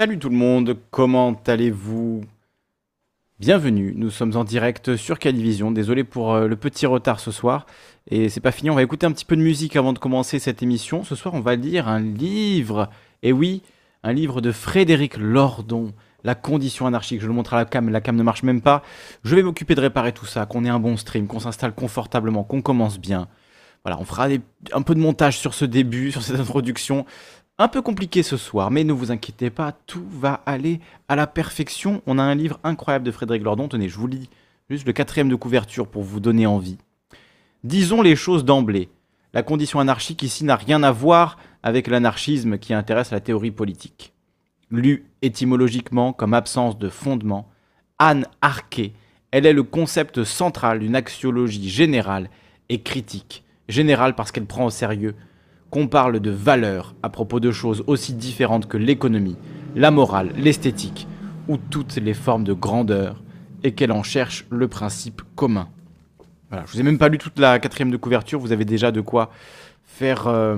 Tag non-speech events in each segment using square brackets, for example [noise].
Salut tout le monde, comment allez-vous? Bienvenue, nous sommes en direct sur Calivision. Désolé pour euh, le petit retard ce soir. Et c'est pas fini, on va écouter un petit peu de musique avant de commencer cette émission. Ce soir, on va lire un livre. Et oui, un livre de Frédéric Lordon. La condition anarchique. Je le montre à la cam, la cam ne marche même pas. Je vais m'occuper de réparer tout ça, qu'on ait un bon stream, qu'on s'installe confortablement, qu'on commence bien. Voilà, on fera un peu de montage sur ce début, [laughs] sur cette introduction un peu compliqué ce soir, mais ne vous inquiétez pas, tout va aller à la perfection. On a un livre incroyable de Frédéric Lordon. Tenez, je vous lis juste le quatrième de couverture pour vous donner envie. Disons les choses d'emblée. La condition anarchique ici n'a rien à voir avec l'anarchisme qui intéresse la théorie politique. Lu étymologiquement comme absence de fondement, Anne Arquet, elle est le concept central d'une axiologie générale et critique. Générale parce qu'elle prend au sérieux qu'on parle de valeurs à propos de choses aussi différentes que l'économie, la morale, l'esthétique ou toutes les formes de grandeur, et qu'elle en cherche le principe commun. Voilà, je vous ai même pas lu toute la quatrième de couverture, vous avez déjà de quoi faire, euh,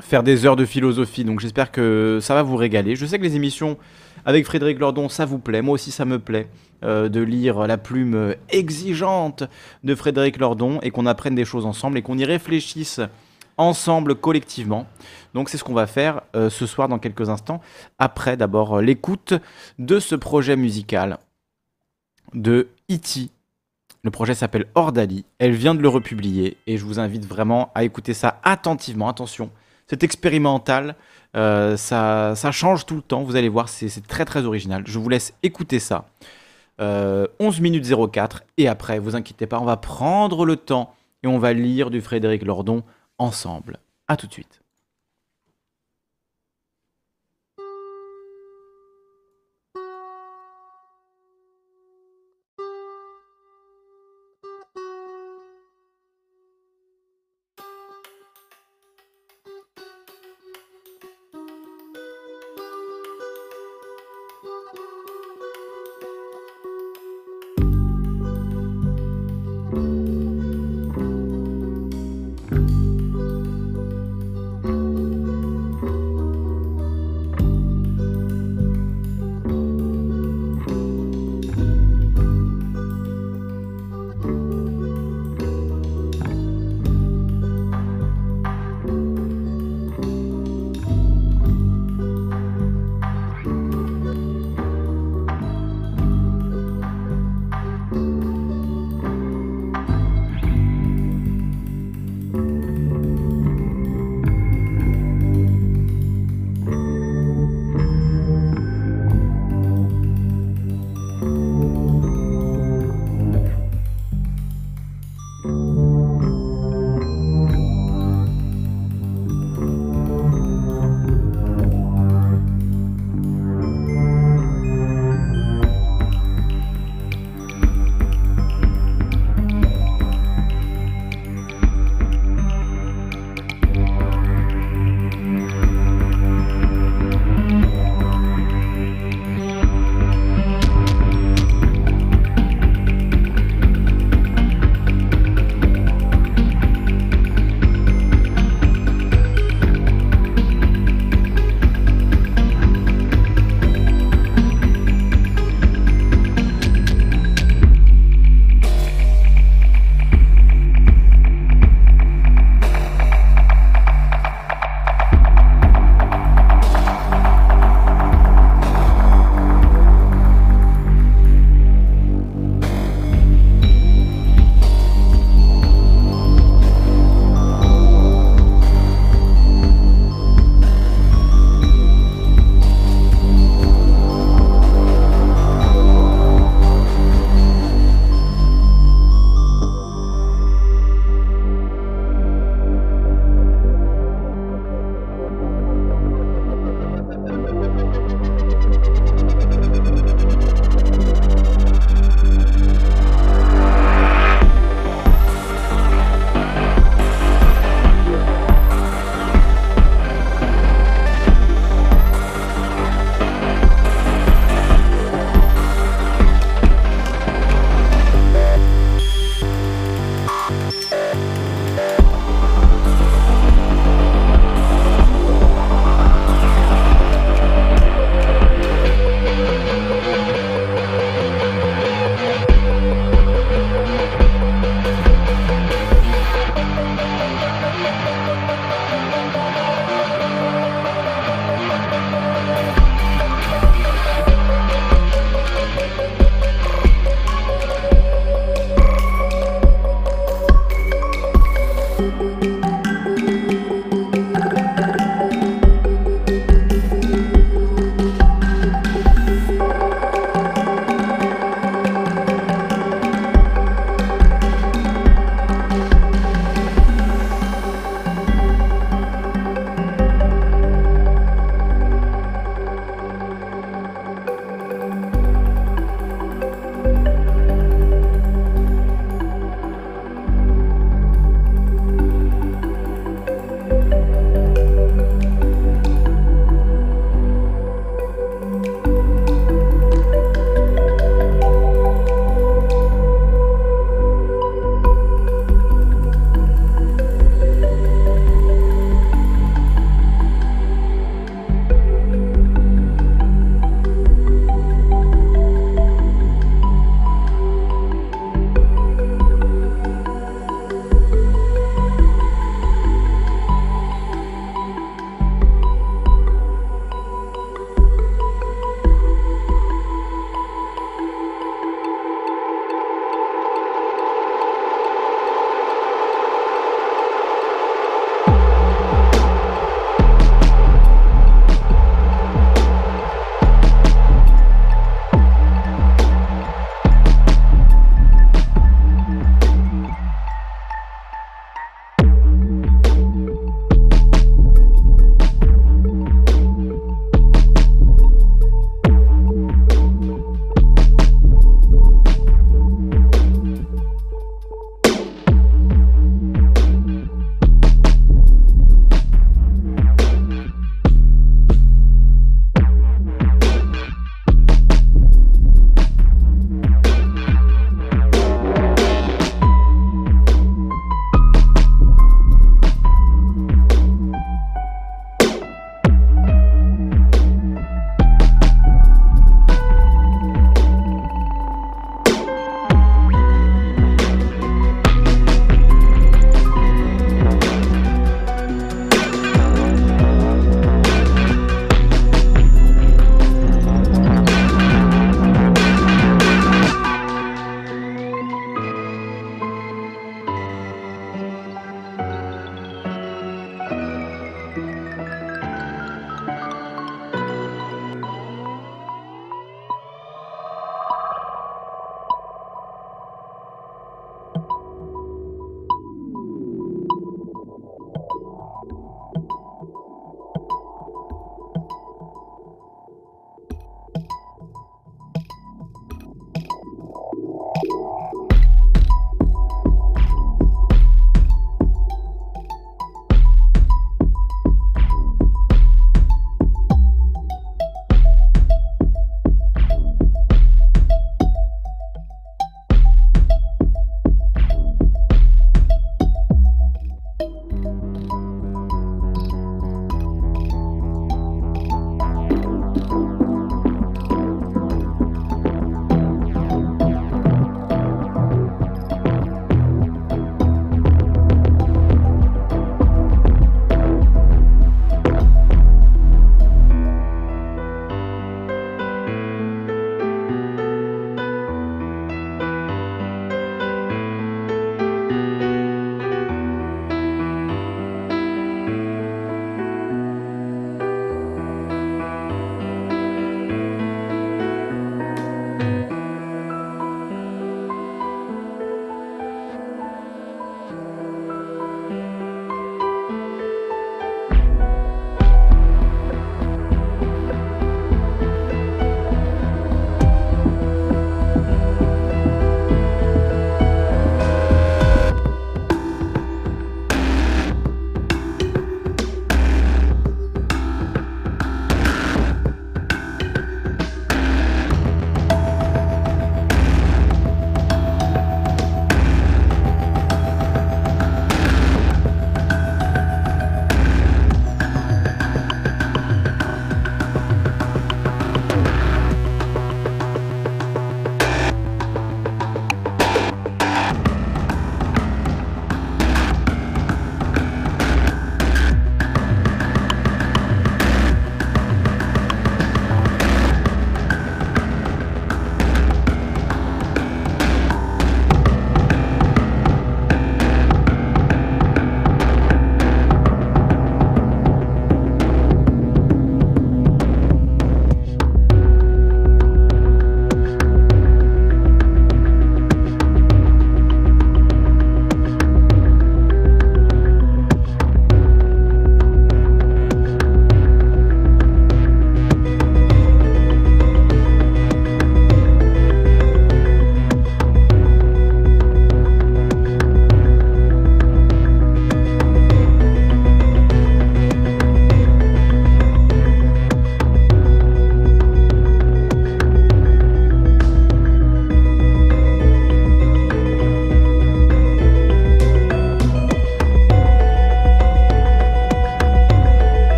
faire des heures de philosophie, donc j'espère que ça va vous régaler. Je sais que les émissions avec Frédéric Lordon, ça vous plaît, moi aussi ça me plaît euh, de lire la plume exigeante de Frédéric Lordon et qu'on apprenne des choses ensemble et qu'on y réfléchisse ensemble collectivement. Donc c'est ce qu'on va faire euh, ce soir dans quelques instants, après d'abord euh, l'écoute de ce projet musical de Iti. Le projet s'appelle Ordali, elle vient de le republier et je vous invite vraiment à écouter ça attentivement. Attention, c'est expérimental, euh, ça, ça, change tout le temps, vous allez voir, c'est très très original. Je vous laisse écouter ça. 11 minutes 04 et après, vous inquiétez pas, on va prendre le temps et on va lire du Frédéric Lordon ensemble. A tout de suite.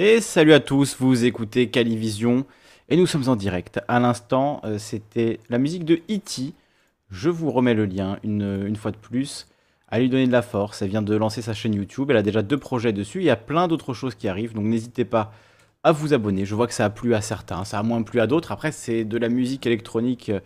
Et salut à tous, vous écoutez Calivision et nous sommes en direct. À l'instant, euh, c'était la musique de E.T. Je vous remets le lien une, fois de plus. À lui donner de la force, elle vient de lancer sa chaîne YouTube, elle a déjà deux projets dessus, il y a plein d'autres choses qui arrivent, donc n'hésitez pas à vous abonner. Je vois que ça a plu à certains, ça a moins plu à d'autres. Après, c'est de la musique électronique euh,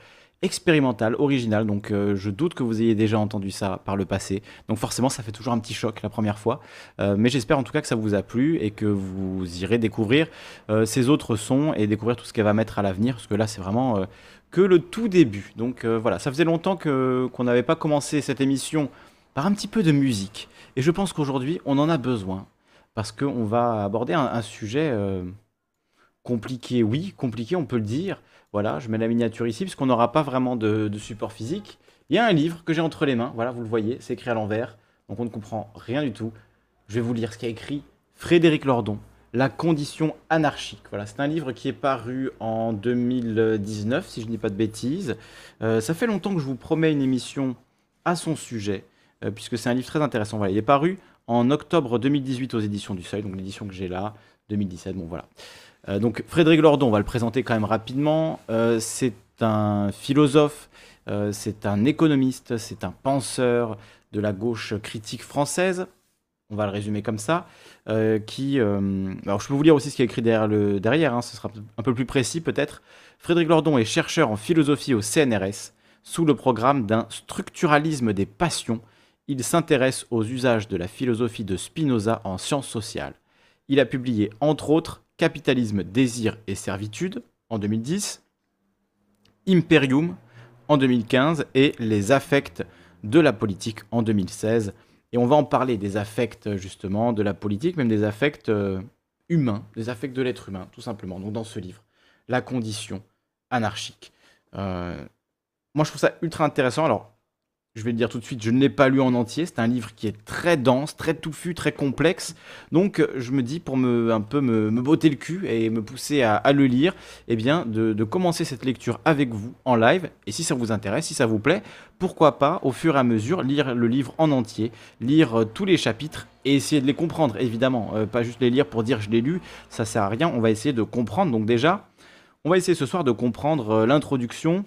expérimental, original, donc euh, je doute que vous ayez déjà entendu ça par le passé. Donc forcément, ça fait toujours un petit choc la première fois. Euh, mais j'espère en tout cas que ça vous a plu et que vous irez découvrir euh, ces autres sons et découvrir tout ce qu'elle va mettre à l'avenir, parce que là, c'est vraiment que le tout début. Donc voilà, ça faisait longtemps que, qu'on n'avait pas commencé cette émission par un petit peu de musique. Et je pense qu'aujourd'hui, on en a besoin, parce qu'on va aborder un, un sujet compliqué, oui, compliqué, on peut le dire, voilà, je mets la miniature ici, puisqu'on n'aura pas vraiment de, support physique. Il y a un livre que j'ai entre les mains, voilà, vous le voyez, c'est écrit à l'envers, donc on ne comprend rien du tout. Je vais vous lire ce qu'a écrit Frédéric Lordon, La condition anarchique. Voilà, c'est un livre qui est paru en 2019, si je ne dis pas de bêtises. Euh, ça fait longtemps que je vous promets une émission à son sujet, euh, puisque c'est un livre très intéressant. Voilà, il est paru en octobre 2018 aux éditions du Seuil, donc l'édition que j'ai là, 2017, bon voilà. Euh, donc Frédéric Lordon, on va le présenter quand même rapidement. Euh, c'est un philosophe, euh, c'est un économiste, c'est un penseur de la gauche critique française. On va le résumer comme ça. qui, alors je peux vous lire aussi ce qu'il a écrit derrière, derrière hein, ce sera un peu plus précis peut-être. Frédéric Lordon est chercheur en philosophie au CNRS sous le programme d'un structuralisme des passions. Il s'intéresse aux usages de la philosophie de Spinoza en sciences sociales. Il a publié entre autres Capitalisme, désir et servitude en 2010, Imperium en 2015 et Les affects de la politique en 2016. Et on va en parler des affects justement de la politique, même des affects euh, humains, des affects de l'être humain, tout simplement. Donc dans ce livre, La condition anarchique. Euh, moi je trouve ça ultra intéressant. Alors je vais le dire tout de suite, je ne l'ai pas lu en entier. C'est un livre qui est très dense, très touffu, très complexe. Donc, je me dis, pour me, un peu me, botter le cul et me pousser à, le lire, eh bien, de, commencer cette lecture avec vous en live. Et si ça vous intéresse, si ça vous plaît, pourquoi pas, au fur et à mesure, lire le livre en entier, lire euh, tous les chapitres et essayer de les comprendre, évidemment. Euh, pas juste les lire pour dire je l'ai lu, ça sert à rien. On va essayer de comprendre. Donc, déjà, on va essayer ce soir de comprendre euh, l'introduction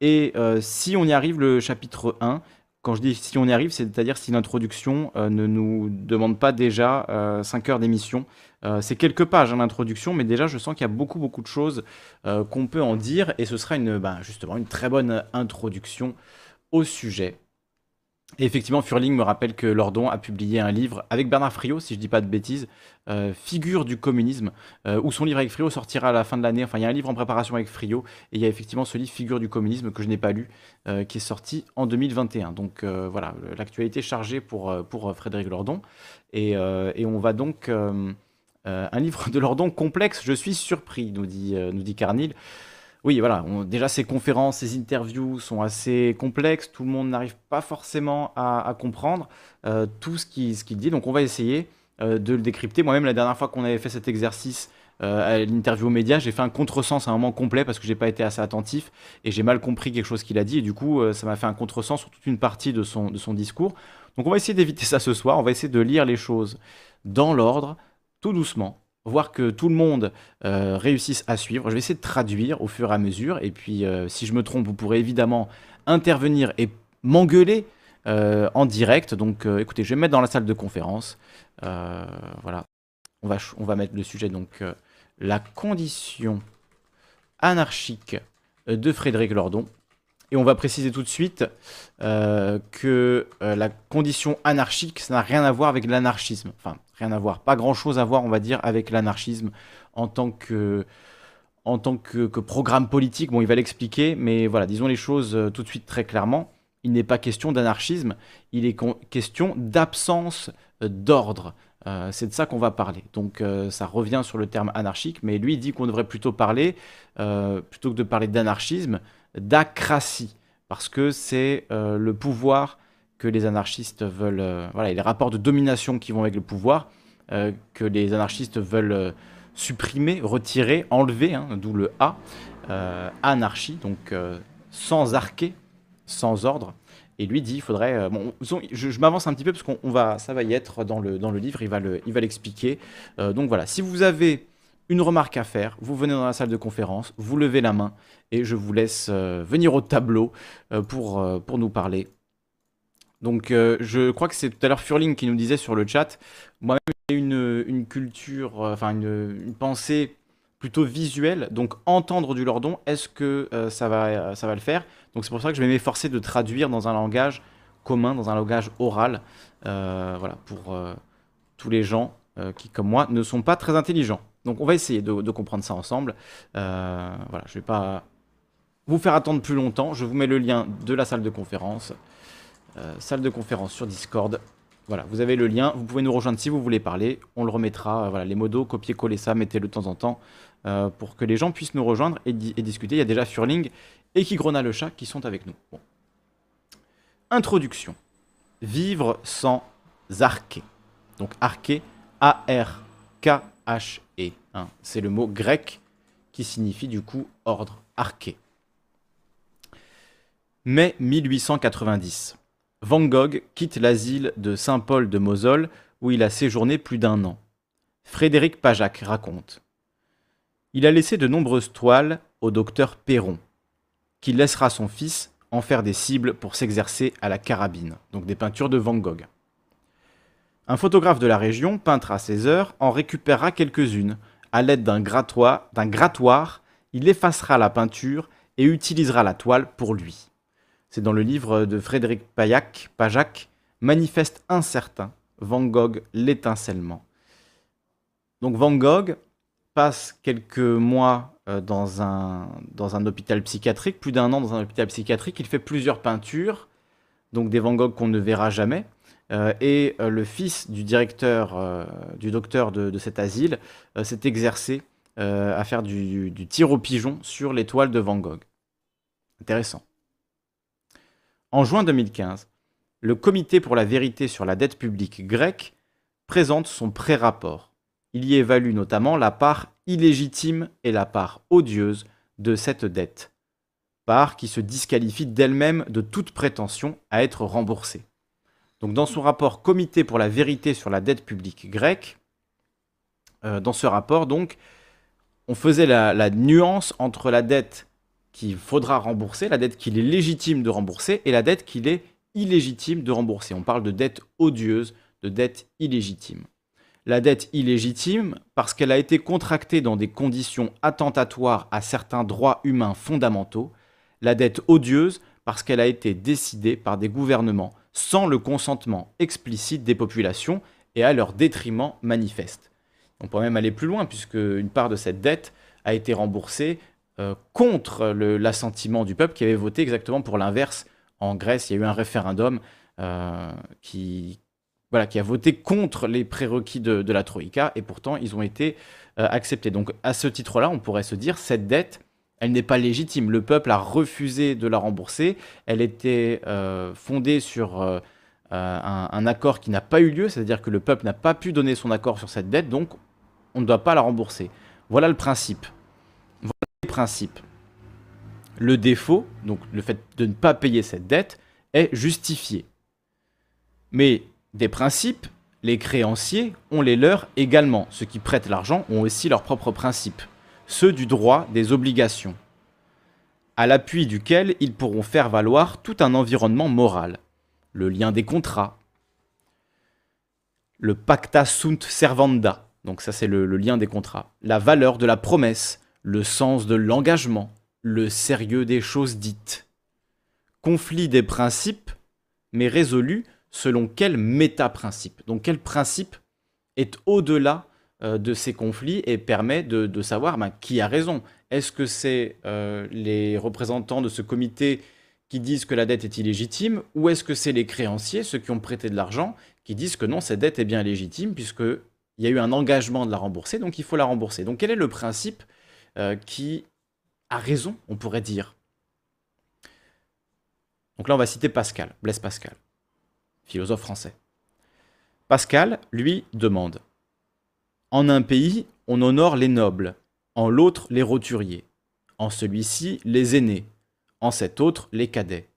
et euh, si on y arrive, le chapitre 1, quand je dis si on y arrive, c'est-à-dire si l'introduction euh, ne nous demande pas déjà 5 euh, heures d'émission. c'est quelques pages hein, l'introduction, mais déjà je sens qu'il y a beaucoup beaucoup de choses qu'on peut en dire et ce sera ben, justement une très bonne introduction au sujet. Effectivement, Furling me rappelle que Lordon a publié un livre avec Bernard Friot, si je ne dis pas de bêtises, euh, Figure du communisme, euh, où son livre avec Friot sortira à la fin de l'année. Enfin, il y a un livre en préparation avec Friot, et il y a effectivement ce livre Figure du communisme que je n'ai pas lu, euh, qui est sorti en 2021. Donc voilà, l'actualité chargée pour, pour Frédéric Lordon. Et, et on va donc... un livre de Lordon complexe, je suis surpris, nous dit, nous dit Carnil. Oui, voilà. déjà, ces conférences, ces interviews sont assez complexes. Tout le monde n'arrive pas forcément à, comprendre euh, tout ce qu'il dit. Donc, on va essayer euh, de le décrypter. Moi-même, la dernière fois qu'on avait fait cet exercice euh, à l'interview aux médias, j'ai fait un contresens à un moment complet parce que j'ai pas été assez attentif et j'ai mal compris quelque chose qu'il a dit. Et du coup, ça m'a fait un contresens sur toute une partie de son, de son discours. Donc, on va essayer d'éviter ça ce soir. On va essayer de lire les choses dans l'ordre, tout doucement voir que tout le monde euh, réussisse à suivre. Je vais essayer de traduire au fur et à mesure. Et puis, euh, si je me trompe, vous pourrez évidemment intervenir et m'engueuler euh, en direct. Donc, écoutez, je vais me mettre dans la salle de conférence. voilà. On va, on va mettre le sujet, donc, la condition anarchique de Frédéric Lordon. Et on va préciser tout de suite euh, que euh, la condition anarchique, ça n'a rien à voir avec l'anarchisme. Enfin, rien à voir. Pas grand-chose à voir, on va dire, avec l'anarchisme en tant que programme politique. Bon, il va l'expliquer, mais voilà, disons les choses euh, tout de suite très clairement. Il n'est pas question d'anarchisme, il est question d'absence d'ordre. c'est de ça qu'on va parler. Donc ça revient sur le terme anarchique, mais lui dit qu'on devrait plutôt parler, plutôt que de parler d'anarchisme, d'acratie, parce que c'est euh, le pouvoir que les anarchistes veulent, euh, voilà, les rapports de domination qui vont avec le pouvoir, euh, que les anarchistes veulent supprimer, retirer, enlever, hein, d'où le A, anarchie, donc sans arquet, sans ordre. Et lui dit, il faudrait. bon, je, m'avance un petit peu parce qu'on va, ça va y être dans le, dans le livre, il va le, il va l'expliquer. donc voilà, si vous avez une remarque à faire, vous venez dans la salle de conférence, vous levez la main et je vous laisse venir au tableau pour, pour nous parler. Donc je crois que c'est tout à l'heure Furling qui nous disait sur le chat, moi-même j'ai une, une culture, enfin une, une pensée plutôt visuel. Donc entendre du lordon, est-ce que euh, ça, va, euh, ça va le faire? Donc c'est pour ça que je vais m'efforcer de traduire dans un langage commun, dans un langage oral, euh, voilà, pour tous les gens qui, comme moi, ne sont pas très intelligents. Donc on va essayer de, comprendre ça ensemble. voilà, je vais pas vous faire attendre plus longtemps. Je vous mets le lien de la salle de conférence. salle de conférence sur Discord. Voilà, vous avez le lien, vous pouvez nous rejoindre si vous voulez parler, on le remettra, voilà, les modos, copier-coller ça, mettez-le de temps en temps, euh, pour que les gens puissent nous rejoindre et, discuter. Il y a déjà Furling et Kigrona le chat qui sont avec nous. Introduction. Vivre sans arché. Donc arché, A-R-K-H-E. Hein. C'est le mot grec qui signifie du coup ordre, arché. Mai 1890. Van Gogh quitte l'asile de Saint-Paul de Mosole où il a séjourné plus d'un an. Frédéric Pajac raconte. Il a laissé de nombreuses toiles au docteur Perron, qui laissera son fils en faire des cibles pour s'exercer à la carabine, donc des peintures de Van Gogh. Un photographe de la région, peintre à ses heures, en récupérera quelques-unes. À l'aide d'un grattoir, grattoir, il effacera la peinture et utilisera la toile pour lui c'est dans le livre de Frédéric Payac, Pajac, Manifeste incertain, Van Gogh, l'étincellement. Donc Van Gogh passe quelques mois euh, dans un, hôpital psychiatrique, plus d'un an dans un hôpital psychiatrique, il fait plusieurs peintures, donc des Van Gogh qu'on ne verra jamais. Euh, et euh, le fils du directeur, du docteur de, cet asile, s'est exercé à faire du, du tir au pigeon sur les toiles de Van Gogh. Intéressant. En juin 2015, le Comité pour la vérité sur la dette publique grecque présente son pré-rapport. Il y évalue notamment la part illégitime et la part odieuse de cette dette, part qui se disqualifie d'elle-même de toute prétention à être remboursée. Donc dans son rapport Comité pour la vérité sur la dette publique grecque, euh, dans ce rapport on faisait la nuance entre la dette qu'il faudra rembourser, la dette qu'il est légitime de rembourser et la dette qu'il est illégitime de rembourser. On parle de dette odieuse, de dette illégitime. La dette illégitime, parce qu'elle a été contractée dans des conditions attentatoires à certains droits humains fondamentaux. La dette odieuse, parce qu'elle a été décidée par des gouvernements sans le consentement explicite des populations et à leur détriment manifeste. On peut même aller plus loin, puisque une part de cette dette a été remboursée euh, contre l'assentiment du peuple qui avait voté exactement pour l'inverse. En Grèce, il y a eu un référendum euh, qui, voilà, qui a voté contre les prérequis de, la Troïka, et pourtant ils ont été euh, acceptés. Donc à ce titre-là, on pourrait se dire, cette dette, elle n'est pas légitime. Le peuple a refusé de la rembourser. Elle était fondée sur un, un, accord qui n'a pas eu lieu, c'est-à-dire que le peuple n'a pas pu donner son accord sur cette dette, donc on ne doit pas la rembourser. Voilà le principe principe. Le défaut, donc le fait de ne pas payer cette dette, est justifié. Mais des principes, les créanciers ont les leurs également. Ceux qui prêtent l'argent ont aussi leurs propres principes, ceux du droit des obligations, à l'appui duquel ils pourront faire valoir tout un environnement moral, le lien des contrats, le pacta sunt servanda, donc ça c'est le, le lien des contrats, la valeur de la promesse, le sens de l'engagement, le sérieux des choses dites. Conflit des principes, mais résolu selon quel méta-principe. Donc quel principe est au-delà euh, de ces conflits et permet de, savoir ben, qui a raison? Est-ce que c'est euh, les représentants de ce comité qui disent que la dette est illégitime, ou est-ce que c'est les créanciers, ceux qui ont prêté de l'argent, qui disent que non, cette dette est bien légitime, puisqu'il y a eu un engagement de la rembourser, donc il faut la rembourser. Donc quel est le principe euh, qui a raison, on pourrait dire. Donc là, on va citer Pascal, Blaise Pascal, philosophe français. Pascal, lui, demande En un pays, on honore les nobles, en l'autre, les roturiers, en celui-ci, les aînés, en cet autre, les cadets.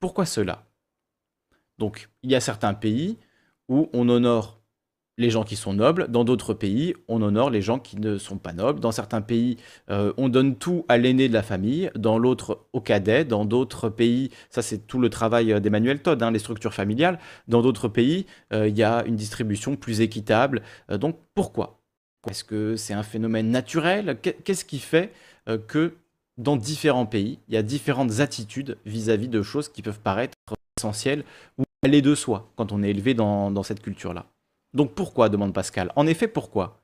Pourquoi cela? Donc, il y a certains pays où on honore les gens qui sont nobles. Dans d'autres pays, on honore les gens qui ne sont pas nobles. Dans certains pays, euh, on donne tout à l'aîné de la famille. Dans l'autre, au cadet. Dans d'autres pays, ça c'est tout le travail euh, d'Emmanuel Todd, hein, les structures familiales. Dans d'autres pays, euh, il y a une distribution plus équitable. donc pourquoi? Est-ce que c'est un phénomène naturel? Qu'est-ce qui fait que dans différents pays, il y a différentes attitudes vis-à-vis de choses qui peuvent paraître essentielles ou aller de soi quand on est élevé dans cette culture-là? Donc pourquoi demande Pascal. En effet, pourquoi?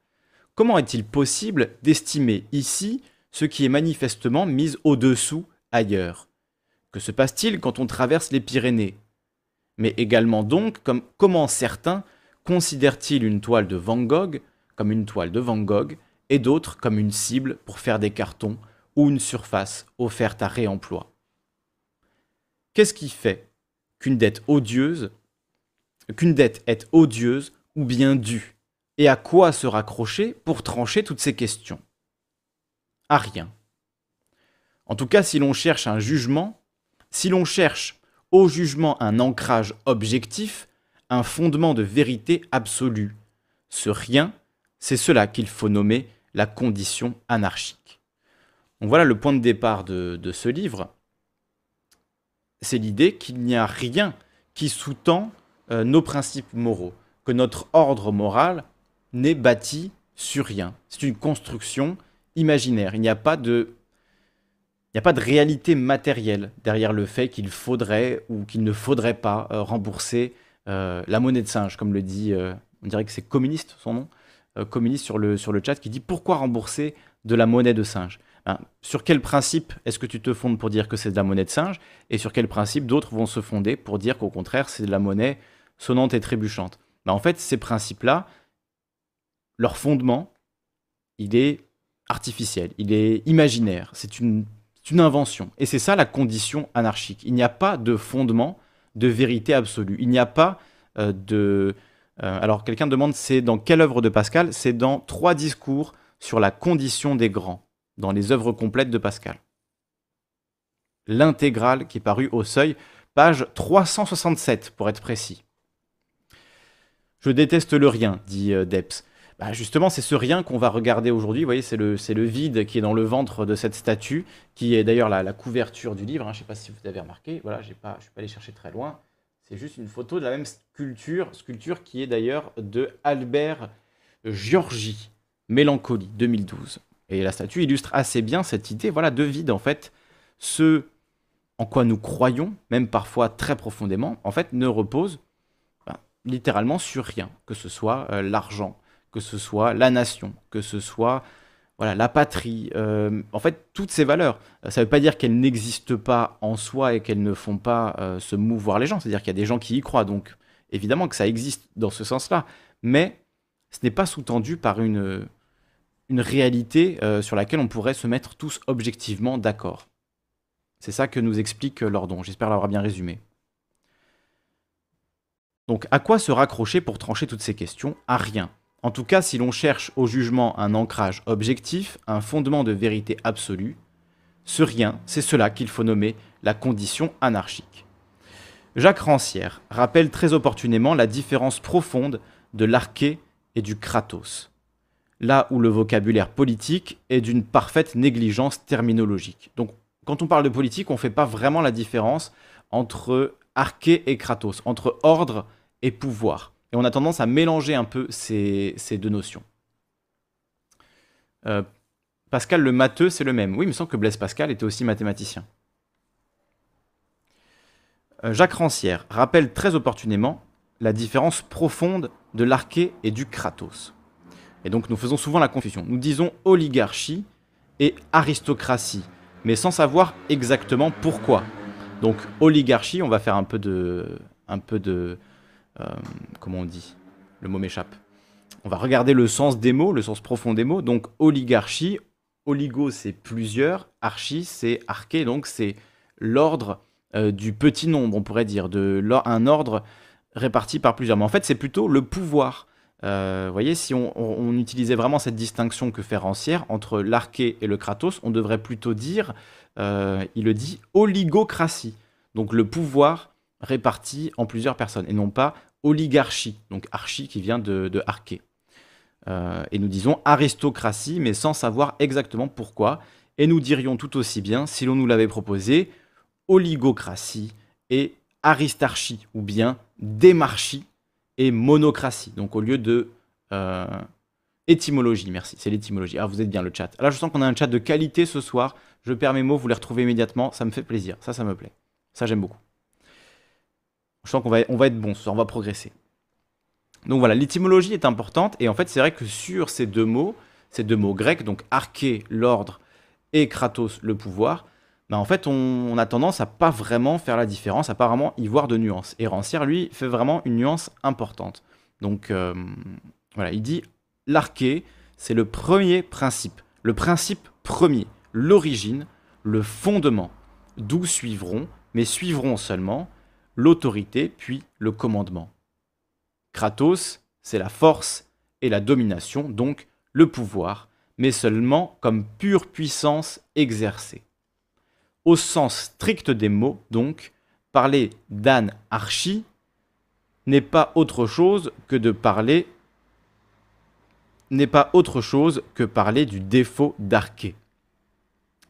Comment est-il possible d'estimer ici ce qui est manifestement mis au-dessous ailleurs? Que se passe-t-il quand on traverse les Pyrénées? Mais également donc, comme, comment certains considèrent-ils une toile de Van Gogh comme une toile de Van Gogh et d'autres comme une cible pour faire des cartons ou une surface offerte à réemploi? Qu'est-ce qui fait qu'une dette odieuse, qu'une dette est odieuse ou bien dû Et à quoi se raccrocher pour trancher toutes ces questions? À rien. En tout cas, si l'on cherche un jugement, si l'on cherche au jugement un ancrage objectif, un fondement de vérité absolue, ce rien, c'est cela qu'il faut nommer la condition anarchique. Voilà le point de départ de, de ce livre. C'est l'idée qu'il n'y a rien qui sous-tend euh, nos principes moraux que notre ordre moral n'est bâti sur rien. C'est une construction imaginaire. Il n'y a pas de réalité matérielle derrière le fait qu'il faudrait ou qu'il ne faudrait pas euh, rembourser euh, la monnaie de singe, comme le dit, euh, on dirait que c'est communiste son nom, communiste sur le, sur chat, qui dit pourquoi rembourser de la monnaie de singe? Ben, Sur quel principe est-ce que tu te fondes pour dire que c'est de la monnaie de singe? Et sur quel principe d'autres vont se fonder pour dire qu'au contraire c'est de la monnaie sonnante et trébuchante? Bah, en fait, ces principes-là, leur fondement, il est artificiel, il est imaginaire, c'est une, invention. Et c'est ça la condition anarchique. Il n'y a pas de fondement de vérité absolue. Il n'y a pas euh, de... Euh, alors quelqu'un demande, c'est dans quelle œuvre de Pascal? C'est dans trois discours sur la condition des grands, dans les œuvres complètes de Pascal. L'intégrale qui est parue au seuil, page 367 pour être précis. Je déteste le rien, dit euh, Depps. Bah, justement, c'est ce rien qu'on va regarder aujourd'hui. Vous voyez, c'est le, vide qui est dans le ventre de cette statue, qui est d'ailleurs la, couverture du livre. Hein. Je ne sais pas si vous avez remarqué. Voilà, je ne suis pas allé chercher très loin. C'est juste une photo de la même sculpture, sculpture qui est d'ailleurs de Albert Giorgi, Mélancolie, 2012. Et la statue illustre assez bien cette idée, voilà, de vide en fait. Ce en quoi nous croyons, même parfois très profondément, en fait, ne repose littéralement sur rien, que ce soit euh, l'argent, que ce soit la nation, que ce soit voilà, la patrie, euh, en fait, toutes ces valeurs. Euh, ça ne veut pas dire qu'elles n'existent pas en soi et qu'elles ne font pas se mouvoir les gens. C'est-à-dire qu'il y a des gens qui y croient, donc évidemment que ça existe dans ce sens-là. Mais ce n'est pas sous-tendu par une, une réalité sur laquelle on pourrait se mettre tous objectivement d'accord. C'est ça que nous explique Lordon. J'espère l'avoir bien résumé. Donc à quoi se raccrocher pour trancher toutes ces questions? À rien. En tout cas, si l'on cherche au jugement un ancrage objectif, un fondement de vérité absolue, ce rien, c'est cela qu'il faut nommer la condition anarchique. Jacques Rancière rappelle très opportunément la différence profonde de l'arché et du kratos, là où le vocabulaire politique est d'une parfaite négligence terminologique. Donc quand on parle de politique, on ne fait pas vraiment la différence entre arché et kratos, entre ordre et pouvoir. Et on a tendance à mélanger un peu ces, deux notions. Euh, Pascal le matheux, c'est le même. Oui, il me semble que Blaise Pascal était aussi mathématicien. Euh, Jacques Rancière rappelle très opportunément la différence profonde de l'arché et du kratos. Et donc nous faisons souvent la confusion. Nous disons oligarchie et aristocratie, mais sans savoir exactement pourquoi. Donc oligarchie, on va faire un peu de, un peu de, euh, comment on dit Le mot m'échappe. On va regarder le sens des mots, le sens profond des mots. Donc oligarchie, oligo c'est plusieurs, archi c'est arché, donc c'est l'ordre euh, du petit nombre, on pourrait dire, de un ordre réparti par plusieurs. Mais en fait, c'est plutôt le pouvoir. Euh, vous voyez, si on, utilisait vraiment cette distinction que fait Rancière entre l'arché et le kratos, on devrait plutôt dire, il le dit, oligocratie. Donc le pouvoir répartis en plusieurs personnes, et non pas oligarchie, donc archie qui vient de, de arché. Euh, et nous disons aristocratie, mais sans savoir exactement pourquoi. Et nous dirions tout aussi bien, si l'on nous l'avait proposé, oligocratie et aristarchie, ou bien démarchie et monocratie. Donc au lieu de euh, étymologie, merci, c'est l'étymologie. Ah, vous êtes bien le chat. Là, je sens qu'on a un chat de qualité ce soir. Je perds mes mots, vous les retrouvez immédiatement. Ça me fait plaisir. Ça, ça me plaît. Ça, j'aime beaucoup. Je sens qu'on va, on va être bon ce soir, on va progresser. Donc voilà, l'étymologie est importante. Et en fait, c'est vrai que sur ces deux mots, ces deux mots grecs, donc arché, l'ordre, et kratos, le pouvoir, bah en fait, on, a tendance à pas vraiment faire la différence, à pas vraiment y voir de nuances. Et Rancière, lui, fait vraiment une nuance importante. Donc euh, voilà, il dit l'arché, c'est le premier principe, le principe premier, l'origine, le fondement, d'où suivront, mais suivront seulement, l'autorité puis le commandement. Kratos, c'est la force et la domination, donc le pouvoir, mais seulement comme pure puissance exercée. Au sens strict des mots, donc, parler d'anarchie n'est pas autre chose que de parler n'est pas autre chose que parler du défaut d'arché,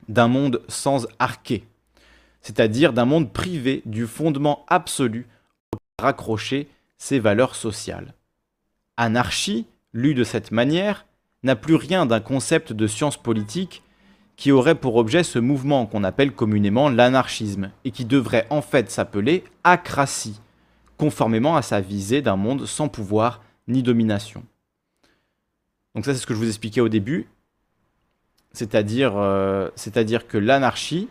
d'un monde sans arché, c'est-à-dire d'un monde privé du fondement absolu raccrocher ses valeurs sociales. Anarchie, lue de cette manière, n'a plus rien d'un concept de science politique qui aurait pour objet ce mouvement qu'on appelle communément l'anarchisme, et qui devrait en fait s'appeler acratie, conformément à sa visée d'un monde sans pouvoir ni domination. Donc ça c'est ce que je vous expliquais au début, c'est-à-dire euh, que l'anarchie,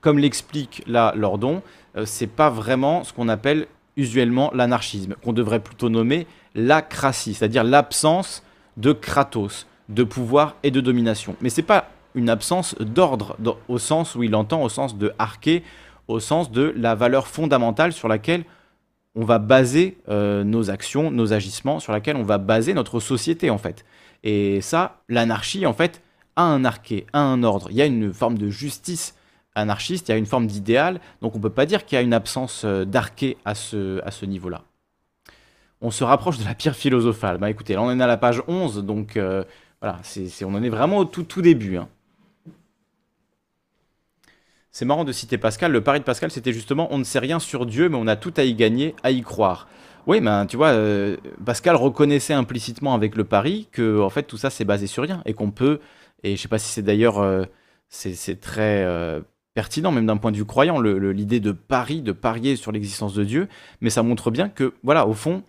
comme l'explique là Lordon, euh, c'est pas vraiment ce qu'on appelle usuellement l'anarchisme, qu'on devrait plutôt nommer l'acratie, c'est-à-dire l'absence de kratos, de pouvoir et de domination. Mais c'est pas une absence d'ordre au sens où il entend, au sens de arché, au sens de la valeur fondamentale sur laquelle on va baser euh, nos actions, nos agissements, sur laquelle on va baser notre société en fait. Et ça, l'anarchie en fait a un arché, a un ordre. Il y a une forme de justice anarchiste, il y a une forme d'idéal, donc on peut pas dire qu'il y a une absence euh, d'arché à ce, niveau-là. On se rapproche de la pierre philosophale. Bah écoutez, là on est à la page 11, donc euh, voilà, on en est vraiment au tout, tout début. Hein. C'est marrant de citer Pascal. Le pari de Pascal, c'était justement on ne sait rien sur Dieu, mais on a tout à y gagner, à y croire. Oui, ben tu vois, euh, Pascal reconnaissait implicitement avec le pari que en fait tout ça c'est basé sur rien et qu'on peut. Et je sais pas si c'est d'ailleurs c'est, très pertinent, même d'un point de vue croyant, l'idée de pari, de parier sur l'existence de Dieu, mais ça montre bien que, voilà, au fond,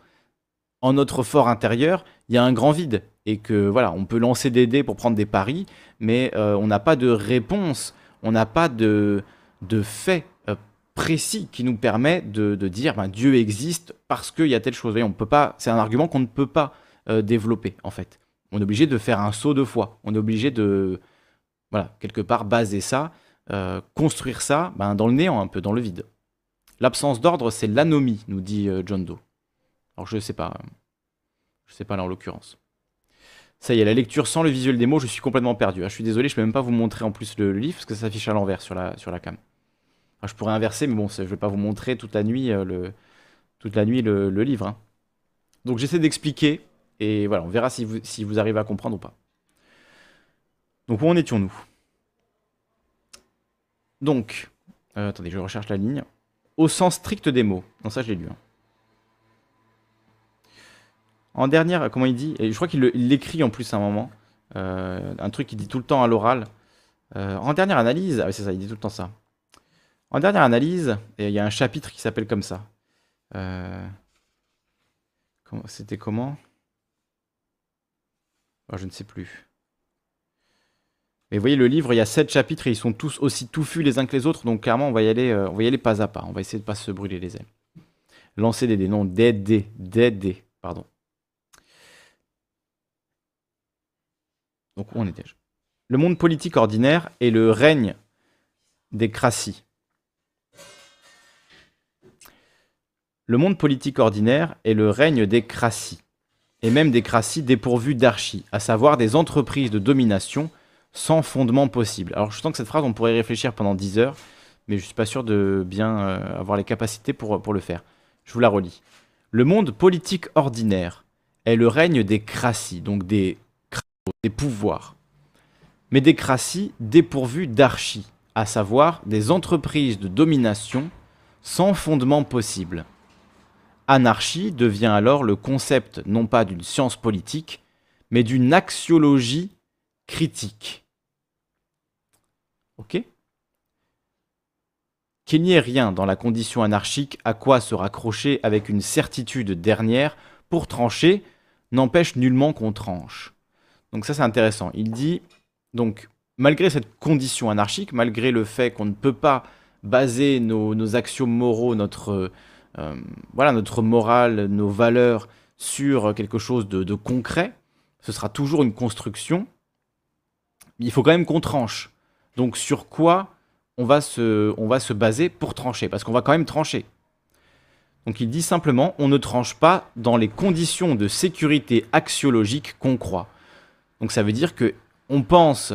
en notre fort intérieur, il y a un grand vide, et que, voilà, on peut lancer des dés pour prendre des paris, mais euh, on n'a pas de réponse, on n'a pas de, fait euh, précis qui nous permet de, dire, ben, Dieu existe parce qu'il y a telle chose. on peut pas, c'est un argument qu'on ne peut pas euh, développer, en fait. On est obligé de faire un saut de foi, on est obligé de, voilà, quelque part baser ça euh, construire ça ben, dans le néant, un peu dans le vide. L'absence d'ordre, c'est l'anomie, nous dit John Doe. Alors je ne sais pas. Je sais pas là en l'occurrence. Ça y est, la lecture sans le visuel des mots, je suis complètement perdu. Ah, je suis désolé, je ne peux même pas vous montrer en plus le, livre parce que ça s'affiche à l'envers sur la, sur la cam. je pourrais inverser, mais bon, je ne vais pas vous montrer toute la nuit, euh, le, toute la nuit le, livre. Hein. Donc j'essaie d'expliquer et voilà, on verra si vous, si vous arrivez à comprendre ou pas. Donc où en étions-nous? Donc, euh, attendez, je recherche la ligne. Au sens strict des mots. Non, ça, je l'ai lu. Hein. En dernière, comment il dit Et je crois qu'il l'écrit en plus à un moment. Euh, un truc qu'il dit tout le temps à l'oral. Euh, en dernière analyse, ah oui, c'est ça, il dit tout le temps ça. En dernière analyse, il y a un chapitre qui s'appelle comme ça. C'était comment? Oh, Je ne sais plus. Mais vous voyez, le livre, il y a sept chapitres et ils sont tous aussi touffus les uns que les autres. Donc clairement, on va y aller, euh, on va y aller pas à pas. On va essayer de pas se brûler les ailes. Lancer des dés, non, des dés, des dés, pardon. Donc où en étais-je? Le monde politique ordinaire est le règne des crassies. Le monde politique ordinaire est le règne des crassies, et même des crassies dépourvues d'archie, à savoir des entreprises de domination sans fondement possible. Alors je sens que cette phrase, on pourrait réfléchir pendant 10 heures, mais je suis pas sûr de bien euh, avoir les capacités pour, pour le faire. Je vous la relis. Le monde politique ordinaire est le règne des crassies, donc des, des pouvoirs, mais des crassies dépourvues d'archie, à savoir des entreprises de domination sans fondement possible. Anarchie devient alors le concept non pas d'une science politique, mais d'une axiologie critique. Ok? Qu'il n'y ait rien dans la condition anarchique à quoi se raccrocher avec une certitude dernière pour trancher n'empêche nullement qu'on tranche. Donc ça c'est intéressant. Il dit, donc malgré cette condition anarchique, malgré le fait qu'on ne peut pas baser nos, axiomes moraux, notre, euh, notre morale, nos valeurs sur quelque chose de, concret, ce sera toujours une construction. Il faut quand même qu'on tranche. Donc sur quoi on va se, on va se baser pour trancher? Parce qu'on va quand même trancher. Donc il dit simplement, on ne tranche pas dans les conditions de sécurité axiologique qu'on croit. Donc ça veut dire que on pense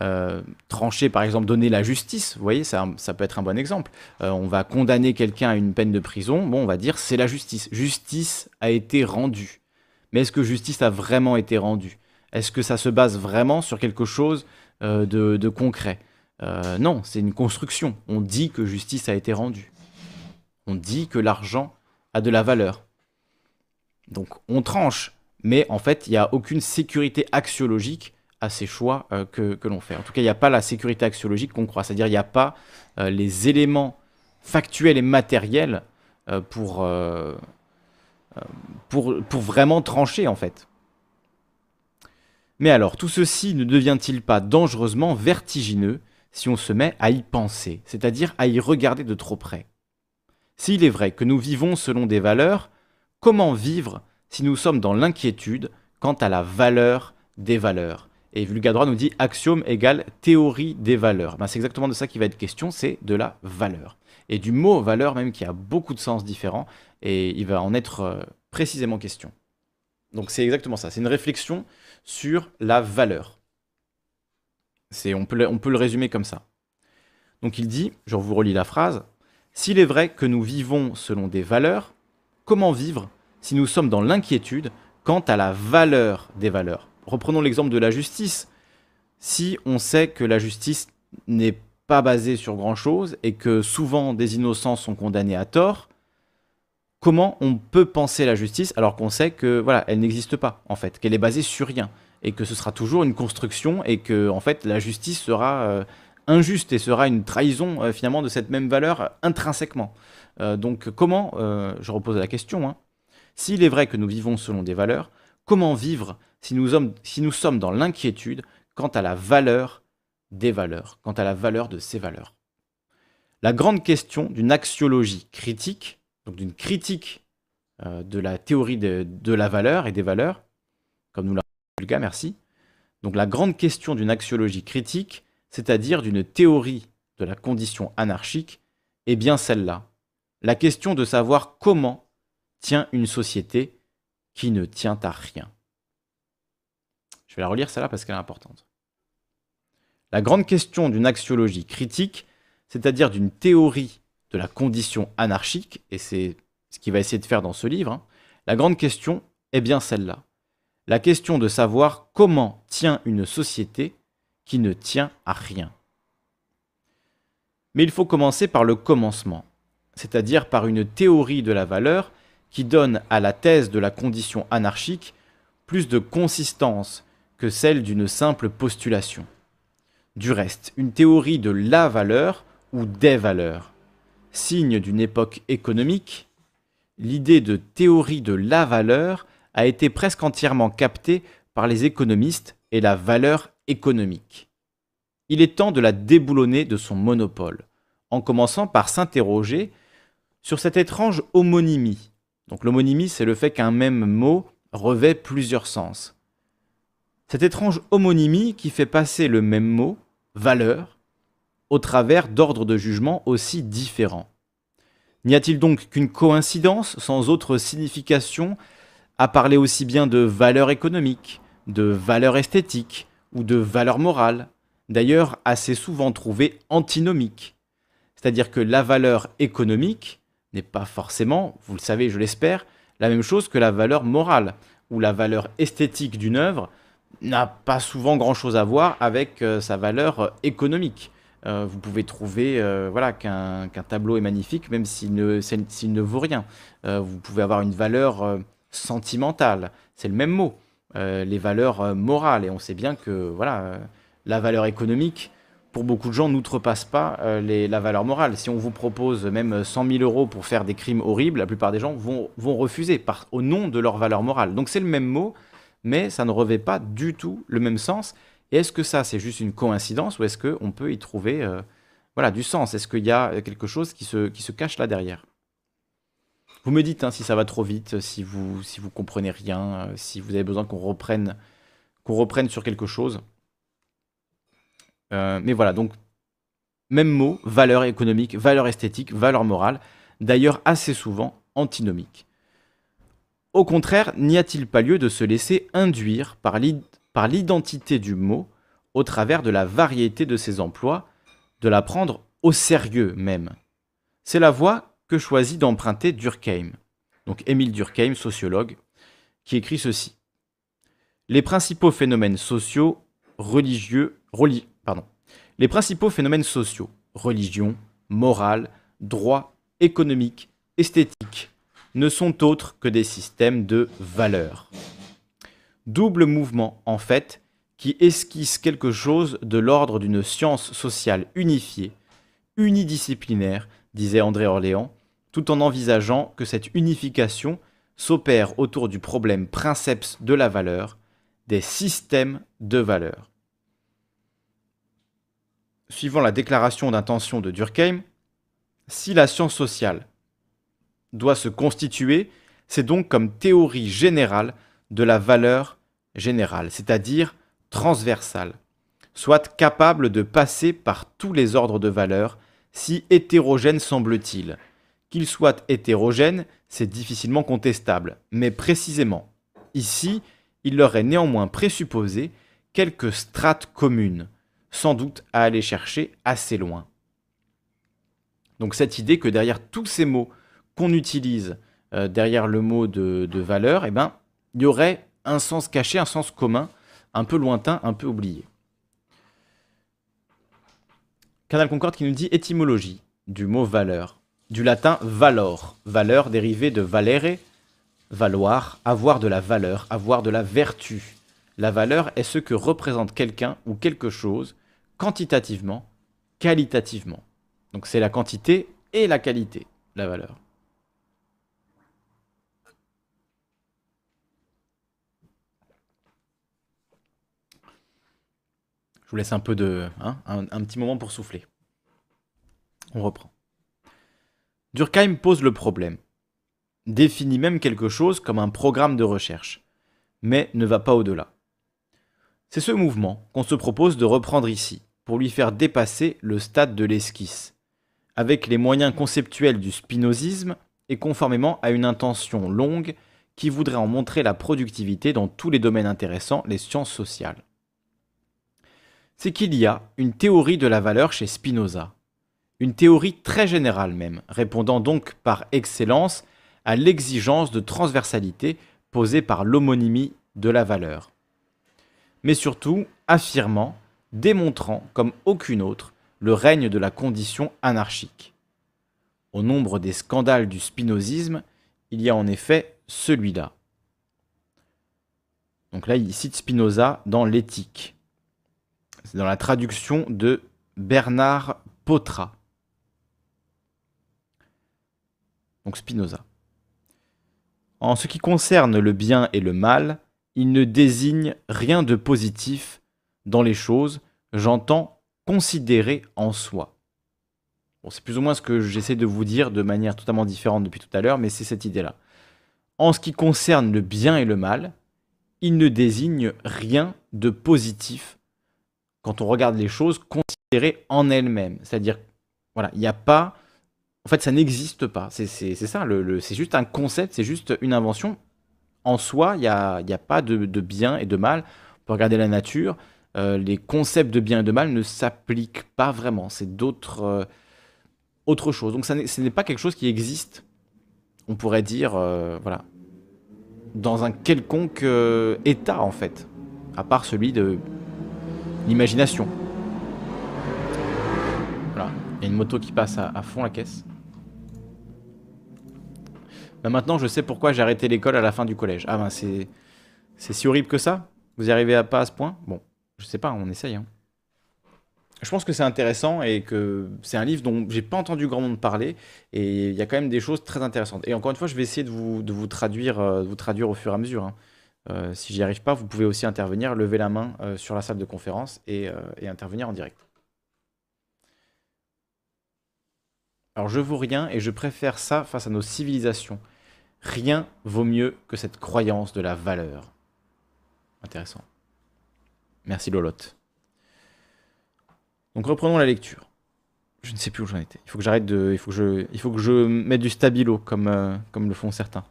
euh, trancher, par exemple, donner la justice, vous voyez, ça, ça peut être un bon exemple. Euh, on va condamner quelqu'un à une peine de prison, bon, on va dire c'est la justice. Justice a été rendue. Mais est-ce que justice a vraiment été rendue? Est-ce que ça se base vraiment sur quelque chose euh, de, concret? Non, c'est une construction. On dit que justice a été rendue. On dit que l'argent a de la valeur. Donc on tranche, mais en fait, il n'y a aucune sécurité axiologique à ces choix euh, que, l'on fait. En tout cas, il n'y a pas la sécurité axiologique qu'on croit, c'est-à-dire il n'y a pas euh, les éléments factuels et matériels euh, pour, pour, pour vraiment trancher en fait. Mais alors, tout ceci ne devient-il pas dangereusement vertigineux si on se met à y penser, c'est-à-dire à y regarder de trop près? S'il est vrai que nous vivons selon des valeurs, comment vivre si nous sommes dans l'inquiétude quant à la valeur des valeurs et Vulgadroit nous dit axiome égale théorie des valeurs. Ben, c'est exactement de ça qui va être question, c'est de la valeur. Et du mot valeur même qui a beaucoup de sens différents, et il va en être euh, précisément question. Donc c'est exactement ça, c'est une réflexion sur la valeur. Peut, on peut le résumer comme ça. Donc il dit, je vous relis la phrase, S'il est vrai que nous vivons selon des valeurs, comment vivre si nous sommes dans l'inquiétude quant à la valeur des valeurs reprenons l'exemple de la justice. Si on sait que la justice n'est pas basée sur grand-chose et que souvent des innocents sont condamnés à tort, comment on peut penser la justice alors qu'on sait que voilà, elle n'existe pas en fait, qu'elle est basée sur rien et que ce sera toujours une construction et que en fait la justice sera euh, injuste et sera une trahison euh, finalement de cette même valeur intrinsèquement. Euh, donc comment, je repose la question, hein, s'il est vrai que nous vivons selon des valeurs, comment vivre si nous, sommes, si nous sommes dans l'inquiétude quant à la valeur des valeurs, quant à la valeur de ces valeurs? La grande question d'une axiologie critique, donc d'une critique euh, de la théorie de, la valeur et des valeurs, comme nous l'a dit Vulga, merci. Donc la grande question d'une axiologie critique, c'est-à-dire d'une théorie de la condition anarchique, est bien celle-là. La question de savoir comment tient une société qui ne tient à rien. Je vais la relire celle-là parce qu'elle est importante. La grande question d'une axiologie critique, c'est-à-dire d'une théorie de la condition anarchique, et c'est ce qu'il va essayer de faire dans ce livre, hein, la grande question est bien celle-là. La question de savoir comment tient une société qui ne tient à rien. Mais il faut commencer par le commencement, c'est-à-dire par une théorie de la valeur qui donne à la thèse de la condition anarchique plus de consistance que celle d'une simple postulation. Du reste, une théorie de la valeur ou des valeurs, signe d'une époque économique, l'idée de théorie de la valeur a été presque entièrement captée par les économistes et la valeur économique. Il est temps de la déboulonner de son monopole, en commençant par s'interroger sur cette étrange homonymie. Donc l'homonymie, c'est le fait qu'un même mot revêt plusieurs sens. Cette étrange homonymie qui fait passer le même mot, valeur, au travers d'ordres de jugement aussi différents. N'y a-t-il donc qu'une coïncidence sans autre signification à parler aussi bien de valeur économique, de valeur esthétique ou de valeur morale, d'ailleurs assez souvent trouvée antinomique? C'est-à-dire que la valeur économique n'est pas forcément, vous le savez, je l'espère, la même chose que la valeur morale ou la valeur esthétique d'une œuvre n'a pas souvent grand-chose à voir avec euh, sa valeur euh, économique. Euh, vous pouvez trouver voilà, qu'un tableau est magnifique même s'il ne, ne, vaut rien. vous pouvez avoir une valeur sentimentale, c'est le même mot. les valeurs morales, et on sait bien que voilà, la valeur économique, pour beaucoup de gens, n'outrepasse pas la valeur morale. Si on vous propose même 100 000 euros pour faire des crimes horribles, la plupart des gens vont, refuser au nom de leur valeur morale. Donc c'est le même mot, mais ça ne revêt pas du tout le même sens. Et est-ce que ça, c'est juste une coïncidence ou est-ce qu'on peut y trouver euh, du sens? Est-ce qu'il y a quelque chose qui se, cache là derrière? Vous me dites hein, si ça va trop vite, si vous si comprenez rien, euh, si vous avez besoin qu'on reprenne sur quelque chose. Euh, mais voilà, donc, même mot, valeur économique, valeur esthétique, valeur morale, d'ailleurs assez souvent antinomique. Au contraire, n'y a-t-il pas lieu de se laisser induire par l'identité du mot au travers de la variété de ses emplois, de la prendre au sérieux même? C'est la voie que choisit d'emprunter Durkheim, donc Émile Durkheim, sociologue, qui écrit ceci. Les principaux phénomènes sociaux, religieux, pardon, les principaux phénomènes sociaux, religion, morale, droit, économique, esthétique, ne sont autres que des systèmes de valeurs. Double mouvement, en fait, qui esquisse quelque chose de l'ordre d'une science sociale unifiée, unidisciplinaire, disait André Orléans, tout en envisageant que cette unification s'opère autour du problème princeps de la valeur, des systèmes de valeurs. Suivant la déclaration d'intention de Durkheim, si la science sociale doit se constituer, c'est donc comme théorie générale de la valeur générale, c'est-à-dire transversale, soit capable de passer par tous les ordres de valeurs, si hétérogène semble-t-il. Qu'il soit hétérogène, c'est difficilement contestable, mais précisément, ici, il leur est néanmoins présupposé quelques strates communes, sans doute à aller chercher assez loin. Donc cette idée que derrière tous ces mots qu'on utilise euh, derrière le mot de, valeur, eh ben, il y aurait un sens caché, un sens commun, un peu lointain, un peu oublié. Canal Concorde qui nous dit étymologie du mot valeur, du latin valor, valeur dérivée de valere, valoir, avoir de la valeur, avoir de la vertu. La valeur est ce que représente quelqu'un ou quelque chose quantitativement, qualitativement. Donc c'est la quantité et la qualité, la valeur. Je vous laisse un peu de. Hein, un, petit moment pour souffler. On reprend. Durkheim pose le problème. Définit même quelque chose comme un programme de recherche, mais ne va pas au-delà. C'est ce mouvement qu'on se propose de reprendre ici, pour lui faire dépasser le stade de l'esquisse, avec les moyens conceptuels du spinozisme et conformément à une intention longue qui voudrait en montrer la productivité dans tous les domaines intéressants, les sciences sociales c'est qu'il y a une théorie de la valeur chez Spinoza. Une théorie très générale même, répondant donc par excellence à l'exigence de transversalité posée par l'homonymie de la valeur. Mais surtout affirmant, démontrant comme aucune autre le règne de la condition anarchique. Au nombre des scandales du spinozisme, il y a en effet celui-là. Donc là, il cite Spinoza dans l'éthique. C'est dans la traduction de Bernard Potra. Donc Spinoza. En ce qui concerne le bien et le mal, il ne désigne rien de positif dans les choses, j'entends considérer en soi. Bon, c'est plus ou moins ce que j'essaie de vous dire de manière totalement différente depuis tout à l'heure, mais c'est cette idée-là. En ce qui concerne le bien et le mal, il ne désigne rien de positif quand on regarde les choses, considérées en elles-mêmes. C'est-à-dire, voilà, il n'y a pas. En fait, ça n'existe pas. C'est ça, c'est juste un concept, c'est juste une invention. En soi, il n'y a, y a, pas de, bien et de mal. On peut regarder la nature. Euh, les concepts de bien et de mal ne s'appliquent pas vraiment. C'est d'autres. Euh, autre chose. Donc ce n'est pas quelque chose qui existe, on pourrait dire, euh, voilà, dans un quelconque euh, état en fait, à part celui de l'imagination. Voilà, il y a une moto qui passe à, fond la caisse. Bah, maintenant je sais pourquoi j'ai arrêté l'école à la fin du collège. Ah ben c'est... C'est si horrible que ça Vous y arrivez à pas à ce point? Bon, je sais pas, on essaye. Hein. Je pense que c'est intéressant et que c'est un livre dont j'ai pas entendu grand monde parler et il y a quand même des choses très intéressantes. Et encore une fois, je vais essayer de vous, de vous, traduire, euh, vous traduire au fur et à mesure. Hein. Euh, si j'y arrive pas, vous pouvez aussi intervenir, lever la main euh, sur la salle de conférence et, et, intervenir en direct. Alors je vaux rien et je préfère ça face à nos civilisations. Rien vaut mieux que cette croyance de la valeur. Intéressant. Merci Lolotte. Donc reprenons la lecture. Je ne sais plus où j'en étais. Il faut que j'arrête de. Il faut que je, il faut que je mette du stabilo comme, euh, comme le font certains.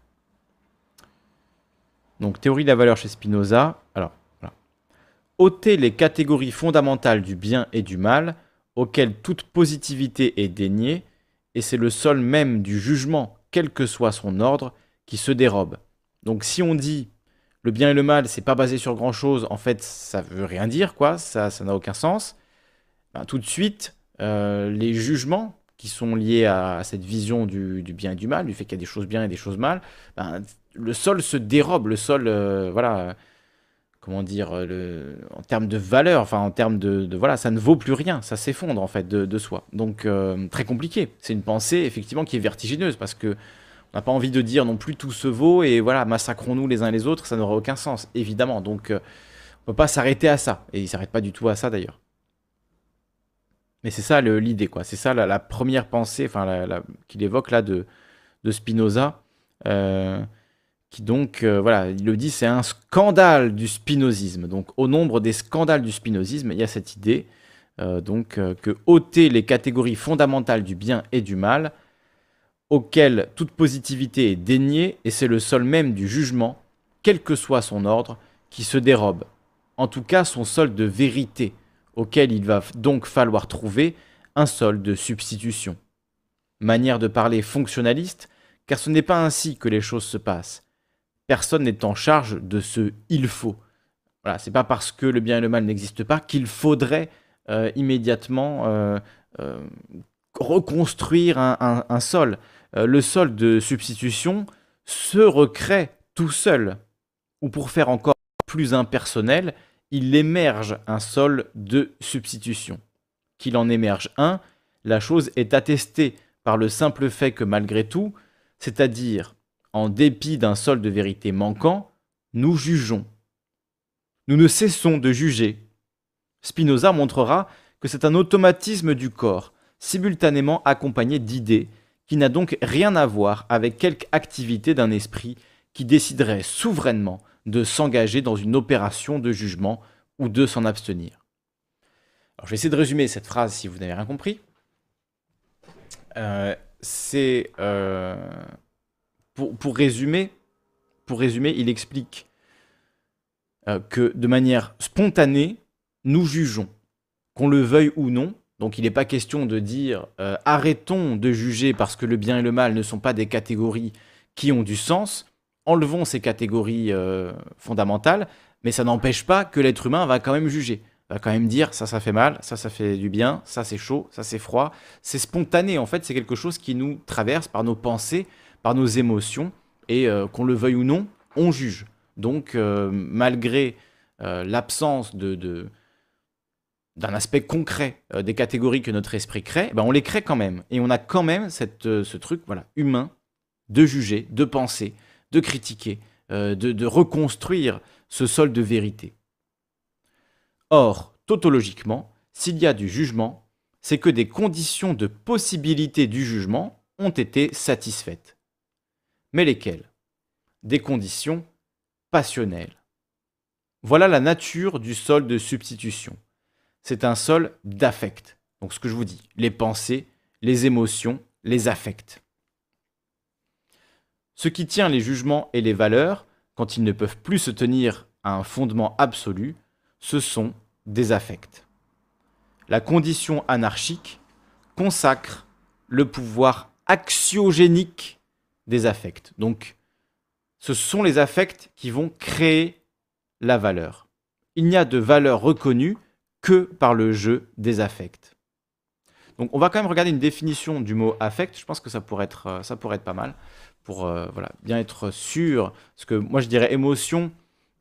Donc théorie de la valeur chez Spinoza. Alors, voilà. ôter les catégories fondamentales du bien et du mal, auxquelles toute positivité est déniée, et c'est le sol même du jugement, quel que soit son ordre, qui se dérobe. Donc si on dit le bien et le mal, c'est pas basé sur grand chose, en fait, ça veut rien dire, quoi, ça n'a aucun sens. Ben, tout de suite, euh, les jugements qui sont liés à, cette vision du, bien et du mal, du fait qu'il y a des choses bien et des choses mal, ben, le sol se dérobe, le sol, euh, voilà, comment dire, le, en termes de valeur, enfin en termes de, voilà, ça ne vaut plus rien, ça s'effondre en fait de, soi. Donc euh, très compliqué. C'est une pensée effectivement qui est vertigineuse parce que on n'a pas envie de dire non plus tout se vaut et voilà, massacrons-nous les uns les autres, ça n'aurait aucun sens, évidemment. Donc, euh, on peut pas s'arrêter à ça. Et il s'arrête pas du tout à ça d'ailleurs. Mais c'est ça l'idée, quoi. C'est ça la, première pensée enfin, qu'il évoque là de, de Spinoza. Euh, qui donc, euh, voilà, il le dit, c'est un scandale du spinozisme. Donc, au nombre des scandales du spinozisme, il y a cette idée donc que ôter les catégories fondamentales du bien et du mal, auquel toute positivité est déniée, et c'est le sol même du jugement, quel que soit son ordre, qui se dérobe. En tout cas, son sol de vérité, auquel il va donc falloir trouver un sol de substitution. Manière de parler fonctionnaliste, car ce n'est pas ainsi que les choses se passent. Personne n'est en charge de ce il faut. Voilà, c'est pas parce que le bien et le mal n'existent pas qu'il faudrait euh, immédiatement euh, euh, reconstruire un sol. Le sol de substitution se recrée tout seul. Ou pour faire encore plus impersonnel, il émerge un sol de substitution. Qu'il en émerge un, la chose est attestée par le simple fait que malgré tout, c'est-à-dire en dépit d'un sol de vérité manquant, nous jugeons. Nous ne cessons de juger. Spinoza montrera que c'est un automatisme du corps, simultanément accompagné d'idées, qui n'a donc rien à voir avec quelque activité d'un esprit qui déciderait souverainement de s'engager dans une opération de jugement ou de s'en abstenir. Alors, je vais essayer de résumer cette phrase si vous n'avez rien compris. Euh, c'est euh, pour, résumer, pour résumer, il explique euh, que de manière spontanée, nous jugeons, qu'on le veuille ou non, donc il n'est pas question de dire euh, arrêtons de juger parce que le bien et le mal ne sont pas des catégories qui ont du sens, enlevons ces catégories euh, fondamentales, mais ça n'empêche pas que l'être humain va quand même juger, va quand même dire ça ça fait mal, ça ça fait du bien, ça c'est chaud, ça c'est froid, c'est spontané en fait, c'est quelque chose qui nous traverse par nos pensées, par nos émotions, et euh, qu'on le veuille ou non, on juge. Donc malgré l'absence de d'un aspect concret euh, des catégories que notre esprit crée, ben on les crée quand même. Et on a quand même euh, ce truc voilà, humain de juger, de penser, de critiquer, euh, de, de, reconstruire ce sol de vérité. Or, tautologiquement, s'il y a du jugement, c'est que des conditions de possibilité du jugement ont été satisfaites. Mais lesquelles? Des conditions passionnelles. Voilà la nature du sol de substitution c'est un sol d'affect. Donc ce que je vous dis, les pensées, les émotions, les affects. Ce qui tient les jugements et les valeurs, quand ils ne peuvent plus se tenir à un fondement absolu, ce sont des affects. La condition anarchique consacre le pouvoir axiogénique des affects. Donc, ce sont les affects qui vont créer la valeur. Il n'y a de valeur reconnue que par le jeu des affects. Donc on va quand même regarder une définition du mot affect, je pense que ça pourrait être, euh, ça pourrait être pas mal pour euh, voilà, bien être sûr. Parce que moi je dirais émotion,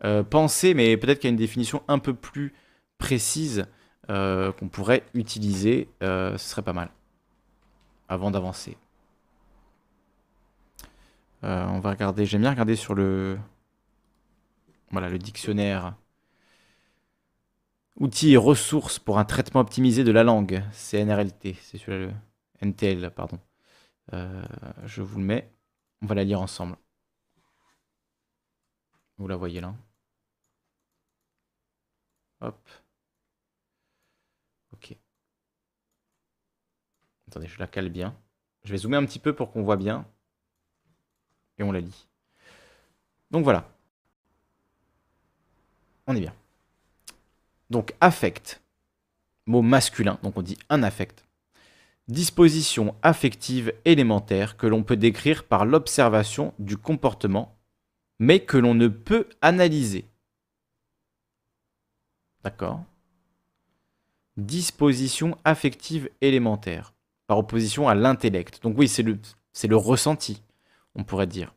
euh, pensée, mais peut-être qu'il y a une définition un peu plus précise qu'on pourrait utiliser, ce serait pas mal avant d'avancer. On va regarder, j'aime bien regarder sur le, voilà, le dictionnaire Outils et ressources pour un traitement optimisé de la langue. C'est NRLT, c'est celui-là, NTL, pardon. Euh, je vous le mets. On va la lire ensemble. Vous la voyez là. Hop. Ok. Attendez, je la cale bien. Je vais zoomer un petit peu pour qu'on voit bien. Et on la lit. Donc voilà. On est bien. Donc affect, mot masculin, donc on dit un affect. Disposition affective élémentaire que l'on peut décrire par l'observation du comportement, mais que l'on ne peut analyser. D'accord? Disposition affective élémentaire, par opposition à l'intellect. Donc oui, c'est le, le ressenti, on pourrait dire.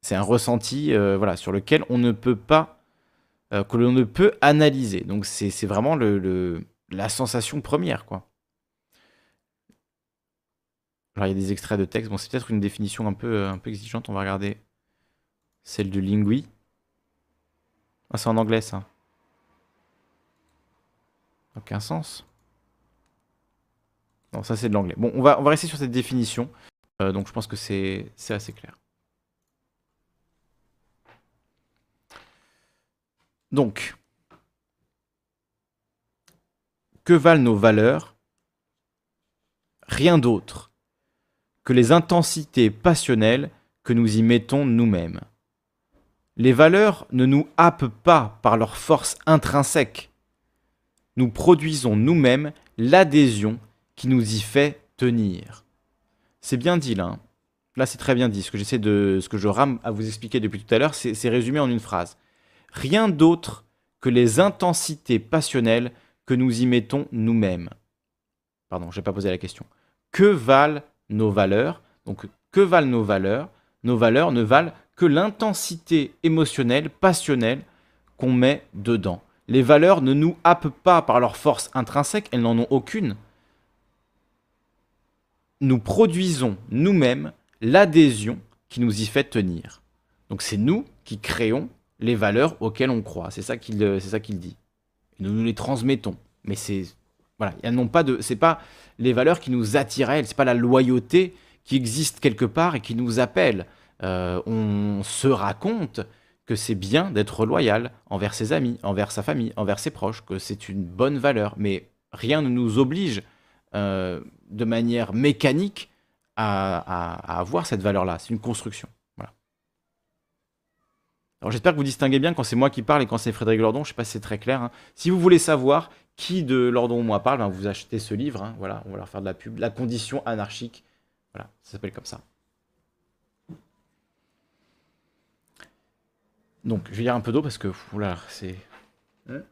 C'est un ressenti euh, voilà, sur lequel on ne peut pas euh, que l'on ne peut analyser. Donc c'est vraiment le, la sensation première, quoi. Alors il y a des extraits de texte. Bon, c'est peut-être une définition un peu, euh, un peu exigeante. On va regarder celle de Lingui. Ah, c'est en anglais, ça. Aucun sens. Non, ça c'est de l'anglais. Bon, on va, on va rester sur cette définition. Euh, donc je pense que c'est assez clair. Donc, que valent nos valeurs? Rien d'autre que les intensités passionnelles que nous y mettons nous-mêmes. Les valeurs ne nous happent pas par leur force intrinsèque. Nous produisons nous-mêmes l'adhésion qui nous y fait tenir. C'est bien dit là. Hein. Là, c'est très bien dit. Ce que j'essaie de, ce que je rame à vous expliquer depuis tout à l'heure, c'est résumé en une phrase rien d'autre que les intensités passionnelles que nous y mettons nous-mêmes. Pardon, je n'ai pas posé la question. Que valent nos valeurs? Donc, que valent nos valeurs? Nos valeurs ne valent que l'intensité émotionnelle, passionnelle qu'on met dedans. Les valeurs ne nous happent pas par leur force intrinsèque, elles n'en ont aucune. Nous produisons nous-mêmes l'adhésion qui nous y fait tenir. Donc c'est nous qui créons les valeurs auxquelles on croit. C'est ça qu'il euh, qu'il dit. nous nous les transmettons. Mais c'est voilà, elles n'ont pas de c'est pas les valeurs qui nous attirent elles, c'est pas la loyauté qui existe quelque part et qui nous appelle. Euh, on se raconte que c'est bien d'être loyal envers ses amis, envers sa famille, envers ses proches, que c'est une bonne valeur, mais rien ne nous oblige euh, de manière mécanique à avoir cette valeur-là. C'est une construction. Alors j'espère que vous distinguez bien quand c'est moi qui parle et quand c'est Frédéric Lordon, je sais pas si c'est très clair. Hein. Si vous voulez savoir qui de Lordon ou moi parle, ben, vous achetez ce livre, hein. voilà, on va leur faire de la pub, La condition anarchique, voilà, ça s'appelle comme ça. Donc je vais lire un peu d'eau parce que, oula, c'est... Hein?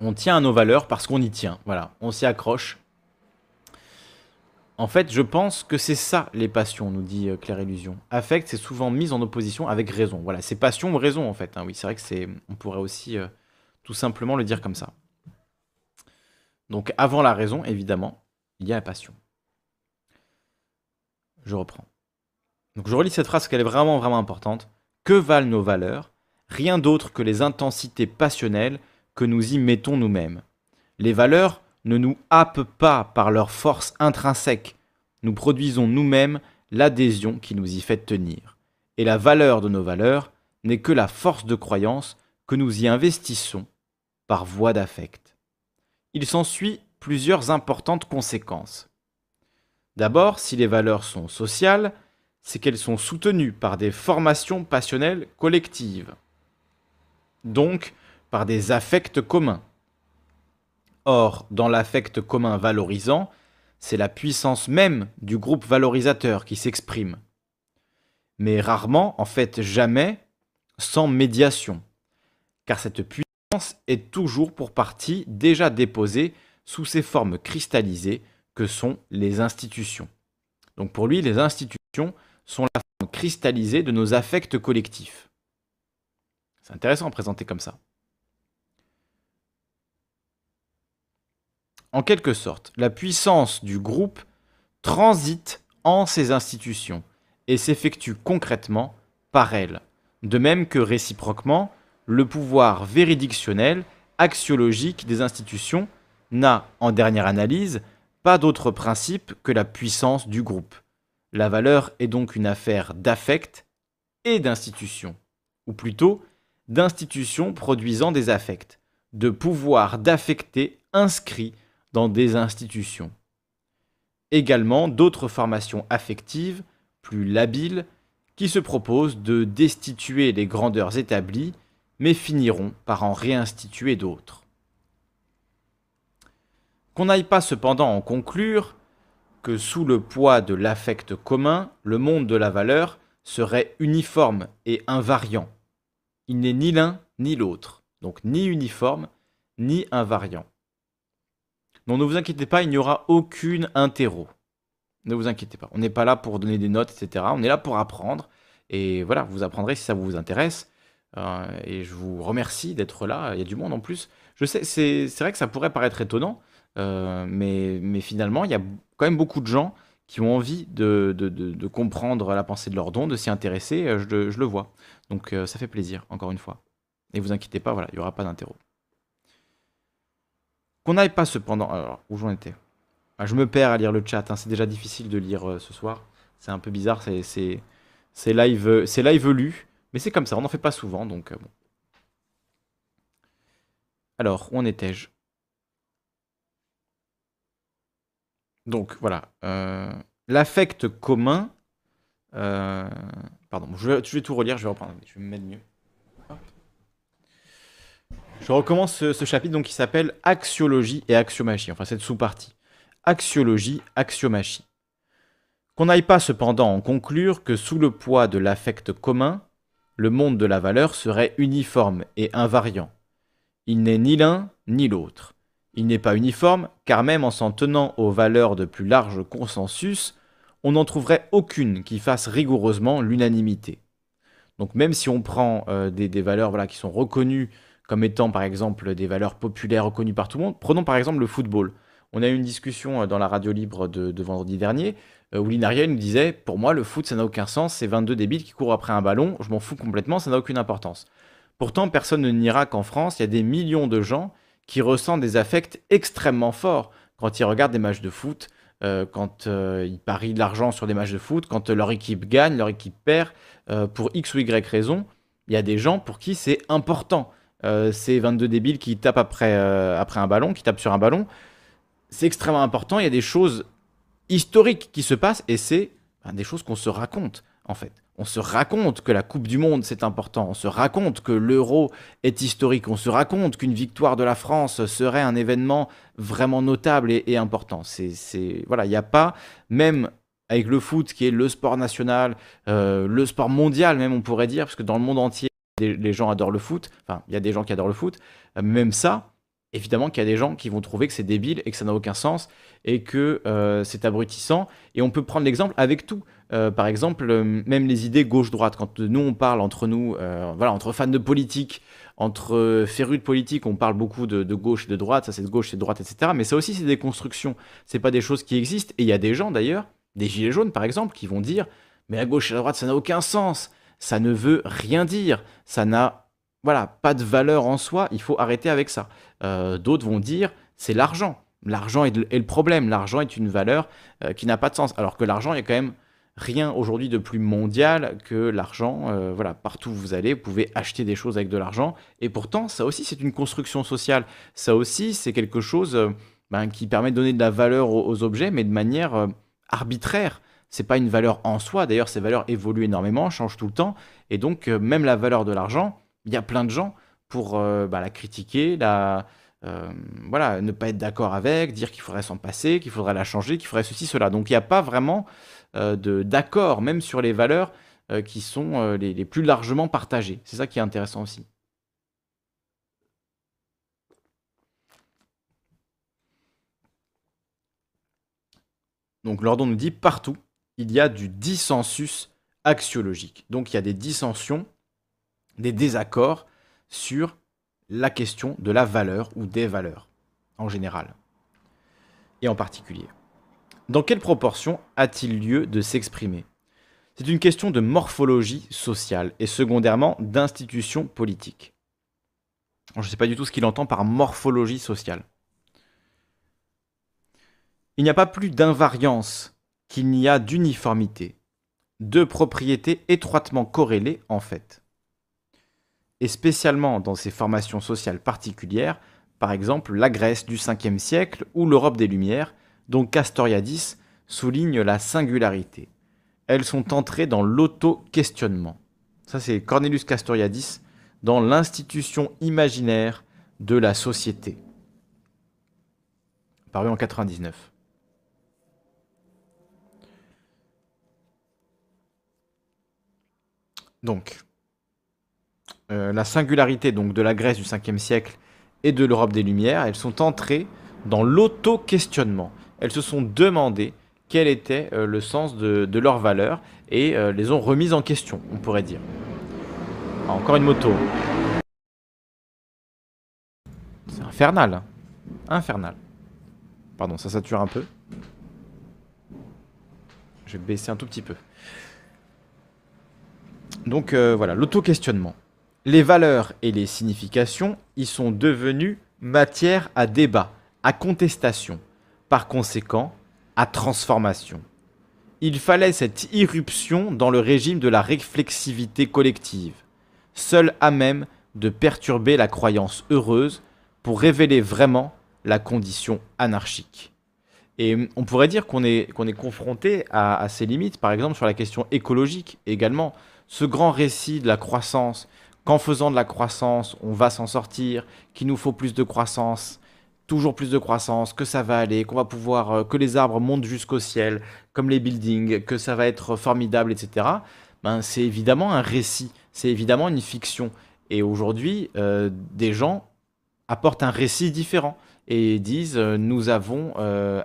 On tient à nos valeurs parce qu'on y tient, voilà, on s'y accroche en fait, je pense que c'est ça les passions, nous dit euh, Claire Illusion. Affect, c'est souvent mis en opposition avec raison. Voilà, c'est passion ou raison en fait. Hein. Oui, c'est vrai que c'est. On pourrait aussi euh, tout simplement le dire comme ça. Donc avant la raison, évidemment, il y a la passion. Je reprends. Donc je relis cette phrase qu'elle est vraiment vraiment importante. Que valent nos valeurs? Rien d'autre que les intensités passionnelles que nous y mettons nous-mêmes. Les valeurs ne nous happent pas par leur force intrinsèque. Nous produisons nous-mêmes l'adhésion qui nous y fait tenir. Et la valeur de nos valeurs n'est que la force de croyance que nous y investissons par voie d'affect. Il s'ensuit plusieurs importantes conséquences. D'abord, si les valeurs sont sociales, c'est qu'elles sont soutenues par des formations passionnelles collectives. donc par des affects communs. Or, dans l'affect commun valorisant, c'est la puissance même du groupe valorisateur qui s'exprime. Mais rarement, en fait jamais, sans médiation, car cette puissance est toujours pour partie déjà déposée sous ces formes cristallisées que sont les institutions. Donc pour lui, les institutions sont la forme cristallisée de nos affects collectifs. C'est intéressant à présenter comme ça. En quelque sorte, la puissance du groupe transite en ces institutions et s'effectue concrètement par elles, de même que réciproquement, le pouvoir véridictionnel, axiologique des institutions n'a, en dernière analyse, pas d'autre principe que la puissance du groupe. La valeur est donc une affaire d'affect et d'institution, ou plutôt d'institutions produisant des affects, de pouvoir d'affecter inscrits dans des institutions. Également d'autres formations affectives, plus labiles, qui se proposent de destituer les grandeurs établies, mais finiront par en réinstituer d'autres. Qu'on n'aille pas cependant en conclure que sous le poids de l'affect commun, le monde de la valeur serait uniforme et invariant. Il n'est ni l'un ni l'autre, donc ni uniforme ni invariant. Non, ne vous inquiétez pas, il n'y aura aucune interro. Ne vous inquiétez pas, on n'est pas là pour donner des notes, etc. On est là pour apprendre. Et voilà, vous apprendrez si ça vous intéresse. Euh, et je vous remercie d'être là. Il y a du monde en plus. Je sais, c'est vrai que ça pourrait paraître étonnant, euh, mais, finalement, il y a quand même beaucoup de gens qui ont envie de, comprendre la pensée de leur don, de s'y intéresser. Euh, je, je, le vois. Donc ça fait plaisir, encore une fois. Et vous inquiétez pas, voilà, il n'y aura pas d'interro. Qu'on n'aille pas cependant. Alors, où j'en étais ah, Je me perds à lire le chat, hein, c'est déjà difficile de lire euh, ce soir. C'est un peu bizarre, c'est live, euh, live lu, mais c'est comme ça, on n'en fait pas souvent, donc euh. Alors, où en étais-je? Donc voilà, l'affect commun. pardon, je vais, tout relire, je vais reprendre, je vais me mettre mieux. Je recommence ce, chapitre donc, qui s'appelle Axiologie et Axiomachie, enfin cette sous-partie. Axiologie, Axiomachie. Qu'on n'aille pas cependant en conclure que sous le poids de l'affect commun, le monde de la valeur serait uniforme et invariant. Il n'est ni l'un ni l'autre. Il n'est pas uniforme, car même en s'en tenant aux valeurs de plus large consensus, on n'en trouverait aucune qui fasse rigoureusement l'unanimité. Donc même si on prend euh, des, des, valeurs voilà, qui sont reconnues comme étant par exemple des valeurs populaires reconnues par tout le monde. Prenons par exemple le football. On a eu une discussion euh, dans la radio libre de, vendredi dernier euh, où Linaria nous disait Pour moi, le foot, ça n'a aucun sens, c'est 22 débiles qui courent après un ballon, je m'en fous complètement, ça n'a aucune importance. Pourtant, personne ne niera qu'en France, il y a des millions de gens qui ressentent des affects extrêmement forts quand ils regardent des matchs de foot, euh, quand ils parient de l'argent sur des matchs de foot, quand leur équipe gagne, leur équipe perd, pour X ou Y raison. Il y a des gens pour qui c'est important. Euh, ces 22 débiles qui tapent après, euh, après un ballon, qui tapent sur un ballon. C'est extrêmement important. Il y a des choses historiques qui se passent et c'est ben, des choses qu'on se raconte en fait. On se raconte que la Coupe du Monde c'est important, on se raconte que l'euro est historique, on se raconte qu'une victoire de la France serait un événement vraiment notable et, important. C'est voilà, il n'y a pas même avec le foot qui est le sport national, euh, le sport mondial même on pourrait dire, parce que dans le monde entier les gens adorent le foot, enfin, il y a des gens qui adorent le foot, euh, même ça, évidemment qu'il y a des gens qui vont trouver que c'est débile et que ça n'a aucun sens et que euh, c'est abrutissant. Et on peut prendre l'exemple avec tout. Euh, par exemple, même les idées gauche-droite. Quand nous, on parle entre nous, voilà, entre fans de politique, entre férus de politique, on parle beaucoup de, gauche et de droite, ça c'est de gauche, c'est de droite, etc. Mais ça aussi, c'est des constructions. C'est pas des choses qui existent. Et il y a des gens d'ailleurs, des gilets jaunes par exemple, qui vont dire Mais à gauche et à droite, ça n'a aucun sens ça ne veut rien dire. Ça n'a voilà, pas de valeur en soi, il faut arrêter avec ça. Euh, d'autres vont dire c'est l'argent. L'argent est, le problème. L'argent est une valeur euh, qui n'a pas de sens. Alors que l'argent, il y a quand même rien aujourd'hui de plus mondial que l'argent. Euh, voilà, partout où vous allez, vous pouvez acheter des choses avec de l'argent. Et pourtant, ça aussi, c'est une construction sociale. Ça aussi, c'est quelque chose ben, qui permet de donner de la valeur aux objets, mais de manière arbitraire c'est pas une valeur en soi. D'ailleurs, ces valeurs évoluent énormément, changent tout le temps. Et donc, euh, même la valeur de l'argent, il y a plein de gens pour euh, bah, la critiquer, la, euh, voilà, ne pas être d'accord avec, dire qu'il faudrait s'en passer, qu'il faudrait la changer, qu'il faudrait ceci, cela. Donc il n'y a pas vraiment d'accord, même sur les valeurs qui sont les, plus largement partagées. C'est ça qui est intéressant aussi. Donc Lordon nous dit partout, il y a du dissensus axiologique. Donc il y a des dissensions, des désaccords sur la question de la valeur ou des valeurs en général et en particulier. Dans quelle proportion a-t-il lieu de s'exprimer? C'est une question de morphologie sociale et secondairement d'institution politique. Je ne sais pas du tout ce qu'il entend par morphologie sociale. Il n'y a pas plus d'invariance qu'il n'y a d'uniformité, deux propriétés étroitement corrélées en fait et spécialement dans ces formations sociales particulières, par exemple la Grèce du 5e siècle ou l'Europe des Lumières, dont Castoriadis souligne la singularité. Elles sont entrées dans l'auto-questionnement. Ça, c'est Cornelius Castoriadis dans l'institution imaginaire de la société. Paru en 99. Donc, euh, la singularité donc de la Grèce du 5e siècle et de l'Europe des Lumières, elles sont entrées dans l'auto-questionnement. Elles se sont demandées quel était euh, le sens de, leurs valeurs et euh, les ont remises en question, on pourrait dire. Ah, encore une moto. C'est infernal. Infernal. Pardon, ça sature un peu. Je vais baisser un tout petit peu. Donc voilà, l'auto-questionnement. Les valeurs et les significations y sont devenues matière à débat, à contestation, par conséquent à transformation. Il fallait cette irruption dans le régime de la réflexivité collective, seule à même de perturber la croyance heureuse pour révéler vraiment la condition anarchique. Et on pourrait dire qu'on est, confronté à, à ces limites, par exemple sur la question écologique également. Ce grand récit de la croissance qu'en faisant de la croissance, on va s'en sortir, qu'il nous faut plus de croissance, toujours plus de croissance, que ça va aller, qu'on va pouvoir, euh, que les arbres montent jusqu'au ciel, comme les buildings, que ça va être formidable, etc. Ben, c'est évidemment un récit, c'est évidemment une fiction. Et aujourd'hui, euh, des gens apportent un récit différent et disent euh, nous avons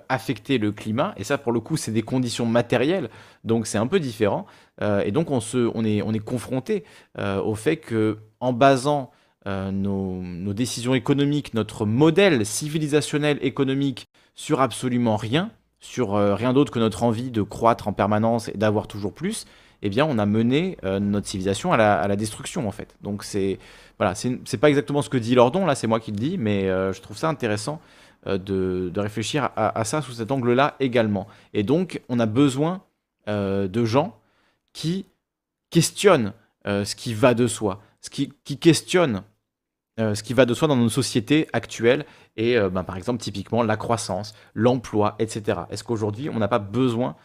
affecté le climat. Et ça pour le coup c'est des conditions matérielles. Donc c'est un peu différent. Euh, et donc on, se, on, est, on est confronté euh, au fait que en basant euh, nos, décisions économiques, notre modèle civilisationnel économique sur absolument rien, sur rien d'autre que notre envie de croître en permanence et d'avoir toujours plus, eh bien on a mené notre civilisation à la, destruction en fait. Donc c'est voilà, c'est pas exactement ce que dit Lordon, là c'est moi qui le dis, mais je trouve ça intéressant de, de, réfléchir à, ça sous cet angle-là également. Et donc on a besoin de gens qui questionne euh, ce qui va de soi, ce qui, questionne euh, ce qui va de soi dans nos sociétés actuelles et euh, ben, par exemple typiquement la croissance, l'emploi, etc. Est-ce qu'aujourd'hui on n'a pas besoin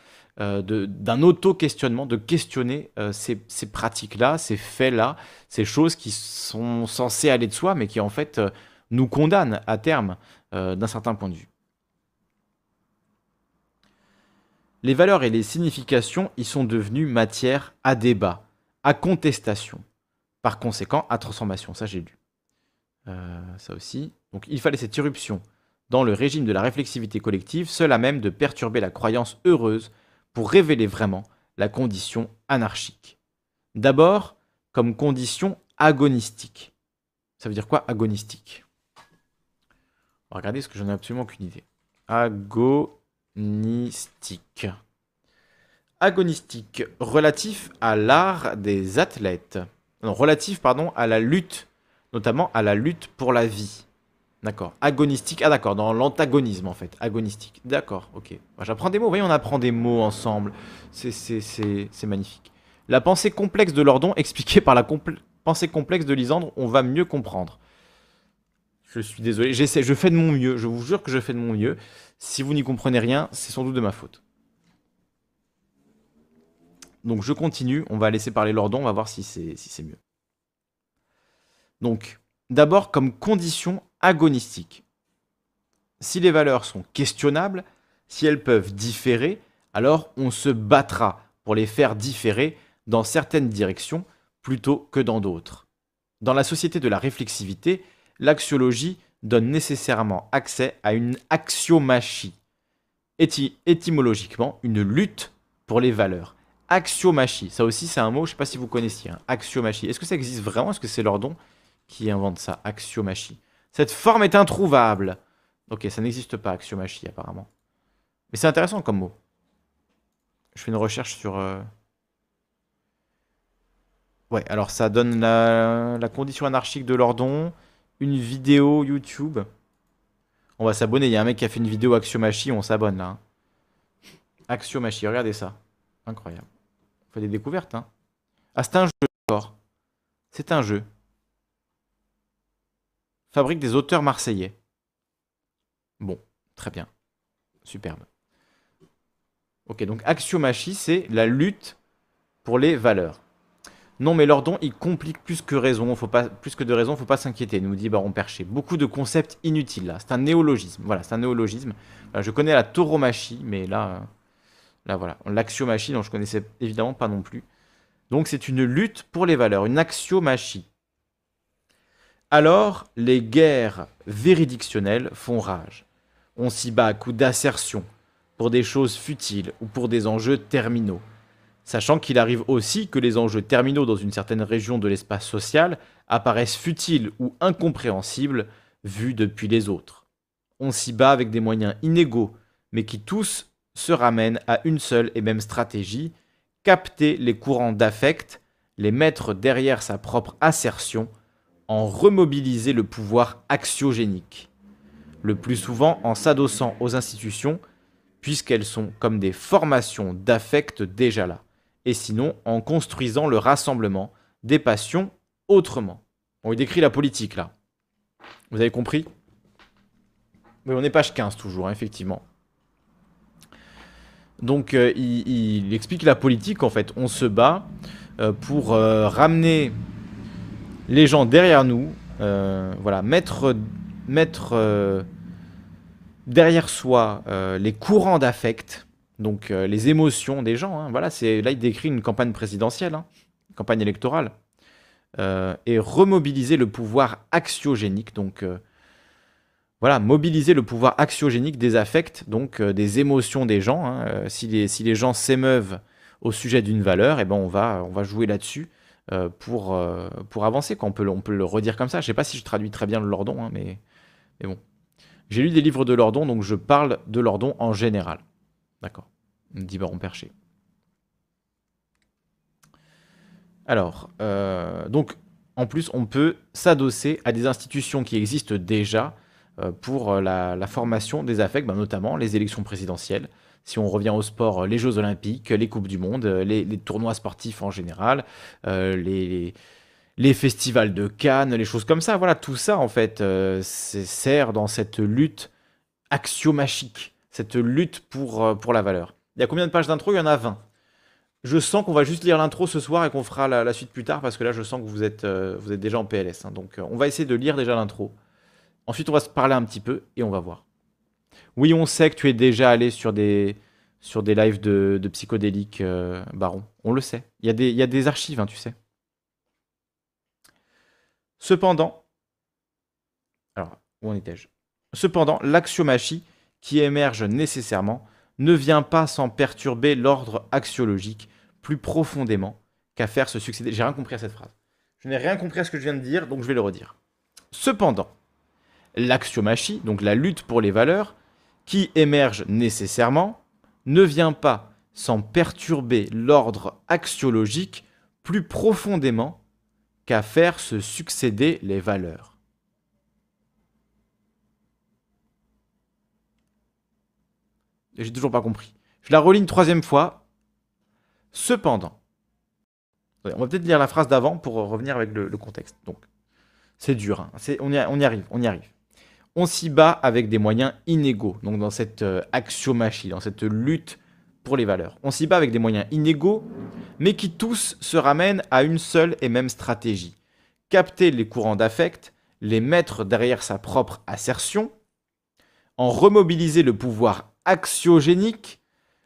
d'un auto-questionnement, de questionner ces, ces pratiques-là, ces faits-là, ces choses qui sont censées aller de soi mais qui en fait nous condamnent à terme d'un certain point de vue. Les valeurs et les significations y sont devenues matière à débat, à contestation. Par conséquent, à transformation. Ça, j'ai lu. Euh, ça aussi. Donc, il fallait cette irruption dans le régime de la réflexivité collective, seule à même de perturber la croyance heureuse pour révéler vraiment la condition anarchique. D'abord, comme condition agonistique. Ça veut dire quoi agonistique? On va regarder ce que j'en ai absolument aucune idée. Ago Agonistique. Agonistique, relatif à l'art des athlètes. Relatif, pardon, à la lutte, notamment à la lutte pour la vie. D'accord. Agonistique, ah d'accord, dans l'antagonisme en fait. Agonistique. D'accord, ok. J'apprends des mots, vous voyez, on apprend des mots ensemble. C'est magnifique. La pensée complexe de Lordon, expliquée par la pensée complexe de Lisandre, on va mieux comprendre. Je suis désolé, je fais de mon mieux, je vous jure que je fais de mon mieux. Si vous n'y comprenez rien, c'est sans doute de ma faute. Donc je continue, on va laisser parler Lordon, on va voir si c'est si mieux. Donc, d'abord comme condition agonistique. Si les valeurs sont questionnables, si elles peuvent différer, alors on se battra pour les faire différer dans certaines directions plutôt que dans d'autres. Dans la société de la réflexivité, l'axiologie donne nécessairement accès à une axiomachie, étymologiquement une lutte pour les valeurs. Axiomachie, ça aussi c'est un mot, je ne sais pas si vous connaissiez, hein. axiomachie. Est-ce que ça existe vraiment? Est-ce que c'est Lordon qui invente ça, axiomachie Cette forme est introuvable. Ok, ça n'existe pas, axiomachie apparemment. Mais c'est intéressant comme mot. Je fais une recherche sur... Euh, ouais, alors ça donne la, condition anarchique de Lordon, une vidéo YouTube. On va s'abonner. Il y a un mec qui a fait une vidéo Axiomachi, on s'abonne là. Hein. Axiomachi, regardez ça. Incroyable. On fait des découvertes. Hein. Ah, c'est un jeu. C'est un jeu. Fabrique des auteurs marseillais. Bon, très bien. Superbe. Ok, donc Axiomachi, c'est la lutte pour les valeurs. Non, mais Lordon, il complique plus que raison. Faut pas, plus que de raison, faut pas s'inquiéter, nous dit Baron Perché. Beaucoup de concepts inutiles là. C'est un néologisme. Voilà, c'est un néologisme. je connais la tauromachie, mais là, euh, là voilà, l'axiomachie, dont je connaissais évidemment pas non plus. Donc c'est une lutte pour les valeurs, une axiomachie. Alors, les guerres véridictionnelles font rage. On s'y bat à coups d'assertion, pour des choses futiles ou pour des enjeux terminaux sachant qu'il arrive aussi que les enjeux terminaux dans une certaine région de l'espace social apparaissent futiles ou incompréhensibles vus depuis les autres. On s'y bat avec des moyens inégaux, mais qui tous se ramènent à une seule et même stratégie, capter les courants d'affect, les mettre derrière sa propre assertion, en remobiliser le pouvoir axiogénique, le plus souvent en s'adossant aux institutions, puisqu'elles sont comme des formations d'affect déjà là et sinon en construisant le rassemblement des passions autrement. On il décrit la politique là. Vous avez compris? Mais on est page 15 toujours, hein, effectivement. Donc euh, il, explique la politique en fait. On se bat euh, pour euh, ramener les gens derrière nous, voilà, mettre, mettre derrière soi les courants d'affect donc euh, les émotions des gens. Hein. voilà, c'est là il décrit une campagne présidentielle, hein, campagne électorale, euh, et remobiliser le pouvoir axiogénique. Donc euh, voilà, mobiliser le pouvoir axiogénique des affects, donc des émotions des gens. Hein. si, les, gens s'émeuvent au sujet d'une valeur, eh ben on va jouer là-dessus pour, pour avancer. On, peut, on peut le redire comme ça. Je ne sais pas si je traduis très bien le Lordon, mais, mais bon. J'ai lu des livres de Lordon, donc je parle de Lordon en général. D'accord, dit Baron Perché. Alors, euh, donc, en plus, on peut s'adosser à des institutions qui existent déjà euh, pour euh, la, formation des affects, ben, notamment les élections présidentielles. Si on revient au sport, les Jeux Olympiques, les Coupes du Monde, les, tournois sportifs en général, les, les, festivals de Cannes, les choses comme ça. Voilà, tout ça, en fait, sert dans cette lutte axiomachique cette lutte pour, euh, pour la valeur. Il y a combien de pages d'intro? Il y en a 20. Je sens qu'on va juste lire l'intro ce soir et qu'on fera la, suite plus tard parce que là, je sens que vous êtes, euh, vous êtes déjà en PLS. Hein. donc, euh, on va essayer de lire déjà l'intro. Ensuite, on va se parler un petit peu et on va voir. Oui, on sait que tu es déjà allé sur des, sur des lives de, de psychodéliques, Baron. On le sait. Il y a des, y a des archives, hein, tu sais. Cependant, alors, où en étais-je? Cependant, l'axiomachie qui émerge nécessairement ne vient pas sans perturber l'ordre axiologique plus profondément qu'à faire se succéder. J'ai rien compris à cette phrase. Je n'ai rien compris à ce que je viens de dire, donc je vais le redire. Cependant, l'axiomachie, donc la lutte pour les valeurs, qui émerge nécessairement, ne vient pas sans perturber l'ordre axiologique plus profondément qu'à faire se succéder les valeurs. J'ai toujours pas compris. Je la relis une troisième fois. Cependant, on va peut-être lire la phrase d'avant pour revenir avec le, contexte. Donc, c'est dur. Hein. On, y, arrive. On y arrive. On s'y bat avec des moyens inégaux. Donc, dans cette euh, axiomachie, dans cette lutte pour les valeurs. On s'y bat avec des moyens inégaux, mais qui tous se ramènent à une seule et même stratégie. Capter les courants d'affect, les mettre derrière sa propre assertion, en remobiliser le pouvoir axiogénique,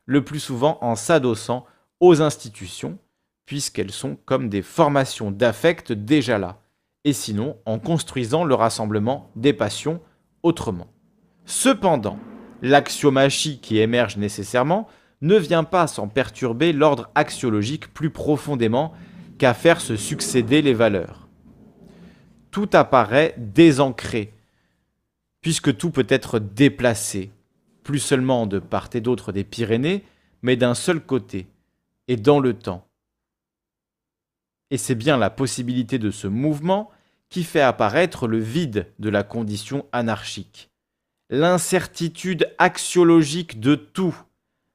le plus souvent en s'adossant aux institutions, puisqu'elles sont comme des formations d'affect déjà là, et sinon en construisant le rassemblement des passions autrement. Cependant, l'axiomachie qui émerge nécessairement ne vient pas sans perturber l'ordre axiologique plus profondément qu'à faire se succéder les valeurs. Tout apparaît désancré, puisque tout peut être déplacé, plus seulement de part et d'autre des Pyrénées, mais d'un seul côté, et dans le temps. Et c'est bien la possibilité de ce mouvement qui fait apparaître le vide de la condition anarchique, l'incertitude axiologique de tout,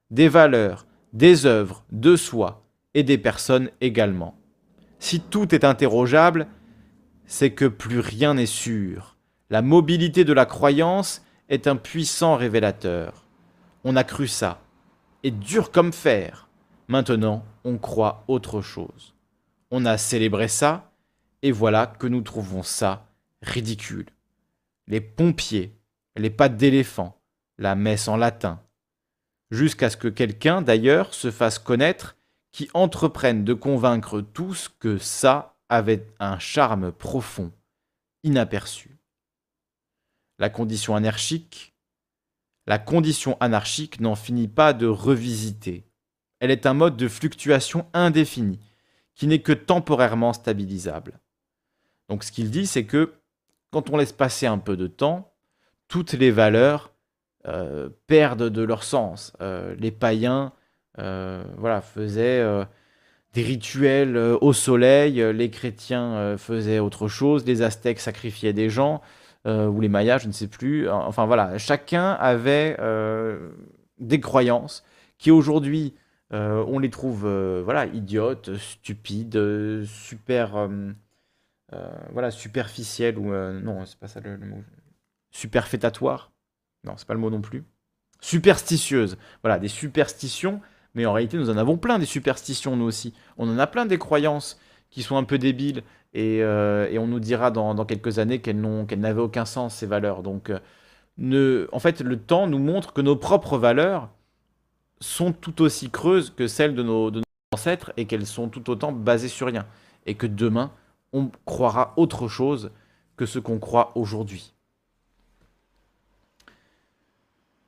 des valeurs, des œuvres, de soi et des personnes également. Si tout est interrogeable, c'est que plus rien n'est sûr. La mobilité de la croyance est un puissant révélateur. On a cru ça, et dur comme fer. Maintenant, on croit autre chose. On a célébré ça, et voilà que nous trouvons ça ridicule. Les pompiers, les pattes d'éléphant, la messe en latin, jusqu'à ce que quelqu'un d'ailleurs se fasse connaître qui entreprenne de convaincre tous que ça avait un charme profond, inaperçu. La condition anarchique, la condition anarchique n'en finit pas de revisiter. Elle est un mode de fluctuation indéfini, qui n'est que temporairement stabilisable. Donc ce qu'il dit, c'est que quand on laisse passer un peu de temps, toutes les valeurs euh, perdent de leur sens. Euh, les païens euh, voilà, faisaient des rituels au soleil, les chrétiens faisaient autre chose, les aztèques sacrifiaient des gens, ou les mayas, je ne sais plus. Enfin voilà, chacun avait des croyances qui aujourd'hui, on les trouve voilà, idiotes, stupides, super... voilà, superficielles, ou non, c'est pas ça le, mot. Superfétatoire non, c'est pas le mot non plus. Superstitieuse. Voilà, des superstitions, mais en réalité, nous en avons plein des superstitions, nous aussi. On en a plein des croyances qui sont un peu débiles, et, euh, on nous dira dans, quelques années qu'elles n'avaient aucun sens, ces valeurs. Donc, euh, ne, en fait, le temps nous montre que nos propres valeurs sont tout aussi creuses que celles de nos ancêtres, et qu'elles sont tout autant basées sur rien. Et que demain, on croira autre chose que ce qu'on croit aujourd'hui.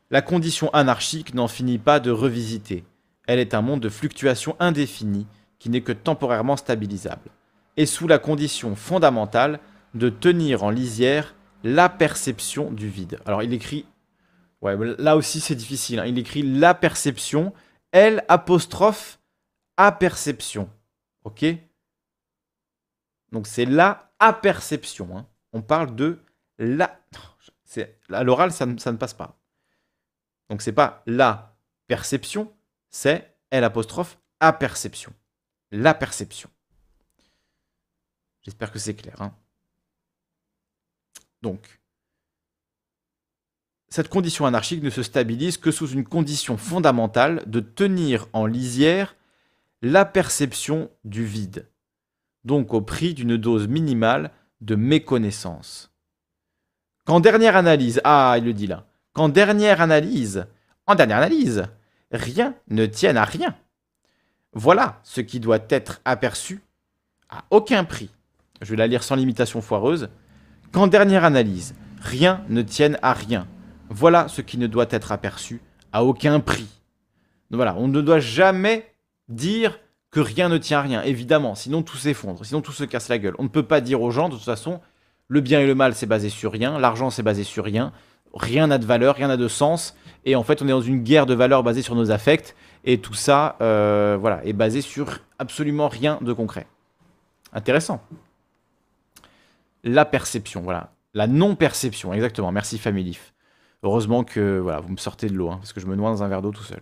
La condition anarchique n'en finit pas de revisiter. Elle est un monde de fluctuations indéfinies qui n'est que temporairement stabilisable. Et sous la condition fondamentale de tenir en lisière la perception du vide. Alors il écrit, ouais, là aussi c'est difficile, hein. il écrit la perception, L apostrophe aperception. Ok? Donc c'est la aperception. Hein. On parle de la. À l'oral, ça ne passe pas. Donc c'est pas la perception, c'est L apostrophe aperception. La perception. J'espère que c'est clair. Hein. Donc, cette condition anarchique ne se stabilise que sous une condition fondamentale de tenir en lisière la perception du vide, donc au prix d'une dose minimale de méconnaissance. Qu'en dernière analyse, ah, il le dit là, qu'en dernière analyse, en dernière analyse, rien ne tienne à rien. Voilà ce qui doit être aperçu à aucun prix. Je vais la lire sans limitation foireuse. Qu'en dernière analyse, rien ne tienne à rien. Voilà ce qui ne doit être aperçu à aucun prix. voilà, on ne doit jamais dire que rien ne tient à rien, évidemment, sinon tout s'effondre, sinon tout se casse la gueule. On ne peut pas dire aux gens, de toute façon, le bien et le mal, c'est basé sur rien, l'argent, c'est basé sur rien, rien n'a de valeur, rien n'a de sens. Et en fait, on est dans une guerre de valeurs basée sur nos affects. Et tout ça, euh, voilà, est basé sur absolument rien de concret. Intéressant. La perception, voilà. La non-perception, exactement. Merci Familif. Heureusement que voilà, vous me sortez de l'eau, hein, parce que je me noie dans un verre d'eau tout seul.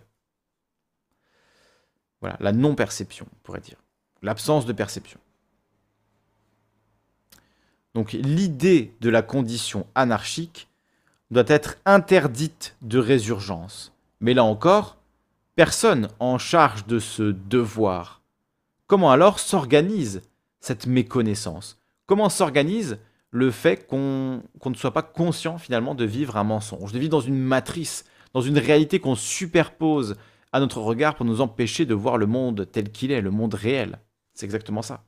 Voilà, la non-perception, on pourrait dire. L'absence de perception. Donc l'idée de la condition anarchique doit être interdite de résurgence. Mais là encore, personne en charge de ce devoir. Comment alors s'organise cette méconnaissance? Comment s'organise le fait qu'on ne soit pas conscient finalement de vivre un mensonge, de vivre dans une matrice, dans une réalité qu'on superpose à notre regard pour nous empêcher de voir le monde tel qu'il est, le monde réel. C'est exactement ça.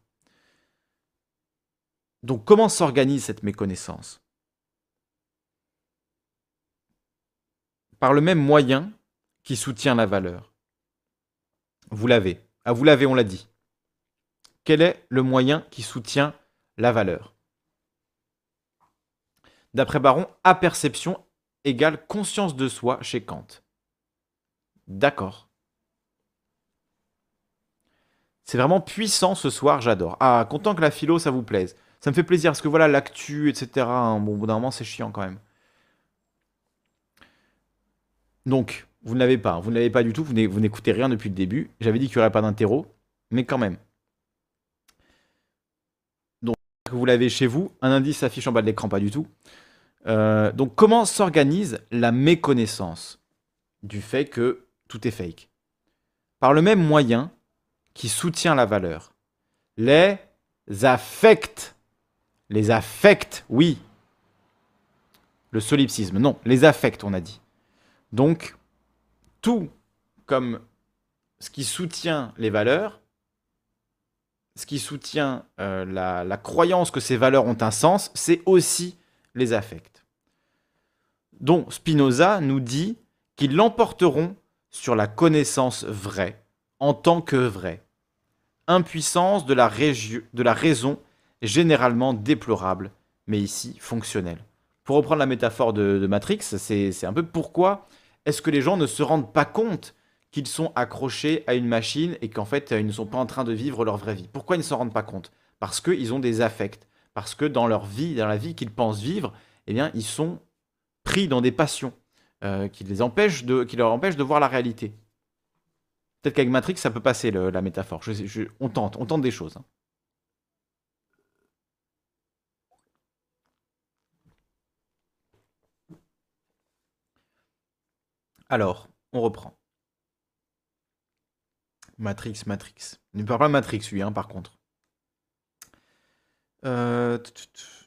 Donc comment s'organise cette méconnaissance? Par le même moyen qui soutient la valeur. Vous l'avez. Ah, vous l'avez, on l'a dit. Quel est le moyen qui soutient la valeur? D'après Baron, aperception égale conscience de soi chez Kant. D'accord. C'est vraiment puissant ce soir, j'adore. Ah, content que la philo, ça vous plaise. Ça me fait plaisir, parce que voilà, l'actu, etc. Hein, bon, au bout d'un moment, c'est chiant quand même. Donc, vous ne l'avez pas. Vous ne l'avez pas du tout. Vous n'écoutez rien depuis le début. J'avais dit qu'il n'y aurait pas d'interro, mais quand même. Donc, vous l'avez chez vous. Un indice s'affiche en bas de l'écran, pas du tout. Euh, donc, comment s'organise la méconnaissance du fait que tout est fake Par le même moyen qui soutient la valeur. Les affects. Les affects, oui. Le solipsisme, non. Les affects, on a dit. Donc, tout comme ce qui soutient les valeurs, ce qui soutient euh, la, croyance que ces valeurs ont un sens, c'est aussi les affects. dont Spinoza nous dit qu'ils l'emporteront sur la connaissance vraie, en tant que vraie. Impuissance de la, raison généralement déplorable, mais ici fonctionnelle. Pour reprendre la métaphore de, de Matrix, c'est un peu pourquoi est-ce que les gens ne se rendent pas compte qu'ils sont accrochés à une machine et qu'en fait, ils ne sont pas en train de vivre leur vraie vie? Pourquoi ils ne s'en rendent pas compte? Parce qu'ils ont des affects. Parce que dans leur vie, dans la vie qu'ils pensent vivre, eh bien, ils sont pris dans des passions euh, qui, les empêchent de, leur empêchent de voir la réalité. Peut-être qu'avec Matrix, ça peut passer la métaphore. on tente, on tente des choses. Hein. Alors, on reprend. Matrix, Matrix. Il ne parle pas de Matrix, lui, hein, par contre. Euh,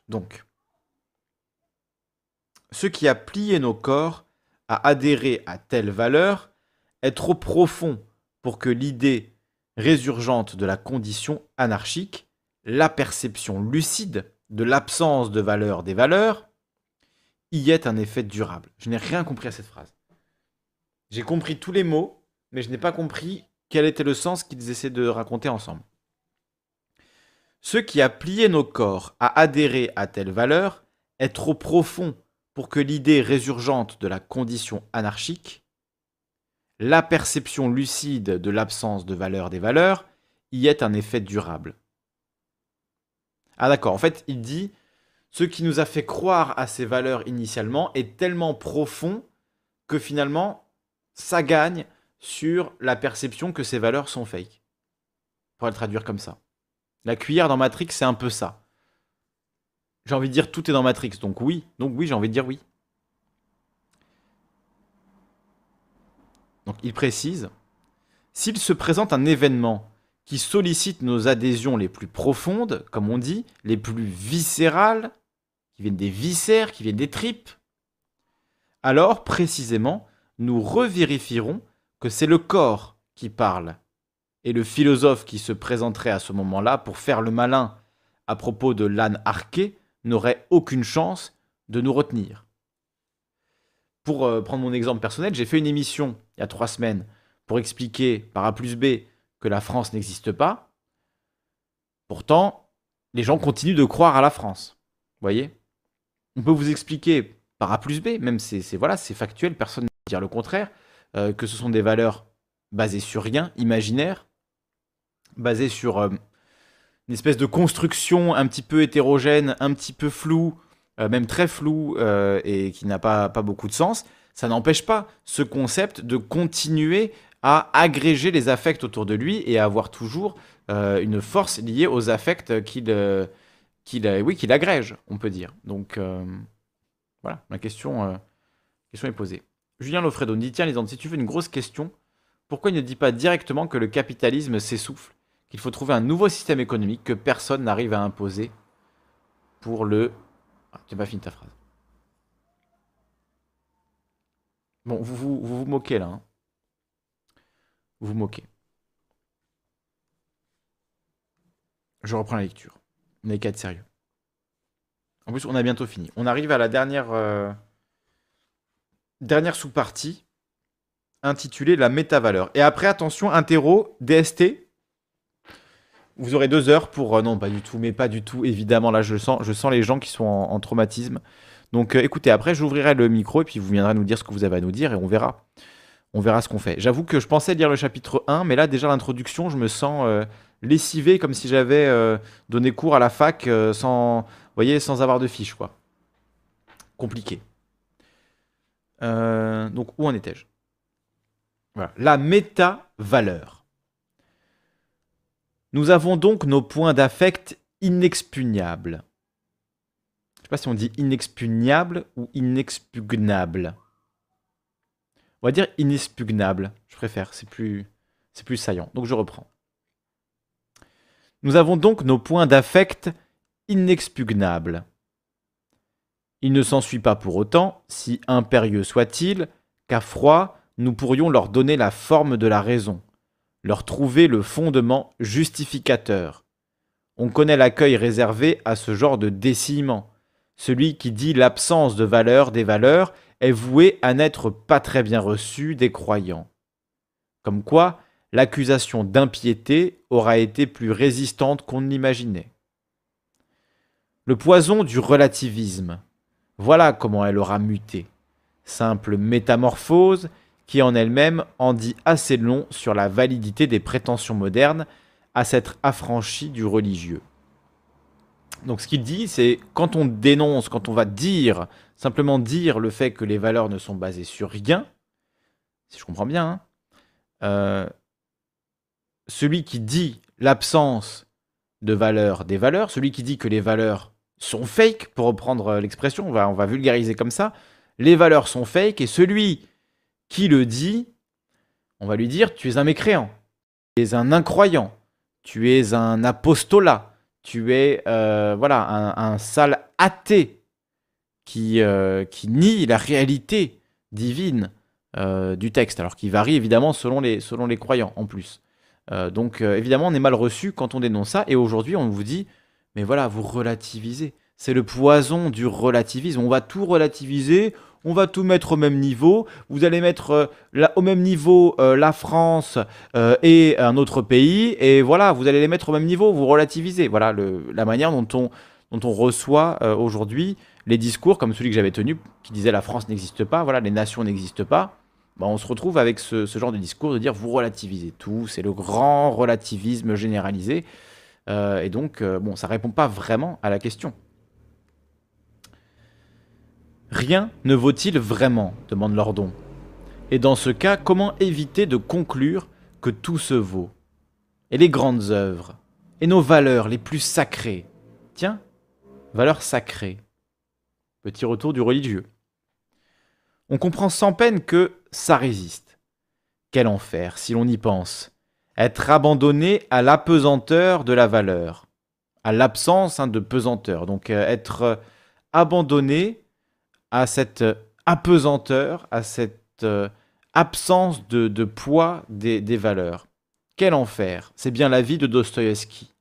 donc, ce qui a plié nos corps à adhérer à telle valeur est trop profond pour que l'idée résurgente de la condition anarchique, la perception lucide de l'absence de valeur des valeurs, y ait un effet durable. Je n'ai rien compris à cette phrase. J'ai compris tous les mots, mais je n'ai pas compris quel était le sens qu'ils essaient de raconter ensemble. Ce qui a plié nos corps à adhérer à telle valeur est trop profond pour que l'idée résurgente de la condition anarchique, la perception lucide de l'absence de valeur des valeurs, y ait un effet durable. Ah d'accord, en fait, il dit, ce qui nous a fait croire à ces valeurs initialement est tellement profond que finalement, ça gagne sur la perception que ces valeurs sont fake. Pour le traduire comme ça. La cuillère dans Matrix, c'est un peu ça. J'ai envie de dire tout est dans Matrix, donc oui. Donc oui, j'ai envie de dire oui. Donc il précise, s'il se présente un événement qui sollicite nos adhésions les plus profondes, comme on dit, les plus viscérales, qui viennent des viscères, qui viennent des tripes, alors précisément, nous revérifierons que c'est le corps qui parle. Et le philosophe qui se présenterait à ce moment-là pour faire le malin à propos de l'âne arqué n'aurait aucune chance de nous retenir. Pour euh, prendre mon exemple personnel, j'ai fait une émission il y a trois semaines pour expliquer par A plus B que la France n'existe pas. Pourtant, les gens continuent de croire à la France. Vous voyez? On peut vous expliquer par A plus B, même c'est voilà, c'est factuel, personne dire le contraire, euh, que ce sont des valeurs basées sur rien, imaginaires, basées sur euh, une espèce de construction un petit peu hétérogène, un petit peu floue, euh, même très floue et qui n'a pas, pas beaucoup de sens, ça n'empêche pas ce concept de continuer à agréger les affects autour de lui et à avoir toujours une force liée aux affects qu'il agrège, on peut dire. Donc voilà, ma question, question est posée. Julien Lofredo dit Tiens, les si tu fais une grosse question, pourquoi il ne dit pas directement que le capitalisme s'essouffle, qu'il faut trouver un nouveau système économique que personne n'arrive à imposer pour le Ah, tu pas fini ta phrase. Bon, vous vous, vous, moquez là. Hein. Vous vous moquez. Je reprends la lecture. On est quatre sérieux. En plus, on a bientôt fini. On arrive à la dernière, euh, dernière sous-partie intitulée La méta-valeur. Et après, attention, interro, DST. Vous aurez deux heures pour... Euh, non, pas du tout, mais pas du tout. Évidemment, là, je sens, je sens les gens qui sont en, traumatisme. Donc, euh, écoutez, après, j'ouvrirai le micro et puis vous viendrez nous dire ce que vous avez à nous dire et on verra. On verra ce qu'on fait. J'avoue que je pensais lire le chapitre 1, mais là, déjà, l'introduction, je me sens lessivé comme si j'avais donné cours à la fac sans voyez, sans avoir de fiche, quoi. Compliqué. Euh, donc, où en étais-je? La méta-valeur. Nous avons donc nos points d'affect inexpugnables. Je ne sais pas si on dit inexpugnable ou inexpugnable. On va dire inexpugnable, je préfère, c'est plus, saillant. Donc je reprends. Nous avons donc nos points d'affect inexpugnable. Il ne s'ensuit pas pour autant, si impérieux soit-il, qu'à froid, nous pourrions leur donner la forme de la raison, leur trouver le fondement justificateur. On connaît l'accueil réservé à ce genre de décillement. Celui qui dit l'absence de valeur des valeurs est voué à n'être pas très bien reçu des croyants. Comme quoi, l'accusation d'impiété aura été plus résistante qu'on ne l'imaginait. Le poison du relativisme. Voilà comment elle aura muté. Simple métamorphose qui en elle-même en dit assez long sur la validité des prétentions modernes à s'être affranchi du religieux. Donc ce qu'il dit, c'est quand on dénonce, quand on va dire, simplement dire le fait que les valeurs ne sont basées sur rien, si je comprends bien, hein, euh, celui qui dit l'absence de valeur des valeurs, celui qui dit que les valeurs sont fake, pour reprendre l'expression, on va vulgariser comme ça. Les valeurs sont fake et celui qui le dit, on va lui dire tu es un mécréant, tu es un incroyant, tu es un apostolat, tu es euh, voilà un, sale athée qui, euh, qui nie la réalité divine du texte, alors qui varie évidemment selon les, selon les croyants en plus. donc évidemment on est mal reçu quand on dénonce ça et aujourd'hui on vous dit mais voilà, vous relativisez. C'est le poison du relativisme. On va tout relativiser, on va tout mettre au même niveau. Vous allez mettre euh, au même niveau euh, la France euh, et un autre pays, et voilà, vous allez les mettre au même niveau, vous relativisez. Voilà la manière dont on, dont on reçoit aujourd'hui les discours comme celui que j'avais tenu, qui disait la France n'existe pas, voilà, les nations n'existent pas. Bah, on se retrouve avec ce, ce genre de discours de dire vous relativisez tout, c'est le grand relativisme généralisé. Et donc, bon, ça répond pas vraiment à la question. Rien ne vaut-il vraiment demande Lordon. Et dans ce cas, comment éviter de conclure que tout se vaut Et les grandes œuvres Et nos valeurs les plus sacrées? Tiens, valeurs sacrées. Petit retour du religieux. On comprend sans peine que ça résiste. Quel enfer, si l'on y pense être abandonné à l'apesanteur de la valeur, à l'absence hein, de pesanteur. Donc euh, être abandonné à cette apesanteur, à cette euh, absence de, poids des, valeurs. Quel enfer C'est bien la vie de Dostoïevski.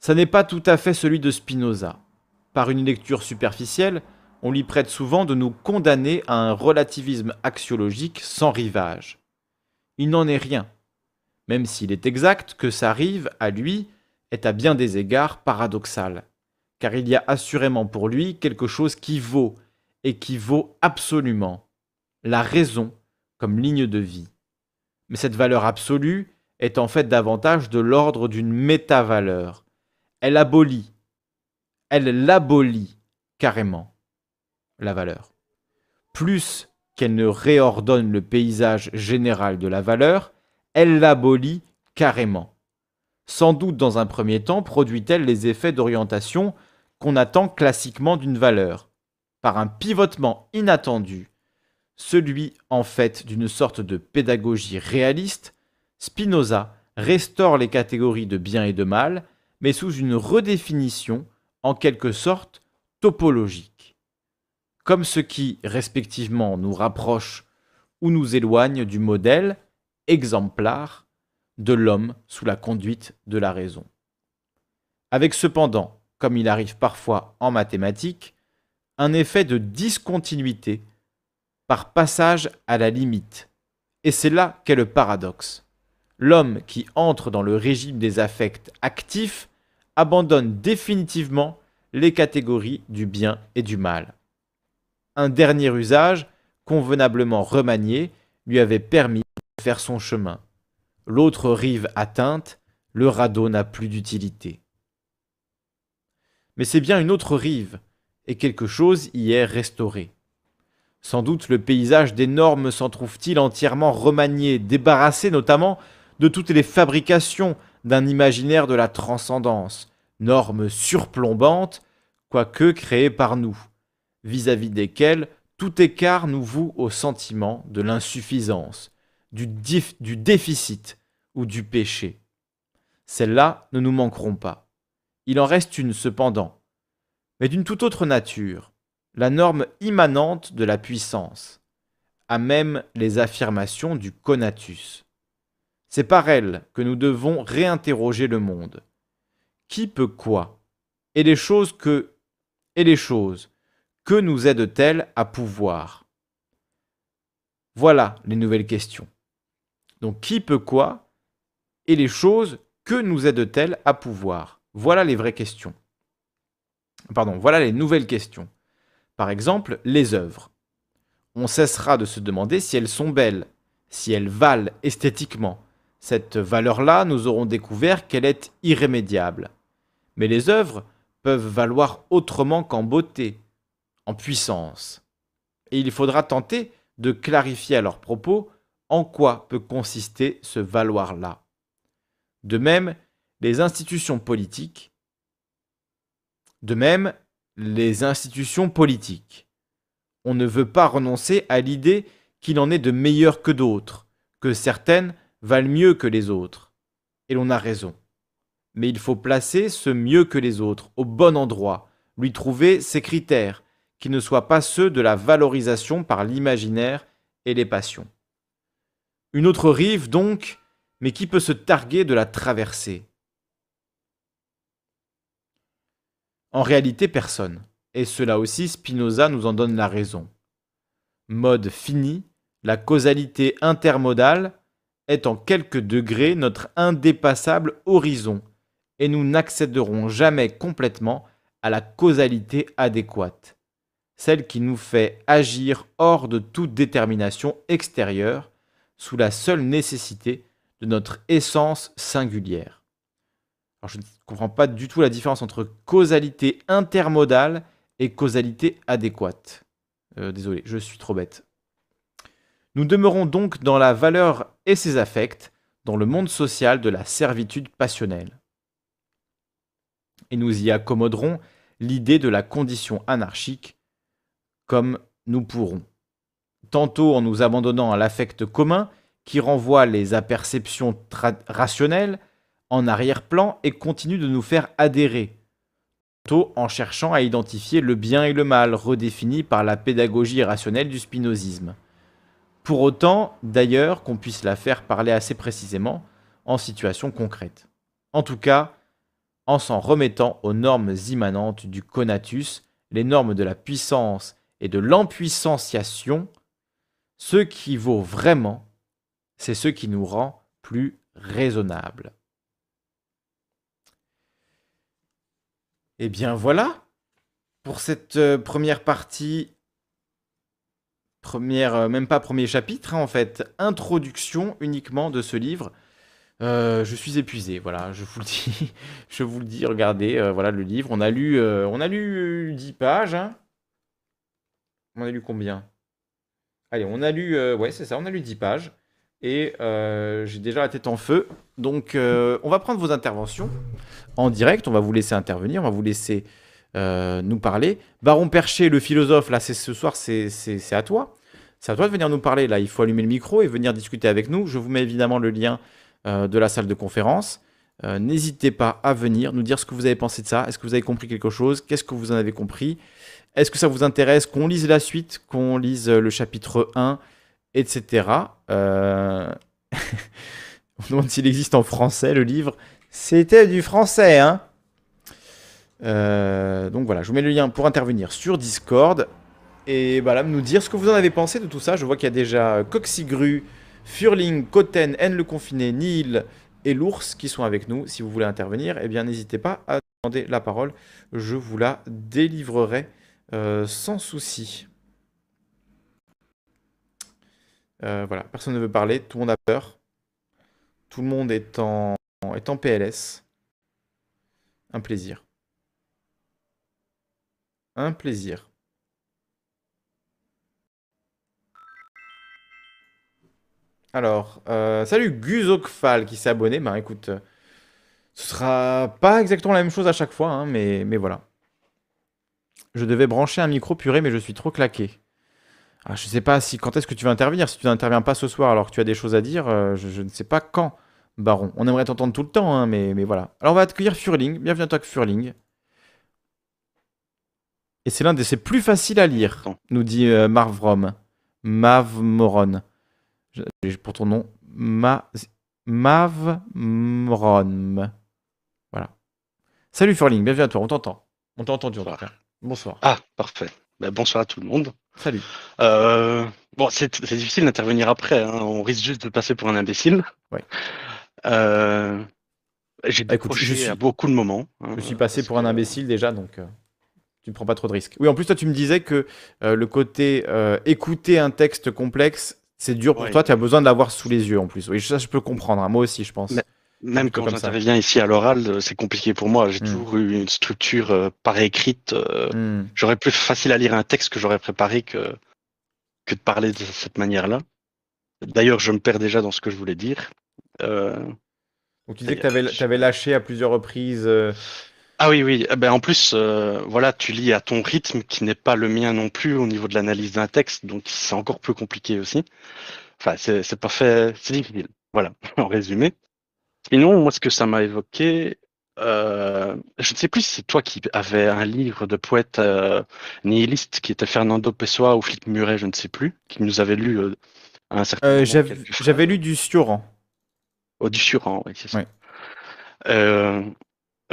Ça n'est pas tout à fait celui de Spinoza. Par une lecture superficielle, on lui prête souvent de nous condamner à un relativisme axiologique sans rivage. Il n'en est rien même s'il est exact que sa rive, à lui, est à bien des égards paradoxal, car il y a assurément pour lui quelque chose qui vaut, et qui vaut absolument, la raison comme ligne de vie. Mais cette valeur absolue est en fait davantage de l'ordre d'une méta-valeur. Elle abolit, elle l'abolit carrément, la valeur. Plus qu'elle ne réordonne le paysage général de la valeur, elle l'abolit carrément. Sans doute dans un premier temps produit-elle les effets d'orientation attend classiquement d'une valeur, par un pivotement inattendu, celui en fait d'une sorte de pédagogie réaliste, Spinoza restaure les catégories de bien et de mal, mais sous une redéfinition en quelque sorte topologiques, comme ce qui, respectivement, nous rapproche ou nous éloigne du modèle exemplaire de l'homme sous la conduite de la raison. Avec cependant, comme il arrive parfois en mathématiques, un effet de discontinuité par passage à la limite. Et c'est là qu'est le paradoxe. L'homme qui entre dans le régime des affects actifs abandonne définitivement les catégories du bien et du mal. Un dernier usage, convenablement remanié, lui avait permis de faire son chemin. L'autre rive atteinte, le radeau n'a plus d'utilité. Mais c'est bien une autre rive, et quelque chose y est restauré. Sans doute le paysage des normes s'en trouve-t-il entièrement remanié, débarrassé notamment de toutes les fabrications d'un imaginaire de la transcendance, normes surplombantes, quoique créées par nous, vis-à-vis desquelles tout écart nous voue au sentiment de l'insuffisance, du, du déficit ou du péché. Celles-là ne nous manqueront pas. Il en reste une cependant, mais d'une toute autre nature, la norme immanente de la puissance, à même les affirmations du conatus. C'est par elle que nous devons réinterroger le monde. Qui peut quoi Et les choses que et les choses que nous aident-elles à pouvoir? Voilà les nouvelles questions. Donc qui peut quoi Et les choses que nous aident-elles à pouvoir? Voilà les vraies questions. Pardon, voilà les nouvelles questions. Par exemple, les œuvres. On cessera de se demander si elles sont belles, si elles valent esthétiquement. Cette valeur-là, nous aurons découvert qu'elle est irrémédiable. Mais les œuvres peuvent valoir autrement qu'en beauté, en puissance. Et il faudra tenter de clarifier à leur propos en quoi peut consister ce valoir-là. De même, les institutions politiques de même, les institutions politiques. On ne veut pas renoncer à l'idée qu'il en est de meilleurs que d'autres, que certaines valent mieux que les autres. Et l'on a raison. Mais il faut placer ce mieux que les autres au bon endroit, lui trouver ses critères, qui ne soient pas ceux de la valorisation par l'imaginaire et les passions. Une autre rive, donc, mais qui peut se targuer de la traverser En réalité, personne. Et cela aussi, Spinoza nous en donne la raison. Mode fini, la causalité intermodale est en quelques degrés notre indépassable horizon, et nous n'accéderons jamais complètement à la causalité adéquate, celle qui nous fait agir hors de toute détermination extérieure, sous la seule nécessité de notre essence singulière je ne comprends pas du tout la différence entre causalité intermodale et causalité adéquate. Euh, désolé, je suis trop bête. Nous demeurons donc dans la valeur et ses affects, dans le monde social de la servitude passionnelle. Et nous y accommoderons l'idée de la condition anarchique comme nous pourrons. Tantôt en nous abandonnant à l'affect commun qui renvoie les aperceptions rationnelles, en arrière-plan et continue de nous faire adhérer, tôt en cherchant à identifier le bien et le mal redéfinis par la pédagogie rationnelle du spinozisme. Pour autant, d'ailleurs, qu'on puisse la faire parler assez précisément en situation concrète. En tout cas, en s'en remettant aux normes immanentes du conatus, les normes de la puissance et de l'empuissanciation, ce qui vaut vraiment, c'est ce qui nous rend plus raisonnables. Eh bien voilà pour cette euh, première partie, première, euh, même pas premier chapitre hein, en fait, introduction uniquement de ce livre. Euh, je suis épuisé, voilà, je vous le dis, [laughs] je vous le dis, regardez, voilà le livre. On a lu, on a lu 10 pages. Hein. On a lu combien? Allez, on a lu, ouais, c'est ça, on a lu 10 pages. Et j'ai déjà la tête en feu. Donc, on va prendre vos interventions en direct. On va vous laisser intervenir, on va vous laisser euh, nous parler. Baron Perché, le philosophe, là, c'est ce soir, c'est à toi. C'est à toi de venir nous parler. Là, il faut allumer le micro et venir discuter avec nous. Je vous mets évidemment le lien euh, de la salle de conférence. Euh, n'hésitez pas à venir nous dire ce que vous avez pensé de ça. Est-ce que vous avez compris quelque chose? Qu'est-ce que vous en avez compris? Est-ce que ça vous intéresse qu'on lise la suite, qu'on lise le chapitre 1, etc. Euh... [laughs] On demande s'il existe en français le livre. C'était du français, hein euh, donc voilà, je vous mets le lien pour intervenir sur Discord. Et voilà, nous dire ce que vous en avez pensé de tout ça. Je vois qu'il y a déjà Coxigru, Furling, Koten, N le confiné, Nil et l'ours qui sont avec nous. Si vous voulez intervenir, eh bien n'hésitez pas à demander la parole. Je vous la délivrerai euh, sans souci. Euh, voilà, personne ne veut parler, tout le monde a peur. Tout le monde est en, est en PLS. Un plaisir. Un plaisir. Alors, euh, salut Guzokfal qui s'est abonné. Ben écoute, euh, ce sera pas exactement la même chose à chaque fois, hein, mais, mais voilà. Je devais brancher un micro puré, mais je suis trop claqué. Ah, je sais pas si quand est-ce que tu vas intervenir? Si tu n'interviens pas ce soir alors que tu as des choses à dire, euh, je, ne sais pas quand, Baron. On aimerait t'entendre tout le temps, hein, mais, mais voilà. Alors on va accueillir Furling. Bienvenue à toi, Furling. Et c'est l'un de ses plus faciles à lire, nous dit Marvrom. Mavmoron pour ton nom, Ma... Mavmron. Voilà. Salut Furling, bienvenue à toi, on t'entend. On t'a entendu en Bonsoir. Ah, parfait. Ben, bonsoir à tout le monde. Salut. Euh, bon, c'est difficile d'intervenir après, hein. on risque juste de passer pour un imbécile. Ouais. Euh, j'ai bah, écoute, je suis... à beaucoup de moments. Hein, je suis passé pour un imbécile déjà, donc euh, tu ne prends pas trop de risques. Oui, en plus, toi, tu me disais que le côté écouter un texte complexe, c'est dur pour toi, tu as besoin de l'avoir sous les yeux en plus. Oui, ça, je peux comprendre. Hein. Moi aussi, je pense. Même quand j'interviens ici à l'oral, euh, c'est compliqué pour moi. J'ai hmm. toujours eu une structure euh, par écrite. Euh, hmm. J'aurais plus facile à lire un texte que j'aurais préparé que, que de parler de cette manière-là. D'ailleurs, je me perds déjà dans ce que je voulais dire. Donc, tu disais que tu avais, lâché à plusieurs reprises. Ah oui, oui. Eh ben, en plus, euh, voilà, tu lis à ton rythme qui n'est pas le mien non plus au niveau de l'analyse d'un texte, donc c'est encore plus compliqué aussi. Enfin, c'est pas fait, c'est difficile. Voilà, [laughs] en résumé. Sinon, moi, ce que ça m'a évoqué, euh, je ne sais plus si c'est toi qui avais un livre de poète euh, nihiliste qui était Fernando Pessoa ou Philippe Muret, je ne sais plus, qui nous avait lu à un certain moment. J'avais lu du Sioran. Oh, du Sioran, oui, c'est ça.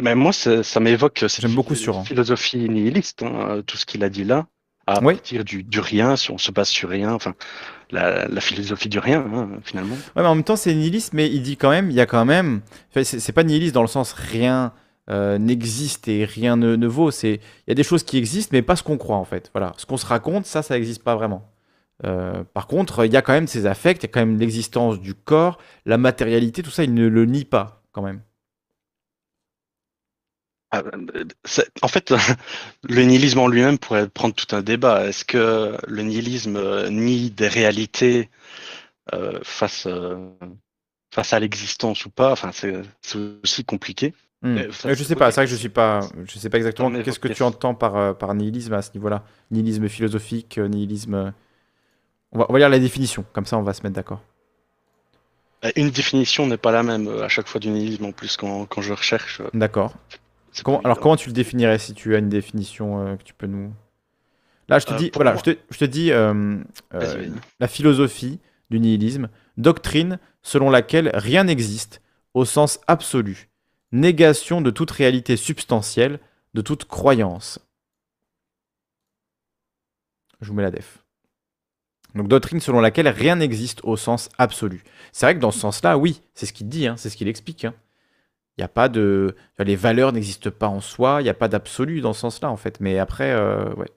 Mais moi, ça, m'évoque J'aime beaucoup sur philosophie nihiliste, hein, tout ce qu'il a dit là, à partir du, du, rien, si on se base sur rien, enfin, la, philosophie du rien, hein, finalement. Ouais, mais en même temps, c'est nihiliste, mais il dit quand même, il y a quand même, c'est pas nihiliste dans le sens rien euh, n'existe et rien ne, vaut. C'est, il y a des choses qui existent, mais pas ce qu'on croit en fait. Voilà, ce qu'on se raconte, ça, ça n'existe pas vraiment. Euh, par contre, il y a quand même ces affects, il y a quand même l'existence du corps, la matérialité, tout ça, il ne le nie pas quand même. Ah, en fait, [laughs] le nihilisme en lui-même pourrait prendre tout un débat. Est-ce que le nihilisme euh, nie des réalités euh, face, euh, face à l'existence ou pas? Enfin, c'est aussi compliqué. Hmm. je sais pas, c'est vrai que je suis pas, je sais pas exactement qu'est-ce que tu entends par, par nihilisme à ce niveau-là. Nihilisme philosophique, nihilisme. On va, on va lire la définition, comme ça on va se mettre d'accord. Une définition n'est pas la même à chaque fois du nihilisme en plus quand, quand je recherche. D'accord alors comment tu le définirais si tu as une définition euh, que tu peux nous... Là, je te euh, dis, voilà, je te, je te, dis euh, la philosophie du nihilisme, doctrine selon laquelle rien n'existe au sens absolu, négation de toute réalité substantielle, de toute croyance. Je vous mets la def. Donc doctrine selon laquelle rien n'existe au sens absolu. C'est vrai que dans ce sens-là, oui, c'est ce qu'il dit, hein, c'est ce qu'il explique. Hein. N'y a pas de. Les valeurs n'existent pas en soi, il n'y a pas d'absolu dans ce sens-là, en fait. Mais après, euh, ouais.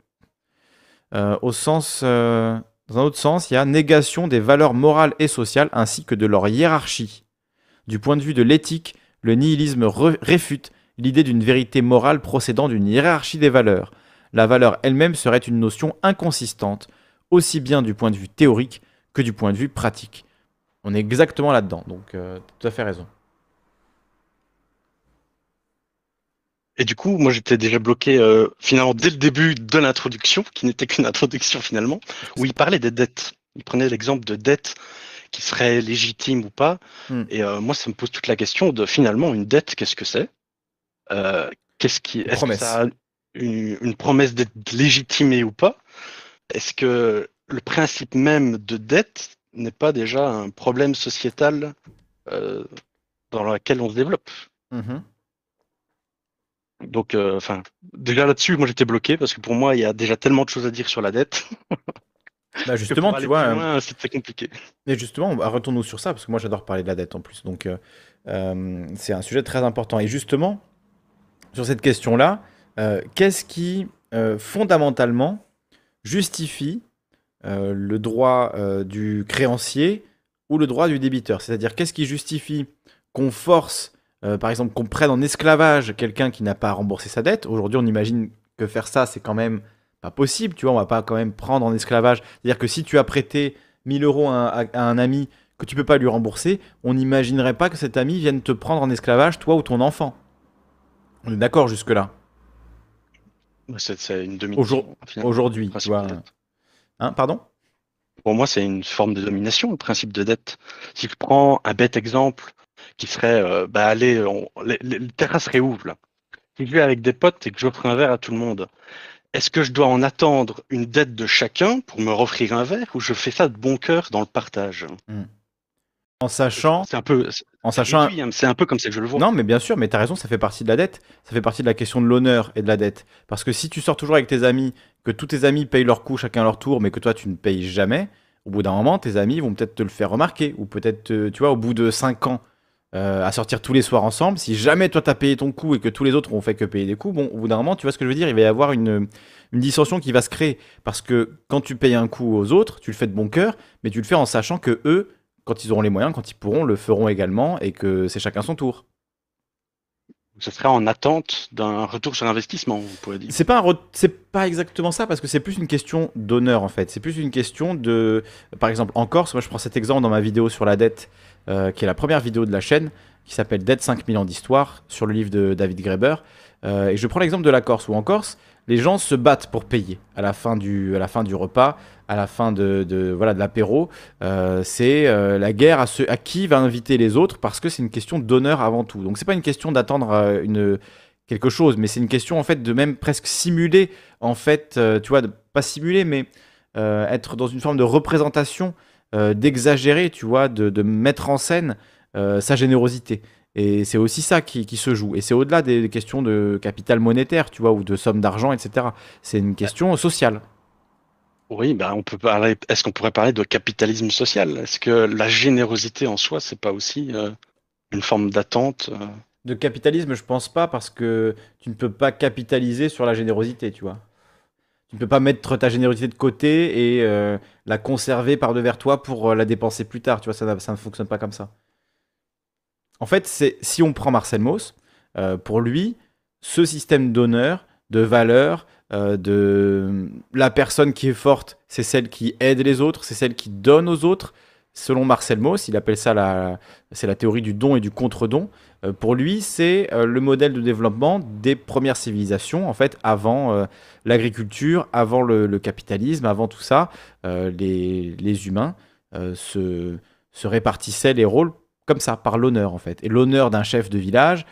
Euh, au sens. Euh, dans un autre sens, il y a négation des valeurs morales et sociales ainsi que de leur hiérarchie. Du point de vue de l'éthique, le nihilisme réfute l'idée d'une vérité morale procédant d'une hiérarchie des valeurs. La valeur elle-même serait une notion inconsistante, aussi bien du point de vue théorique que du point de vue pratique. On est exactement là-dedans, donc tout à fait raison. Et du coup, moi, j'étais déjà bloqué euh, finalement dès le début de l'introduction, qui n'était qu'une introduction finalement, où il parlait des dettes. Il prenait l'exemple de dettes qui serait légitime ou pas. Hmm. Et euh, moi, ça me pose toute la question de finalement une dette, qu'est-ce que c'est? Euh, Qu'est-ce qui est-ce que ça a une, une promesse d'être légitimée ou pas? Est-ce que le principe même de dette n'est pas déjà un problème sociétal dans lequel on se développe? Mhm. Donc, euh, enfin, déjà là-dessus, moi j'étais bloqué parce que pour moi, il y a déjà tellement de choses à dire sur la dette. Bah [laughs] justement, tu vois, euh, c'est très compliqué. Et justement, retournons sur ça, parce que moi j'adore parler de la dette en plus. Donc euh, c'est un sujet très important. Et justement, sur cette question-là, euh, qu'est-ce qui euh, fondamentalement justifie le droit du créancier ou le droit du débiteur? C'est-à-dire qu'est-ce qui justifie qu'on force, euh, par exemple, qu'on prenne en esclavage quelqu'un qui n'a pas remboursé sa dette Aujourd'hui, on imagine que faire ça, c'est quand même pas possible, tu vois, on va pas quand même prendre en esclavage. C'est-à-dire que si tu as prêté 1000 euros à, un- à un ami que tu peux pas lui rembourser, on n'imaginerait pas que cet ami vienne te prendre en esclavage, toi ou ton enfant. On est d'accord jusque-là C'est une domination. aujourd'hui. Hein, pardon? Pour moi, c'est une forme de domination, le principe de dette. Si je prends un bête exemple qui serait, euh, bah allez, on, les, les- le terrain serait où là Si je vais avec des potes et que j'offre un verre à tout le monde, est-ce que je dois en attendre une dette de chacun pour me offrir un verre ou je fais ça de bon cœur dans le partage? En sachant, C'est un peu, en sachant, hein, c'est un peu comme ça que je le vois. Non, mais bien sûr, mais tu as raison, ça fait partie de la dette. Ça fait partie de la question de l'honneur et de la dette. Parce que si tu sors toujours avec tes amis, que tous tes amis payent leur coup chacun leur tour, mais que toi tu ne payes jamais, au bout d'un moment, tes amis vont peut-être te le faire remarquer. Ou peut-être, euh, tu vois, au bout de 5 ans euh, à sortir tous les soirs ensemble, si jamais toi t'as payé ton coup et que tous les autres ont fait que payer des coups, bon, au bout d'un moment, tu vois ce que je veux dire, il va y avoir une, une dissension qui va se créer. Parce que quand tu payes un coup aux autres, tu le fais de bon cœur, mais tu le fais en sachant que eux, quand ils auront les moyens, quand ils pourront, le feront également et que c'est chacun son tour. Ce serait en attente d'un retour sur investissement, on pourrait dire. C'est pas un re- c'est pas exactement ça parce que c'est plus une question d'honneur en fait. C'est plus une question de, par exemple en Corse, moi je prends cet exemple dans ma vidéo sur la dette, euh, qui est la première vidéo de la chaîne, qui s'appelle Dette 5000 ans d'histoire sur le livre de David Graeber. Euh, et je prends l'exemple de la Corse où en Corse, les gens se battent pour payer à la fin du, à la fin du repas, à la fin de, de voilà de l'apéro. Euh, c'est la guerre à, ceux, à qui va inviter les autres parce que c'est une question d'honneur avant tout. Donc c'est pas une question d'attendre une quelque chose, mais c'est une question en fait de même presque simuler en fait, tu vois, pas simuler, mais être dans une forme de représentation, d'exagérer, tu vois, de, de mettre en scène euh, sa générosité. Et c'est aussi ça qui, qui se joue. Et c'est au-delà des questions de capital monétaire, tu vois, ou de somme d'argent, etc. C'est une question sociale. Oui, ben on peut parler. Est-ce qu'on pourrait parler de capitalisme social? Est-ce que la générosité en soi, c'est pas aussi euh, une forme d'attente euh? De capitalisme, je pense pas, parce que tu ne peux pas capitaliser sur la générosité, tu vois. Tu ne peux pas mettre ta générosité de côté et euh, la conserver par devers toi pour euh, la dépenser plus tard, tu vois, ça, ça ne fonctionne pas comme ça. En fait, c'est si on prend Marcel Mauss, euh, pour lui, ce système d'honneur, de valeur, euh, de la personne qui est forte, c'est celle qui aide les autres, c'est celle qui donne aux autres. Selon Marcel Mauss, il appelle ça la, c'est la théorie du don et du contre-don. Euh, pour lui, c'est euh, le modèle de développement des premières civilisations, en fait, avant euh, l'agriculture, avant le, capitalisme, avant tout ça, les, les humains se, se répartissaient les rôles comme ça, par l'honneur, en fait. Et l'honneur d'un chef de village,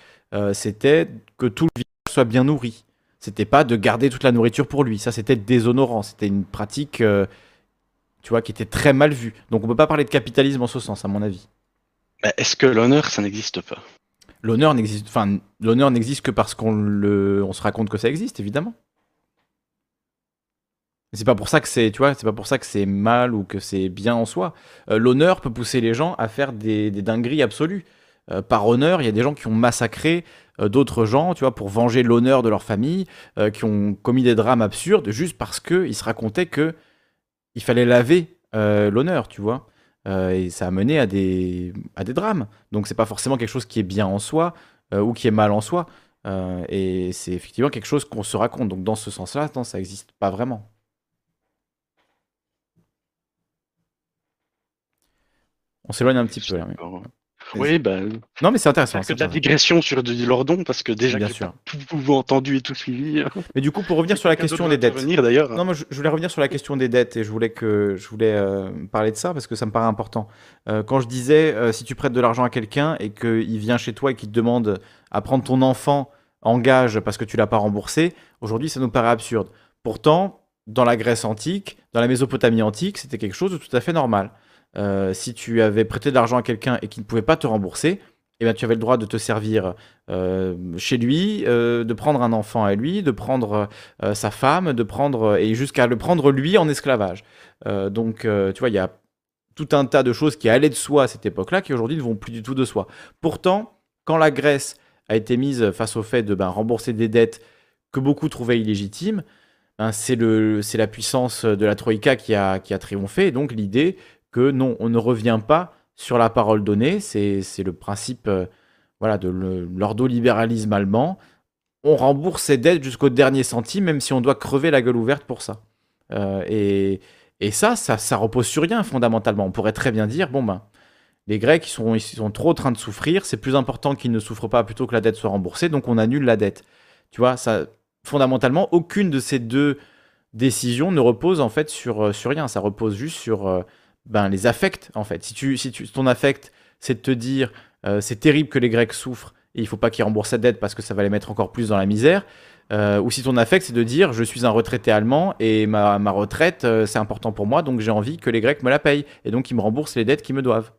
c'était que tout le village soit bien nourri. C'était pas de garder toute la nourriture pour lui. Ça, c'était déshonorant. C'était une pratique, tu vois, qui était très mal vue. Donc, on peut pas parler de capitalisme en ce sens, à mon avis. Mais Est-ce que l'honneur, ça n'existe pas? L'honneur n'existe, enfin, l'honneur n'existe que parce qu'on le, on se raconte que ça existe, évidemment. C'est pas pour ça que c'est, tu vois, c'est pas pour ça que c'est mal ou que c'est bien en soi. Euh, l'honneur peut pousser les gens à faire des, des dingueries absolues. Euh, par honneur, il y a des gens qui ont massacré euh, d'autres gens, tu vois, pour venger l'honneur de leur famille, qui ont commis des drames absurdes juste parce que ils se racontaient que il fallait laver euh, l'honneur, tu vois. Euh, et ça a mené à des, à des drames. Donc c'est pas forcément quelque chose qui est bien en soi euh, ou qui est mal en soi. Et c'est effectivement quelque chose qu'on se raconte. Donc dans ce sens-là, ça n'existe pas vraiment. On s'éloigne un petit peu là. Oui, bah, Non, mais c'est intéressant. c'est de la digression sur de Lordon, parce que déjà Bien que j'ai sûr. pas tout entendu et tout suivi. Mais du coup, pour revenir sur la question des dettes. d'ailleurs. Non, moi, je, je voulais revenir sur la question des dettes et je voulais que je voulais euh, parler de ça parce que ça me paraît important. Euh, quand je disais euh, si tu prêtes de l'argent à quelqu'un et qu'il vient chez toi et qu'il te demande à prendre ton enfant en gage parce que tu l'as pas remboursé, aujourd'hui ça nous paraît absurde. Pourtant, dans la Grèce antique, dans la Mésopotamie antique, c'était quelque chose de tout à fait normal. Euh, si tu avais prêté de l'argent à quelqu'un et qu'il ne pouvait pas te rembourser, eh bien, tu avais le droit de te servir euh, chez lui, euh, de prendre un enfant à lui, de prendre sa femme, de prendre et jusqu'à le prendre lui en esclavage. Donc, tu vois, il y a tout un tas de choses qui allaient de soi à cette époque-là qui aujourd'hui ne vont plus du tout de soi. Pourtant, quand la Grèce a été mise face au fait de ben, rembourser des dettes que beaucoup trouvaient illégitimes, ben, c'est la puissance de la Troïka qui a, qui a triomphé. Et donc l'idée que non, on ne revient pas sur la parole donnée, c'est, le principe euh, voilà, de l'ordolibéralisme allemand. On rembourse ses dettes jusqu'au dernier centime, même si on doit crever la gueule ouverte pour ça. Euh, et, et ça, ça, ça repose sur rien fondamentalement. On pourrait très bien dire, bon ben, les Grecs, sont, ils sont trop en train de souffrir, c'est plus important qu'ils ne souffrent pas plutôt que la dette soit remboursée, donc on annule la dette. Tu vois, ça, fondamentalement, aucune de ces deux décisions ne repose en fait sur, euh, sur rien. Ça repose juste sur ben, les affects, en fait. Si, tu, si ton affect, c'est de te dire, euh, c'est terrible que les Grecs souffrent et il faut pas qu'ils remboursent cette dette parce que ça va les mettre encore plus dans la misère. Euh, ou si ton affect, c'est de dire, je suis un retraité allemand et ma, ma retraite, euh, c'est important pour moi, donc j'ai envie que les Grecs me la payent et donc ils me remboursent les dettes qu'ils me doivent.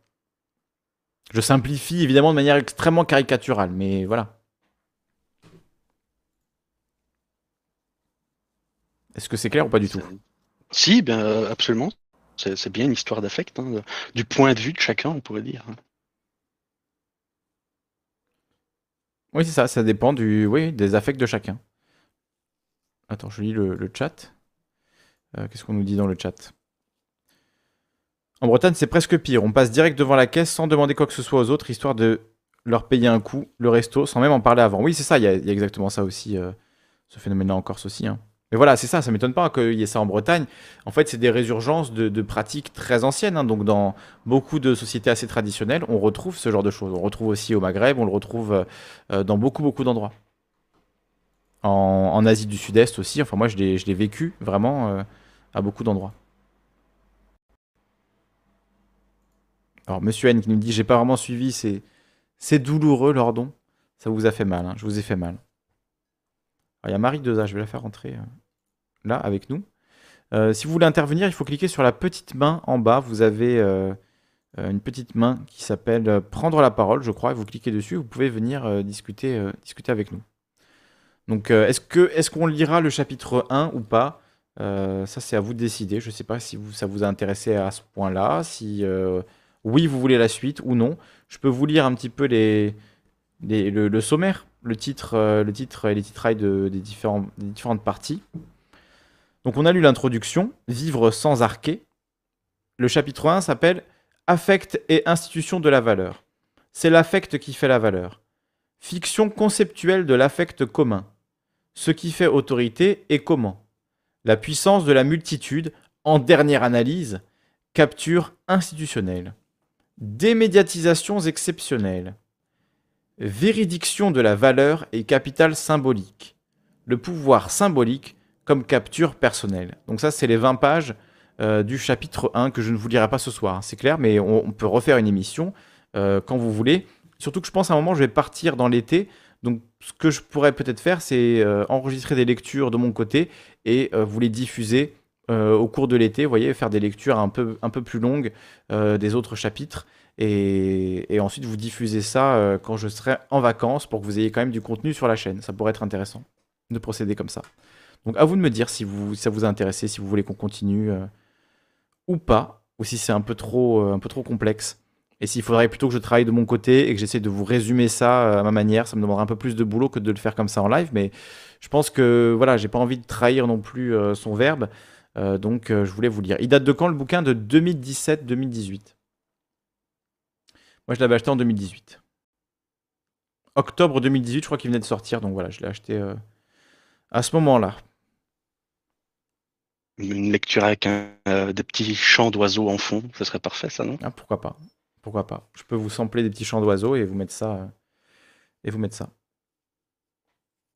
Je simplifie évidemment de manière extrêmement caricaturale, mais voilà. Est-ce que c'est clair ou pas du tout? Si, bien, absolument. C'est bien une histoire d'affect, hein, du point de vue de chacun, on pourrait dire. Oui, c'est ça, ça dépend du, oui, des affects de chacun. Attends, je lis le, chat. Euh, Qu'est-ce qu'on nous dit dans le chat? En Bretagne, c'est presque pire. On passe direct devant la caisse sans demander quoi que ce soit aux autres, histoire de leur payer un coup, le resto, sans même en parler avant. Oui, c'est ça, il y, a il y a exactement ça aussi, euh, ce phénomène-là en Corse aussi. hein. Mais voilà, c'est ça, ça m'étonne pas qu'il y ait ça en Bretagne. En fait, c'est des résurgences de, pratiques très anciennes. hein. Donc, dans beaucoup de sociétés assez traditionnelles, on retrouve ce genre de choses. On retrouve aussi au Maghreb, on le retrouve euh, dans beaucoup, beaucoup d'endroits. En, Asie du Sud-Est aussi. Enfin, moi, je l'ai vécu vraiment euh, à beaucoup d'endroits. Alors, Monsieur N qui nous dit J'ai pas vraiment suivi, c'est douloureux, Lordon. Ça vous a fait mal, hein, je vous ai fait mal. Il y a Marie Deza, je vais la faire rentrer euh, là avec nous. Euh, si vous voulez intervenir, il faut cliquer sur la petite main en bas. Vous avez euh, euh, une petite main qui s'appelle Prendre la parole, je crois, vous cliquez dessus. Vous pouvez venir discuter, discuter avec nous. Donc, est-ce qu'on lira le chapitre 1 ou pas? Ça, c'est à vous de décider. Je ne sais pas si vous, ça vous a intéressé à ce point-là, si oui, vous voulez la suite ou non. Je peux vous lire un petit peu le, sommaire, le titre, et les titrailles des différentes parties. Donc, on a lu l'introduction, Vivre sans arquet. Le chapitre 1 s'appelle Affect et institution de la valeur. C'est l'affect qui fait la valeur. Fiction conceptuelle de l'affect commun. Ce qui fait autorité et comment. La puissance de la multitude, en dernière analyse, capture institutionnelle. Démédiatisations exceptionnelles. Véridiction de la valeur et capital symbolique. Le pouvoir symbolique comme capture personnelle. Donc ça, c'est les 20 pages euh, du chapitre 1 que je ne vous lirai pas ce soir, hein, c'est clair, mais on, peut refaire une émission euh, quand vous voulez. Surtout que je pense à un moment, je vais partir dans l'été. Donc ce que je pourrais peut-être faire, c'est euh, enregistrer des lectures de mon côté et vous les diffuser au cours de l'été, vous voyez, faire des lectures un peu, plus longues des autres chapitres. Et, ensuite, vous diffusez ça quand je serai en vacances pour que vous ayez quand même du contenu sur la chaîne. Ça pourrait être intéressant de procéder comme ça. Donc à vous de me dire si, vous, ça vous a intéressé, si vous voulez qu'on continue euh, ou pas, ou si c'est un peu trop, euh, un peu trop complexe. Et s'il faudrait plutôt que je travaille de mon côté et que j'essaie de vous résumer ça euh, à ma manière, ça me demandera un peu plus de boulot que de le faire comme ça en live. Mais je pense que voilà, j'ai pas envie de trahir non plus son verbe. Donc je voulais vous lire. Il date de quand le bouquin? De 2017-2018. Moi je l'avais acheté en 2018. Octobre 2018, je crois qu'il venait de sortir. Donc voilà, je l'ai acheté à ce moment-là. Une lecture avec euh, des petits chants d'oiseaux en fond, ce serait parfait, ça, non? Ah, pourquoi pas Pourquoi pas Je peux vous sampler des petits chants d'oiseaux et vous mettre ça. Euh, et vous mettre ça.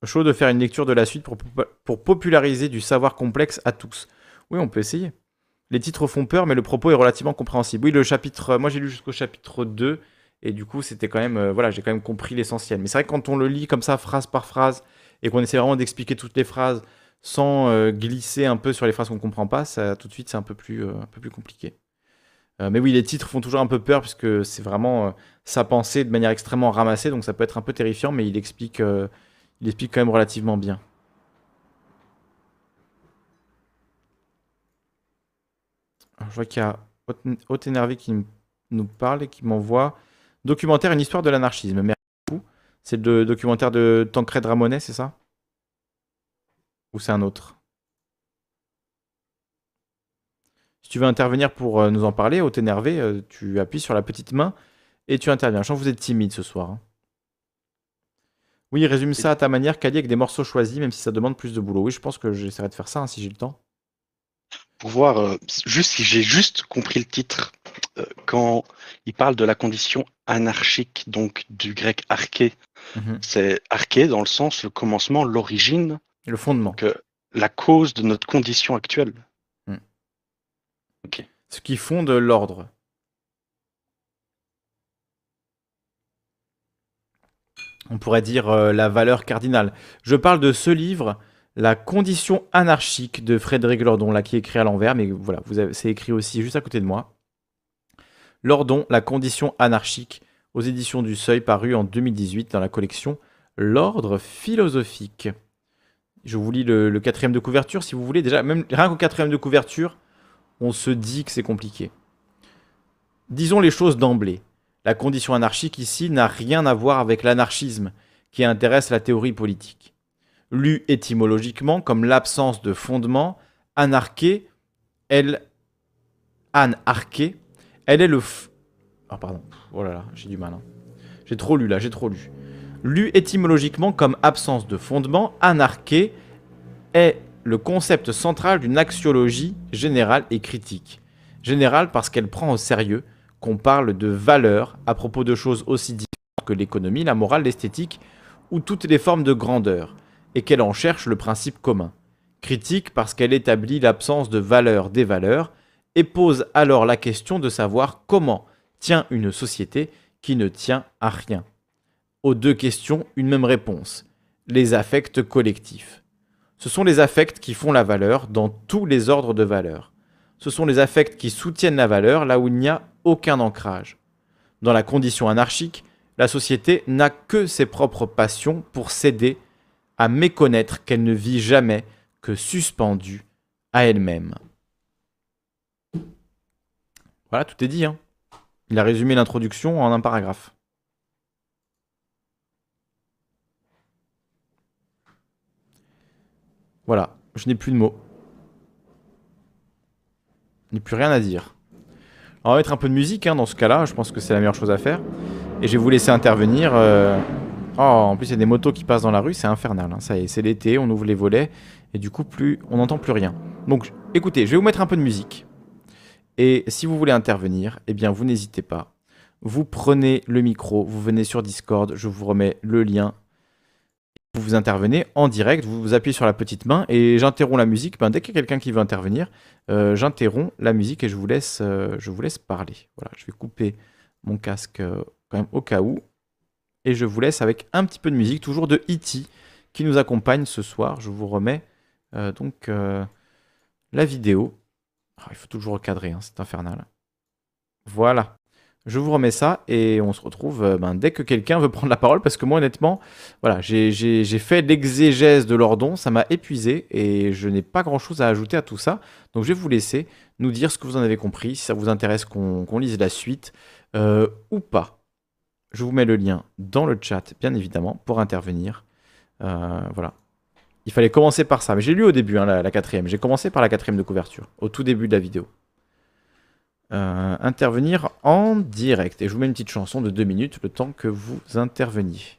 Chaud de faire une lecture de la suite pour, populariser du savoir complexe à tous. Oui, on peut essayer. Les titres font peur, mais le propos est relativement compréhensible. Oui, le chapitre. Moi, j'ai lu jusqu'au chapitre 2. Et du coup, c'était quand même. Euh, voilà, j'ai quand même compris l'essentiel. Mais c'est vrai que quand on le lit comme ça, phrase par phrase, et qu'on essaie vraiment d'expliquer toutes les phrases sans euh, glisser un peu sur les phrases qu'on comprend pas, ça tout de suite c'est un peu plus, euh, un peu plus compliqué. mais oui, les titres font toujours un peu peur puisque c'est vraiment sa pensée de manière extrêmement ramassée, donc ça peut être un peu terrifiant, mais il explique, il explique quand même relativement bien. je vois qu'il y a Haute Énervé qui nous parle et qui m'envoie documentaire Une histoire de l'anarchisme. Merci beaucoup. C'est le documentaire de Tancred Ramonet, c'est ça? Ou c'est un autre? Si tu veux intervenir pour euh, nous en parler, Haute Énervé, euh, tu appuies sur la petite main et tu interviens. Je sens que vous êtes timide ce soir. Hein. Oui, résume ça à ta manière, Kali, avec des morceaux choisis, même si ça demande plus de boulot. Oui, je pense que j'essaierai de faire ça hein, si j'ai le temps pour voir euh, juste si j'ai juste compris le titre euh, quand il parle de la condition anarchique donc du grec arché mhm. c'est arché dans le sens le commencement l'origine le fondement que la cause de notre condition actuelle mm. ok ce qui fonde l'ordre on pourrait dire euh, la valeur cardinale je parle de ce livre la condition anarchique de Frédéric Lordon, là qui est écrit à l'envers, mais voilà, c'est écrit aussi juste à côté de moi. Lordon, la condition anarchique, aux éditions du Seuil, paru en 2018 dans la collection L'ordre philosophique. Je vous lis le, quatrième de couverture, si vous voulez. Déjà, même rien qu'au quatrième de couverture, on se dit que c'est compliqué. Disons les choses d'emblée. La condition anarchique ici n'a rien à voir avec l'anarchisme qui intéresse la théorie politique lu étymologiquement comme l'absence de fondement, anarché, elle, anarché, elle est le... Ah pardon, oh là là, j'ai du mal. Hein. J'ai trop lu là, j'ai trop lu. Lu étymologiquement comme absence de fondement, anarché est le concept central d'une axiologie générale et critique. Générale parce qu'elle prend au sérieux qu'on parle de valeurs à propos de choses aussi différentes que l'économie, la morale, l'esthétique ou toutes les formes de grandeur et qu'elle en cherche le principe commun. Critique parce qu'elle établit l'absence de valeur des valeurs et pose alors la question de savoir comment tient une société qui ne tient à rien. Deux questions, une même réponse. Les affects collectifs. Ce sont les affects qui font la valeur dans tous les ordres de valeur. Ce sont les affects qui soutiennent la valeur là où il n'y a aucun ancrage. Dans la condition anarchique, la société n'a que ses propres passions pour céder à méconnaître qu'elle ne vit jamais que suspendue à elle-même. Voilà, tout est dit. Hein. Il a résumé l'introduction en un paragraphe. Voilà, je n'ai plus de mots. Je n'ai plus rien à dire. on va mettre un peu de musique hein, dans ce cas-là, je pense que c'est la meilleure chose à faire. Et je vais vous laisser intervenir. Euh, Oh, en plus, il y a des motos qui passent dans la rue, c'est infernal. Hein. Ça y est, c'est l'été, on ouvre les volets, et du coup, plus, on n'entend plus rien. Donc, écoutez, je vais vous mettre un peu de musique. Et si vous voulez intervenir, eh bien, vous n'hésitez pas. Vous prenez le micro, vous venez sur Discord, je vous remets le lien. Vous intervenez en direct, vous, appuyez sur la petite main et j'interromps la musique. Ben, dès qu'il y a quelqu'un qui veut intervenir, euh, j'interromps la musique et je vous laisse, euh, je vous laisse parler. Voilà, je vais couper mon casque euh, au cas où. Et je vous laisse avec un petit peu de musique, toujours de E.T. qui nous accompagne ce soir. Je vous remets donc la vidéo. Ah, il faut toujours recadrer, hein, c'est infernal. Voilà. Je vous remets ça et on se retrouve euh, ben, dès que quelqu'un veut [laughs] prendre la parole parce que moi honnêtement, voilà, j'ai fait l'exégèse de l'ordon, ça m'a épuisé et je n'ai pas grand chose à ajouter à tout ça. Donc je vais vous laisser nous dire ce que vous en avez compris, si ça vous intéresse qu'on lise la suite ou pas. Je vous mets le lien dans le chat, bien évidemment, pour intervenir. Euh, voilà. Il fallait commencer par ça. Mais j'ai lu au début, hein, la, quatrième. J'ai commencé par la quatrième de couverture, au tout début de la vidéo. Euh, intervenir en direct. Et je vous mets une petite chanson de deux minutes, le temps que vous interveniez.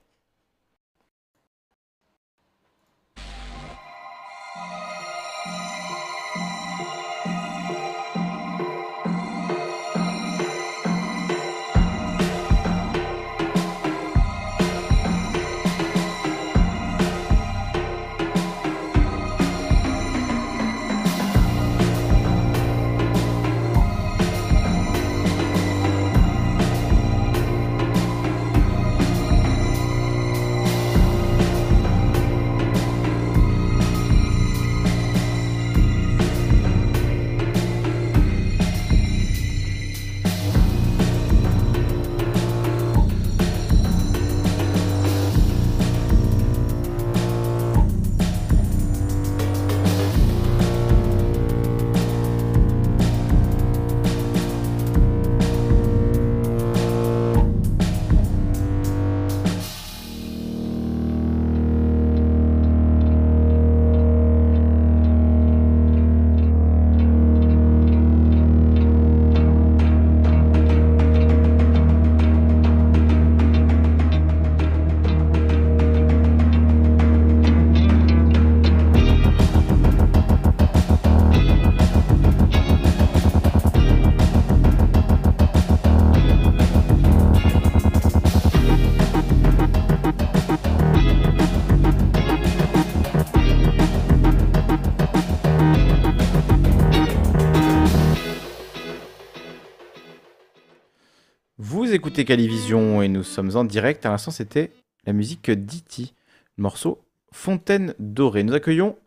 Écoutez Calivision et nous sommes en direct. À l'instant, c'était la musique d'Iti, le morceau Fontaine Dorée. Nous accueillons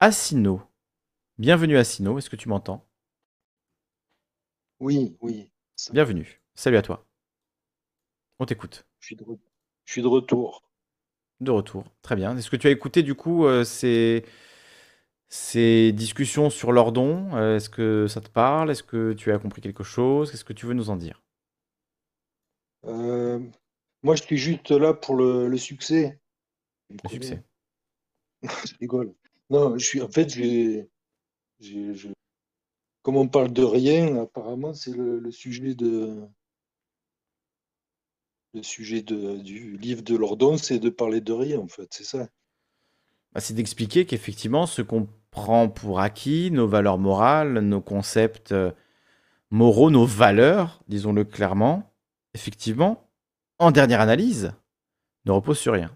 Assino. Bienvenue Assino, est-ce que tu m'entends? Oui, oui. Bienvenue. Salut à toi. On t'écoute. Je suis de, je suis de retour. De retour, très bien. Est-ce que tu as écouté du coup euh, ces... ces discussions sur l'ordon? Euh, Est-ce que ça te parle? Est-ce que tu as compris quelque chose? Qu'est-ce que tu veux nous en dire? Euh, moi, je suis juste là pour le, le succès. Le succès. [laughs] Je rigole. Non, je suis en fait, j'ai, j'ai- je- comme on parle de rien, apparemment, c'est le, le sujet de le sujet de, du livre de Lordon, c'est de parler de rien, en fait, c'est ça. Bah, c'est d'expliquer qu'effectivement, ce qu'on prend pour acquis, nos valeurs morales, nos concepts euh, moraux, nos valeurs, disons-le clairement, effectivement, en dernière analyse, ne reposent sur rien.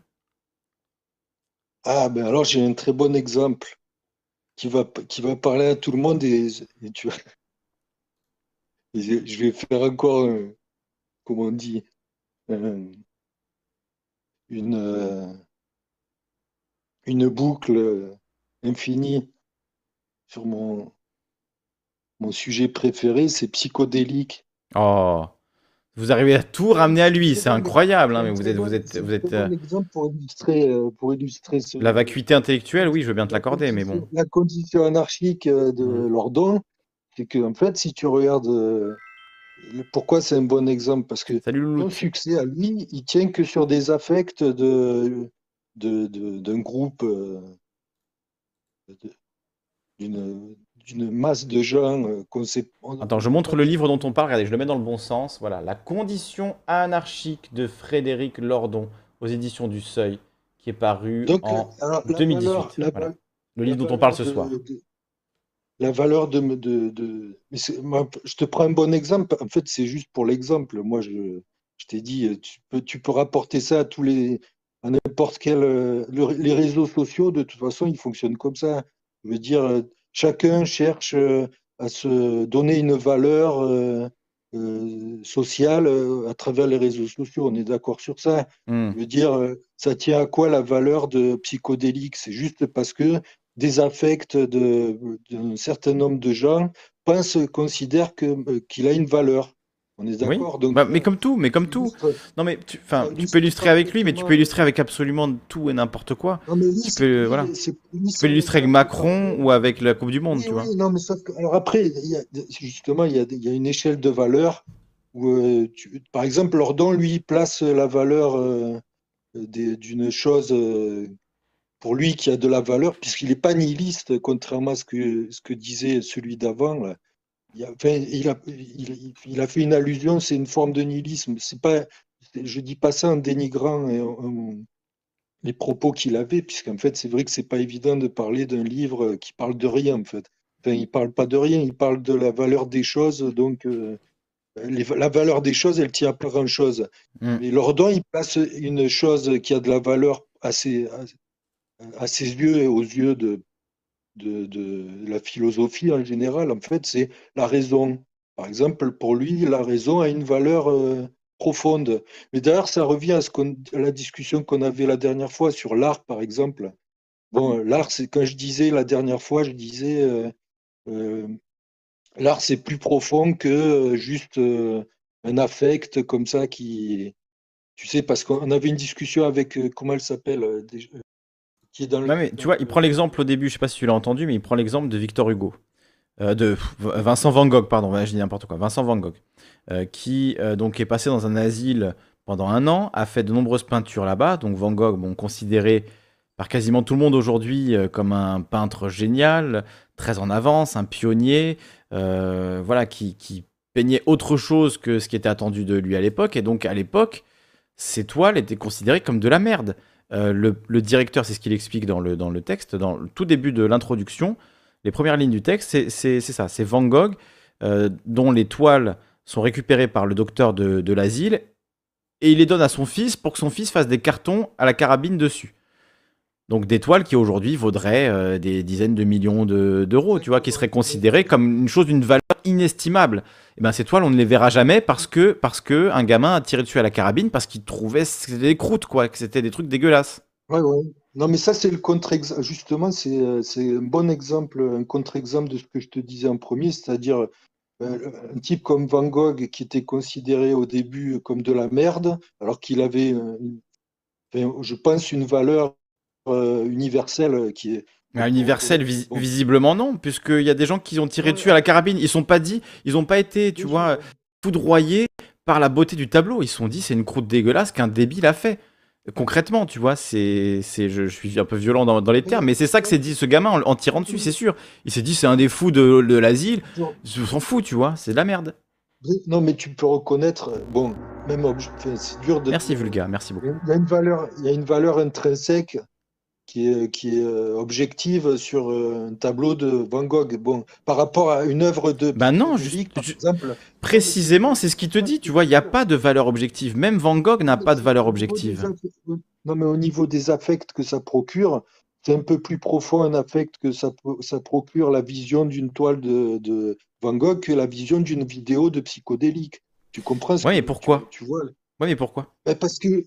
Ah, ben alors j'ai un très bon exemple qui va, qui va parler à tout le monde et, et tu [laughs] et je vais faire encore, un- comment on dit, un- une, euh, une boucle infinie sur mon, mon sujet préféré, c'est psychodélique. Oh, vous arrivez à tout ramener à lui, c'est incroyable, hein, c'est mais un vous êtes, vous êtes, un vous êtes, bon euh, exemple pour illustrer, euh, pour illustrer ce, la vacuité intellectuelle, oui, je veux bien te la l'accorder, mais bon. la condition anarchique euh, de Mhm. Lordon, c'est que en fait, si tu regardes pourquoi c'est un bon exemple, parce que Salut son succès à lui, il tient que sur des affects de, de, de- d'un groupe, d'une, d'une masse de gens euh, Attends, je montre le livre dont on parle, regardez, je le mets dans le bon sens. Voilà, La condition anarchique de Frédéric Lordon aux éditions du Seuil, qui est paru Donc, en alors, la 2018. valeur, la, Voilà. val- Le livre dont on parle ce de- soir. de- la valeur de, de, de- mais c'est- moi, je te prends un bon exemple. En fait, c'est juste pour l'exemple. Moi, je, je t'ai dit, euh, tu peux, tu peux rapporter ça à tous les, à n'importe quel, euh, le- les réseaux sociaux. De toute façon, ils fonctionnent comme ça. Je veux dire, chacun cherche euh, à se donner une valeur euh, euh, sociale à travers les réseaux sociaux. On est d'accord sur ça. Hmm. Je veux dire, ça tient à quoi la valeur de psychodélique? C'est juste parce que des affects de, d'un certain nombre de gens pensent, considèrent que, qu'il a une valeur. On est d'accord? Bah, mais euh, comme tout, mais comme tout. Non, mais tu, enfin, peux illustrer avec lui, mais tu peux illustrer avec absolument tout et n'importe quoi. Non, mais lui, Tu peux, voilà. Tu peux l'illustrer avec Macron ou avec la Coupe du Monde, Oui, tu vois. oui, non, mais sauf que, alors après, il y a, justement, il y a, il y a une échelle de valeur où, euh, tu- par exemple, Lordon, lui, place la valeur euh, d'une chose euh, pour lui qui a de la valeur, puisqu'il n'est pas nihiliste, contrairement à ce que, ce que disait celui d'avant. Il a, enfin, il a, il, il a fait une allusion, c'est une forme de nihilisme. C'est pas, je dis pas ça en dénigrant et en- en- les propos qu'il avait, puisqu'en fait, c'est vrai que c'est pas évident de parler d'un livre qui parle de rien, en fait. Enfin, il parle pas de rien, il parle de la valeur des choses, donc euh, les- la valeur des choses, elle tient à pas grand-chose. Hmm. Mais Lordon, il place une chose qui a de la valeur à ses, à, à ses yeux et aux yeux de, de, la philosophie en général, en fait, c'est la raison. Par exemple, pour lui, la raison a une valeur euh, profonde. Mais d'ailleurs, ça revient à, ce à la discussion qu'on avait la dernière fois sur l'art, par exemple. Bon, euh, l'art, c'est quand je disais la dernière fois, je disais euh, l'art, c'est plus profond que juste un affect comme ça qui, tu sais, parce qu'on avait une discussion avec, comment elle s'appelle, qui est dans le. Ouais, mais tu vois, il prend l'exemple au début, je sais pas si tu l'as entendu, mais il prend l'exemple de Victor Hugo. Euh, de Vincent Van Gogh, pardon, je dis n'importe quoi. Vincent Van Gogh, euh, qui euh, donc est passé dans un asile pendant un an, a fait de nombreuses peintures là-bas. Donc Van Gogh, bon, considéré par quasiment tout le monde aujourd'hui comme un peintre génial, très en avance, un pionnier, voilà, qui, qui peignait autre chose que ce qui était attendu de lui à l'époque. Et donc à l'époque, ses toiles étaient considérées comme de la merde. Euh, le, directeur, c'est ce qu'il explique dans le, dans le texte, dans le tout début de l'introduction, les premières lignes du texte, c'est ça, c'est Van Gogh, euh, dont les toiles sont récupérées par le docteur de l'asile, et il les donne à son fils pour que son fils fasse des cartons à la carabine dessus. Donc d'étoiles qui aujourd'hui vaudraient euh, des dizaines de millions de- d'euros, tu vois, qui seraient considérées comme une chose d'une valeur inestimable. Et ben ces toiles, on ne les verra jamais parce que, parce que un gamin a tiré dessus à la carabine parce qu'il trouvait que c'était des croûtes, quoi, que c'était des trucs dégueulasses. Ouais, ouais. Non, mais ça, c'est le contre-exemple. Justement, c'est euh, c'est un bon exemple, un contre-exemple de ce que je te disais en premier, c'est-à-dire euh, un type comme Van Gogh qui était considéré au début comme de la merde, alors qu'il avait, je pense, une valeur universelle qui est. Mais universel, vis- Bon, visiblement non, puisqu'il y a des gens qui ont tiré ouais, dessus à la carabine. Ils sont pas dit, ils ont pas été, tu vois, foudroyés par la beauté du tableau. Ils se sont dit, c'est une croûte dégueulasse qu'un débile a fait. Concrètement, tu vois, c'est, c'est, je, je suis un peu violent dans, dans les termes, mais c'est ça que s'est dit ce gamin en, en tirant dessus, c'est sûr. Il s'est dit, c'est un des fous de, de l'asile. Je s'en fout, tu vois, c'est de la merde. non, mais tu peux reconnaître, euh, bon, même, c'est dur de. Merci Vulga, merci beaucoup. Il y a une valeur, il y a une valeur intrinsèque qui est, qui est euh, objective sur euh, un tableau de Van Gogh. Bon, par rapport à une œuvre de Ben non, juste, par exemple, précisément, c'est ce qu'il te dit, tu vois, il n'y a pas de valeur objective. Même Van Gogh n'a pas de valeur objective. non, mais au niveau des affects que ça procure, c'est un peu plus profond un affect que ça, pro- ça procure la vision d'une toile de, de Van Gogh que la vision d'une vidéo de psychodélique. Tu comprends ce Ouais, mais tu, pourquoi? tu vois? Ouais, mais pourquoi? Ben, parce que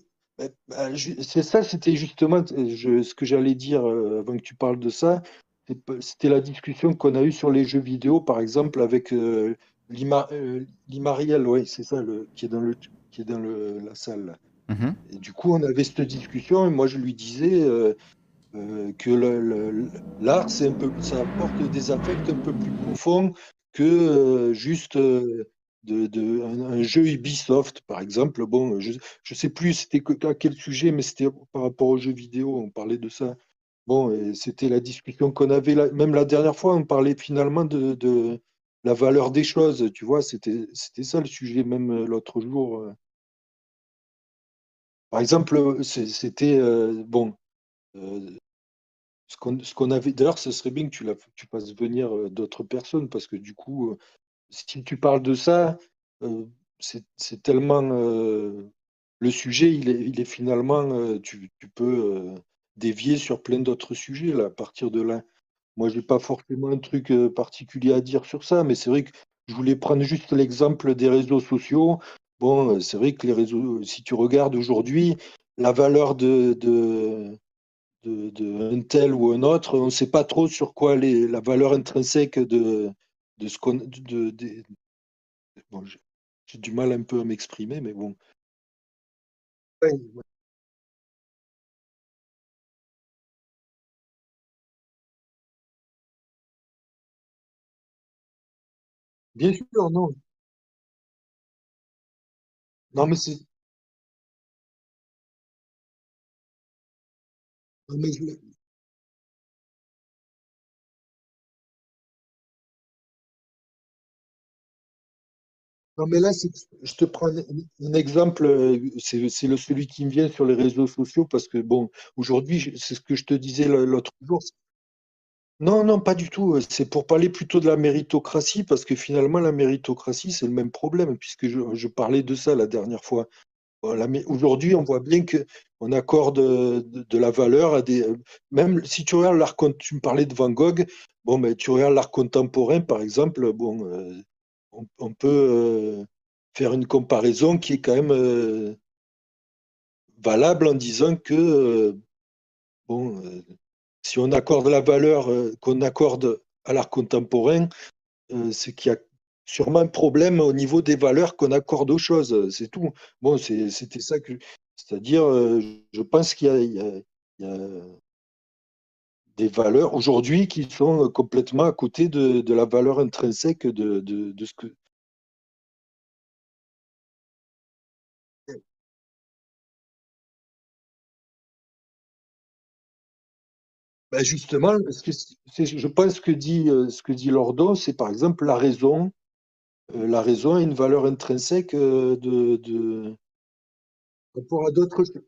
c'est ça, c'était justement je- ce que j'allais dire euh, avant que tu parles de ça. C'était la discussion qu'on a eue sur les jeux vidéo, par exemple, avec euh, Lima, euh, Limariel, ouais, c'est ça, le, qui est dans le, qui est dans le, la salle. Mhm. Et du coup, on avait cette discussion, et moi, je lui disais euh, que l'art, c'est un peu, ça apporte des affects un peu plus profonds que juste un, jeu Ubisoft, par exemple. Bon, je ne sais plus c'était à quel sujet, mais c'était par rapport aux jeux vidéo, on parlait de ça. Bon, c'était la discussion qu'on avait, même la dernière fois, on parlait finalement de, la valeur des choses, tu vois, c'était, ça le sujet, même euh, l'autre jour. euh. Par exemple, c'était, euh, bon, euh, ce qu'on avait, d'ailleurs, ce serait bien que tu, la, tu fasses venir d'autres personnes, parce que du coup, si tu parles de ça, euh, c'est tellement, euh, le sujet, il est, finalement, euh, tu, peux dévier sur plein d'autres sujets, à partir de là. Moi, j'ai pas forcément un truc particulier à dire sur ça, mais c'est vrai que je voulais prendre juste l'exemple des réseaux sociaux. Bon, c'est vrai que les réseaux, si tu regardes aujourd'hui, la valeur de, de, de, de un tel ou un autre, on ne sait pas trop sur quoi la valeur intrinsèque de, de ce qu'on, de, de- bon, j'ai du mal un peu à m'exprimer, mais bon. Bien sûr, non. Non, mais c'est, non, Non, mais là, je te prends un, exemple, c'est celui qui me vient sur les réseaux sociaux, parce que, bon, aujourd'hui, c'est ce que je te disais l'autre jour. Non, non, pas du tout. C'est pour parler plutôt de la méritocratie, parce que finalement, la méritocratie, c'est le même problème, puisque je, je parlais de ça la dernière fois. Aujourd'hui, on voit bien que on accorde de, la valeur à des. Même si tu regardes l'art, tu me parlais de Van Gogh, bon, mais tu regardes l'art contemporain, par exemple, bon, euh, on, peut euh, faire une comparaison qui est quand même euh, valable en disant que, euh, si on accorde la valeur qu'on accorde à l'art contemporain, c'est qu'il y a sûrement un problème au niveau des valeurs qu'on accorde aux choses, c'est tout. C'était ça c'est-à-dire, je pense qu'il y a des valeurs aujourd'hui qui sont complètement à côté de, la valeur intrinsèque de, de, ce que. Ben justement, je pense que dit, euh, ce que dit Lordon, c'est par exemple la raison. Euh, la raison a une valeur intrinsèque euh, de, rapport à d'autres choses.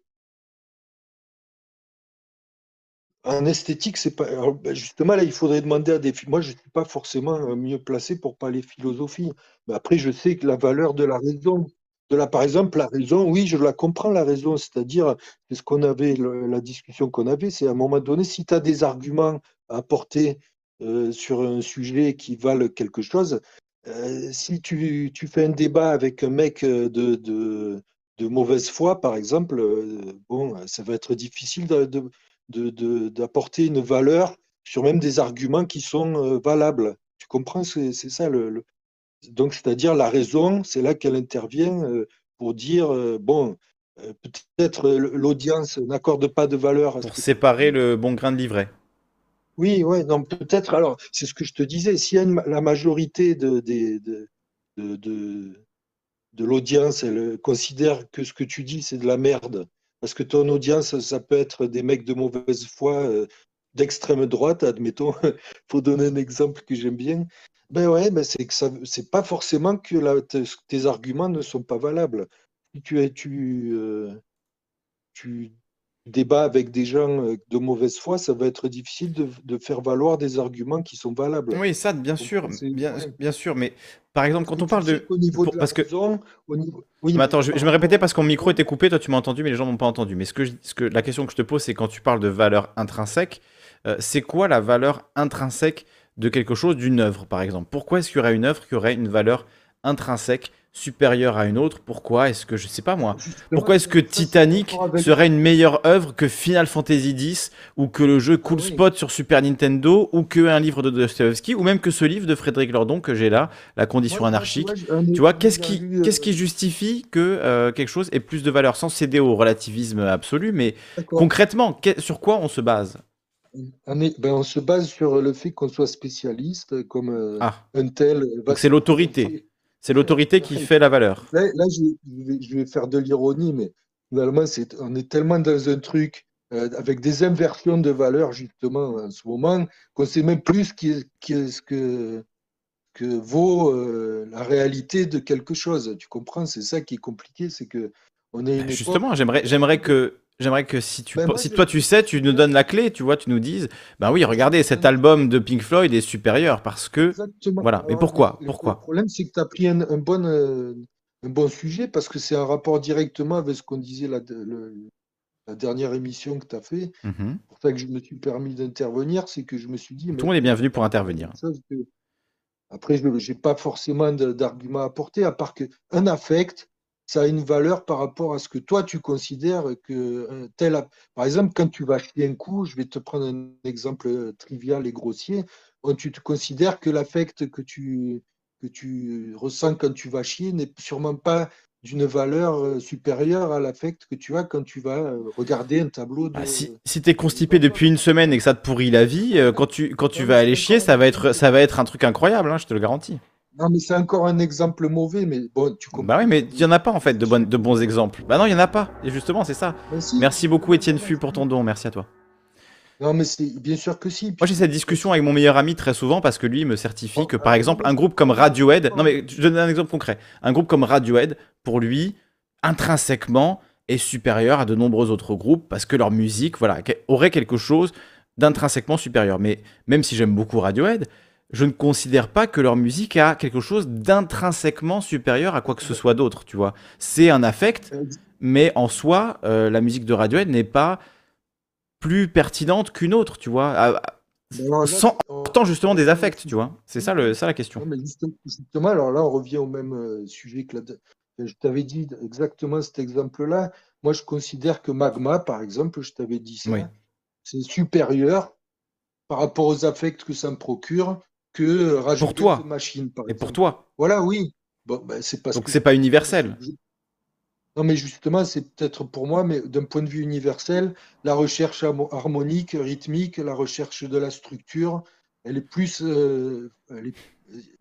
En esthétique, c'est pas. alors, ben, justement, là, il faudrait demander à des. Moi, je ne suis pas forcément euh, mieux placé pour parler philosophie. Mais après, je sais que la valeur de la raison. de la, par exemple, la raison, oui, je la comprends, la raison, c'est-à-dire, c'est ce qu'on avait, la discussion qu'on avait, c'est à un moment donné, si tu as des arguments à apporter euh, sur un sujet qui valent quelque chose, euh, si tu, tu, fais un débat avec un mec de, de, de mauvaise foi, par exemple, bon, ça va être difficile d'apporter une valeur sur même des arguments qui sont valables. Tu comprends C'est ça le, donc, c'est-à-dire la raison, c'est là qu'elle intervient euh, pour dire, euh, bon, euh, peut-être l'audience n'accorde pas de valeur. pour séparer le bon grain de livret. Oui, ouais, non, peut-être. Alors, c'est ce que je te disais. Si la majorité de, de, de, de, l'audience elle considère que ce que tu dis, c'est de la merde, parce que ton audience, ça peut être des mecs de mauvaise foi, d'extrême droite, admettons, [laughs] pour donner un exemple que j'aime bien, ben ouais, ben c'est que c'est pas forcément que tes, arguments ne sont pas valables. Tu, tu, euh, tu débats avec des gens euh, de mauvaise foi, ça va être difficile de, faire valoir des arguments qui sont valables. Oui, ça, bien sûr, bien, bien sûr, mais par exemple, quand on parle de. parce que. Oui, mais attends, je, me répétais parce que mon micro était coupé, toi tu m'as entendu, mais les gens n'ont pas entendu. Mais ce que, ce que la question que je te pose, c'est quand tu parles de valeur intrinsèque, euh, c'est quoi la valeur intrinsèque de quelque chose, d'une œuvre par exemple? Pourquoi est-ce qu'il y aurait une œuvre qui aurait une valeur intrinsèque supérieure à une autre Pourquoi est-ce que, je sais pas moi, pourquoi est-ce que Titanic serait une meilleure œuvre que Final Fantasy X ou que le jeu Cool Spot sur Super Nintendo ou que un livre de Dostoevsky ou même que ce livre de Frédéric Lordon que j'ai là, La condition anarchique Tu vois, qu'est-ce qui, qu'est-ce qui justifie que euh, quelque chose ait plus de valeur sans céder au relativisme absolu Mais concrètement, sur quoi on se base? Ben, on se base sur le fait qu'on soit spécialiste, comme euh, ah. un tel. c'est l'autorité. C'est l'autorité qui fait la valeur. Là, je, vais, faire de l'ironie, mais finalement, on est tellement dans un truc euh, avec des inversions de valeur, justement, en ce moment, qu'on sait même plus ce, que, que vaut euh, la réalité de quelque chose. Tu comprends? C'est ça qui est compliqué, c'est que on est ben, Justement, j'aimerais, j'aimerais que J'aimerais que si, tu, ben, si toi tu sais, tu nous donnes la clé, tu vois, tu nous dises, ben oui, regardez, cet album de Pink Floyd est supérieur parce que. Exactement. Voilà. Mais pourquoi? Pourquoi Le problème, c'est que tu as pris un, bon, euh, un bon sujet parce que c'est un rapport directement avec ce qu'on disait la, la dernière émission que tu as fait. Mmh c'est pour ça que je me suis permis d'intervenir, c'est que je me suis dit. Tout le monde est bienvenu pour intervenir. Après, je n'ai pas forcément d'argument à apporter, à part qu'un affect, ça a une valeur par rapport à ce que toi tu considères que euh, tel. Par exemple, quand tu vas chier un coup, je vais te prendre un exemple euh, trivial et grossier. Tu te considères que l'affect que tu, que tu ressens quand tu vas chier n'est sûrement pas d'une valeur euh, supérieure à l'affect que tu as quand tu vas regarder un tableau. De... Ah, si si tu es constipé depuis une semaine et que ça te pourrit la vie, quand tu, quand tu vas aller chier, ça va être, ça va être un truc incroyable, hein, je te le garantis. Non, mais c'est encore un exemple mauvais, mais bon, tu comprends. Bah oui, mais il n'y en a pas en fait de, de bons exemples. Bah non, il n'y en a pas. Et justement, c'est ça. Merci beaucoup, Étienne Fu, pour ton don. Merci à toi. Non, mais c'est bien sûr que si. Moi, j'ai cette discussion avec mon meilleur ami très souvent parce que lui me certifie que, par exemple, un groupe comme Radiohead. Non, mais je donne un exemple concret. Un groupe comme Radiohead, pour lui, intrinsèquement, est supérieur à de nombreux autres groupes parce que leur musique, voilà, aurait quelque chose d'intrinsèquement supérieur. Mais même si j'aime beaucoup Radiohead, je ne considère pas que leur musique a quelque chose d'intrinsèquement supérieur à quoi que ce soit d'autre, tu vois. C'est un affect, mais en soi, euh, la musique de Radiohead n'est pas plus pertinente qu'une autre, tu vois. sans tant justement des affects, tu vois. C'est ça, le, ça la question. justement, alors là, on revient au même euh, sujet que je t'avais dit exactement cet exemple-là. Moi, je considère que Magma, par exemple, je t'avais dit ça, c'est supérieur par rapport aux affects que ça me procure que rajouter pour toi. machine. Et pour toi. Voilà, oui. Bon, ben, c'est parce Donc c'est pas universel. Non, mais justement, c'est peut-être pour moi, mais d'un point de vue universel, la recherche harmonique, rythmique, la recherche de la structure, elle est plus euh,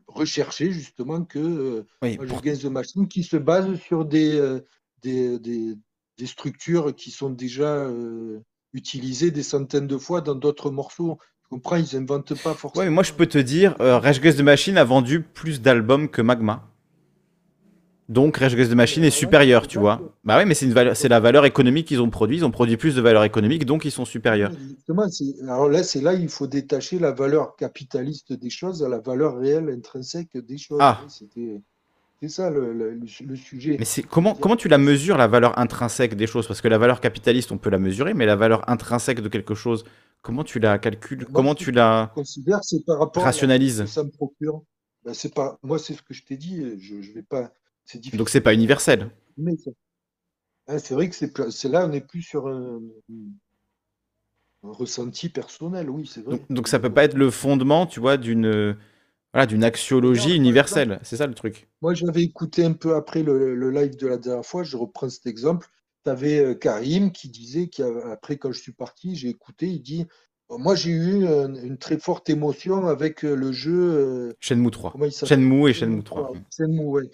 recherchée justement que euh, oui, pour... The Machine, qui se base sur des, euh, des, des, des, structures qui sont déjà utilisées des centaines de fois dans d'autres morceaux comprends, ils inventent pas forcément. Ouais, moi je peux te dire, euh, Rage Against the Machine a vendu plus d'albums que Magma. Donc Rage Against the Machine est supérieur, tu vois. Bah oui, mais c'est une valeur, c'est la valeur économique qu'ils ont produit. Ils ont produit plus de valeur économique, donc ils sont supérieurs. alors là, c'est là il faut détacher la valeur capitaliste des choses à la valeur réelle intrinsèque des choses. Ah. C'est ça le, le- le sujet. Mais c'est comment, comment tu la mesures, la valeur intrinsèque des choses? Parce que la valeur capitaliste, on peut la mesurer, mais la valeur intrinsèque de quelque chose, comment tu la calcules? Moi, Comment tu la je considère, c'est par rapport à ce rationalises? que ça me procure. Ben, c'est pas, moi, c'est ce que je t'ai dit. Je, je vais pas. C'est Donc c'est difficile pas universel. mais. Hein, c'est vrai que c'est là, on n'est plus sur un, un ressenti personnel. Oui, c'est Donc, vrai. donc ça peut pas être le fondement, tu vois, d'une voilà, d'une axiologie universelle. C'est ça le truc. moi, j'avais écouté un peu après le, le live de la dernière fois. Je reprends cet exemple. Tu avais Karim qui disait qu'après, quand je suis parti, j'ai écouté. Il dit Moi, j'ai eu un- une très forte émotion avec euh, le jeu. euh, Shenmue 3. comment il s'appelle? Shenmue et Shenmue Shenmue 3. 3. Shenmue, ouais.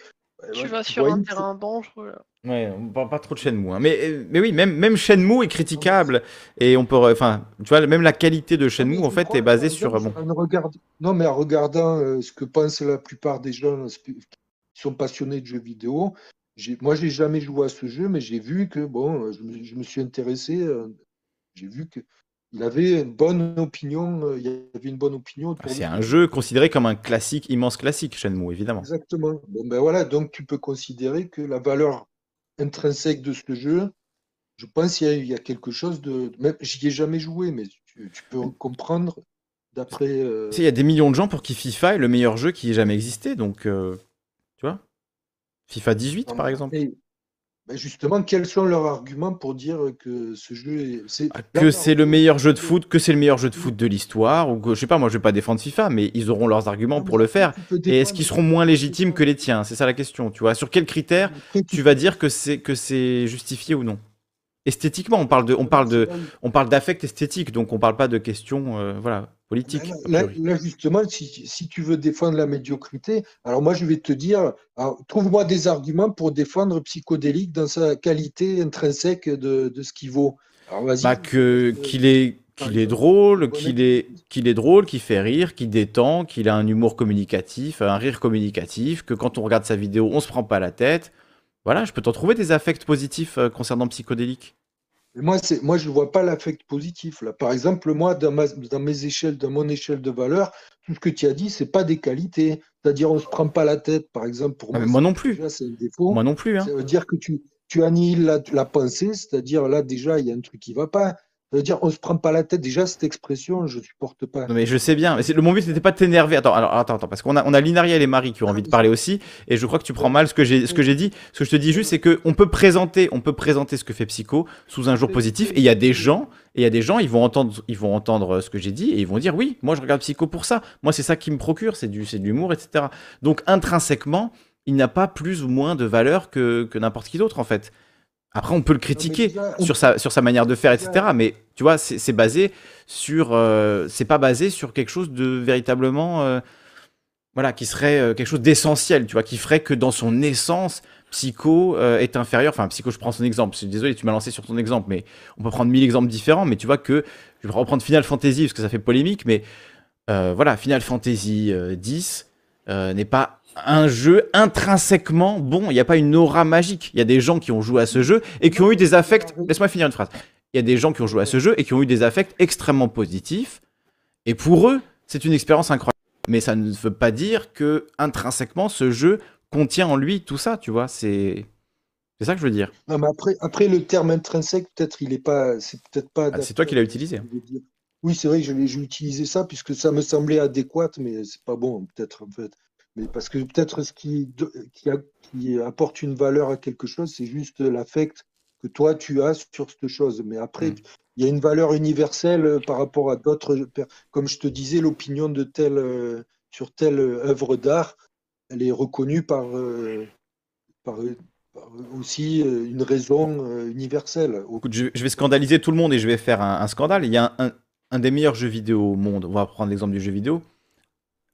Tu ouais, vas sur un terrain dangereux. là. Ouais, on parle pas trop de Shenmue. hein. Mais, euh, mais oui, même, même Shenmue est critiquable. Et on peut. Enfin, tu vois, même la qualité de Shenmue, mais en fait, est basée sur. Bon. regard- Non, mais en regardant euh, ce que pensent la plupart des gens qui sont passionnés de jeux vidéo, moi, j'ai jamais joué à ce jeu, mais j'ai vu que, bon, je me, je me suis intéressé, euh, j'ai vu que il avait une bonne opinion, euh, il avait une bonne opinion C'est un jeu considéré comme un classique, immense classique, Shenmue, évidemment. Exactement. Bon, ben voilà, donc tu peux considérer que la valeur intrinsèque de ce jeu, je pense qu'il y, a- il y a quelque chose de. Même, j'y ai jamais joué, mais tu, tu peux comprendre d'après. euh, Tu sais, il y a des millions de gens pour qui FIFA est le meilleur jeu qui ait jamais existé. Donc, euh, FIFA 18, non, par exemple. ben justement, quels sont leurs arguments pour dire que ce jeu est. c'est- Ah, Que c'est le meilleur jeu de foot, que c'est le meilleur jeu de foot de l'histoire, ou que, je sais pas, moi je vais pas défendre FIFA, mais ils auront leurs arguments mais pour le faire. Et est-ce qu'ils seront moins légitimes que les tiens? C'est ça la question, tu vois. Sur quels critères tu tu vas dire que c'est que c'est justifié ou non? Esthétiquement, on parle de, on parle de, où- on parle d'affect esthétique, donc on parle pas de questions, euh, voilà, Là, politiques. a là- justement, si, si tu veux défendre la médiocrité, alors moi je vais te dire, alors, trouve-moi des arguments pour défendre Psychodélique dans sa qualité intrinsèque de, de ce qu'il vaut. Alors vas-y. Bah que qu'il est qu'il est drôle, qu'il est qu'il est drôle, qu'il fait rire, qu'il détend, qu'il a un humour communicatif, un rire communicatif, que quand on regarde sa vidéo, on se prend pas la tête. Voilà, je peux t'en trouver des affects positifs euh, concernant Psychodélique. Moi, moi, je ne vois pas l'affect positif. Là. Par exemple, moi, dans, ma- dans mes échelles, dans mon échelle de valeur, tout ce que tu as dit, c'est pas des qualités. C'est-à-dire, on ne se prend pas la tête, par exemple, pour Ah, moi, non plus. c'est un défaut. Moi non plus, hein. Ça veut dire que tu, tu annihiles la, la pensée, c'est-à-dire là déjà il y a un truc qui va pas. Dire on se prend pas la tête. Déjà cette expression, je supporte pas. Non mais je sais bien. Mais le mon but c'était pas de t'énerver. Attends, alors attends, attends, parce qu'on a on a Linaria et les Marie qui ont envie de parler aussi, et je crois que tu prends mal ce que j'ai ce que j'ai dit. Ce que je te dis juste, c'est que on peut présenter, on peut présenter ce que fait Psycho sous un jour positif, et il y a des gens, et il y a des gens, ils vont entendre, ils vont entendre ce que j'ai dit, et ils vont dire oui, moi je regarde Psycho pour ça. Moi c'est ça qui me procure, c'est du c'est de l'humour, etc. Donc intrinsèquement, il n'a pas plus ou moins de valeur que que n'importe qui d'autre en fait. Après, on peut le critiquer déjà, on- sur sa, sur sa manière de faire, etc. Mais tu vois, c'est basé sur. euh, c'est pas basé sur quelque chose de véritablement. euh, voilà, qui serait euh, quelque chose d'essentiel, tu vois, qui ferait que dans son essence, Psycho est inférieur. Enfin, Psycho, je prends son exemple. Je suis désolé, tu m'as lancé sur ton exemple, mais on peut prendre mille exemples différents. Mais tu vois que. Je vais reprendre Final Fantasy parce que ça fait polémique, mais voilà, Final Fantasy X euh, n'est pas un jeu intrinsèquement bon. Il n'y a pas une aura magique. Il y a des gens qui ont joué à ce jeu et qui ont eu des affects. Laisse-moi finir une phrase. Il y a des gens qui ont joué à ce jeu et qui ont eu des affects extrêmement positifs. Et pour eux, c'est une expérience incroyable. Mais ça ne veut pas dire que intrinsèquement ce jeu contient en lui tout ça. Tu vois, c'est c'est ça que je veux dire. Non, mais après, après le terme intrinsèque, peut-être il est pas, c'est peut-être pas. Ah, c'est toi qui l'as utilisé. Oui, c'est vrai que j'ai utilisé ça puisque ça me semblait adéquat, mais c'est pas bon peut-être en fait. Mais parce que peut-être ce qui, qui, a- qui apporte une valeur à quelque chose, c'est juste l'affect que toi tu as sur cette chose. Mais après, Mm. il y a une valeur universelle euh, par rapport à d'autres. Comme je te disais, l'opinion de telle euh, sur telle euh, œuvre d'art, elle est reconnue par, par, aussi une raison universelle. Je, je vais scandaliser tout le monde et je vais faire un, un scandale. Il y a un, un- un des meilleurs jeux vidéo au monde. On va prendre l'exemple du jeu vidéo.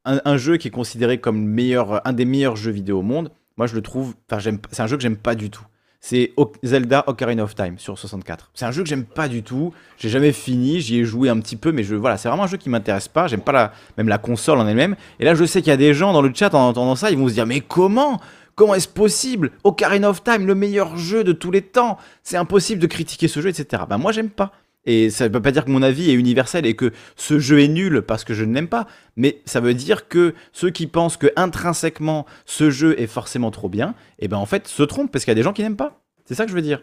Un, jeu qui est considéré comme le meilleur, un des meilleurs jeux vidéo au monde. Moi, je le trouve. Enfin. C'est un jeu que j'aime pas du tout. C'est Zelda Ocarina of Time sur 64. C'est un jeu que j'aime pas du tout. J'ai jamais fini. J'y ai joué un petit peu, mais je voilà, c'est vraiment un jeu qui m'intéresse pas. J'aime pas la même la console en elle-même. Et là, je sais qu'il y a des gens dans le chat en entendant ça, ils vont se dire mais comment? Comment est-ce possible? Ocarina of Time, le meilleur jeu de tous les temps. C'est impossible de critiquer ce jeu, etc. Ben moi, j'aime pas. Et ça ne veut pas dire que mon avis est universel et que ce jeu est nul parce que je ne l'aime pas, mais ça veut dire que ceux qui pensent que intrinsèquement ce jeu est forcément trop bien, et eh ben en fait se trompent parce qu'il y a des gens qui n'aiment pas. C'est ça que je veux dire.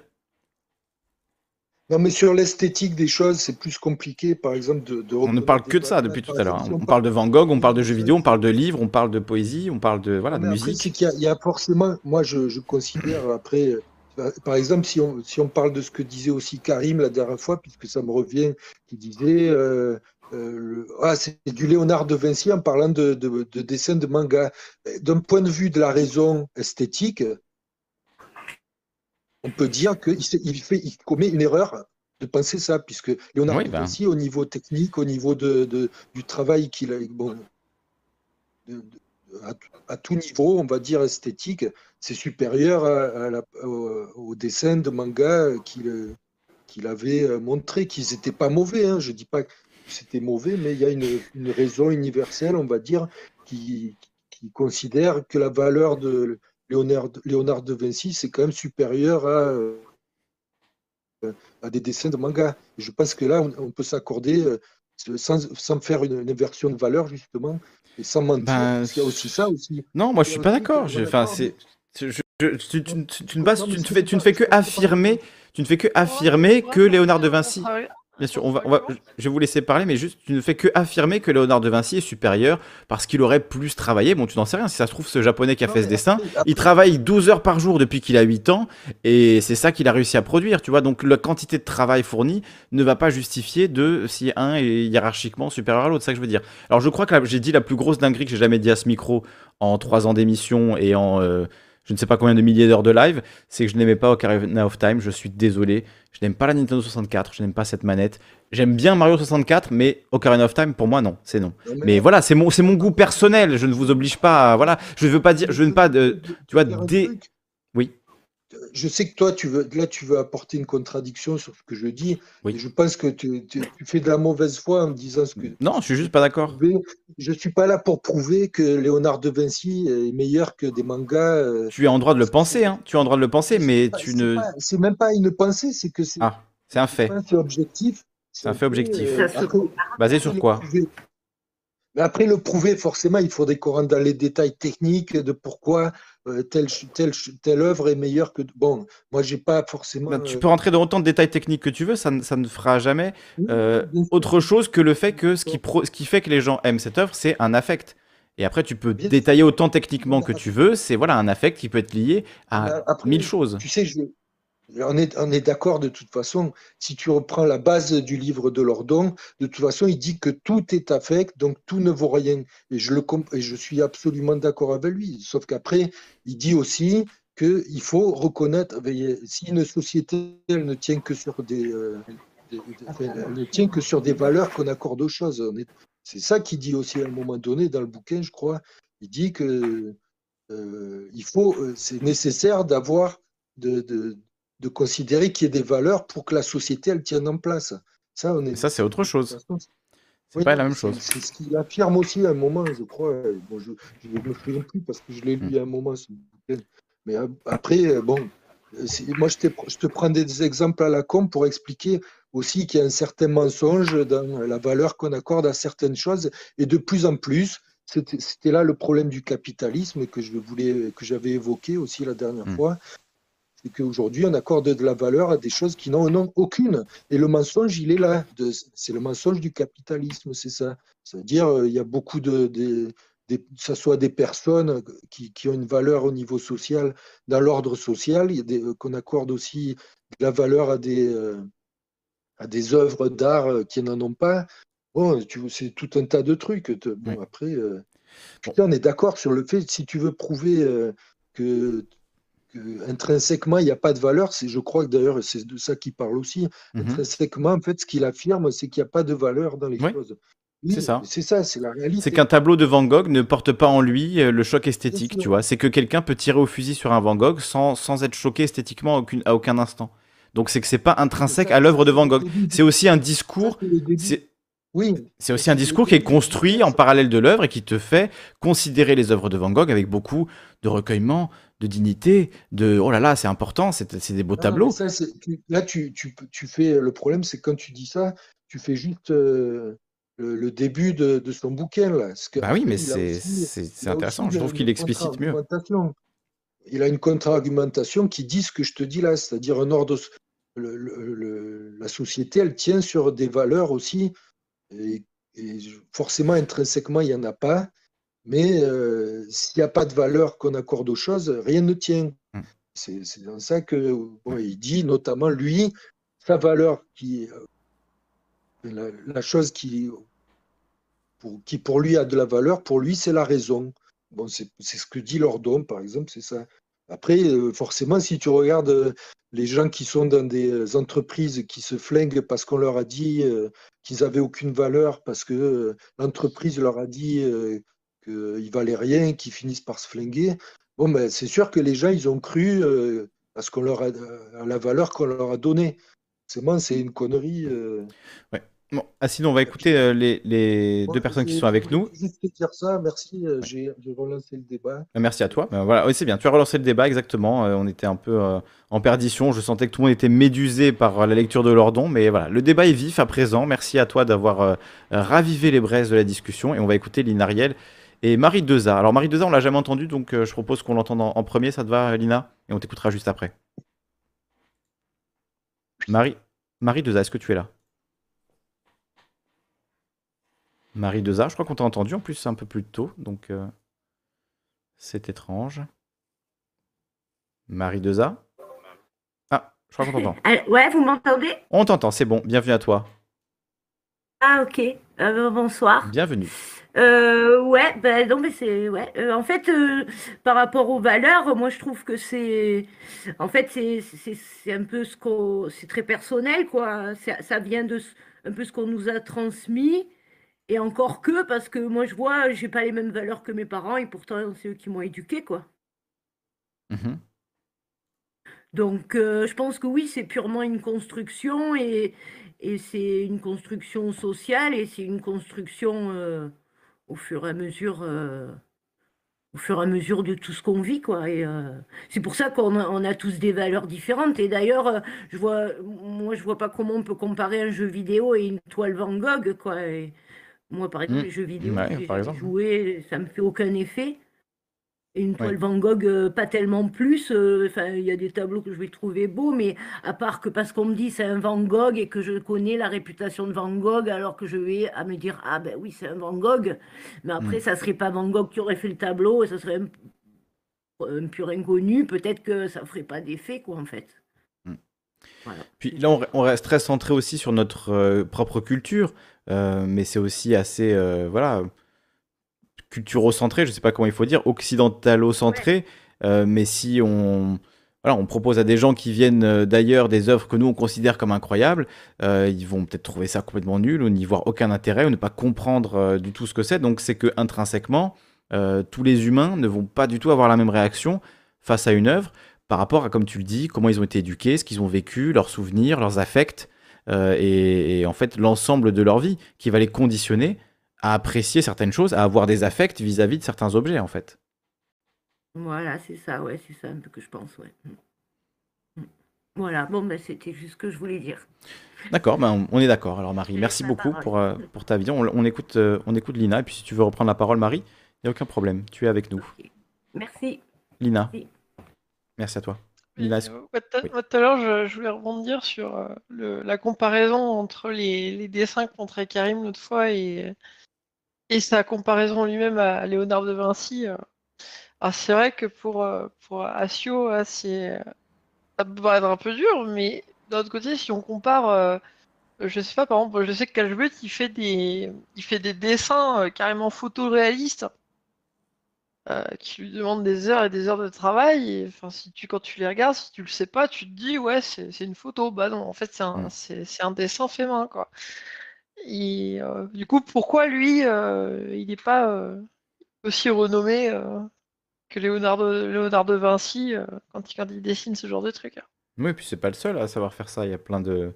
Non, mais sur l'esthétique des choses, c'est plus compliqué, par exemple, de. on ne parle que de ça depuis tout à l'heure. Hein. on, parle de Van Gogh, on parle de jeux vidéo, on parle de livres, on parle de poésie, on parle de voilà de musique. il, y a, forcément, moi, je, considère après, par exemple, si on, si on parle de ce que disait aussi Karim la dernière fois, puisque ça me revient, qui disait. Euh, euh, ah, c'est du Léonard de Vinci en parlant de, de, de dessin de manga. D'un point de vue de la raison esthétique, on peut dire qu'il il fait, il commet une erreur de penser ça, puisque Léonard oui, ben. aussi, au niveau technique, au niveau de, du travail qu'il a, bon, à, tout niveau, on va dire esthétique, c'est supérieur à, au, dessin de manga qu'il avait montré, qu'ils n'étaient pas mauvais. Hein. Je ne dis pas que c'était mauvais, mais il y a une, raison universelle, on va dire, qui, considère que la valeur de Léonard, de Vinci, c'est quand même supérieur à, euh, à des dessins de manga. je pense que là, on, peut s'accorder euh, sans, faire une, inversion de valeur, justement, et sans mentir. Ben, il y a aussi ça aussi. Non, moi, je suis pas d'accord. Enfin, c'est. tu, ne fais, tu ne fais que affirmer, tu ne fais que affirmer que Léonard de Vinci. Bien sûr, on va, je vais vous laisser parler, mais juste, tu ne fais que affirmer que Léonard de Vinci est supérieur parce qu'il aurait plus travaillé. Bon, tu n'en sais rien. Si ça se trouve, ce japonais qui a fait ce dessin, il travaille 12 heures par jour depuis qu'il a 8 ans et c'est ça qu'il a réussi à produire, tu vois. Donc, la quantité de travail fourni ne va pas justifier de si un est hiérarchiquement supérieur à l'autre. C'est ça que je veux dire. Alors, je crois que j'ai dit la plus grosse dinguerie que j'ai jamais dit à ce micro en 3 ans d'émission et en. Euh, je ne sais pas combien de milliers d'heures de live, c'est que je n'aimais pas Ocarina of Time, je suis désolé. Je n'aime pas la Nintendo 64, je n'aime pas cette manette. J'aime bien Mario 64, mais Ocarina of Time, pour moi, non, c'est non. mais, voilà, c'est mon, goût personnel, je ne vous oblige pas à, voilà, je ne veux pas dire, je ne veux pas, de, tu vois, des... Oui je sais que toi, tu veux, là, tu veux apporter une contradiction sur ce que je dis. Oui. je pense que tu, fais de la mauvaise foi en me disant ce que. Non, je suis juste pas d'accord. Je suis pas là pour prouver que Léonard de Vinci est meilleur que des mangas. Euh, tu es en droit de le penser, hein. Tu es en droit de le penser, mais tu ne. C'est même pas une pensée, c'est que c'est. Ah, c'est un fait. C'est objectif. C'est un fait objectif. Euh, Basé sur quoi mais après, le prouver, forcément, il faudrait qu'on rentre dans les détails techniques de pourquoi euh, telle, telle, telle œuvre est meilleure que. Bon, moi, j'ai pas forcément. Ben, tu peux rentrer dans autant de détails techniques que tu veux, ça, ça ne fera jamais euh, autre chose que le fait que ce qui, ce qui fait que les gens aiment cette œuvre, c'est un affect. Et après, tu peux détailler autant techniquement que tu veux. C'est voilà un affect qui peut être lié à mille choses. Tu sais, je, on est, d'accord de toute façon. Si tu reprends la base du livre de Lordon, de toute façon, il dit que tout est affect, donc tout ne vaut rien. Et je, suis absolument d'accord avec lui. Sauf qu'après, il dit aussi qu'il faut reconnaître, si une société ne tient que sur des, euh, ne tient que sur des valeurs qu'on accorde aux choses. C'est ça qu'il dit aussi à un moment donné dans le bouquin, je crois. Il dit que euh, euh, c'est nécessaire d'avoir de considérer qu'il y ait des valeurs pour que la société elle tienne en place. Ça, on est... ça c'est autre chose. C'est pas la même chose. C'est ce qu'il affirme aussi à un moment, je crois. Bon, je ne me souviens plus parce que je l'ai lu hmm. à un moment. Mais après, bon, moi je, je, te prends des exemples à la com pour expliquer aussi qu'il y a un certain mensonge dans la valeur qu'on accorde à certaines choses. Et de plus en plus, c'était là le problème du capitalisme que je voulais, que j'avais évoqué aussi la dernière hmm. fois c'est qu'aujourd'hui, on accorde de la valeur à des choses qui n'en ont aucune. Et le mensonge, il est là. C'est le mensonge du capitalisme, c'est ça. C'est-à-dire, euh, il y a beaucoup de, que ce soit des personnes qui, ont une valeur au niveau social, dans l'ordre social, euh, qu'on accorde aussi de la valeur à des, euh, à des œuvres d'art qui n'en ont pas. Bon, c'est tout un tas de trucs. Bon, après, on est d'accord sur le fait, si tu veux prouver que intrinsèquement, il n'y a pas de valeur. C'est, je crois que d'ailleurs, c'est de ça qu'il parle aussi. Mhm. Intrinsèquement, en fait, ce qu'il affirme, c'est qu'il n'y a pas de valeur dans les choses. c'est ça. C'est ça, c'est la réalité. C'est qu'un tableau de Van Gogh ne porte pas en lui euh, le choc esthétique, tu vois. C'est que quelqu'un peut tirer au fusil sur un Van Gogh sans, sans être choqué esthétiquement à aucun, à aucun instant. Donc c'est que c'est pas intrinsèque à l'œuvre de Van Gogh. C'est aussi un discours. Oui. C'est aussi un discours qui est construit en parallèle de l'œuvre et qui te fait considérer les œuvres de Van Gogh avec beaucoup de recueillement, de dignité, de oh là là, c'est important, c'est des beaux tableaux. là, tu, fais le problème, c'est quand tu dis ça, tu fais juste euh, le, début de, son bouquin. Là. bah oui, mais c'est intéressant. Je trouve qu'il explicite mieux. Il a une contre-argumentation qui dit ce que je te dis là, c'est-à-dire un ordre. la société, elle tient sur des valeurs aussi et, forcément, intrinsèquement, il n'y en a pas. Mais euh, s'il n'y a pas de valeur qu'on accorde aux choses, rien ne tient. Mm. C'est dans ça que il dit, notamment lui, sa valeur, qui, euh, la, chose qui pour, qui pour lui a de la valeur, pour lui, c'est la raison. Bon, c'est ce que dit Lordon, par exemple, c'est ça. Après, euh, forcément, si tu regardes les gens qui sont dans des entreprises qui se flinguent parce qu'on leur a dit qu'ils n'avaient aucune valeur, parce que l'entreprise leur a dit qu'ils valaient rien, qu'ils finissent par se flinguer, bon, ben, c'est sûr que les gens, ils ont cru parce qu'on leur a, à la valeur qu'on leur a donnée. C'est moi, c'est une connerie. Ouais. Bon, ah, sinon, on va écouter euh, les, les deux personnes qui sont avec nous. Juste dire ça, merci, euh, j'ai relancé le débat. Euh, merci à toi. Ben, voilà, oui, c'est bien, tu as relancé le débat, exactement. on était un peu en perdition. Je sentais que tout le monde était médusé par la lecture de Lordon, mais voilà, le débat est vif à présent. Merci à toi d'avoir ravivé les braises de la discussion. Et on va écouter Lina et Marie Deza. Alors, Marie Deza, on l'a jamais entendu, donc je propose qu'on l'entende en, premier. Ça te va, Lina? Et on t'écoutera juste après. Marie, Marie Deza, est-ce que tu es là? Marie Deza, je crois qu'on t'a entendu en plus un peu plus tôt, donc euh, c'est étrange. Marie Deza? Ah, je crois qu'on t'entend. ouais, vous m'entendez? On t'entend, c'est bon, bienvenue à toi. Ah ok, euh, bonsoir. Bienvenue. Euh, ouais, ben non mais c'est ouais. en fait, par rapport aux valeurs, moi je trouve que c'est, en fait c'est un peu ce qu'on, c'est très personnel quoi. Ça vient de un peu ce qu'on nous a transmis et encore que, parce que moi, je vois, j'ai pas les mêmes valeurs que mes parents, et pourtant, c'est eux qui m'ont éduqué, quoi. Mmh Donc, euh, je pense que oui, c'est purement une construction, et, et c'est une construction sociale, et c'est une construction euh, au fur et à mesure. Euh, au fur et à mesure de tout ce qu'on vit, quoi. Et c'est pour ça qu'on a, on a tous des valeurs différentes. Et d'ailleurs, je vois, moi, je vois pas comment on peut comparer un jeu vidéo et une toile Van Gogh, quoi. Moi, par exemple, mmh. les jeux vidéo, j'ai joué, ça me fait aucun effet. Et une toile Van Gogh, euh, pas tellement plus. Euh, enfin, il y a des tableaux que je vais trouver beaux, mais à part que parce qu'on me dit c'est un Van Gogh et que je connais la réputation de Van Gogh, alors que je vais à me dire ah ben oui c'est un Van Gogh, mais après mmh. ça serait pas Van Gogh qui aurait fait le tableau, et ça serait un, pur inconnu. Peut-être que ça ferait pas d'effet quoi en fait. Mmh. Puis là, on, reste très centré aussi sur notre euh, propre culture. Euh, mais c'est aussi assez, euh, voilà, culturo-centré, je sais pas comment il faut dire, occidentalo-centré. Euh, mais si on, voilà, on propose à des gens qui viennent d'ailleurs des œuvres que nous on considère comme incroyables, ils vont peut-être trouver ça complètement nul ou n'y voir aucun intérêt ou ne pas comprendre du tout ce que c'est. Donc c'est que intrinsèquement, tous les humains ne vont pas du tout avoir la même réaction face à une œuvre par rapport à, comme tu le dis, comment ils ont été éduqués, ce qu'ils ont vécu, leurs souvenirs, leurs affects. Euh, et, en fait l'ensemble de leur vie qui va les conditionner à apprécier certaines choses, à avoir des affects vis-à-vis de certains objets en fait. Voilà, c'est ça, ouais, c'est ça un peu que je pense, ouais. Mm. Mm. Voilà, bon, ben, c'était juste ce que je voulais dire. D'accord, ben, on est d'accord. Alors Marie, merci beaucoup pour, euh, pour ta vision. On, écoute, euh, on écoute Lina, et puis si tu veux reprendre la parole, Marie, il n'y a aucun problème. Tu es avec nous. Merci. Lina, merci à toi. Euh, tout à l'heure, je, voulais rebondir sur euh, la comparaison entre les, dessins qu'on montrait Karim l'autre fois et, sa comparaison lui-même à Léonard de Vinci. Euh. Alors c'est vrai que pour, pour Asio, c'est, ça peut paraître un peu dur, mais d'un autre côté, si on compare, je sais pas, par exemple, je sais que Calgebut, il fait des, il fait des dessins carrément photoréalistes euh, qui lui demandent des heures et des heures de travail. enfin, si tu, quand tu les regardes, si tu le sais pas, tu te dis ouais, c'est une photo. Bah non, en fait, c'est un, c'est un dessin fait main, quoi. Et euh, du coup, pourquoi lui, euh, il n'est pas aussi renommé que Léonard de, Léonard de Vinci quand il, quand, il, dessine ce genre de truc? Oui, puis c'est pas le seul à savoir faire ça. Il y a plein de,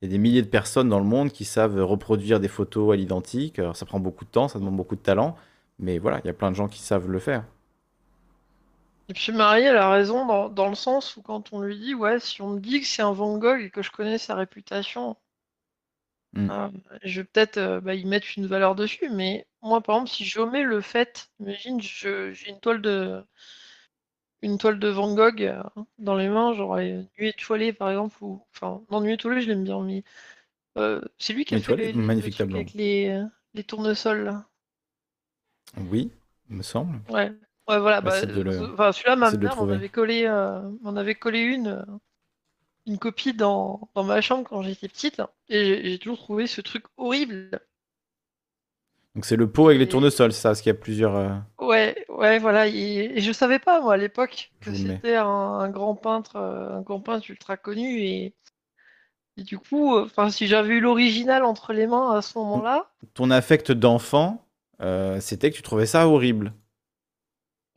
Il y a des milliers de personnes dans le monde qui savent reproduire des photos à l'identique. Alors ça prend beaucoup de temps, ça demande beaucoup de talent, mais voilà, il y a plein de gens qui savent le faire. Et puis Marie, elle a raison dans, dans le sens où quand on lui dit, ouais, si on me dit que c'est un Van Gogh et que je connais sa réputation, Mm. euh, je vais peut-être euh, bah, y mettre une valeur dessus. Mais moi, par exemple, si je mets le fait, imagine, j'ai une toile de une toile de Van Gogh euh, dans les mains, genre euh, Nuit étoilée par exemple, ou enfin non Nuit étoilée, je l'aime bien, mais euh, c'est lui qui a fait les, les- le magnifique avec les, les tournesols là. Oui, il me semble. Ouais, ouais, voilà. Bah, le- euh, enfin, celui-là, ma mère m'en avait collé, avait collé une, une copie dans, dans ma chambre quand j'étais petite, et j'ai toujours trouvé ce truc horrible. Donc c'est le pot avec les tournesols, ça, parce qu'il y a plusieurs. euh, Ouais, ouais, voilà. Et, et je savais pas moi à l'époque que c'était un, un grand peintre, euh, un grand peintre ultra connu, et, et du coup, euh, enfin, si j'avais eu l'original entre les mains à ce moment-là, Ton affect d'enfant, euh, c'était que tu trouvais ça horrible.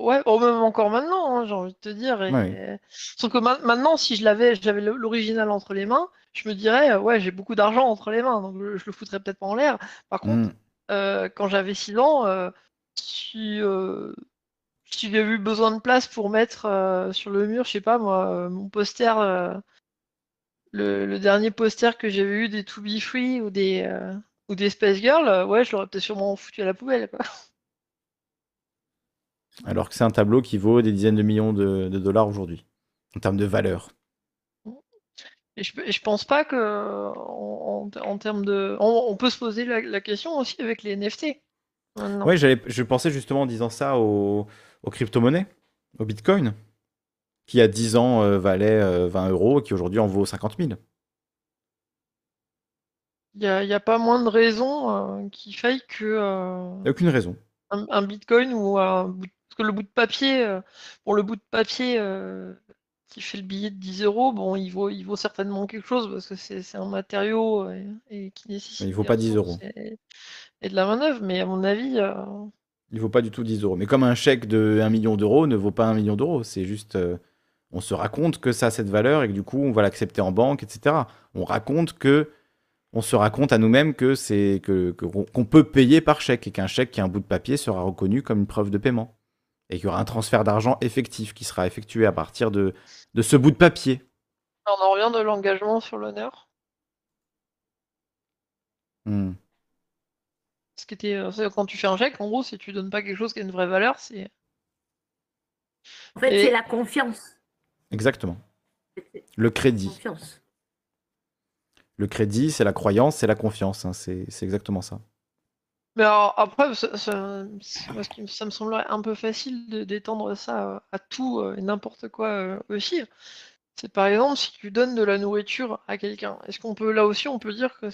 Ouais, oh, même encore maintenant, hein, j'ai envie de te dire. Et... Ouais. Sauf que ma- maintenant, si je l'avais, j'avais l'original entre les mains, je me dirais, euh, ouais, j'ai beaucoup d'argent entre les mains, donc je, je le foutrais peut-être pas en l'air. Par contre, Mm. euh, quand j'avais 6 ans, euh, si, euh, si j'avais eu besoin de place pour mettre sur le mur, je sais pas moi, mon poster, le, le dernier poster que j'avais eu des To Be Free ou des, ou des Space Girls, euh, ouais, je l'aurais peut-être sûrement foutu à la poubelle, quoi. Alors que c'est un tableau qui vaut des dizaines de millions de, de dollars aujourd'hui, en termes de valeur. Et je, je pense pas que en, en- en termes de. On, on peut se poser la, la question aussi avec les NFT. Oui, j'allais, je pensais justement en disant ça aux, aux crypto-monnaies, au Bitcoin, qui il y a 10 ans euh, valait euh, 20 euros et qui aujourd'hui en vaut 50 000. Il y a, a pas moins de raisons euh, qu'il faille que euh, Il n'y a aucune raison. un, un bitcoin ou un bout de- que le bout de papier, euh, bon, le bout de papier euh, qui fait le billet de 10 euros, bon, il vaut, il vaut certainement quelque chose parce que c'est un matériau euh, et, qui nécessite. Il vaut pas 10 ressources euros. Et, et de la manœuvre, mais à mon avis. Il vaut pas du tout 10 euros. Mais comme un chèque de 1 million d'euros ne vaut pas 1 million d'euros, c'est juste. on se raconte que ça a cette valeur et que du coup on va l'accepter en banque, etc. On raconte que. On se raconte à nous-mêmes que c'est que qu'on peut payer par chèque et qu'un chèque qui a un bout de papier sera reconnu comme une preuve de paiement et qu'il y aura un transfert d'argent effectif qui sera effectué à partir de, de ce bout de papier. on en revient de l'engagement sur l'honneur. Hmm. Ce qui était, euh, quand tu fais un chèque, en gros, si tu donnes pas quelque chose qui a une vraie valeur, c'est. En fait, Et- c'est la confiance. Exactement. Le crédit. confiance. Le crédit, c'est la croyance, c'est la confiance. hein. C'est c'est exactement ça. Mais alors, après, ça, me- semblerait un peu facile de d'étendre ça euh, à tout euh, et n'importe quoi euh, aussi. C'est par exemple, si tu donnes de la nourriture à quelqu'un, est-ce qu'on peut, là aussi, on peut dire que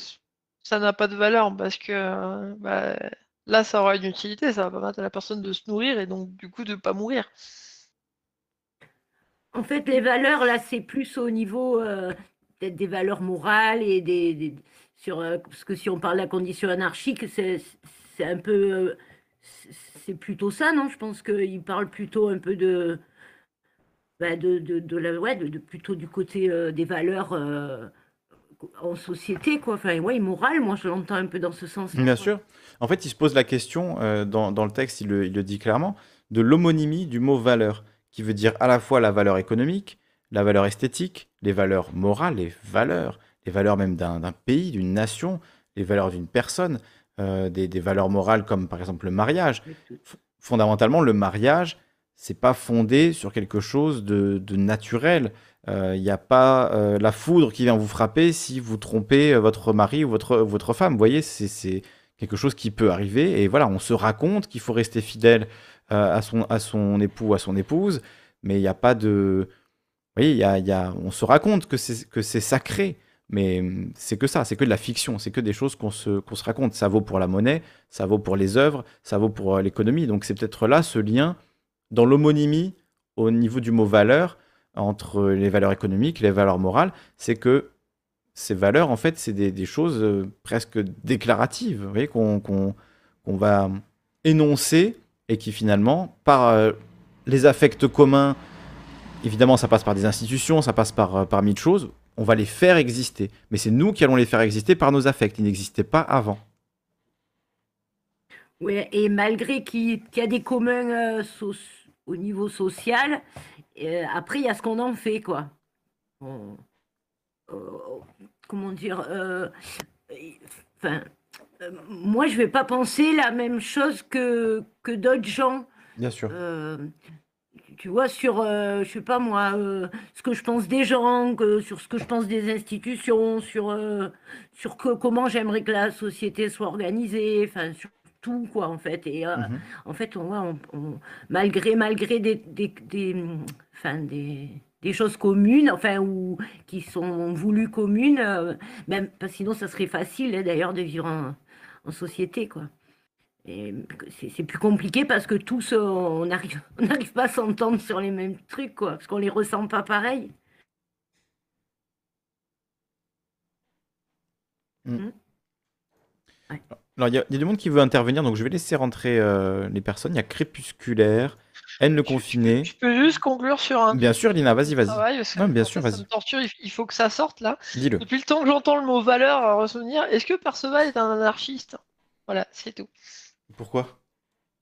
ça n'a pas de valeur? Parce que bah, là, ça aura une utilité, ça va permettre à la personne de se nourrir et donc, du coup, de pas mourir. En fait, les valeurs, là, c'est plus au niveau des valeurs morales et des- sur euh, parce que si on parle de la condition anarchique, c'est un peu euh, c'est plutôt ça, non? Je pense qu'il parle plutôt un peu de bah, de, de, de la ouais de, plutôt du côté euh, des valeurs en société quoi. Enfin ouais, morale, moi je l'entends un peu dans ce sens-là. Bien sûr. En fait, il se pose la question, dans, dans le texte, il le, il le dit clairement, de l'homonymie du mot valeur, qui veut dire à la fois la valeur économique, la valeur esthétique, les valeurs morales, les valeurs, les valeurs même d'un pays, d'une nation, les valeurs d'une personne, euh, des, des valeurs morales comme par exemple le mariage. F- fondamentalement, le mariage, c'est pas fondé sur quelque chose de, de naturel. Il n'y a pas euh, la foudre qui vient vous frapper si vous trompez euh, votre mari ou votre, votre femme. Vous voyez, c'est quelque chose qui peut arriver. Et voilà, on se raconte qu'il faut rester fidèle euh, à, son, à son époux, à son épouse, mais il n'y a pas de... Vous voyez, y a, y a- on se raconte que c'est que c'est sacré, mais hum, c'est que ça, c'est que de la fiction, c'est que des choses qu'on se, se raconte. Ça vaut pour la monnaie, ça vaut pour les œuvres, ça vaut pour euh, l'économie. Donc c'est peut-être là ce lien dans l'homonymie au niveau du mot valeur entre les valeurs économiques, les valeurs morales, c'est que ces valeurs, en fait, c'est des, des choses euh, presque déclaratives, qu'on va énoncer et qui finalement, par euh, les affects communs, évidemment, ça passe par des institutions, ça passe par, par mille choses, on va les faire exister. Mais c'est nous qui allons les faire exister par nos affects. Ils n'existaient pas avant. Oui, et malgré qu'il y a des communs euh, au niveau social, euh, après, il y a ce qu'on en fait, quoi. Euh, comment dire Enfin, moi, je vais pas penser la même chose que, que d'autres gens. Bien sûr tu vois, sur, euh, je sais pas moi, euh, ce que je pense des gens, sur ce que je pense des institutions, sur, euh, sur comment j'aimerais que la société soit organisée, enfin, sur tout, quoi, en fait. Et mmh en fait, on, malgré, malgré des, des, des, des, choses communes, enfin, ou qui sont voulues communes, même, parce que sinon, ça serait facile, hein, d'ailleurs, de vivre en, en société, quoi c'est plus compliqué parce que tous, euh, [laughs] on n'arrive pas à s'entendre sur les mêmes trucs, quoi, parce qu'on les ressent pas pareil. Hmm. Hmm. Alors, il y, a du monde qui veut intervenir, donc je vais laisser rentrer euh, les personnes. Il y a Crépusculaire, Haine le confiné. Je, peux juste conclure sur un. Bien sûr, Lina, vas-y, vas-y. bien sûr, vas-y. torture, il faut que ça sorte là. Dis-le. Depuis le temps que j'entends le mot valeur à ressouvenir, est-ce que Perceval est un anarchiste? Voilà, c'est tout. Pourquoi?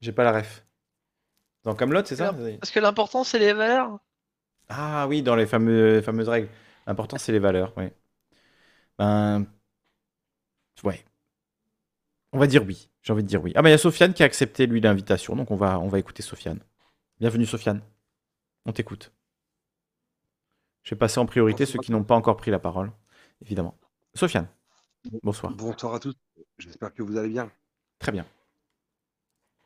J'ai pas la ref. Dans Camelot, c'est ça? Parce que l'important, c'est les valeurs. Ah oui, dans les fameux, fameuses règles. L'important, c'est les valeurs, oui. Ben. Ouais. On va dire oui. J'ai envie de dire oui. Ah, ben il y a Sofiane qui a accepté, lui, l'invitation. Donc, on va, on va écouter Sofiane. Bienvenue, Sofiane. On t'écoute. Je vais passer en priorité ceux qui n'ont pas encore pris la parole, évidemment. Sofiane, bonsoir. Bonsoir à tous. J'espère que vous allez bien. Très bien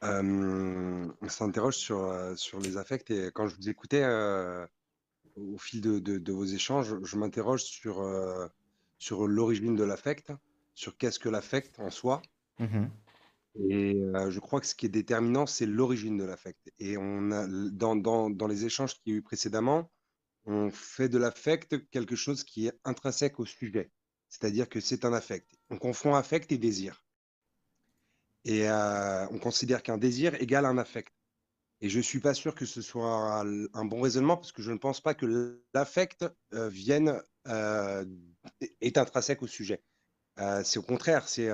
on s'interroge sur, sur les affects et quand je vous écoutais, au fil de vos échanges, je m'interroge sur, sur l'origine de l'affect, sur qu'est-ce que l'affect en soi mmh et je crois que ce qui est déterminant, c'est l'origine de l'affect et on a dans dans dans les échanges qu'il y a eu précédemment, on fait de l'affect quelque chose qui est intrinsèque au sujet. C'est-à-dire que c'est un affect. On confond affect et désir. Et euh, on considère qu'un désir égale un affect. Et je ne suis pas sûr que ce soit un bon raisonnement parce que je ne pense pas que l'affect euh, vienne euh, est intrinsèque au sujet. c'est au contraire, c'est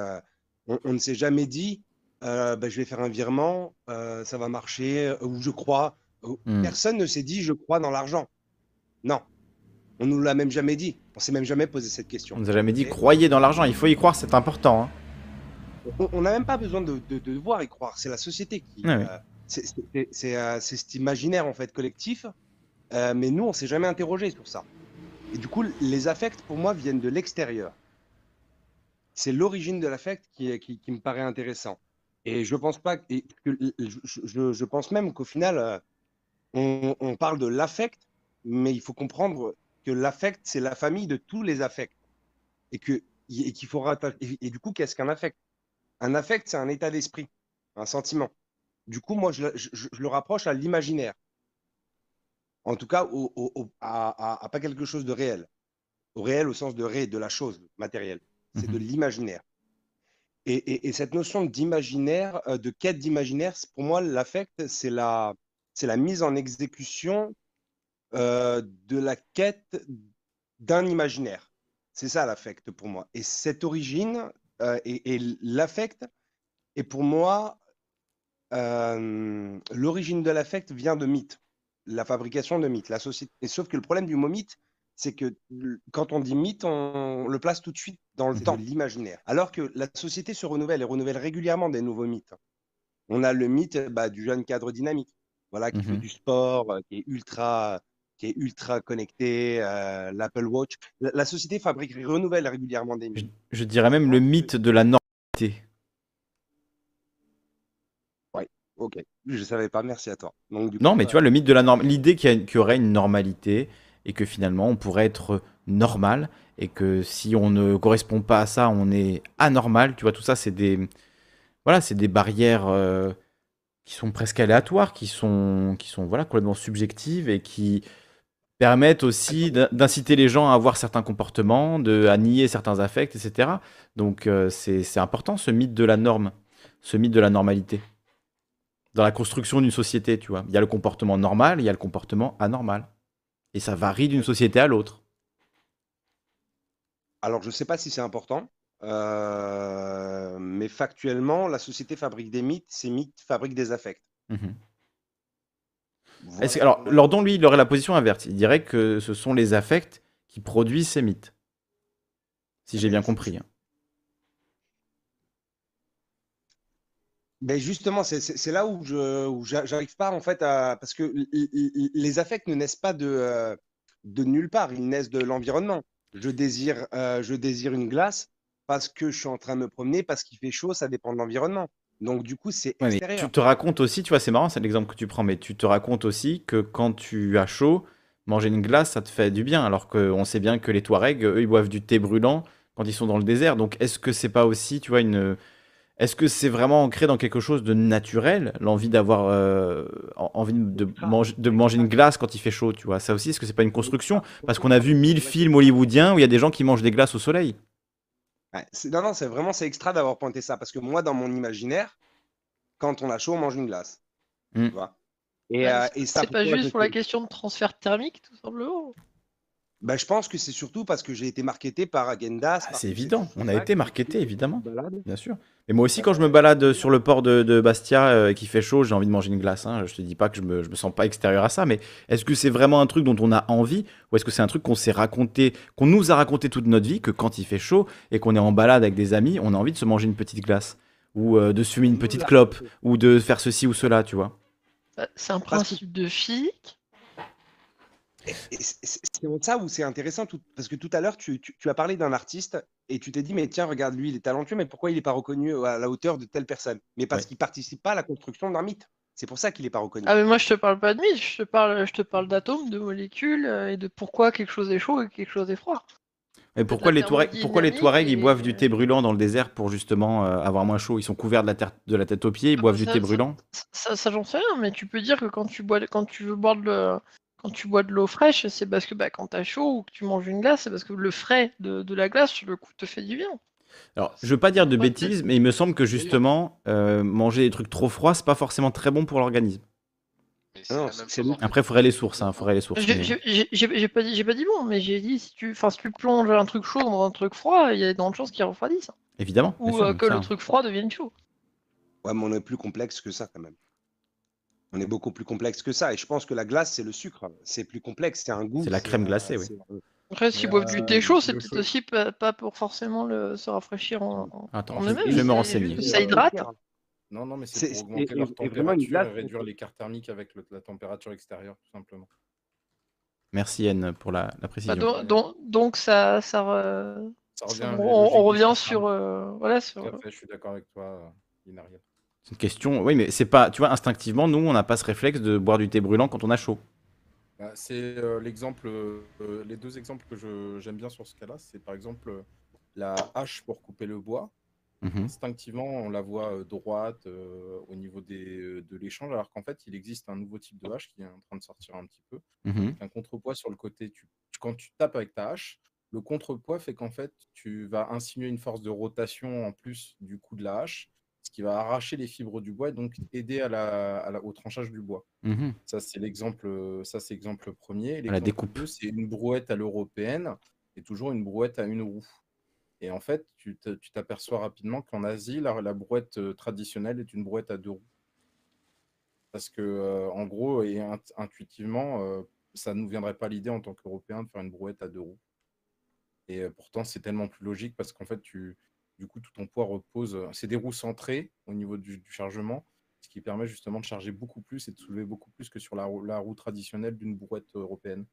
on, ne s'est jamais dit bah, je vais faire un virement, ça va marcher ou je crois. Hmm. Personne ne s'est dit je crois dans l'argent. Non, on nous l'a même jamais dit. On s'est même jamais posé cette question. On nous a jamais dit croyez dans l'argent. Il faut y croire, c'est important. Hein on n'a même pas besoin de, devoir y croire. C'est la société qui. Euh, euh, c'est cet imaginaire en fait collectif. Euh, mais nous, on s'est jamais interrogé sur ça. Et du coup, les affects pour moi viennent de l'extérieur. C'est l'origine de l'affect qui, qui, me paraît intéressant. Et je pense pas que, je, pense même qu'au final, on, parle de l'affect, mais il faut comprendre que l'affect c'est la famille de tous les affects et que et qu'il faut et du coup, qu'est-ce qu'un affect? Un affect, c'est un état d'esprit, un sentiment. Du coup, moi, je, le rapproche à l'imaginaire. En tout cas, à, pas quelque chose de réel. Au réel au sens de ré, de la chose matérielle. C'est de mhm. l'imaginaire. Et, cette notion d'imaginaire, euh, de quête d'imaginaire, pour moi, l'affect, c'est la, la mise en exécution euh, de la quête d'un imaginaire. C'est ça l'affect pour moi. Et cette origine, euh, et, l'affect est pour moi, euh, l'origine de l'affect vient de mythes, la fabrication de mythes, la société. Et sauf que le problème du mot mythe, c'est que quand on dit mythe, on le place tout de suite dans le temps, l'imaginaire. Alors que la société se renouvelle et renouvelle régulièrement des nouveaux mythes. On a le mythe bah, du jeune cadre dynamique, voilà, qui fait mmh du sport, euh, qui est ultra qui est ultra connecté, euh, l'Apple Watch. La, société fabrique, renouvelle régulièrement des mythes. Je, dirais même le mythe de la normalité. Oui, ok. Je ne savais pas, merci à toi. non, mais tu vois, le mythe de la normalité, l'idée qu'il y, aurait une normalité et que finalement on pourrait être normal et que si on ne correspond pas à ça, on est anormal. Tu vois, tout ça, c'est des, voilà, c'est des barrières. Euh, qui sont presque aléatoires, qui sont, qui sont voilà, complètement subjectives et qui, permettent aussi d'inciter les gens à avoir certains comportements, de, à nier certains affects, etc. Donc euh, c'est important ce mythe de la norme, ce mythe de la normalité. Dans la construction d'une société, tu vois. Il y a le comportement normal, il y a le comportement anormal. Et ça varie d'une société à l'autre. Alors, je ne sais pas si c'est important, euh, mais factuellement, la société fabrique des mythes, ces mythes fabriquent des affects. Alors, Lordon, lui, il aurait la position inverse. Il dirait que ce sont les affects qui produisent ces mythes. Si j'ai bien compris. Hein. Ben justement, c'est là où je j'arrive pas en fait à parce que les affects ne naissent pas de, euh, de nulle part, ils naissent de l'environnement. Je désire euh, je désire une glace parce que je suis en train de me promener, parce qu'il fait chaud, ça dépend de l'environnement. Donc du coup, c'est tu te racontes aussi, tu vois, c'est marrant, c'est l'exemple que tu prends, mais tu te racontes aussi que quand tu as chaud, manger une glace, ça te fait du bien, alors qu'on sait bien que les Touaregs, eux, ils boivent du thé brûlant quand ils sont dans le désert. Donc est-ce que c'est pas aussi, tu vois, une est-ce que c'est vraiment ancré dans quelque chose de naturel, l'envie d'avoir euh, envie de, manger, de manger une glace quand il fait chaud, tu vois? Ça aussi, est-ce que c'est pas une construction? Parce qu'on a vu mille films hollywoodiens où il y a des gens qui mangent des glaces au soleil. Non, non, c'est vraiment c'est extra d'avoir pointé ça parce que moi, dans mon imaginaire, quand on a chaud, on mange une glace. Tu hmm. vois et, euh, et c'est pas juste pour la question de transfert thermique, tout simplement. Bah, je pense que c'est surtout parce que j'ai été marketé par Agendas. Ah, c'est évident, on a été marketé, évidemment. Bien sûr. Et moi aussi, quand je me balade sur le port de, Bastia euh, et qu'il fait chaud, j'ai envie de manger une glace. Hein. Je te dis pas que je me, me sens pas extérieur à ça, mais est-ce que c'est vraiment un truc dont on a envie ou est-ce que c'est un truc qu'on s'est raconté, qu'on nous a raconté toute notre vie, que quand il fait chaud et qu'on est en balade avec des amis, on a envie de se manger une petite glace ou euh, de fumer une petite clope ou de faire ceci ou cela, tu vois? Bah, C'est un principe de physique c'est ça où c'est intéressant, parce que tout à l'heure, tu, as parlé d'un artiste et tu t'es dit, mais tiens, regarde, lui, il est talentueux, mais pourquoi il n'est pas reconnu à la hauteur de telle personne? Mais parce qu'il participe pas à la construction d'un mythe. C'est pour ça qu'il n'est pas reconnu. Ah, mais moi, je te parle pas de mythe, je te parle, je te parle d'atomes, de molécules euh, et de pourquoi quelque chose est chaud et quelque chose est froid. Et pourquoi les, Touaregs, pourquoi les Touaregs ils boivent du thé brûlant dans le désert pour justement euh, avoir moins chaud? Ils sont couverts de la, de la tête aux pieds, ils ah, boivent du thé brûlant? Ça, ça, j'en sais rien, mais tu peux dire que quand tu, bois, quand tu veux boire de, quand tu bois de l'eau fraîche, c'est parce que bah, quand tu as chaud ou que tu manges une glace, c'est parce que le frais de, la glace, sur le coup, te fait du bien. Alors, je veux pas dire de bêtises, mais il me semble que justement, euh, manger des trucs trop froids, c'est pas forcément très bon pour l'organisme. Après, il faudrait les sources, hein, faudrait les sources. J'ai pas, dit, pas dit bon, mais j'ai dit si tu, si tu plonges un truc chaud dans un truc froid, il y a de chances qu'il refroidisse. Évidemment. Ou euh, que le truc froid devienne chaud. Ouais, mais on est plus complexe que ça quand même. On est beaucoup plus complexe que ça. Et je pense que la glace, c'est le sucre. C'est plus complexe, c'est un goût. C'est la crème glacée, oui. Après, s'ils boivent du thé chaud, c'est peut-être aussi pas, pour forcément le, se rafraîchir en, Attends, je, vais me renseigner. Ça hydrate. Non, non, mais c'est pour augmenter leur température et réduire l'écart thermique avec la température extérieure, tout simplement. Merci Anne pour la, précision. Bah, donc, ça, ça, revient on, revient sur, euh, voilà, sur... je suis d'accord avec toi, Inaria. C'est une question. Oui, mais c'est pas. Tu vois, instinctivement, nous, on n'a pas ce réflexe de boire du thé brûlant quand on a chaud. Bah, c'est euh, l'exemple. Euh, les deux exemples que j'aime bien sur ce cas-là, c'est par exemple la hache pour couper le bois. Mhm. Instinctivement, on la voit euh, droite au niveau des, de l'échange, alors qu'en fait, il existe un nouveau type de hache qui est en train de sortir un petit peu. Mhm. Un contrepoids sur le côté. Tu, quand tu tapes avec ta hache, le contrepoids fait qu'en fait, tu vas insinuer une force de rotation en plus du coup de la hache ce qui va arracher les fibres du bois et donc aider à la, au tranchage du bois. Mmh ça, c'est l'exemple, ça c'est l'exemple premier. La découpe. c'est une brouette à l'européenne et toujours une brouette à une roue. Et en fait, tu t'aperçois rapidement qu'en Asie, la, brouette euh, traditionnelle est une brouette à deux roues. Parce que, euh, en gros, et intuitivement, euh, ça ne nous viendrait pas l'idée en tant qu'Européens de faire une brouette à deux roues. Et pourtant, c'est tellement plus logique parce qu'en fait, tu, du coup, tout ton poids repose. Euh, c'est des roues centrées au niveau du, chargement, ce qui permet justement de charger beaucoup plus et de soulever beaucoup plus que sur la, roue traditionnelle d'une brouette européenne.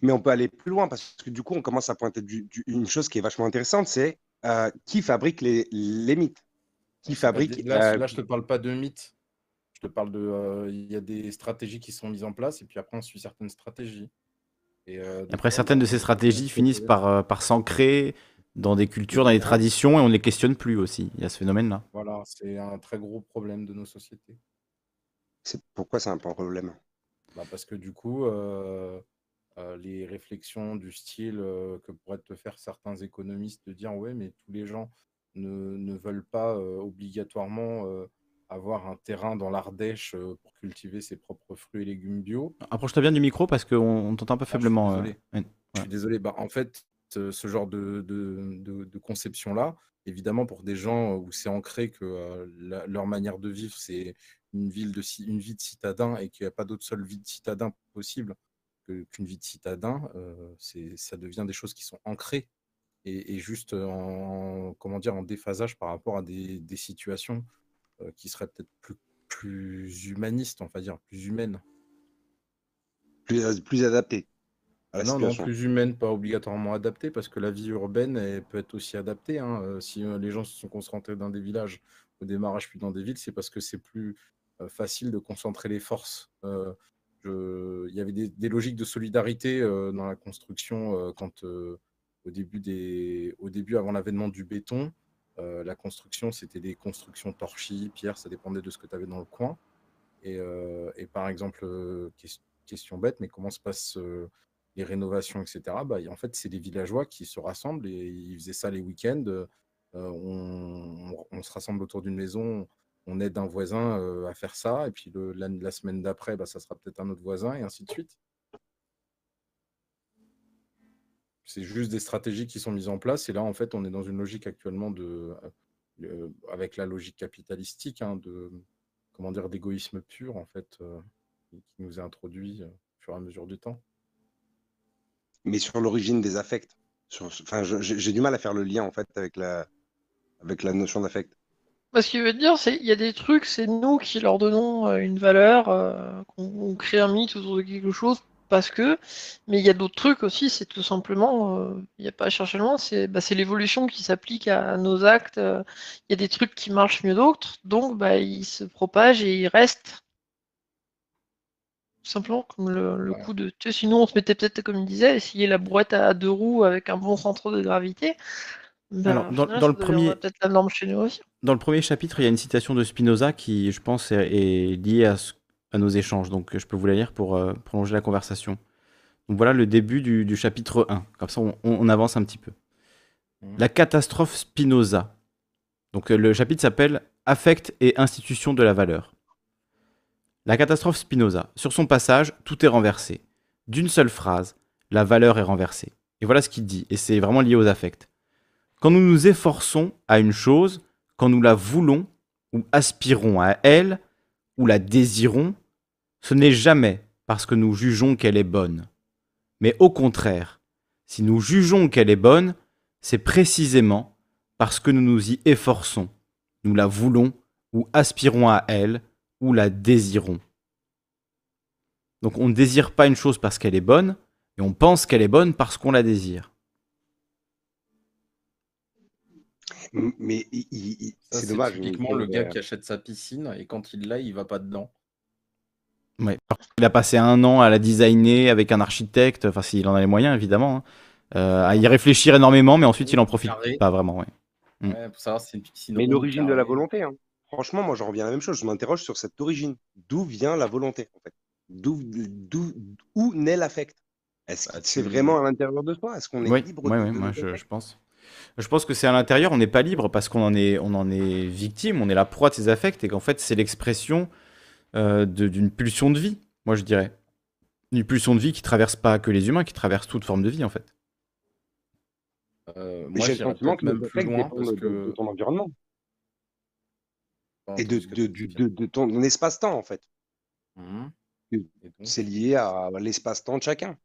Mais on peut aller plus loin parce que du coup, on commence à pointer une chose qui est vachement intéressante, c'est euh, qui fabrique les, mythes? Qui fabrique là, là, je ne te parle pas de mythes. Je te parle de. Euh, il y a des stratégies qui sont mises en place et puis après, on suit certaines stratégies. Et, après, certaines de ces stratégies finissent par, par s'ancrer dans des cultures, dans des traditions, et on ne les questionne plus aussi. Il y a ce phénomène-là. Voilà, c'est un très gros problème de nos sociétés. C'est pourquoi c'est un problème? Bah Parce que du coup, euh, euh, les réflexions du style euh, que pourraient te faire certains économistes de dire ouais, mais tous les gens ne, ne veulent pas obligatoirement avoir un terrain dans l'Ardèche pour cultiver ses propres fruits et légumes bio. Approche-toi bien du micro parce qu'on t'entend un peu ah, faiblement. Je suis désolé. Bah, en fait, ce genre de, conception-là. Évidemment, pour des gens où c'est ancré que leur manière de vivre, c'est une, ville de, une vie de citadin et qu'il n'y a pas d'autre seule vie de citadin possible qu'une vie de citadin, ça devient des choses qui sont ancrées et, juste en, comment dire, en déphasage par rapport à des, des situations qui seraient peut-être plus, plus humanistes, on va dire, plus humaines. Plus, plus adaptées. Non, non, plus humaine, pas obligatoirement adaptée, parce que la vie urbaine elle peut être aussi adaptée. Hein. si les gens se sont concentrés dans des villages au démarrage, puis dans des villes, c'est parce que c'est plus facile de concentrer les forces. il y avait des, des, logiques de solidarité dans la construction quand au début, des, au début avant l'avènement du béton, euh, la construction, c'était des constructions torchis, pierre, ça dépendait de ce que tu avais dans le coin. Et, euh, et par exemple, euh, question bête, mais comment se passent les rénovations, etc. Bah, en fait, c'est des villageois qui se rassemblent et ils faisaient ça les week-ends. On, on, se rassemble autour d'une maison, on aide un voisin à faire ça, et puis la, semaine d'après, bah, ça sera peut-être un autre voisin, et ainsi de suite. C'est juste des stratégies qui sont mises en place. Et là, en fait, on est dans une logique actuellement de, euh, avec la logique capitalistique, hein, de comment dire, d'égoïsme pur, en fait, euh, qui nous est introduit euh, au fur et à mesure du temps. Mais sur l'origine des affects, enfin, j'ai du mal à faire le lien en fait avec la, avec la notion d'affect. Ce qu'il veut dire, c'est qu'il y a des trucs, c'est nous qui leur donnons une valeur, qu'on crée un mythe autour de quelque chose parce que, mais il y a d'autres trucs aussi, c'est tout simplement, euh, il n'y a pas à chercher loin, c'est bah, l'évolution qui s'applique à nos actes. Euh, il y a des trucs qui marchent mieux d'autres, donc bah, ils se propagent et ils restent. Simplement, comme le, coup de. sinon, on se mettait peut-être, comme il disait, essayer la brouette à deux roues avec un bon centre de gravité. Bah, dans, le premier, la norme chez nous aussi. Dans le premier chapitre, il y a une citation de Spinoza qui, je pense, est liée à ce à nos échanges. Donc je peux vous la lire pour euh, prolonger la conversation. Donc voilà le début du, chapitre 1. Comme ça, on, avance un petit peu. Mmh. La catastrophe Spinoza. Donc euh, le chapitre s'appelle Affect et institution de la valeur. La catastrophe Spinoza. Sur son passage, tout est renversé. D'une seule phrase, la valeur est renversée. Et voilà ce qu'il dit, et c'est vraiment lié aux affects. Quand nous nous efforçons à une chose, quand nous la voulons ou aspirons à elle, ou la désirons, ce n'est jamais parce que nous jugeons qu'elle est bonne. Mais au contraire, si nous jugeons qu'elle est bonne, c'est précisément parce que nous nous y efforçons, nous la voulons ou aspirons à elle ou la désirons. Donc on ne désire pas une chose parce qu'elle est bonne, et on pense qu'elle est bonne parce qu'on la désire. Mais c'est dommage. Typiquement le gars qui achète sa piscine et quand il l'a, il va pas dedans. Il a passé un an à la designer avec un architecte, enfin s'il en a les moyens évidemment, hein. euh, à y réfléchir énormément, mais ensuite il en profite pas vraiment. Ouais. Mm. mais l'origine de la volonté, hein. Franchement, moi j'en reviens à la même chose. Je m'interroge sur cette origine. D'où vient la volonté en fait? D'où, où naît l'affect? Est-ce que bah, c'est vraiment à l'intérieur de soi? Est-ce qu'on est, libre Oui, moi je, je, pense. Je pense que c'est à l'intérieur, on n'est pas libre parce qu'on en est, on en est victime, on est la proie de ses affects et qu'en fait c'est l'expression euh, d'une pulsion de vie, moi je dirais. Une pulsion de vie qui traverse pas que les humains, qui traverse toute forme de vie en fait. Euh, moi, j'ai le sentiment que même plus loin parce que... de ton environnement. Et de, de, de, de ton espace-temps en fait. Mmh. C'est lié à l'espace-temps de chacun.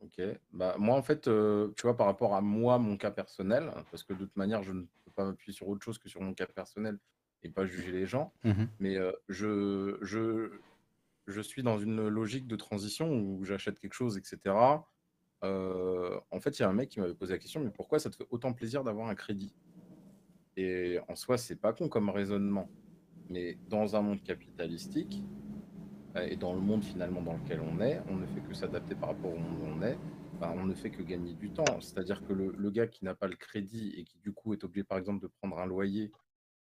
Ok. Bah, moi, en fait, euh, tu vois, par rapport à moi, mon cas personnel, parce que de toute manière, je ne peux pas m'appuyer sur autre chose que sur mon cas personnel, et pas juger les gens. Mmh mais je, je, je suis dans une logique de transition où j'achète quelque chose, etc. en fait, il y a un mec qui m'avait posé la question, mais pourquoi ça te fait autant plaisir d'avoir un crédit? Et en soi, c'est pas con comme raisonnement. Mais dans un monde capitalistique, et dans le monde finalement dans lequel on est, on ne fait que s'adapter par rapport au monde où on est. on ne fait que gagner du temps. C'est-à-dire que le, le, gars qui n'a pas le crédit et qui du coup est obligé par exemple de prendre un loyer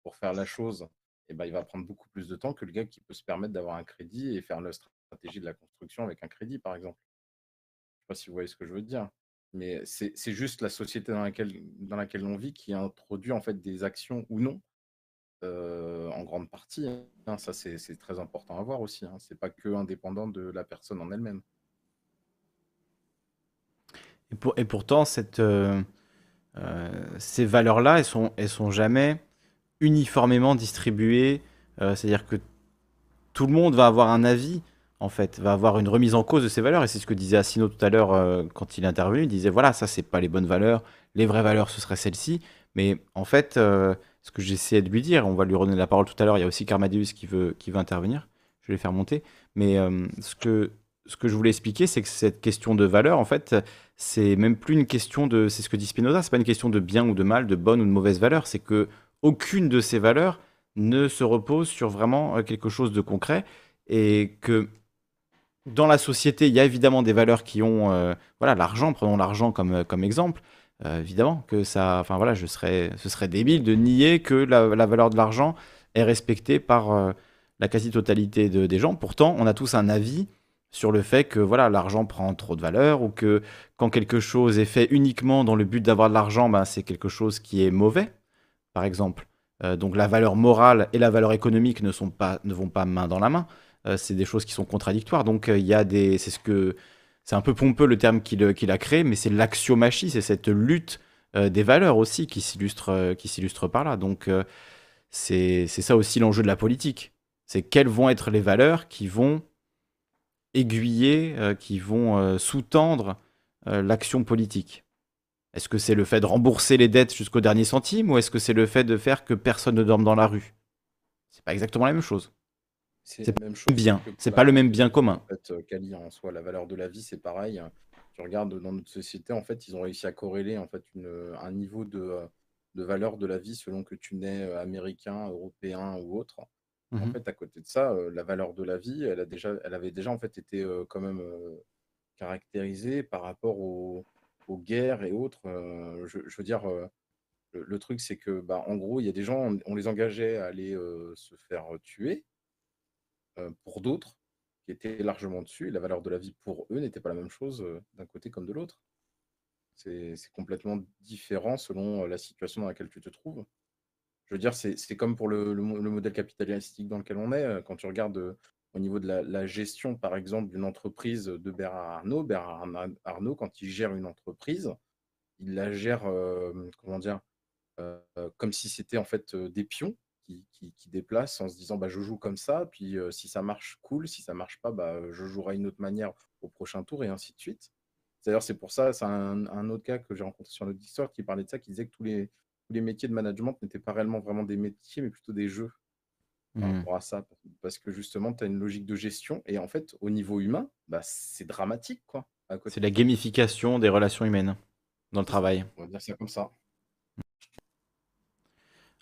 pour faire la chose, eh ben, il va prendre beaucoup plus de temps que le gars qui peut se permettre d'avoir un crédit et faire la stratégie de la construction avec un crédit, par exemple. Je ne sais pas si vous voyez ce que je veux dire. Mais c'est juste la société dans laquelle, dans laquelle on vit qui introduit en fait des actions ou non, en grande partie. Hein. Ça, c'est très important à voir aussi. Hein. Ce n'est pas que indépendant de la personne en elle-même. Et, pour, et pourtant, cette, ces valeurs-là, elles sont, elles sont jamais uniformément distribuées. C'est-à-dire que tout le monde va avoir un avis, en fait, va avoir une remise en cause de ces valeurs. Et c'est ce que disait Assino tout à l'heure quand il est intervenu. Il disait voilà, ça, c'est pas les bonnes valeurs. Les vraies valeurs, ce serait celles-ci. Mais en fait, ce que j'essayais de lui dire, on va lui redonner la parole tout à l'heure. Il y a aussi Carmadeus qui veut, qui veut intervenir. Je vais les faire monter. Mais ce que ce que je voulais expliquer, c'est que cette question de valeur, en fait, c'est même plus une question de, c'est ce que dit Spinoza, c'est pas une question de bien ou de mal, de bonne ou de mauvaise valeur, c'est que aucune de ces valeurs ne se repose sur vraiment euh, quelque chose de concret et que dans la société, il y a évidemment des valeurs qui ont, euh, voilà, l'argent, prenons l'argent comme, euh, comme exemple, évidemment que ça, enfin voilà, je serais, ce serait débile de nier que la, valeur de l'argent est respectée par la quasi-totalité de, des gens. Pourtant, on a tous un avis sur le fait que voilà l'argent prend trop de valeur ou que quand quelque chose est fait uniquement dans le but d'avoir de l'argent, ben, c'est quelque chose qui est mauvais, par exemple. Euh, donc la valeur morale et la valeur économique ne, sont pas, ne vont pas main dans la main. Euh, c'est des choses qui sont contradictoires. Donc euh, il y a des, c'est ce que, c'est un peu pompeux le terme qu'il a créé, mais c'est l'axiomachie, c'est cette lutte des valeurs aussi qui s'illustre, qui s'illustre par là. Donc c'est ça aussi l'enjeu de la politique. C'est quelles vont être les valeurs qui vont aiguiller, euh, qui vont euh, sous-tendre euh, l'action politique Est-ce que c'est le fait de rembourser les dettes jusqu'au dernier centime ou est-ce que c'est le fait de faire que personne ne dorme dans la rue? C'est pas exactement la même chose. C'est même chose. Bien, c'est pas le même bien commun. En fait, Kali, en soi, la valeur de la vie, c'est pareil. Tu regardes dans notre société, en fait, ils ont réussi à corréler en fait un niveau de, de valeur de la vie selon que tu nais américain, européen ou autre. En mmh fait, à côté de ça, la valeur de la vie, elle a déjà elle avait déjà, en fait, été, quand même, caractérisée par rapport aux aux guerres et autres, je je veux dire, le truc, c'est que, bah, en gros, il y a des gens, on les engageait à aller, se faire, tuer, pour d'autres qui étaient largement dessus et la valeur de la vie pour eux n'était pas la même chose, d'un côté comme de l'autre. C'est complètement différent selon, la situation dans laquelle tu te trouves. Je veux dire, c'est comme pour le, modèle capitalistique dans lequel on est. Euh, quand tu regardes euh, au niveau de la, gestion, par exemple, d'une entreprise de Bernard Arnault, Bernard Arnault, quand il gère une entreprise, il la gère, euh, comment dire, comme si c'était en fait des pions qui, qui, déplacent en se disant bah, je joue comme ça, puis si ça marche, cool, si ça marche pas, bah, je jouerai une autre manière au prochain tour et ainsi de suite. D'ailleurs, c'est pour ça, c'est un, un, autre cas que j'ai rencontré sur notre histoire qui parlait de ça, qui disait que tous les, les métiers de management n'étaient pas réellement vraiment des métiers, mais plutôt des jeux par mmh. rapport à ça. Parce que justement, tu as une logique de gestion. Et en fait, au niveau humain, bah, c'est dramatique. quoi. C'est la gamification des relations humaines dans le travail. On va dire ça comme ça.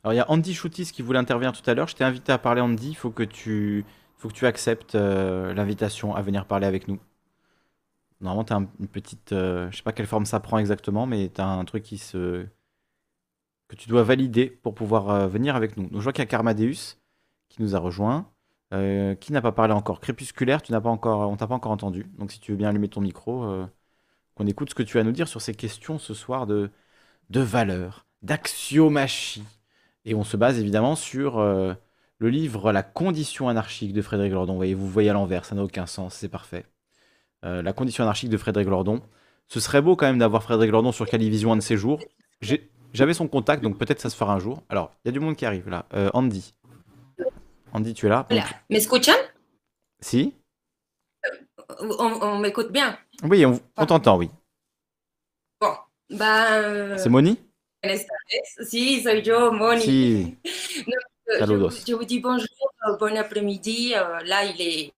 Alors, il y a Andy Choutis qui voulait intervenir tout à l'heure. Je t'ai invité à parler, Andy. Il faut que tu, faut que tu acceptes euh, l'invitation à venir parler avec nous. Normalement, tu as une petite. Euh, je sais pas quelle forme ça prend exactement, mais tu as un truc qui se que tu dois valider pour pouvoir euh, venir avec nous. Donc, je vois qu'il y a Carmadeus qui nous a rejoint. Euh, qui n'a pas parlé encore Crépusculaire, tu n'as pas encore, on t'a pas encore entendu. Donc si tu veux bien allumer ton micro, qu'on écoute ce que tu as à nous dire sur ces questions ce soir de, de valeur, d'axiomachie. Et on se base évidemment sur le livre La condition anarchique de Frédéric Lordon. Vous voyez, vous voyez à l'envers, ça n'a aucun sens, c'est parfait. la condition anarchique de Frédéric Lordon. Ce serait beau quand même d'avoir Frédéric Lordon sur Calivision un de ces jours. J'avais son contact, donc peut-être ça se fera un jour. Alors, il y a du monde qui arrive là. Euh, Andy. Andy, tu es là donc... M'escuchan Si On, m'écoute bien Oui, on, t'entend, oui. Bon, bah... C'est Moni? Si, soy yo, Moni. Euh, [laughs] je, vous dis bonjour, euh, bon après-midi. là, il est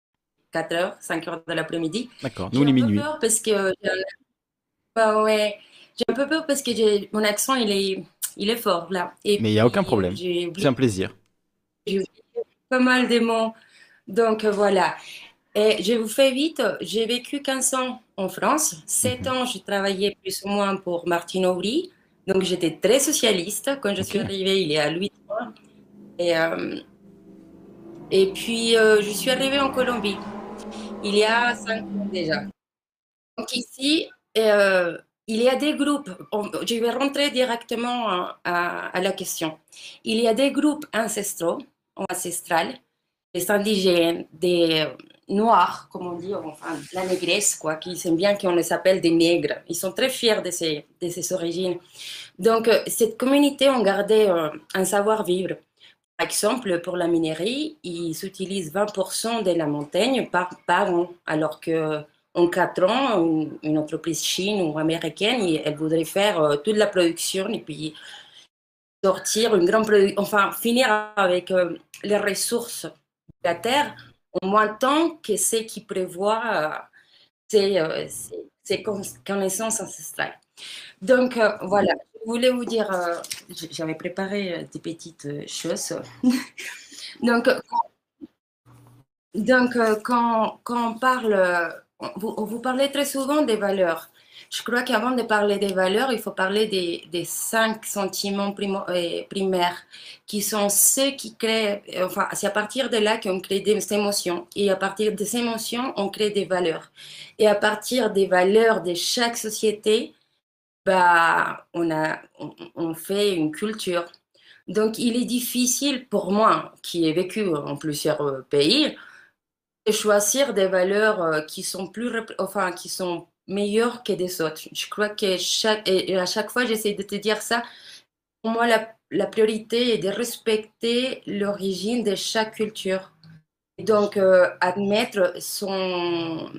4h, 5h de l'après-midi. D'accord, nous, il est minuit. Peur parce que... Bah ouais j'ai un peu peur parce que mon accent, il est, il est fort là. Et Mais il n'y a aucun problème. C'est un plaisir. J'ai pas mal de mots. Donc voilà. Et je vous fais vite, j'ai vécu 15 ans en France. 7 mhm. ans, j'ai travaillé plus ou moins pour Martine Aubry. Donc j'étais très socialiste. Quand je suis arrivée, il est à 8 ans. Et, euh, et puis, euh, je suis arrivée en Colombie. Il y a 5 ans déjà. Donc ici, euh, il y a des groupes, je vais rentrer directement à, la question. Il y a des groupes ancestraux, ancestrales, des indigènes, des, noirs, comme on dit, la négresse, quoi, qui aiment bien qu'on les appelle des nègres. Ils sont très fiers de ces, de ces origines. Donc, cette communauté a gardé un savoir-vivre. Par exemple, pour la minerie, ils utilisent 20% de la montagne par, an, alors que en quatre ans, une, entreprise chine ou américaine, elle voudrait faire euh, toute la production et puis sortir une grande production, enfin finir avec euh, les ressources de la terre en moins de que ce qui prévoit euh, ces, connaissances ancestrales. Donc voilà, je voulais vous dire, j'avais préparé des petites choses. [laughs] donc, donc quand, quand on parle vous, vous, parlez très souvent des valeurs. Je crois qu'avant de parler des valeurs, il faut parler des, des cinq sentiments euh, primaires qui sont ceux qui créent, enfin, c'est à partir de là qu'on crée des émotions. Et à partir de ces émotions, on crée des valeurs. Et à partir des valeurs de chaque société, bah, on, a, on fait une culture. Donc, il est difficile pour moi, qui ai vécu en plusieurs euh, pays, de choisir des valeurs euh, qui sont plus, enfin, qui sont meilleures que des autres. Je crois que chaque, et à chaque fois, j'essaie de te dire ça. Pour moi, la, la priorité est de respecter l'origine de chaque culture. donc, euh, admettre son,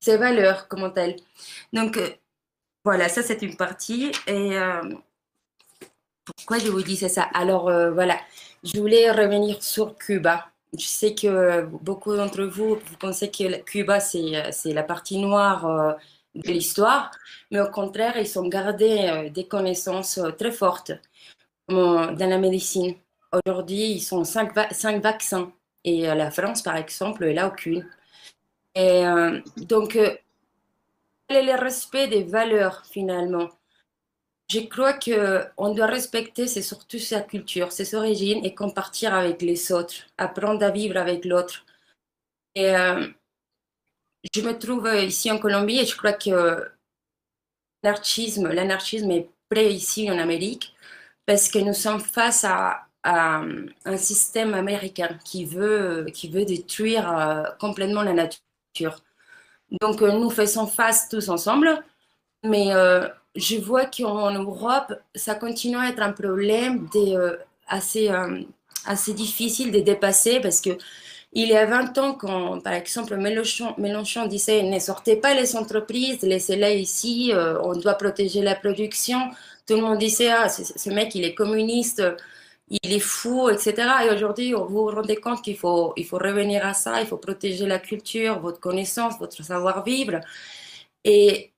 ses valeurs comme telles. Donc, euh, voilà, ça, c'est une partie. Et pourquoi je vous disais ça Alors, voilà, je voulais revenir sur Cuba je sais que beaucoup d'entre vous, vous pensez que Cuba, c'est euh, la partie noire euh, de l'histoire, mais au contraire, ils ont gardé euh, des connaissances très fortes dans la médecine. Aujourd'hui, ils sont cinq, cinq, vaccins et la France, par exemple, elle n'a aucune. Et donc, quel est le respect des valeurs finalement? Je crois qu'on doit respecter, c'est surtout sa culture, ses origines et compartir avec les autres, apprendre à vivre avec l'autre. Et euh, je me trouve ici en Colombie et je crois que l'anarchisme, l'anarchisme est prêt ici en Amérique parce que nous sommes face à, un système américain qui veut, qui veut détruire euh, complètement la nature. Donc euh, nous faisons face tous ensemble, mais je vois qu'en Europe, ça continue à être un problème euh, assez, euh, assez difficile de dépasser parce que il y a 20 ans, quand par exemple Mélenchon, disait ne sortez pas les entreprises, laissez-les ici, euh, on doit protéger la production, tout le monde disait ah, ce, mec il est communiste, il est fou, etc. Et aujourd'hui, vous vous rendez compte qu'il faut, faut revenir à ça, il faut protéger la culture, votre connaissance, votre savoir-vivre. Et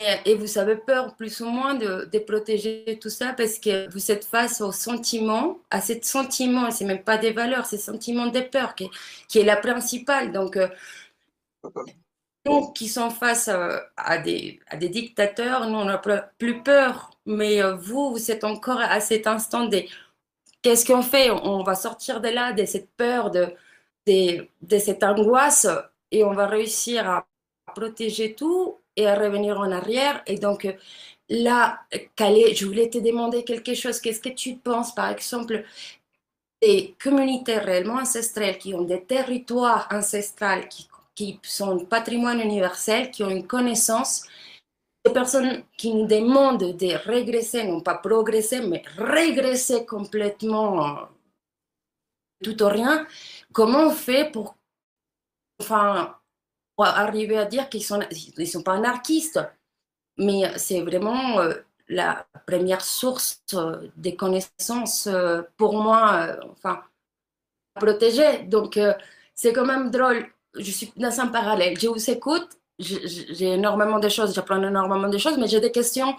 et vous avez peur plus ou moins de, protéger tout ça parce que vous êtes face au sentiment, à ce sentiment, c'est même pas des valeurs, c'est sentiment de peur qui, est la principale. Donc, euh, nous qui sommes face euh, à, des, des dictateurs, nous on n'a plus peur, mais euh, vous, vous êtes encore à cet instant de qu'est-ce qu'on fait? On va sortir de là, de cette peur, de cette angoisse et on va réussir à protéger tout et à revenir en arrière. Et donc, là, Calais, je voulais te demander quelque chose. Qu'est-ce que tu penses, par exemple, des communautés réellement ancestrales qui ont des territoires ancestrales, qui, qui sont patrimoine universel, qui ont une connaissance, des personnes qui nous demandent de régresser, non pas progresser, mais régresser complètement tout ou rien. Comment on fait pour, enfin, arriver à dire qu'ils sont, ils sont pas anarchistes, mais c'est vraiment euh, la première source euh, des connaissances euh, pour moi, enfin, à protéger. Donc, c'est quand même drôle. Je suis dans un parallèle. Je vous écoute, j'ai énormément de choses, j'apprends énormément de choses, mais j'ai des questions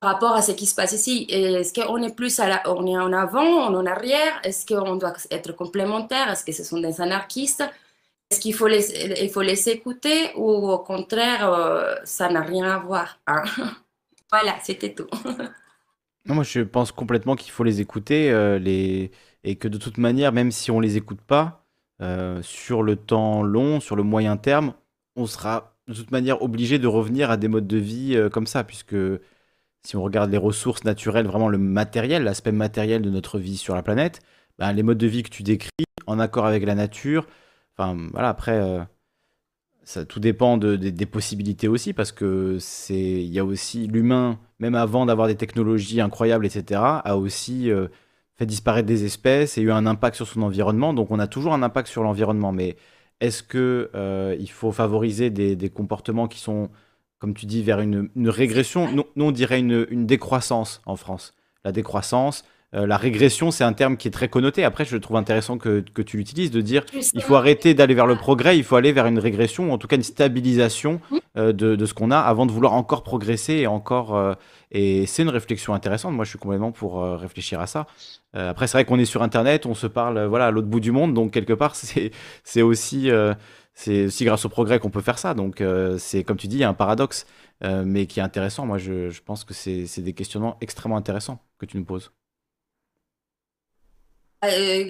par rapport à ce qui se passe ici. Est-ce qu'on est plus à la, on est en avant, on est en arrière? Est-ce qu'on doit être complémentaire? Est-ce que ce sont des anarchistes? Est-ce qu'il faut les, il faut les écouter ou au contraire, euh, ça n'a rien à voir hein? [laughs] Voilà, c'était tout. [laughs] moi, je pense complètement qu'il faut les écouter euh, les... et que de toute manière, même si on les écoute pas, euh, sur le temps long, sur le moyen terme, on sera de toute manière obligé de revenir à des modes de vie comme ça, puisque si on regarde les ressources naturelles, vraiment le matériel, l'aspect matériel de notre vie sur la planète, ben, les modes de vie que tu décris, en accord avec la nature, Enfin, voilà, après, ça, tout dépend des possibilités aussi, parce que c'est, il y a aussi l'humain, même avant d'avoir des technologies incroyables, etc., a aussi fait disparaître des espèces et eu un impact sur son environnement. Donc on a toujours un impact sur l'environnement. Mais est-ce que euh, il faut favoriser des, comportements qui sont, comme tu dis, vers une, régression? Nous, on dirait une, une, décroissance en France. La décroissance, euh, la régression, c'est un terme qui est très connoté. Après, je trouve intéressant que, tu l'utilises, de dire il faut arrêter d'aller vers le progrès, il faut aller vers une régression, ou en tout cas une stabilisation euh, de, ce qu'on a, avant de vouloir encore progresser et encore. Euh, et c'est une réflexion intéressante. Moi, je suis complètement pour réfléchir à ça. après, c'est vrai qu'on est sur Internet, on se parle voilà, à l'autre bout du monde, donc quelque part, [laughs] c'est aussi, c'est aussi grâce au progrès qu'on peut faire ça. Donc, c'est comme tu dis, il y a un paradoxe, mais qui est intéressant. Moi, je, je pense que c'est des questionnements extrêmement intéressants que tu nous poses. Euh,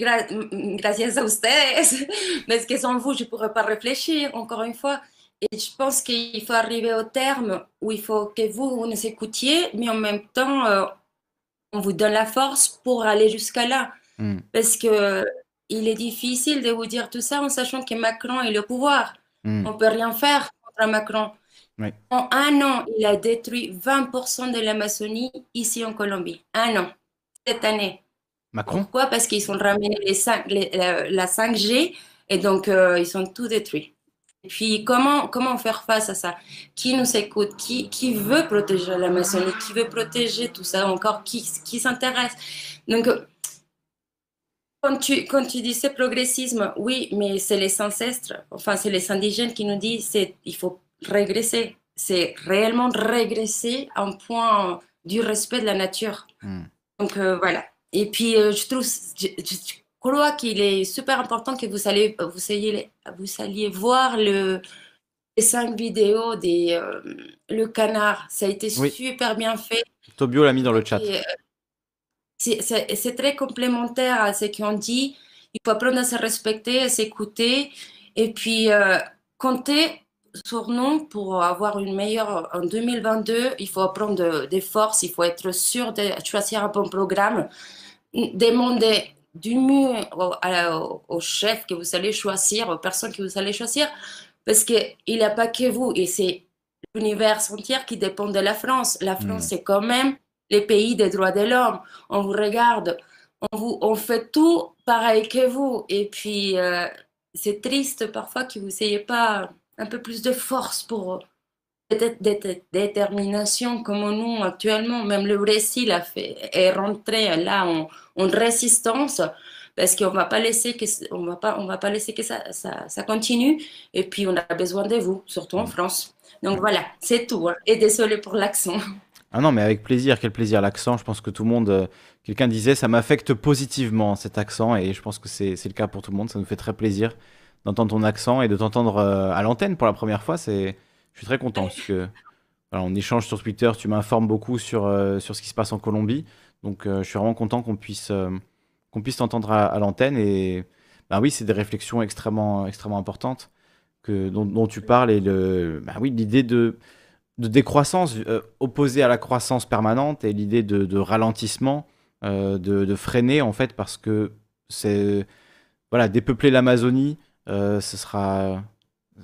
gracias a ustedes, [laughs] parce que sans vous, je ne pourrais pas réfléchir, encore une fois. Et je pense qu'il faut arriver au terme où il faut que vous, vous nous écoutiez, mais en même temps, euh, on vous donne la force pour aller jusqu'à là. Hmm. Parce que il est difficile de vous dire tout ça en sachant que Macron est le pouvoir. Hmm. On ne peut rien faire contre Macron. En un an, il a détruit 20% de l'Amazonie ici en Colombie. Un an, cette année. Macron? Pourquoi? Parce qu'ils ont ramené les la, 5G et donc euh, ils sont tout détruits. Et puis, comment, comment faire face à ça? Qui nous écoute? Qui, qui veut protéger l'Amazonie Qui veut protéger tout ça encore? Qui, qui s'intéresse? Donc, quand tu, quand tu dis ce progressisme, oui, mais c'est les ancêtres, enfin, c'est les indigènes qui nous disent il faut régresser. C'est réellement régresser en point du respect de la nature. Hmm. Donc, euh, voilà. Et puis, euh, je trouve, je, crois qu'il est super important que vous allez, vous alliez, vous alliez voir le, les cinq vidéos des euh, le canard. Ça a été super bien fait. Tobio l'a mis dans le chat. Euh, c'est très complémentaire à ce qu'on dit. Il faut apprendre à se respecter, à s'écouter et puis compter sur nous pour avoir une meilleure en 2022. Il faut apprendre des forces, il faut être sûr de choisir un bon programme demandez du mieux au, chef que vous allez choisir, aux personnes que vous allez choisir, parce qu'il n'y a pas que vous, et c'est l'univers entier qui dépend de la France. La France, mm. c'est quand même les pays des droits de l'homme. On vous regarde, on, vous, on fait tout pareil que vous. Et puis, euh, c'est triste parfois que vous n'ayez pas un peu plus de force pour de détermination comme nous actuellement. Même le Brésil a fait, est rentré là en, résistance parce qu'on va pas laisser que on va pas on va pas laisser que ça, ça, ça, continue. Et puis on a besoin de vous surtout en France. Donc voilà c'est tout hein. et désolé pour l'accent. [laughs] Ah non mais avec plaisir quel plaisir l'accent. Je pense que tout le monde euh, quelqu'un disait ça m'affecte positivement cet accent. Et je pense que c'est le cas pour tout le monde. Ça nous fait très plaisir d'entendre ton accent et de t'entendre euh, à l'antenne pour la première fois. C'est je suis très content parce que on échange sur Twitter, tu m'informes beaucoup sur, euh, sur ce qui se passe en Colombie. Donc euh, je suis vraiment content qu'on puisse euh, qu'on puisse t'entendre à, l'antenne. Et bah oui, c'est des réflexions extrêmement, extrêmement importantes que, dont, tu parles. Et le, bah oui, l'idée de, de décroissance opposée à la croissance permanente et l'idée de, ralentissement, de, de, freiner en fait, parce que c'est voilà, dépeupler l'Amazonie, ce sera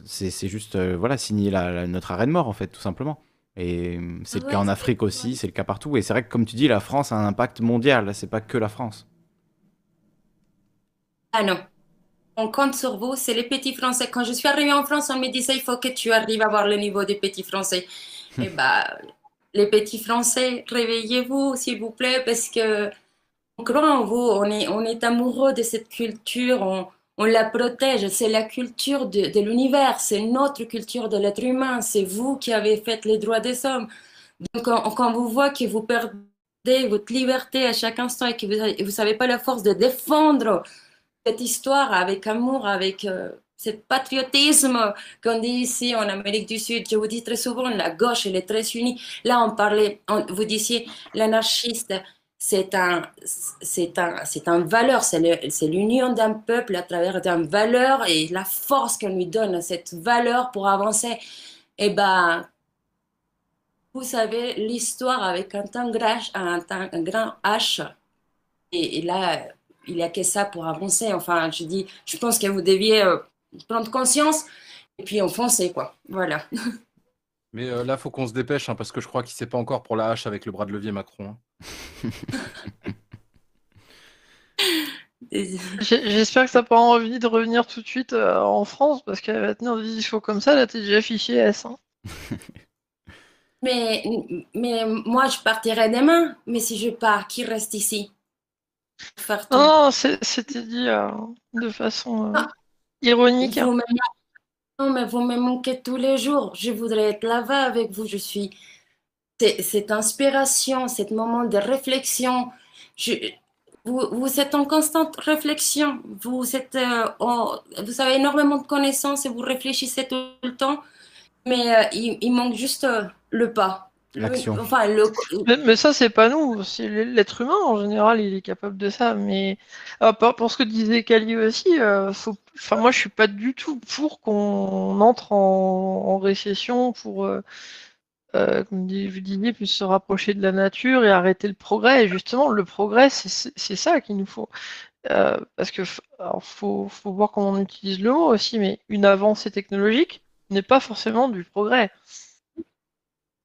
c'est juste euh, voilà signer notre arrêt de mort en fait tout simplement. Et euh, c'est le cas en Afrique aussi, c'est le cas partout. Et c'est vrai que comme tu dis, la France a un impact mondial. C'est pas que la France. Ah non, on compte sur vous. C'est les petits Français. Quand je suis arrivée en France, on me disait il faut que tu arrives à voir le niveau des petits Français. [laughs] Et bah les petits Français, réveillez-vous s'il vous plaît parce que on croit en vous. On est on est amoureux de cette culture. On, on la protège. C'est la culture de, l'univers, c'est notre culture de l'être humain. C'est vous qui avez fait les droits des hommes. Donc, quand, vous voyez que vous perdez votre liberté à chaque instant et que vous ne savez pas la force de défendre cette histoire avec amour, avec euh, ce patriotisme qu'on dit ici en Amérique du Sud. Je vous dis très souvent, la gauche, elle est très unie. Là, on parlait, vous disiez l'anarchiste c'est un, c'est un, un valeur, c'est l'union d'un peuple à travers d'une valeur et la force qu'on lui donne cette valeur pour avancer. Et eh ben, vous savez, l'histoire avec un, temps un, grand H, et, là, il n'y a que ça pour avancer. Enfin, je dis, je pense que vous deviez euh, prendre conscience et puis on fonçait, quoi. Voilà. [laughs] Mais là, là, faut qu'on se dépêche, hein, parce que je crois qu'il ne sait pas encore pour la hache avec le bras de levier Macron. Hein. J'espère que ça pas envie de revenir tout de suite en France, parce qu'elle va tenir des discours comme ça, là, t'es déjà fiché S. Hein. mais, mais moi, je partirai demain. Mais si je pars, qui reste ici? Non, c'était dit de façon ah. ironique. Non, mais vous me manquez tous les jours. Je voudrais être là-bas avec vous. Je suis. Cette inspiration, ce moment de réflexion. Vous, êtes en constante réflexion. Euh, vous avez énormément de connaissances et vous réfléchissez tout le temps. Mais euh, il, manque juste euh, le pas. L'action. Enfin, mais, ça, c'est pas nous. C'est l'être humain en général, il est capable de ça. Mais ah, pour ce que disait Kali aussi, euh, enfin, moi, je suis pas du tout pour qu'on entre en... récession pour, euh, euh, comme vous disiez, plus se rapprocher de la nature et arrêter le progrès. Et justement, le progrès, c'est ça qu'il nous faut. parce que faut, faut voir comment on utilise le mot aussi, mais une avancée technologique n'est pas forcément du progrès.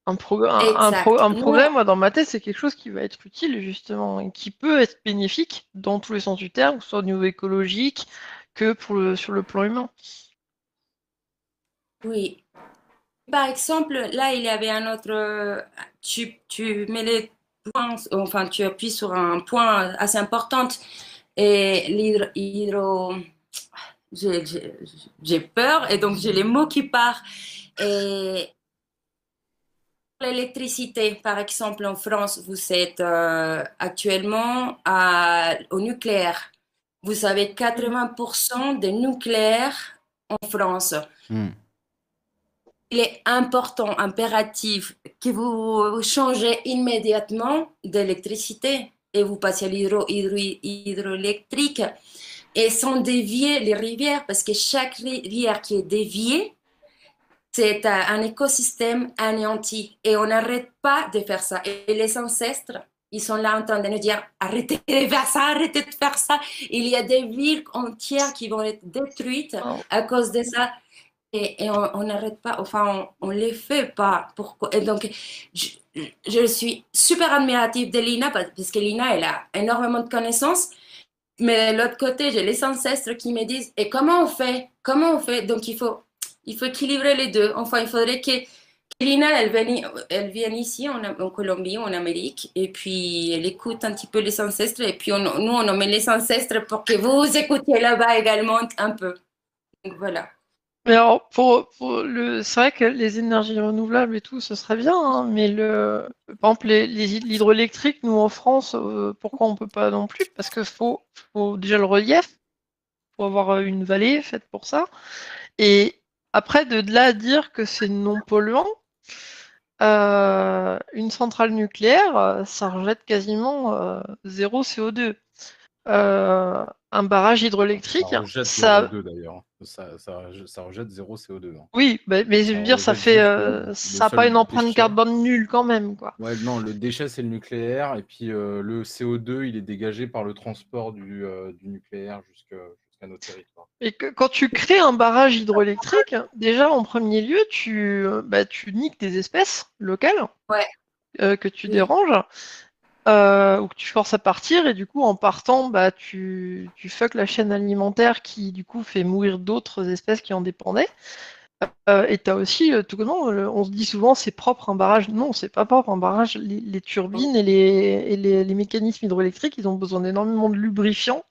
Un, un, progrès, moi, dans ma tête, c'est quelque chose qui va être utile, justement, et qui peut être bénéfique dans tous les sens du terme, que ce soit au niveau écologique que pour le, sur le plan humain. Oui. Par exemple, là, il y avait un autre. Tu, tu mets les points, enfin, tu appuies sur un point assez important, et l'hydro. J'ai peur, et donc j'ai les mots qui partent. Et L'électricité, par exemple, en France, vous êtes euh, actuellement au nucléaire. Vous avez 80% de nucléaire en France. Hmm. Il est important, impératif, que vous changez immédiatement d'électricité et vous passez à l'hydroélectrique et sans dévier les rivières, parce que chaque rivière qui est déviée, c'est un écosystème anéanti et on n'arrête pas de faire ça. Et les ancêtres, ils sont là en train de nous dire arrêtez de faire ça, arrêtez de faire ça. Il y a des villes entières qui vont être détruites oh. à cause de ça. Et, on n'arrête pas, enfin, on ne les fait pas. Pourquoi? Et donc, je, suis super admirative de Lina parce que Lina, elle a énormément de connaissances. Mais de l'autre côté, j'ai les ancêtres qui me disent et comment on fait? Comment on fait? Donc, il faut il faut équilibrer les deux. Enfin, il faudrait que Lina, elle vienne, elle vienne ici, en, en, Colombie, en Amérique, et puis elle écoute un petit peu les ancêtres, et puis nous, on met les ancêtres pour que vous écoutiez là-bas également un peu. Voilà. Alors, pour, le, c'est vrai que les énergies renouvelables et tout, ce serait bien, hein, mais le, par exemple, l'hydroélectrique, nous en France, euh, pourquoi on peut pas non plus? Parce qu'il faut, faut déjà le relief, faut avoir une vallée faite pour ça, et après, de là à dire que c'est non polluant, euh, une centrale nucléaire, ça rejette quasiment euh, zéro CO2. Euh, un barrage hydroélectrique, ça rejette ça... CO2 d'ailleurs. Ça, rejette zéro CO2. Hein. Oui, mais, je veux dire, ça fait, ça n'a pas une empreinte carbone nulle quand même, quoi. Ouais, non, le déchet c'est le nucléaire et puis le CO2 il est dégagé par le transport du, du nucléaire jusqu'à nos territoires. Et que, quand tu crées un barrage hydroélectrique, déjà en premier lieu, tu, euh, bah, tu niques des espèces locales euh, que tu déranges euh, ou que tu forces à partir, et du coup, en partant, bah, tu, tu fuck la chaîne alimentaire qui, du coup, fait mourir d'autres espèces qui en dépendaient. et tu as aussi, tout comment, on se dit souvent c'est propre un barrage. Non, c'est pas propre un barrage. Les, turbines et, les, et les, les, mécanismes hydroélectriques, ils ont besoin d'énormément de lubrifiants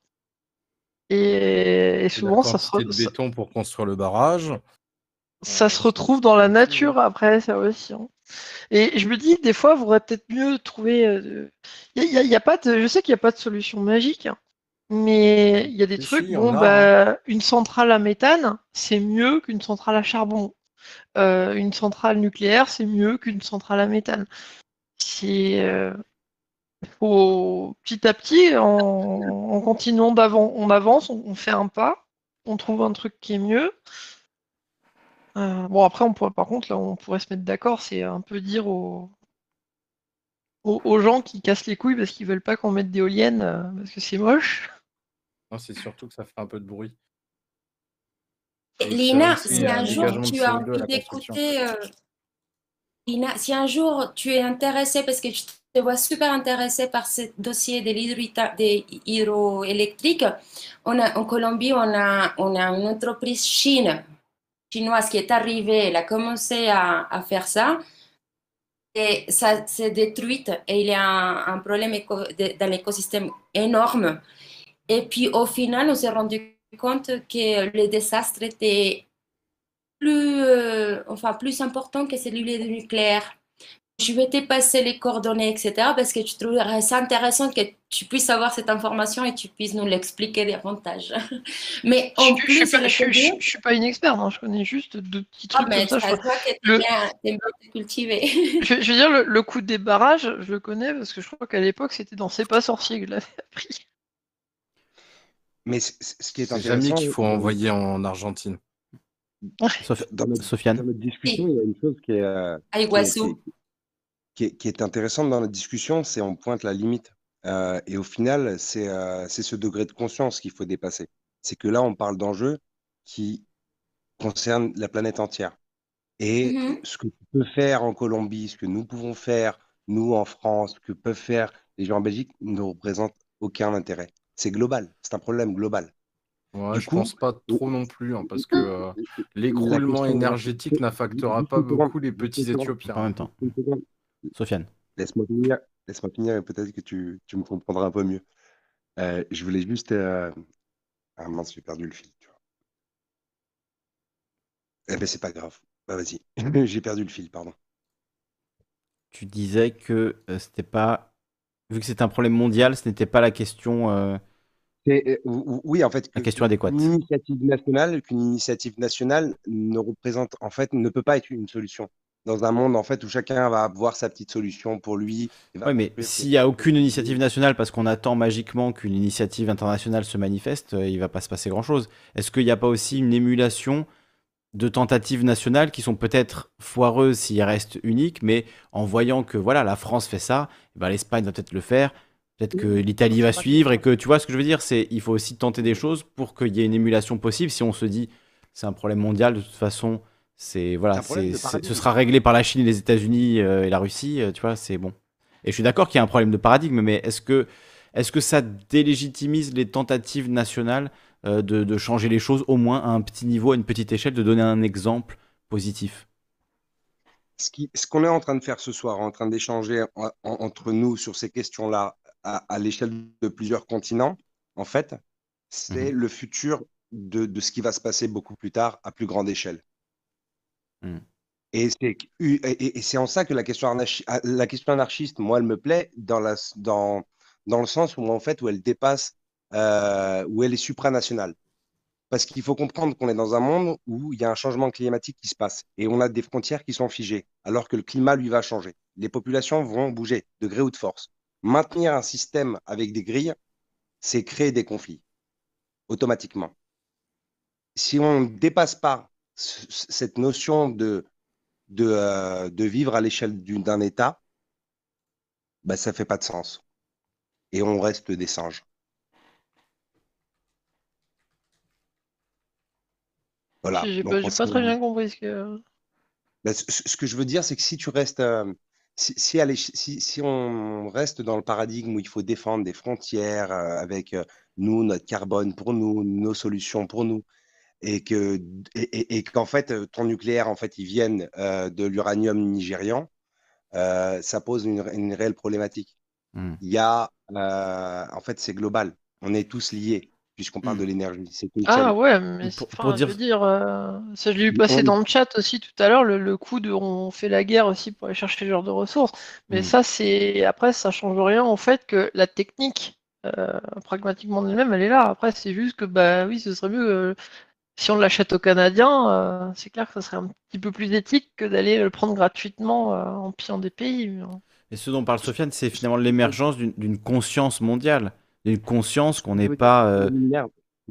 et, souvent, ça se retrouve. béton pour construire le barrage. Ça se retrouve dans la nature après, ça aussi. Hein. Et je me dis, des fois, vous aurez peut-être mieux trouver. Il euh, y, a, pas de... Je sais qu'il n'y a pas de solution magique, hein, mais il y a des trucs. bon, bah, hein. une centrale à méthane, c'est mieux qu'une centrale à charbon. Euh, une centrale nucléaire, c'est mieux qu'une centrale à méthane. C'est. Euh, faut petit à petit, en, continuant d'avant, on avance, on, fait un pas, on trouve un truc qui est mieux. Euh, bon après, on pourrait, par contre, là, on pourrait se mettre d'accord, c'est un peu dire aux, aux, gens qui cassent les couilles parce qu'ils veulent pas qu'on mette d'éoliennes euh, parce que c'est moche. Non, c'est surtout que ça fait un peu de bruit. Lina, si un jour tu as envie d'écouter, si un jour tu es intéressé, parce que je te vois super intéressé par ce dossier de l'hydroélectrique, en Colombie, on a, une entreprise chinoise qui est arrivée, elle a commencé à, faire ça. Et ça s'est détruite et il y a un, un problème dans l'écosystème énorme. Et puis au final, on s'est rendu compte que le désastre était plus, euh, enfin, plus important que celui du nucléaire. Je vais te passer les coordonnées, etc., parce que je trouverais ça intéressant que tu puisses avoir cette information et tu puisses nous l'expliquer davantage. [laughs] mais en je, plus, je suis, pas, suis pas une experte, hein, je connais juste deux petits trucs ah, comme ça. Je, le... bien, cultivé. [laughs] je, je, veux dire, le, le, coup des barrages, je le connais parce que je crois qu'à l'époque, c'était dans C'est pas sorcier que je l'avais [laughs] appris. Mais ce qui est intéressant. qu'il faut envoyer en Argentine. Dans, notre, Sofiane. discussion, il y a une chose qui est, euh, qui, est, qui, est, intéressante dans la discussion, c'est on pointe la limite. Euh, et au final, c'est euh, ce degré de conscience qu'il faut dépasser. C'est que là, on parle d'enjeux qui concernent la planète entière. Et mm-hmm. ce que tu peux faire en Colombie, ce que nous pouvons faire, nous en France, ce que peuvent faire les gens en Belgique, ne représente aucun intérêt c'est global, c'est un problème global. Ouais, je pense pas trop non plus, hein, parce que euh, l'écroulement énergétique n'affectera pas beaucoup les petits Éthiopiens. En même temps. Sofiane. Laisse-moi finir, laisse-moi finir et peut-être que tu, tu, me comprendras un peu mieux. Euh, je voulais juste. Euh... Ah mince, j'ai perdu le fil. Tu vois. Eh ben, c'est pas grave. Bah, vas-y. [laughs] j'ai perdu le fil, pardon. Tu disais que euh, c'était pas vu que c'est un problème mondial, ce n'était pas la question. Euh, oui, en fait, la question adéquate. Une initiative nationale, qu'une initiative nationale ne représente, en fait, ne peut pas être une solution. Dans un monde en fait où chacun va avoir sa petite solution pour lui. Oui, mais s'il n'y a aucune initiative nationale parce qu'on attend magiquement qu'une initiative internationale se manifeste, euh, il ne va pas se passer grand-chose. Est-ce qu'il n'y a pas aussi une émulation de tentatives nationales qui sont peut-être foireuses s'il reste unique, mais en voyant que voilà, la France fait ça, eh ben, l'Espagne va peut-être le faire, peut-être que l'Italie va suivre, et que tu vois ce que je veux dire, c'est il faut aussi tenter des choses pour qu'il y ait une émulation possible. Si on se dit c'est un problème mondial, de toute façon, c'est voilà, c'est, ce sera réglé par la Chine les États-Unis euh, et la Russie, euh, tu vois, c'est bon. Et je suis d'accord qu'il y a un problème de paradigme, mais est-ce que est-ce que ça délégitimise les tentatives nationales euh, de, changer les choses au moins à un petit niveau, à une petite échelle, de donner un exemple positif? Ce qu'on est en train de faire ce soir, en train d'échanger entre nous sur ces questions-là à, l'échelle de plusieurs continents, en fait, c'est mhm. le futur de, ce qui va se passer beaucoup plus tard à plus grande échelle. Mhm. Et c'est en ça que la question, la question anarchiste, moi, elle me plaît dans, la, dans, dans le sens où, en fait, où elle dépasse euh, où elle est supranationale. Parce qu'il faut comprendre qu'on est dans un monde où il y a un changement climatique qui se passe et on a des frontières qui sont figées, alors que le climat, lui, va changer. Les populations vont bouger, de gré ou de force. Maintenir un système avec des grilles, c'est créer des conflits, automatiquement. Si on ne dépasse pas cette notion de, de, euh, de vivre à l'échelle d'un État, bah, ça ne fait pas de sens. Et on reste des singes. Voilà. J'ai pas, pas, très bien compris ce que. Bah, ce, que je veux dire, c'est que si tu restes. Euh, si, si, si, on reste dans le paradigme où il faut défendre des frontières euh, avec euh, nous, notre carbone pour nous, nos solutions pour nous, et que et, qu'en fait ton nucléaire en fait il vienne de l'uranium nigérian, ça pose une, une réelle problématique. Mmh. Il y a en fait c'est global, on est tous liés puisqu'on parle de mmh. l'énergie. Ah ouais, mais pour, dire... Je, dire, euh, ça, je l'ai vu passer dans le chat aussi tout à l'heure, le, coup de on fait la guerre aussi pour aller chercher ce genre de ressources. Mais mmh. ça, c'est après, ça change rien en fait que la technique, euh, pragmatiquement elle-même, elle est là. Après, c'est juste que bah oui, ce serait mieux. Euh, si on l'achète aux Canadiens, c'est clair que ça serait un petit peu plus éthique que d'aller le prendre gratuitement en pillant des pays. Et ce dont parle Sofiane, c'est finalement l'émergence d'une conscience mondiale une conscience qu'on n'est pas euh,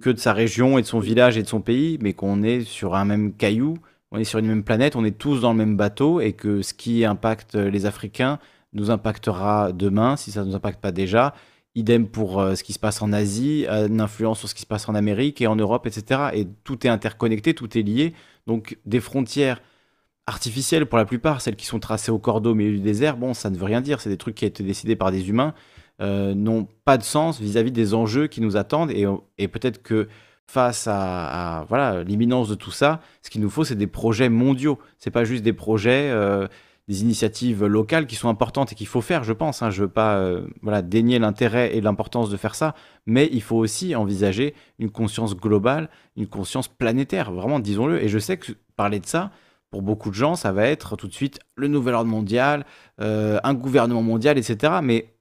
que de sa région et de son village et de son pays, mais qu'on est sur un même caillou, on est sur une même planète, on est tous dans le même bateau et que ce qui impacte les Africains nous impactera demain si ça ne nous impacte pas déjà Idem pour euh, ce qui se passe en Asie, une influence sur ce qui se passe en Amérique et en Europe, etc. Et tout est interconnecté, tout est lié. Donc des frontières artificielles pour la plupart, celles qui sont tracées au cordeau au milieu du désert, bon, ça ne veut rien dire. C'est des trucs qui ont été décidés par des humains, euh, n'ont pas de sens vis-à-vis des enjeux qui nous attendent. Et, peut-être que face à, voilà l'imminence de tout ça, ce qu'il nous faut, c'est des projets mondiaux. C'est pas juste des projets euh, des initiatives locales qui sont importantes et qu'il faut faire, je pense. Hein. Je veux pas euh, voilà, dénier l'intérêt et l'importance de faire ça, mais il faut aussi envisager une conscience globale, une conscience planétaire, vraiment, disons-le. Et je sais que parler de ça, pour beaucoup de gens, ça va être tout de suite le nouvel ordre mondial, un gouvernement mondial, etc. Mais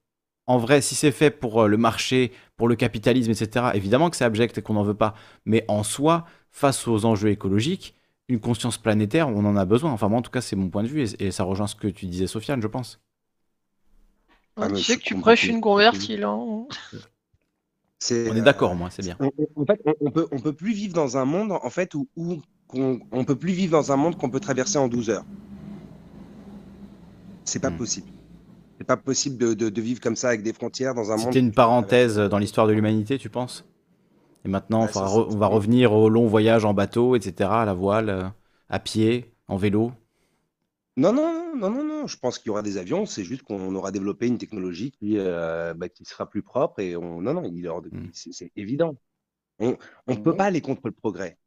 en vrai, si c'est fait pour euh, le marché, pour le capitalisme, etc., évidemment que c'est abject et qu'on n'en veut pas. Mais en soi, face aux enjeux écologiques, une conscience planétaire, on en a besoin. Enfin, moi, en tout cas, c'est mon point de vue et, ça rejoint ce que tu disais, Sofiane, je pense. Ah, tu sais que tu prêches une convertie, là. Hein. on est d'accord, moi, c'est bien. en fait, on, peut, on peut plus vivre dans un monde en fait où, on, peut plus vivre dans un monde qu'on peut traverser en 12 heures. C'est pas hmm. possible. C'est pas possible de, vivre comme ça avec des frontières dans un monde. C'était une parenthèse dans l'histoire de l'humanité, tu penses? Et maintenant, on, va revenir au long voyage en bateau, etc., à la voile, euh, à pied, en vélo. Non, non, non, non, non. Je pense qu'il y aura des avions. C'est juste qu'on aura développé une technologie qui, euh, bah, qui sera plus propre. Et on... non, non, hmm. c'est évident. On ne peut pas aller contre le progrès.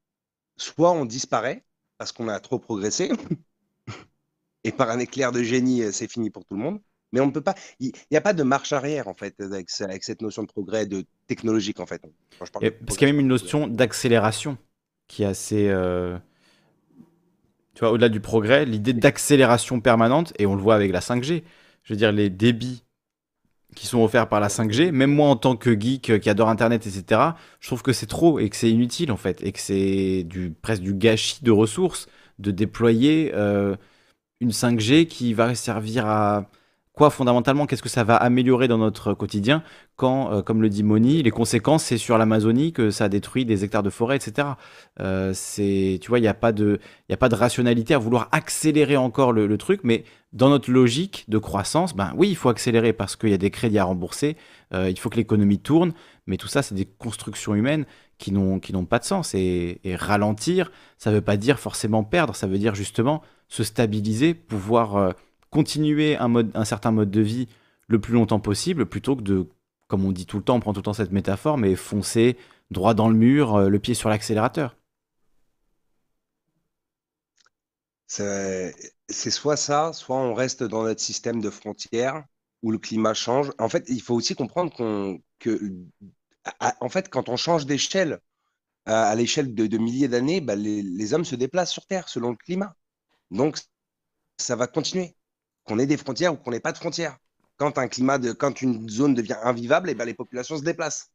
Soit on disparaît parce qu'on a trop progressé, [laughs] et par un éclair de génie, c'est fini pour tout le monde. Mais on ne peut pas. Il n'y a pas de marche arrière, en fait, avec, cette notion de progrès de technologique, en fait. parce qu'il y a même une notion d'accélération qui est assez. Euh, tu vois, au-delà du progrès, l'idée d'accélération permanente, et on le voit avec la 5G. Je veux dire, les débits qui sont offerts par la 5G, même moi en tant que geek euh, qui adore Internet, etc., je trouve que c'est trop et que c'est inutile, en fait, et que c'est du, presque du gâchis de ressources de déployer euh, une 5G qui va servir à quoi fondamentalement, qu'est-ce que ça va améliorer dans notre quotidien quand, euh, comme le dit Moni, les conséquences, c'est sur l'Amazonie que ça détruit des hectares de forêt, etc. Euh, c'est, tu vois, il n'y a, pas de, a pas de rationalité à vouloir accélérer encore le, truc, mais dans notre logique de croissance, ben oui, il faut accélérer parce qu'il y a des crédits à rembourser, euh, il faut que l'économie tourne, mais tout ça, c'est des constructions humaines qui n'ont, pas de sens. Et, et ralentir, ça ne veut pas dire forcément perdre, ça veut dire justement se stabiliser, pouvoir continuer un, certain mode de vie le plus longtemps possible, plutôt que de, comme on dit tout le temps, on prend tout le temps cette métaphore, mais foncer droit dans le mur, euh, le pied sur l'accélérateur. C'est soit ça, soit on reste dans notre système de frontières où le climat change. En fait, il faut aussi comprendre que, en fait, quand on change d'échelle à, l'échelle de, milliers d'années, bah, les, hommes se déplacent sur Terre selon le climat. Donc, ça va continuer qu'on ait des frontières ou qu'on n'ait pas de frontières. Quand un climat de, quand une zone devient invivable, et eh ben les populations se déplacent.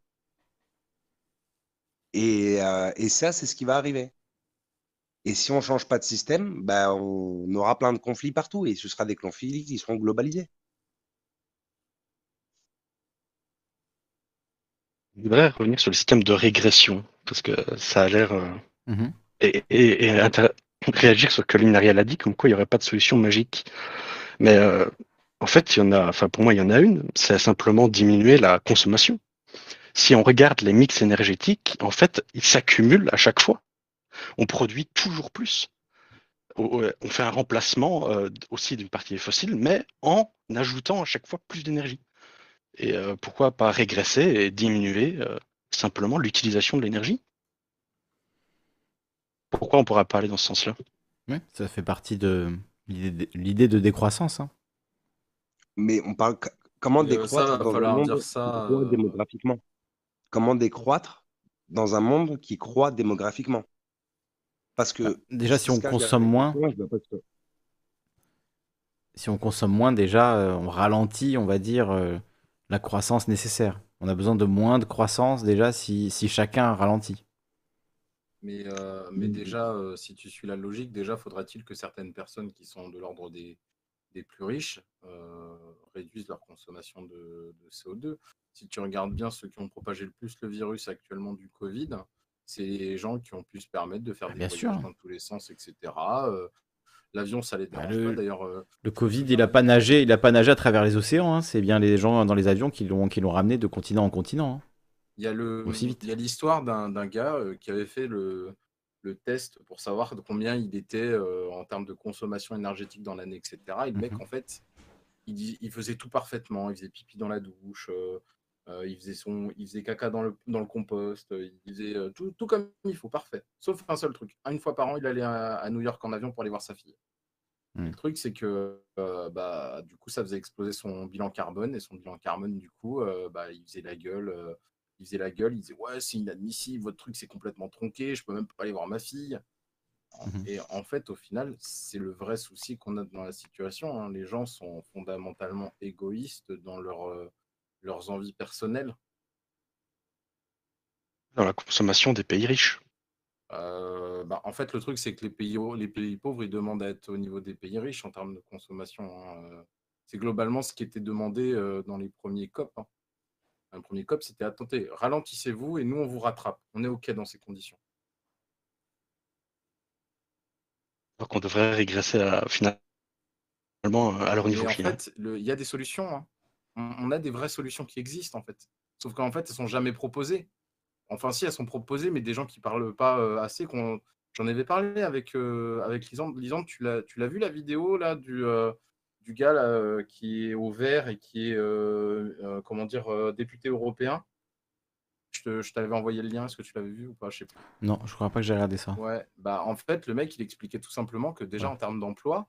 Et, euh, et ça, c'est ce qui va arriver. Et si on ne change pas de système, ben on aura plein de conflits partout et ce sera des conflits qui seront globalisés. Je voudrais revenir sur le système de régression, parce que ça a l'air. Euh, mm-hmm. Et, et, réagir sur ce que Linariel a dit, comme quoi il n'y aurait pas de solution magique. Mais euh, en fait, il y en a, enfin pour moi, il y en a une, c'est simplement diminuer la consommation. Si on regarde les mix énergétiques, en fait, ils s'accumulent à chaque fois. On produit toujours plus. On fait un remplacement euh, aussi d'une partie fossile, mais en ajoutant à chaque fois plus d'énergie. Et euh, pourquoi pas régresser et diminuer simplement l'utilisation de l'énergie? Pourquoi on pourra parler dans ce sens-là? Oui, ça fait partie de, L'idée de décroissance. Hein. Mais on parle comment décroître dans un monde ça, euh, démographiquement? Comment décroître dans un monde qui croît démographiquement? Parce que bah, déjà, si on consomme moins, si on consomme moins, déjà, euh, on ralentit, on va dire, euh, la croissance nécessaire. On a besoin de moins de croissance déjà si, si chacun ralentit. Mais, euh, mais déjà, euh, si tu suis la logique, déjà faudra-t-il que certaines personnes qui sont de l'ordre des, des plus riches euh, réduisent leur consommation de, CO2. Si tu regardes bien ceux qui ont propagé le plus le virus actuellement du Covid, c'est les gens qui ont pu se permettre de faire ah, des voyages dans tous les sens, etc. l'avion, ça les Bah, dérange le- pas. D'ailleurs, Le Covid, il a pas nagé, il a pas nagé à travers les océans. hein. C'est bien les gens dans les avions qui l'ont qui l'ont ramené de continent en continent. hein. Il y a le, Aussi vite. il y a l'histoire d'un d'un gars euh, qui avait fait le, le test pour savoir de combien il était euh, en termes de consommation énergétique dans l'année, etc. Et le mec, Mhm. en fait, il, il faisait tout parfaitement. Il faisait pipi dans la douche, euh, euh, il, faisait son, il faisait caca dans le, dans le compost, il faisait tout, tout comme il faut, parfait. Sauf un seul truc. Une fois par an, il allait à, à New York en avion pour aller voir sa fille. Le truc, c'est que bah, du coup, ça faisait exploser son bilan carbone. Et son bilan carbone, du coup, bah, il faisait la gueule. Il faisait la gueule, il disait Ouais, c'est inadmissible, votre truc c'est complètement tronqué, je peux même pas aller voir ma fille. Mhm. Et en fait, au final, c'est le vrai souci qu'on a dans la situation. hein. Les gens sont fondamentalement égoïstes dans leur, euh, leurs envies personnelles. Dans la consommation des pays riches. Euh, bah, en fait, le truc, c'est que les pays, les pays pauvres, ils demandent à être au niveau des pays riches en termes de consommation. hein. C'est globalement ce qui était demandé euh, dans les premiers COP. hein. Un premier COP, c'était attendez, ralentissez-vous et nous, on vous rattrape. On est OK dans ces conditions. Alors qu'on devrait régresser à, finalement à niveau en fait, il y a des solutions. hein. On, on a des vraies solutions qui existent, en fait. Sauf qu'en fait, elles sont jamais proposées. Enfin, si, elles sont proposées, mais des gens qui parlent pas euh, assez. J'en avais parlé avec, euh, avec Lisande. Lisande, tu l'as tu l'as vu la vidéo là du, euh, du gars là, euh, qui est au vert et qui est euh, euh, comment dire député européen Je t'avais envoyé le lien. Est-ce que tu l'avais vu ou pas Je sais pas. Non, je crois pas que j'ai regardé ça. Ouais, bah en fait, le mec, il expliquait tout simplement que déjà Ouais. en termes d'emploi,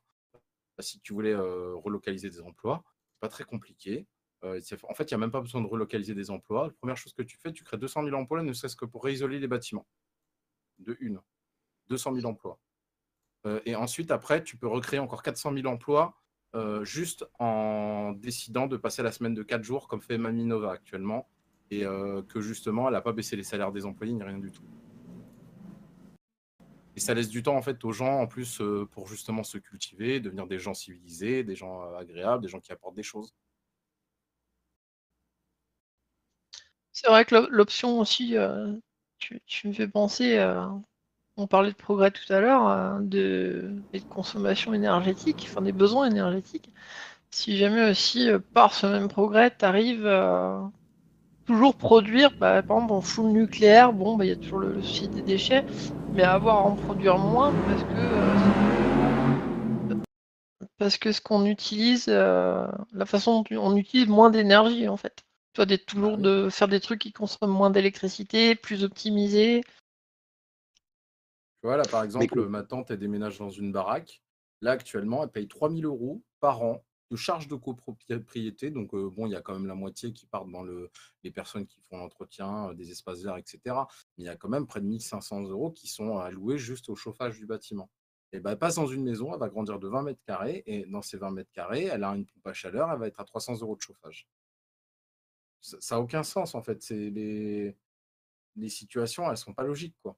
bah, si tu voulais euh, relocaliser des emplois, c'est pas très compliqué. Euh, en fait, il n'y a même pas besoin de relocaliser des emplois. La première chose que tu fais, tu crées 200 000 emplois, ne serait-ce que pour réisoler les bâtiments. De une. 200 000 emplois. Euh, et ensuite, après, tu peux recréer encore 400 000 emplois euh, juste en décidant de passer la semaine de 4 jours, comme fait Maminova actuellement, et euh, que justement, elle n'a pas baissé les salaires des employés ni rien du tout. Et ça laisse du temps en fait aux gens en plus euh, pour justement se cultiver, devenir des gens civilisés, des gens agréables, des gens qui apportent des choses. C'est vrai que l'op- l'option aussi, tu, me fais penser, on parlait de progrès tout à l'heure, euh, de, consommation énergétique, enfin des besoins énergétiques. Si jamais aussi, euh, par ce même progrès, tu arrives à toujours produire, bah, par exemple, en full nucléaire, bon, bah, il y a toujours le, le souci des déchets, mais avoir à en produire moins parce que, euh, parce que ce qu'on utilise, euh, la façon dont on utilise moins d'énergie en fait. Toujours oui. de faire des trucs qui consomment moins d'électricité, plus optimisés. Tu vois, là par exemple, ma tante, elle déménage dans une baraque. Là actuellement, elle paye 3000 euros par an de charges de copropriété. Donc, euh, bon, il y a quand même la moitié qui partent dans le, les personnes qui font l'entretien euh, des espaces verts, etc. Mais il y a quand même près de 1500 euros qui sont alloués juste au chauffage du bâtiment. Et ben, elle passe dans une maison, elle va grandir de 20 mètres carrés, et dans ces 20 mètres carrés, elle a une pompe à chaleur, elle va être à 300 euros de chauffage. Ça n'a aucun sens, en fait. C'est les, les situations, elles sont pas logiques, quoi.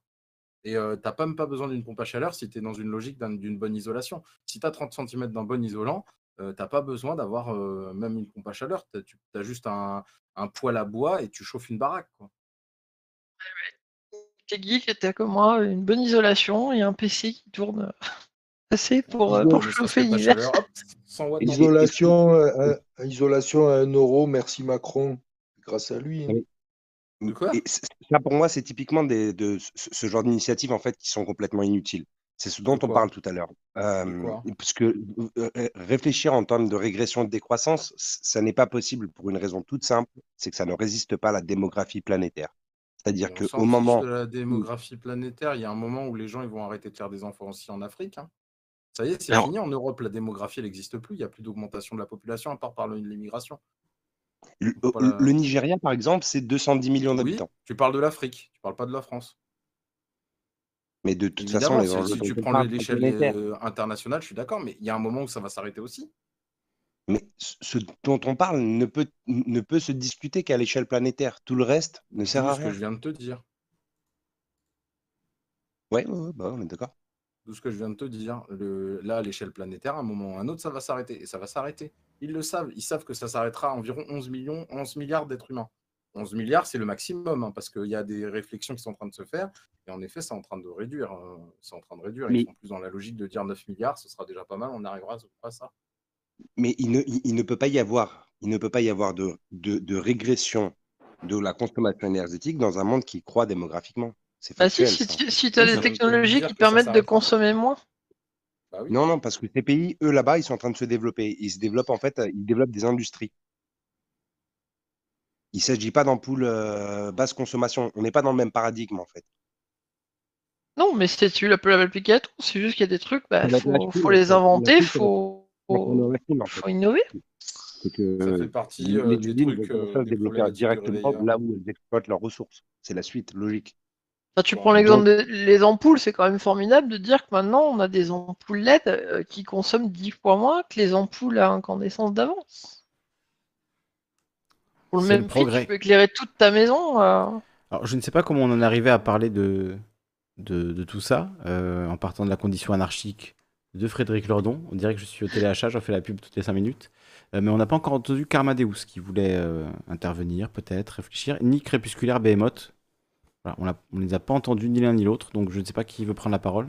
Et euh, tu n'as même pas besoin d'une pompe à chaleur si tu es dans une logique d'un- d'une bonne isolation. Si tu as 30 cm d'un bon isolant, euh, tu n'as pas besoin d'avoir euh, même une pompe à chaleur. Tu as juste un, un poêle à bois et tu chauffes une baraque. Quoi. T'es geek, t'as comme moi une bonne isolation et un PC qui tourne [laughs] assez pour, euh, pour chauffer l'hiver. chaleur, hop, 100 watts. dans- Isolation, euh, isolation à un euro, merci Macron, grâce à lui. hein. De quoi? Et ça, pour moi, c'est typiquement des, de ce, genre d'initiatives en fait qui sont complètement inutiles. C'est ce dont on parle tout à l'heure. Euh, parce que euh, euh, réfléchir en termes de régression de décroissance, ça n'est pas possible pour une raison toute simple, c'est que ça ne résiste pas à la démographie planétaire. C'est-à-dire qu'au moment de la démographie planétaire, il y a un moment où les gens ils vont arrêter de faire des enfants aussi en Afrique. hein. Ça y est, c'est fini. En Europe, la démographie, n'existe plus. Il n'y a plus d'augmentation de la population à part par l'immigration. Le, Nigeria, par exemple, c'est 210 millions Oui, d'habitants. tu parles de l'Afrique, tu parles pas de la France. Mais de toute façon, les si, si tu prends l'échelle euh, internationale, je suis d'accord, mais il y a un moment où ça va s'arrêter aussi. Mais ce dont on parle ne peut, ne peut se discuter qu'à l'échelle planétaire. Tout le reste ne sert à ce que rien. je viens de te dire. Ouais, ouais, ouais, bah, on est d'accord. D'où ce que je viens de te dire. Le- là, à l'échelle planétaire, à un moment ou à un autre, ça va s'arrêter. Et ça va s'arrêter. Ils le savent. Ils savent que ça s'arrêtera à environ 11 millions, 11 milliards d'êtres humains. 11 milliards, c'est le maximum, hein, parce qu'il y a des réflexions qui sont en train de se faire, et en effet, c'est en train de réduire. Hein. c'est en train de réduire. Ils sont plus dans la logique de dire 9 milliards, ce sera déjà pas mal, on arrivera à ça. Mais il ne, il, ne, peut pas y avoir, il ne peut pas y avoir de, de, régression de la consommation énergétique dans un monde qui croît démographiquement. Bah si, si tu as des technologies qui permettent de consommer moins. Bah non, non, parce que ces pays, eux, là-bas, ils sont en train de se développer. Ils se développent, en fait, ils développent des industries. Il ne s'agit pas d'ampoules euh, basse consommation. On n'est pas dans le même paradigme, en fait. Non, mais si tu peux l'appliquer à tout. C'est juste qu'il y a des trucs, il bah, faut, les inventer, il faut, innover. ça fait partie euh, des trucs. Euh, développer directement là où elles exploitent leurs ressources. C'est la suite logique tu prends l'exemple des ampoules, c'est quand même formidable de dire que maintenant on a des ampoules LED euh, qui consomment 10 fois moins que les ampoules à incandescence d'avance. Pour le même prix, tu peux éclairer toute ta maison. Euh. Alors, je ne sais pas comment on en est arrivé à parler de, de, tout ça, euh, en partant de la condition anarchique de Frédéric Lordon. On dirait que je suis au téléachat, j'en fais la pub toutes les 5 minutes. mais on n'a pas encore entendu Karmadeus qui voulait intervenir, peut-être, réfléchir, ni Crépusculaire Behemoth on ne les a pas entendus ni l'un ni l'autre, donc je ne sais pas qui veut prendre la parole.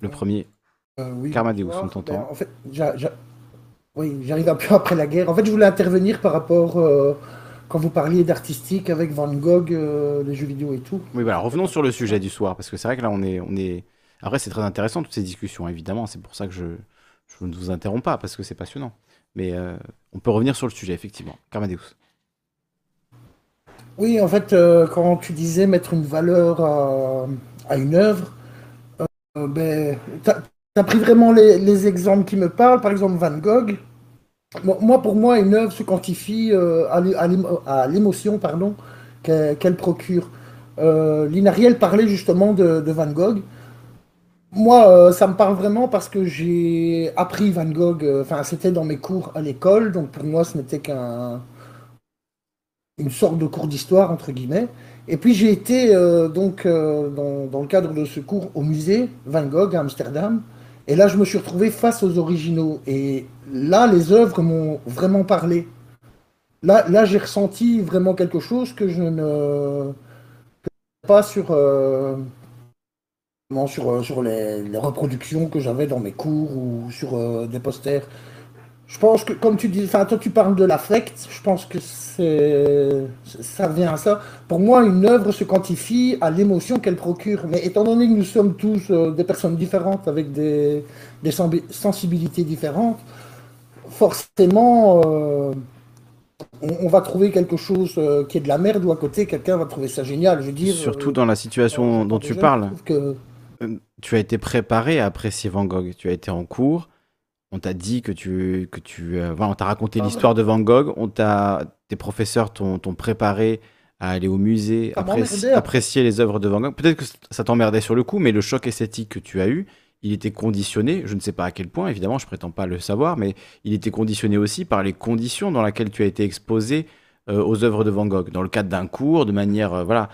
Le premier. Euh, oui, Karmadeus, on t'entend. Ben, en fait, oui, j'arrive un peu après la guerre. En fait, je voulais intervenir par rapport, euh, quand vous parliez d'artistique avec Van Gogh, euh, les jeux vidéo et tout. Oui, voilà, revenons sur le sujet du soir, parce que c'est vrai que là, on est... On est... Après, c'est très intéressant, toutes ces discussions, évidemment. C'est pour ça que je, je ne vous interromps pas, parce que c'est passionnant. Mais on peut revenir sur le sujet, effectivement. Karmadeus. Oui, en fait, euh, quand tu disais mettre une valeur à, une œuvre, euh, ben, tu as, pris vraiment les, exemples qui me parlent, par exemple Van Gogh. Moi, pour moi, une œuvre se quantifie euh, à l'émotion pardon qu'elle procure. L'Inariel parlait justement de, de, Van Gogh. Moi, ça me parle vraiment parce que j'ai appris Van Gogh, enfin, c'était dans mes cours à l'école, donc pour moi, ce n'était qu'un une sorte de cours d'histoire, entre guillemets. Et puis j'ai été, euh, donc, euh, dans, le cadre de ce cours, au musée Van Gogh à Amsterdam. Et là, je me suis retrouvé face aux originaux. Et là, les œuvres m'ont vraiment parlé. Là, là j'ai ressenti vraiment quelque chose que je ne. pas sur. Euh, sur, sur les, les, reproductions que j'avais dans mes cours ou sur des posters. Je pense que, comme tu dis, enfin, toi tu parles de l'affect, je pense que c'est, ça vient à ça. Pour moi, une œuvre se quantifie à l'émotion qu'elle procure. Mais étant donné que nous sommes tous euh, des personnes différentes avec des, des sensibilités différentes, forcément, euh, on, va trouver quelque chose euh, qui est de la merde ou à côté, quelqu'un va trouver ça génial. Je veux dire, Surtout dans la situation dont tu parles. Tu as été préparé à apprécier Van Gogh. Tu as été en cours on t'a dit que tu, que tu, euh, on t'a raconté l'histoire de Van Gogh, on t'a, tes professeurs t'ont, préparé à aller au musée, apprécier, apprécier les œuvres de Van Gogh. Peut-être que ça t'emmerdait sur le coup, mais le choc esthétique que tu as eu, il était conditionné, je ne sais pas à quel point, évidemment, je prétends pas le savoir, mais il était conditionné aussi par les conditions dans lesquelles tu as été exposé euh, aux œuvres de Van Gogh. Dans le cadre d'un cours, de manière, euh, voilà,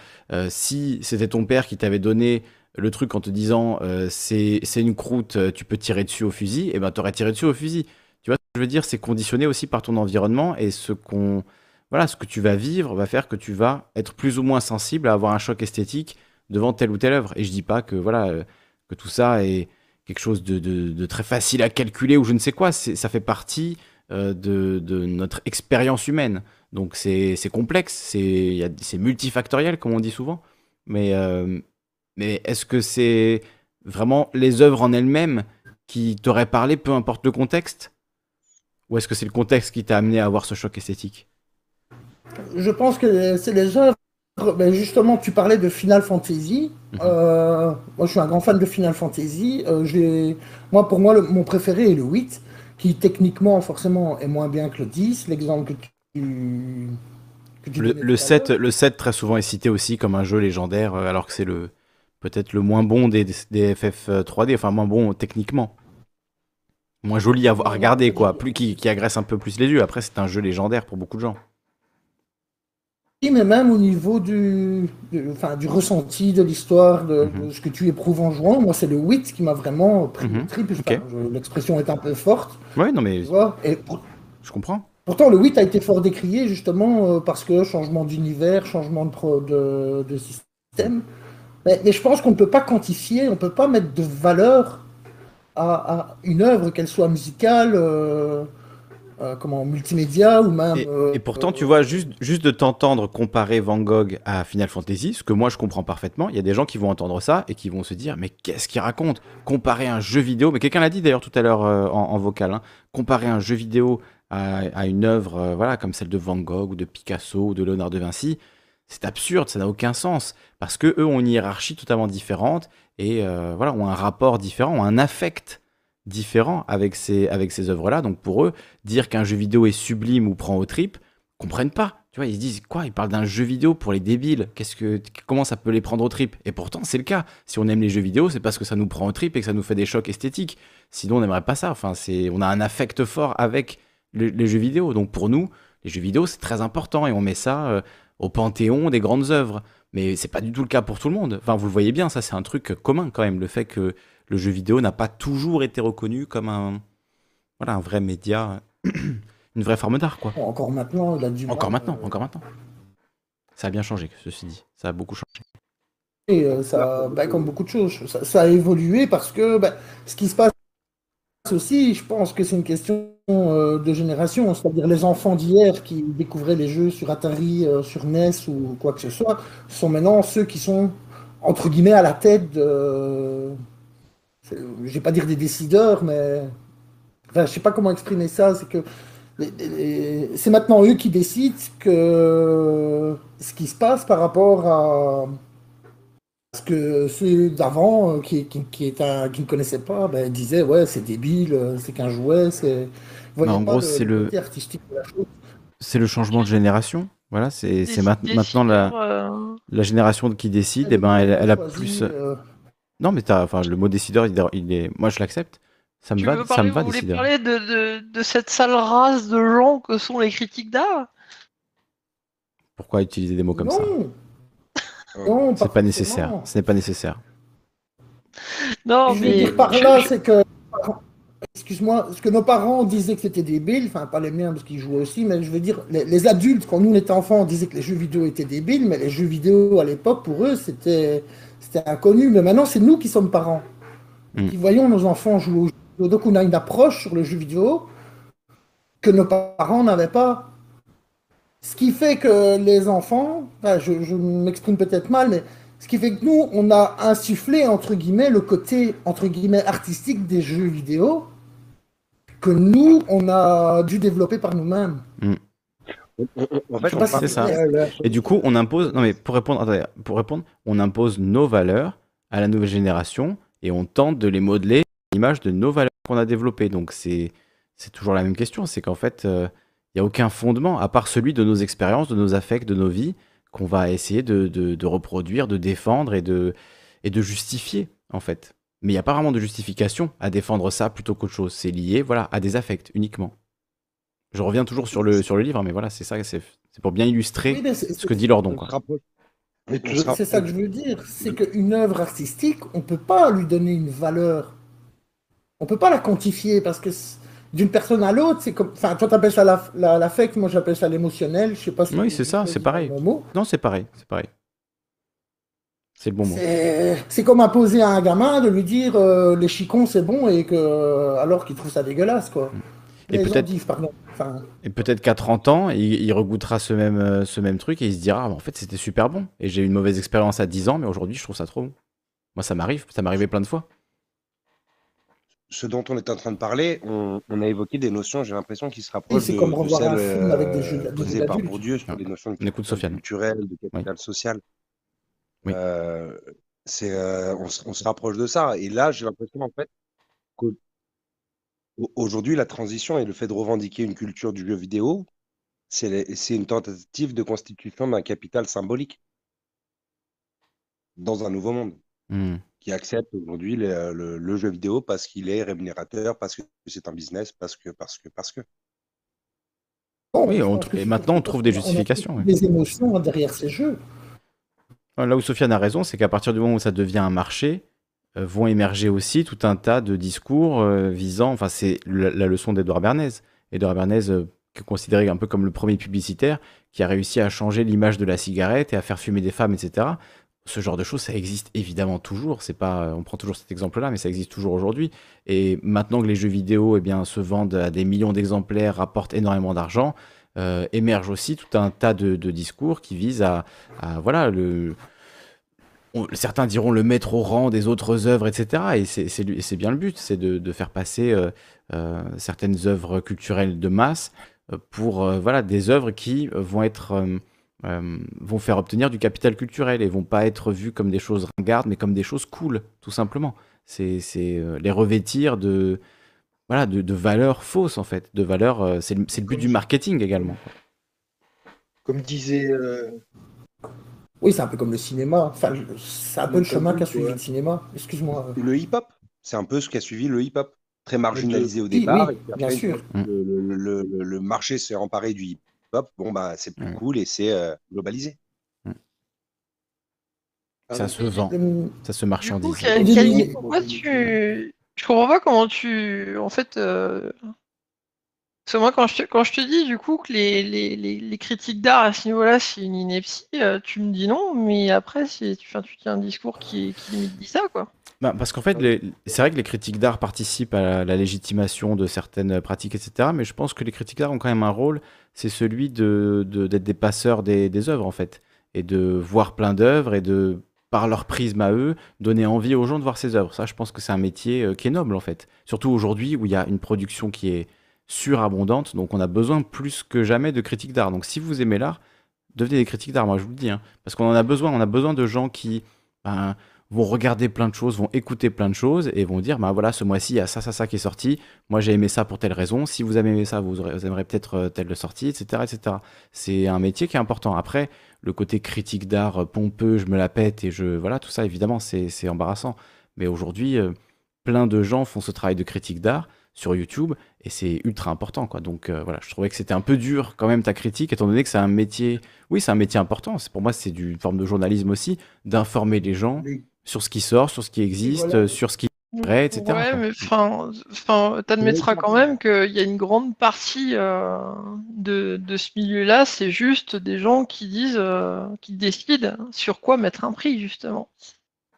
si c'était ton père qui t'avait donné le truc en te disant euh, c'est une croûte, euh, tu peux tirer dessus au fusil, et eh ben t'aurais tiré dessus au fusil. Tu vois ce que je veux dire? C'est conditionné aussi par ton environnement et ce qu'on voilà, ce que tu vas vivre va faire que tu vas être plus ou moins sensible à avoir un choc esthétique devant telle ou telle œuvre. Et je dis pas que voilà euh, que tout ça est quelque chose de, très facile à calculer ou je ne sais quoi. Ça fait partie de, notre expérience humaine. Donc c'est complexe, c'est multifactoriel comme on dit souvent. Mais mais est-ce que c'est vraiment les œuvres en elles-mêmes qui t'auraient parlé, peu importe le contexte? Ou est-ce que c'est le contexte qui t'a amené à avoir ce choc esthétique? Je pense que c'est les œuvres. Ben justement, tu parlais de Final Fantasy. Mhm. Euh, moi, je suis un grand fan de Final Fantasy. Euh, moi, pour moi, mon préféré est le 8, qui techniquement, forcément, est moins bien que le 10. L'exemple que tu. le, le 7, le 7, très souvent, est cité aussi comme un jeu légendaire, euh, alors que c'est le, peut-être le moins bon des, des, FF 3D, enfin moins bon techniquement. Moins joli à, regarder, quoi. Plus qui, agresse un peu plus les yeux. Après, c'est un jeu légendaire pour beaucoup de gens. Oui, mais même au niveau du, enfin, du ressenti de l'histoire, de, mhm. ce que tu éprouves en jouant, moi, c'est le 8 qui m'a vraiment pris le mhm. trip. L'expression est un peu forte. Oui, non, mais. Je comprends. Pourtant, le 8 a été fort décrié justement parce que changement d'univers, changement de, de, système. Mais, mais, je pense qu'on ne peut pas quantifier, on ne peut pas mettre de valeur à, une œuvre, qu'elle soit musicale, euh, euh, comment, multimédia ou même. Et, euh, et pourtant, tu vois, juste, juste de t'entendre comparer Van Gogh à Final Fantasy, ce que moi je comprends parfaitement, il y a des gens qui vont entendre ça et qui vont se dire Mais qu'est-ce qu'il raconte? Comparer un jeu vidéo, mais quelqu'un l'a dit d'ailleurs tout à l'heure en, vocal, hein, comparer un jeu vidéo à, à une œuvre voilà, comme celle de Van Gogh ou de Picasso ou de Léonard de Vinci, c'est absurde, ça n'a aucun sens. Parce que eux ont une hiérarchie totalement différente et euh, voilà, ont un rapport différent, ont un affect différent avec ces, avec œuvres-là. Donc pour eux, dire qu'un jeu vidéo est sublime ou prend au trip, comprennent pas. Tu vois, ils se disent quoi Ils parlent d'un jeu vidéo pour les débiles. Qu'est-ce que comment ça peut les prendre au trip Et pourtant, c'est le cas. Si on aime les jeux vidéo, c'est parce que ça nous prend au trip et que ça nous fait des chocs esthétiques. Sinon, on n'aimerait pas ça. Enfin, c'est on a un affect fort avec les, jeux vidéo. Donc pour nous, les jeux vidéo, c'est très important et on met ça euh, au panthéon des grandes œuvres. Mais c'est pas du tout le cas pour tout le monde. Enfin, vous le voyez bien, ça c'est un truc commun quand même, le fait que le jeu vidéo n'a pas toujours été reconnu comme un, voilà, un vrai média, [clears throat] une vraie forme d'art, quoi. Encore maintenant, il a du Encore maintenant, encore maintenant. Ça a bien changé, ceci dit. Ça a beaucoup changé. Et euh, ça, bah, comme beaucoup de choses, ça, a évolué parce que bah, ce qui se passe aussi, je pense que c'est une question euh, de génération, c'est-à-dire les enfants d'hier qui découvraient les jeux sur Atari, euh, sur NES ou quoi que ce soit, sont maintenant ceux qui sont entre guillemets à la tête de, je vais pas dire des décideurs, mais enfin, je sais pas comment exprimer ça, c'est que c'est maintenant eux qui décident que ce qui se passe par rapport à parce que ceux d'avant, euh, qui, qui, qui, qui, ne connaissaient pas, ben, disaient Ouais, c'est débile, euh, c'est qu'un jouet. c'est en gros, c'est le. C'est le changement de génération. Voilà, c'est maintenant la, euh, la génération qui décide, et eh ben, elle, elle a plus. Non, mais as, enfin, le mot décideur, il, est. Moi, je l'accepte. Ça me va, ça me va, Vous voulez parler de, de, de, cette sale race de gens que sont les critiques d'art? Pourquoi utiliser des mots comme ça? Non, c'est pas nécessaire. Ce n'est pas nécessaire. Non, je mais. dire par là, c'est que. Excuse-moi, ce que nos parents disaient que c'était débile, enfin pas les miens parce qu'ils jouaient aussi, mais je veux dire, les, adultes, quand nous on était enfants, disaient que les jeux vidéo étaient débiles, mais les jeux vidéo à l'époque, pour eux, c'était inconnu. Mais maintenant, c'est nous qui sommes parents, mm. qui voyons nos enfants jouer aux jeux vidéo. Donc on a une approche sur le jeu vidéo que nos parents n'avaient pas. Ce qui fait que les enfants, je, m'exprime peut-être mal, mais ce qui fait que nous, on a insufflé, entre guillemets, le côté, entre guillemets, artistique des jeux vidéo que nous, on a dû développer par nous-mêmes. Mm. En fait, c'est ça. Et du coup, on impose. Non, mais pour répondre, pour répondre, on impose nos valeurs à la nouvelle génération et on tente de les modeler à l'image de nos valeurs qu'on a développées. Donc c'est c'est toujours la même question. C'est qu'en fait, euh, il n'y a aucun fondement, à part celui de nos expériences, de nos affects, de nos vies, qu'on va essayer de, reproduire, de défendre et de, et de justifier, en fait. Mais il n'y a pas vraiment de justification à défendre ça plutôt qu'autre chose. C'est lié voilà, à des affects uniquement. Je reviens toujours sur le, sur le livre, mais voilà, c'est ça, c'est pour bien illustrer ce que dit Lordon. C'est ça que je veux dire, c'est qu'une œuvre artistique, on ne peut pas lui donner une valeur. On ne peut pas la quantifier parce que d'une personne à l'autre, c'est comme. Enfin, toi, t'appelles ça l'affect, moi, j'appelle ça l'émotionnel. Je sais pas si. Oui, c'est ça, c'est pareil. Non, c'est pareil, c'est pareil. C'est le bon mot. C'est comme imposer à un gamin de lui dire euh, les chicons c'est bon et que alors qu'il trouve ça dégueulasse quoi. Et peut-être enfin... et peut-être qu'à 30 ans, il, il, regoutera ce même, euh, ce même truc et il se dira ah, en fait c'était super bon et j'ai eu une mauvaise expérience à 10 ans mais aujourd'hui je trouve ça trop bon. Moi ça m'arrive, ça m'arrivait plein de fois ce dont on est en train de parler, on, a évoqué des notions, j'ai l'impression, qui se rapprochent de, comme de celles euh, avec des jeux, posées par Bourdieu sur des notions de capital culturel, de capital social. Oui. Euh, c'est, euh, on, se rapproche de ça. Et là, j'ai l'impression, en fait, qu'aujourd'hui, la transition et le fait de revendiquer une culture du jeu vidéo, c'est une tentative de constitution d'un capital symbolique dans un nouveau monde. Mmh qui accepte aujourd'hui le, jeu vidéo parce qu'il est rémunérateur, parce que c'est un business, parce que, parce que, parce que. oui, et maintenant on trouve des justifications. Des émotions derrière ces jeux. Là où Sofiane a raison, c'est qu'à partir du moment où ça devient un marché, euh, vont émerger aussi tout un tas de discours euh, visant, enfin c'est la, leçon d'Edouard Bernays. Edouard Bernays euh, considéré un peu comme le premier publicitaire qui a réussi à changer l'image de la cigarette et à faire fumer des femmes, etc. Ce genre de choses, ça existe évidemment toujours. C'est pas, on prend toujours cet exemple-là, mais ça existe toujours aujourd'hui. Et maintenant que les jeux vidéo, eh bien, se vendent à des millions d'exemplaires, rapportent énormément d'argent, euh, émerge aussi tout un tas de, discours qui visent à, voilà, le, certains diront le mettre au rang des autres œuvres, etc. Et c'est bien le but, c'est de, faire passer euh, euh, certaines œuvres culturelles de masse pour voilà, des œuvres qui vont être euh, vont faire obtenir du capital culturel et vont pas être vus comme des choses ringardes, mais comme des choses cool, tout simplement. C'est euh, les revêtir de, voilà, de, de, valeurs fausses, en fait. De valeurs, euh, c'est le, le, but du marketing également. Comme disait. Oui, c'est un peu comme le cinéma. Enfin, c'est un peu le chemin qu'a suivi le cinéma. Excuse-moi. Le hip-hop, c'est un peu ce qu'a suivi le hip-hop. Très marginalisé au départ. Oui, bien sûr. Le, le, le, marché s'est emparé du hip bon, bah, c'est plus cool et c'est euh, globalisé. Ah, ça se vend, ça se marchandise. pourquoi tu. Je comprends pas comment tu. En fait. Euh... Parce que moi, quand je, te, quand je te dis du coup que les, les, les, critiques d'art à ce niveau-là, c'est une ineptie, euh, tu me dis non, mais après, tu, tu tiens un discours qui, qui dit ça, quoi. Bah, parce qu'en fait, c'est vrai que les critiques d'art participent à la, légitimation de certaines pratiques, etc. Mais je pense que les critiques d'art ont quand même un rôle, c'est celui d'être des passeurs des, des, œuvres, en fait. Et de voir plein d'œuvres et de, par leur prisme à eux, donner envie aux gens de voir ces œuvres. Ça, je pense que c'est un métier euh, qui est noble, en fait. Surtout aujourd'hui où il y a une production qui est surabondante. Donc, on a besoin plus que jamais de critiques d'art. Donc, si vous aimez l'art, devenez des critiques d'art, moi, je vous le dis. Hein. parce qu'on en a besoin. On a besoin de gens qui. Ben, vont regarder plein de choses, vont écouter plein de choses et vont dire bah voilà, ce mois-ci, il y a ça, ça, ça qui est sorti. Moi, j'ai aimé ça pour telle raison. Si vous avez aimé ça, vous, aimerez peut-être euh, telle sortie, etc. etc. C'est un métier qui est important. Après, le côté critique d'art euh, pompeux, je me la pète et je. Voilà, tout ça, évidemment, c'est embarrassant. Mais aujourd'hui, euh, plein de gens font ce travail de critique d'art sur YouTube et c'est ultra important quoi. Donc voilà, je trouvais que c'était un peu dur quand même ta critique étant donné que c'est un métier oui, c'est un métier important, c'est pour moi c'est une forme de journalisme aussi d'informer les gens sur ce qui sort, sur ce qui existe, sur ce qui est vrai, etc. Ouais, mais enfin, t'admettras quand même qu'il y a une grande partie euh, de, de, ce milieu-là, c'est juste des gens qui disent, euh, qui décident sur quoi mettre un prix, justement.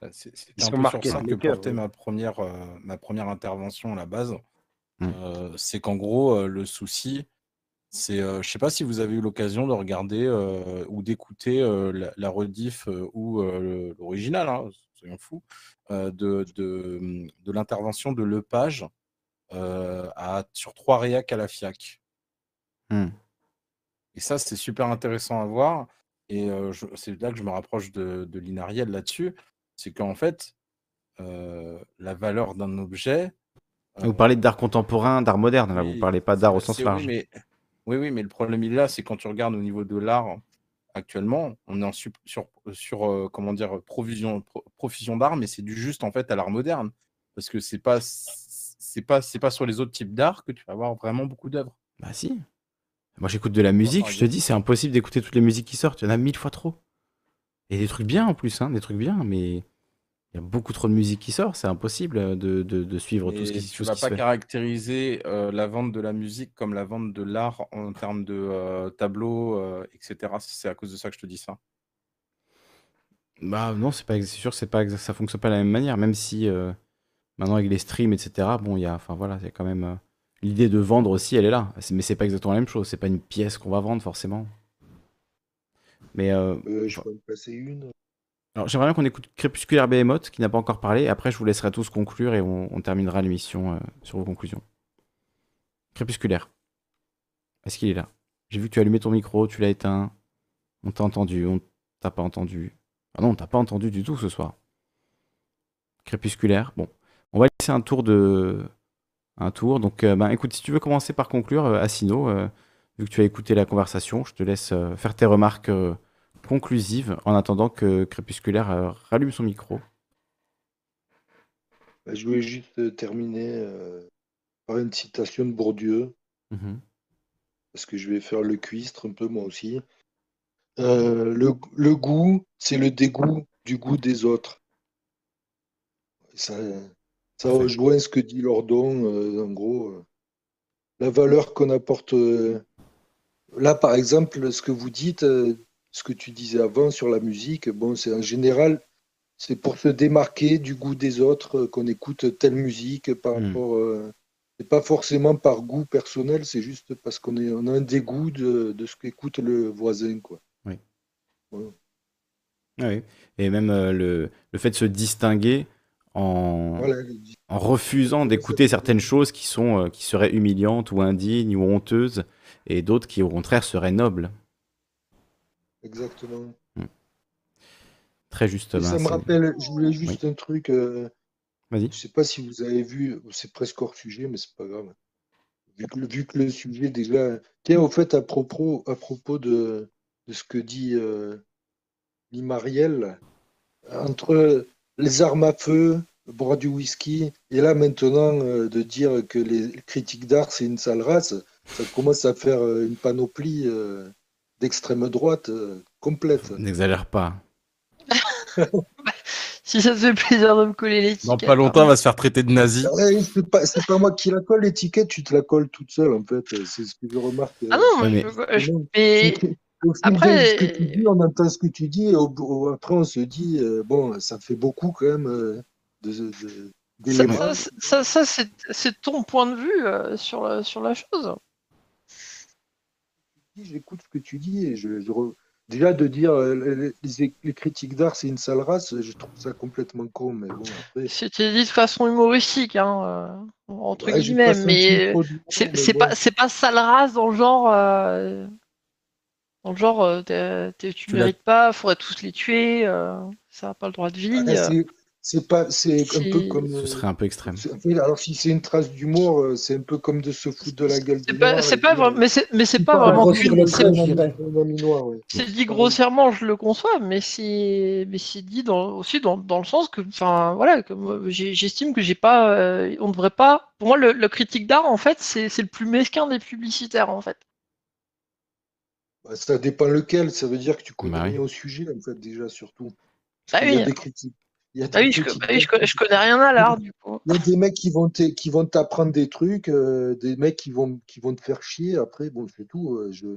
Bah, c'est un peu sur ça que portait ma première, euh, ma première intervention à la base. Mmh. c'est qu'en gros, le souci, c'est, je sais pas si vous avez eu l'occasion de regarder ou d'écouter la, la, rediff ou l'original, hein, soyons fous, euh, de, de, de l'intervention de Lepage euh, à, sur trois réacs à la FIAC. Hmm. Et ça, c'est super intéressant à voir. Et euh, c'est là que je me rapproche de, de l'Inariel là-dessus. C'est qu'en fait, la valeur d'un objet. Vous parlez d'art contemporain, d'art moderne, là, vous ne parlez pas d'art au sens large. Oui mais, oui, oui, mais le problème il est là, c'est quand tu regardes au niveau de l'art, actuellement, on est en sur, sur euh, comment dire, provision, profusion d'art, mais c'est du juste en fait à l'art moderne. Parce que c'est pas, c'est pas, c'est pas sur les autres types d'art que tu vas avoir vraiment beaucoup d'œuvres. Bah si. Moi j'écoute de la musique, je te dis, c'est impossible d'écouter toutes les musiques qui sortent. Il y en a mille fois trop. Et des trucs bien en plus, hein, des trucs bien, mais il y a beaucoup trop de musique qui sort, c'est impossible euh, de, de, suivre tout ce qui, tu ne vas pas caractériser euh, la vente de la musique comme la vente de l'art en termes de euh, tableaux, etc. C'est à cause de ça que je te dis ça. Bah non, c'est pas sûr, c'est pas ça fonctionne pas de la même manière, même si maintenant avec les streams, etc. Bon, il y a, enfin voilà, c'est quand même l'idée de vendre aussi, elle est là, mais c'est pas exactement la même chose. C'est pas une pièce qu'on va vendre forcément. Mais je peux en passer une. Alors, j'aimerais bien qu'on écoute Crépusculaire Behemoth, qui n'a pas encore parlé. Après, je vous laisserai tous conclure et on, terminera l'émission euh, sur vos conclusions. Crépusculaire. Est-ce qu'il est là? J'ai vu que tu as allumé ton micro, tu l'as éteint. On t'a entendu, on t'a pas entendu. Ah non, on t'a pas entendu du tout ce soir. Crépusculaire. Bon, on va laisser un tour de. Un tour. Donc, euh, ben, écoute, si tu veux commencer par conclure, euh, Asino, vu que tu as écouté la conversation, je te laisse faire tes remarques conclusive en attendant que Crépusculaire euh, rallume son micro. Bah, je voulais juste euh, terminer euh, par une citation de Bourdieu. Mhm. Parce que je vais faire le cuistre un peu moi aussi. le, goût, c'est le dégoût du goût des autres. Ça, ça rejoint ce que dit Lordon, en gros. la valeur qu'on apporte là, par exemple, ce que vous dites, ce que tu disais avant sur la musique, bon, c'est en général, c'est pour se démarquer du goût des autres euh, qu'on écoute telle musique par Hmm. rapport. euh, c'est pas forcément par goût personnel, c'est juste parce qu'on est, on a un dégoût de, de ce qu'écoute le voisin, quoi. Oui. Voilà. Ah oui. Et même euh, le, le fait de se distinguer en, Voilà, en refusant d'écouter certaines choses qui sont euh, qui seraient humiliantes ou indignes ou honteuses, et d'autres qui au contraire seraient nobles. Exactement. Très juste. Ça me rappelle, je voulais juste un truc. euh, Vas-y. Je sais pas si vous avez vu, c'est presque hors sujet, mais c'est pas grave. Vu que, le- vu que le sujet déjà. Tiens, au fait, à propos, à propos de, de ce que dit euh, Limariel, entre les armes à feu, boire du whisky, et là maintenant euh, de dire que les critiques d'art c'est une sale race, ça commence à faire euh, une panoplie euh, d'extrême droite euh, complète. N'exagère pas. [laughs] Si ça te fait plaisir de me coller l'étiquette. Dans pas longtemps, on va se faire traiter de nazi. Ouais, c'est pas, c'est pas moi qui la colle, l'étiquette, tu te la colles toute seule en fait. C'est ce que je remarque. Ah non, Ouais, mais, je- Après- ce que tu dis, on entend ce que tu dis, et au, au- après on se dit, euh, bon, ça fait beaucoup quand même euh, de, de- ça, d'éléments. ça, ça, ça, c'est c'est ton point de vue euh, sur, la, sur la chose. J'écoute ce que tu dis et je, je re- déjà de dire euh, les, critiques d'art c'est une sale race, je trouve ça complètement con, mais bon après. C'était dit de façon humoristique, hein, euh, entre Ouais, guillemets, mais c'est bon. pas, c'est pas sale race dans le genre. euh, dans le genre, tu Tu l'as- mérites pas, faudrait tous les tuer, ça n'a pas le droit de vie. Ah. C'est- pas, c'est un peu comme. Ce euh, serait un peu extrême. alors si c'est une trace d'humour, euh, c'est un peu comme de se foutre de la gueule C'est pas, c'est pas dire, vrai, mais c'est, mais c'est pas vraiment. c'est- dit grossièrement, je le conçois, mais c'est, mais c'est dit dans, aussi dans, dans le sens que, enfin, voilà, j'estime que j'ai pas, euh, on devrait pas. Pour moi, le, le critique d'art, en fait, c'est, c'est le plus mesquin des publicitaires, en fait. Bah, ça dépend lequel, ça veut dire que tu connais Bah oui. rien au sujet, en fait, déjà, surtout. Bah y a oui. des critiques. Il y a des oui, je, bah oui, je, connais rien à l'art, du coup. Il y a des mecs qui vont te- qui vont t'apprendre des trucs, euh, des mecs qui vont, qui vont te faire chier. Après, bon, c'est tout. euh, je,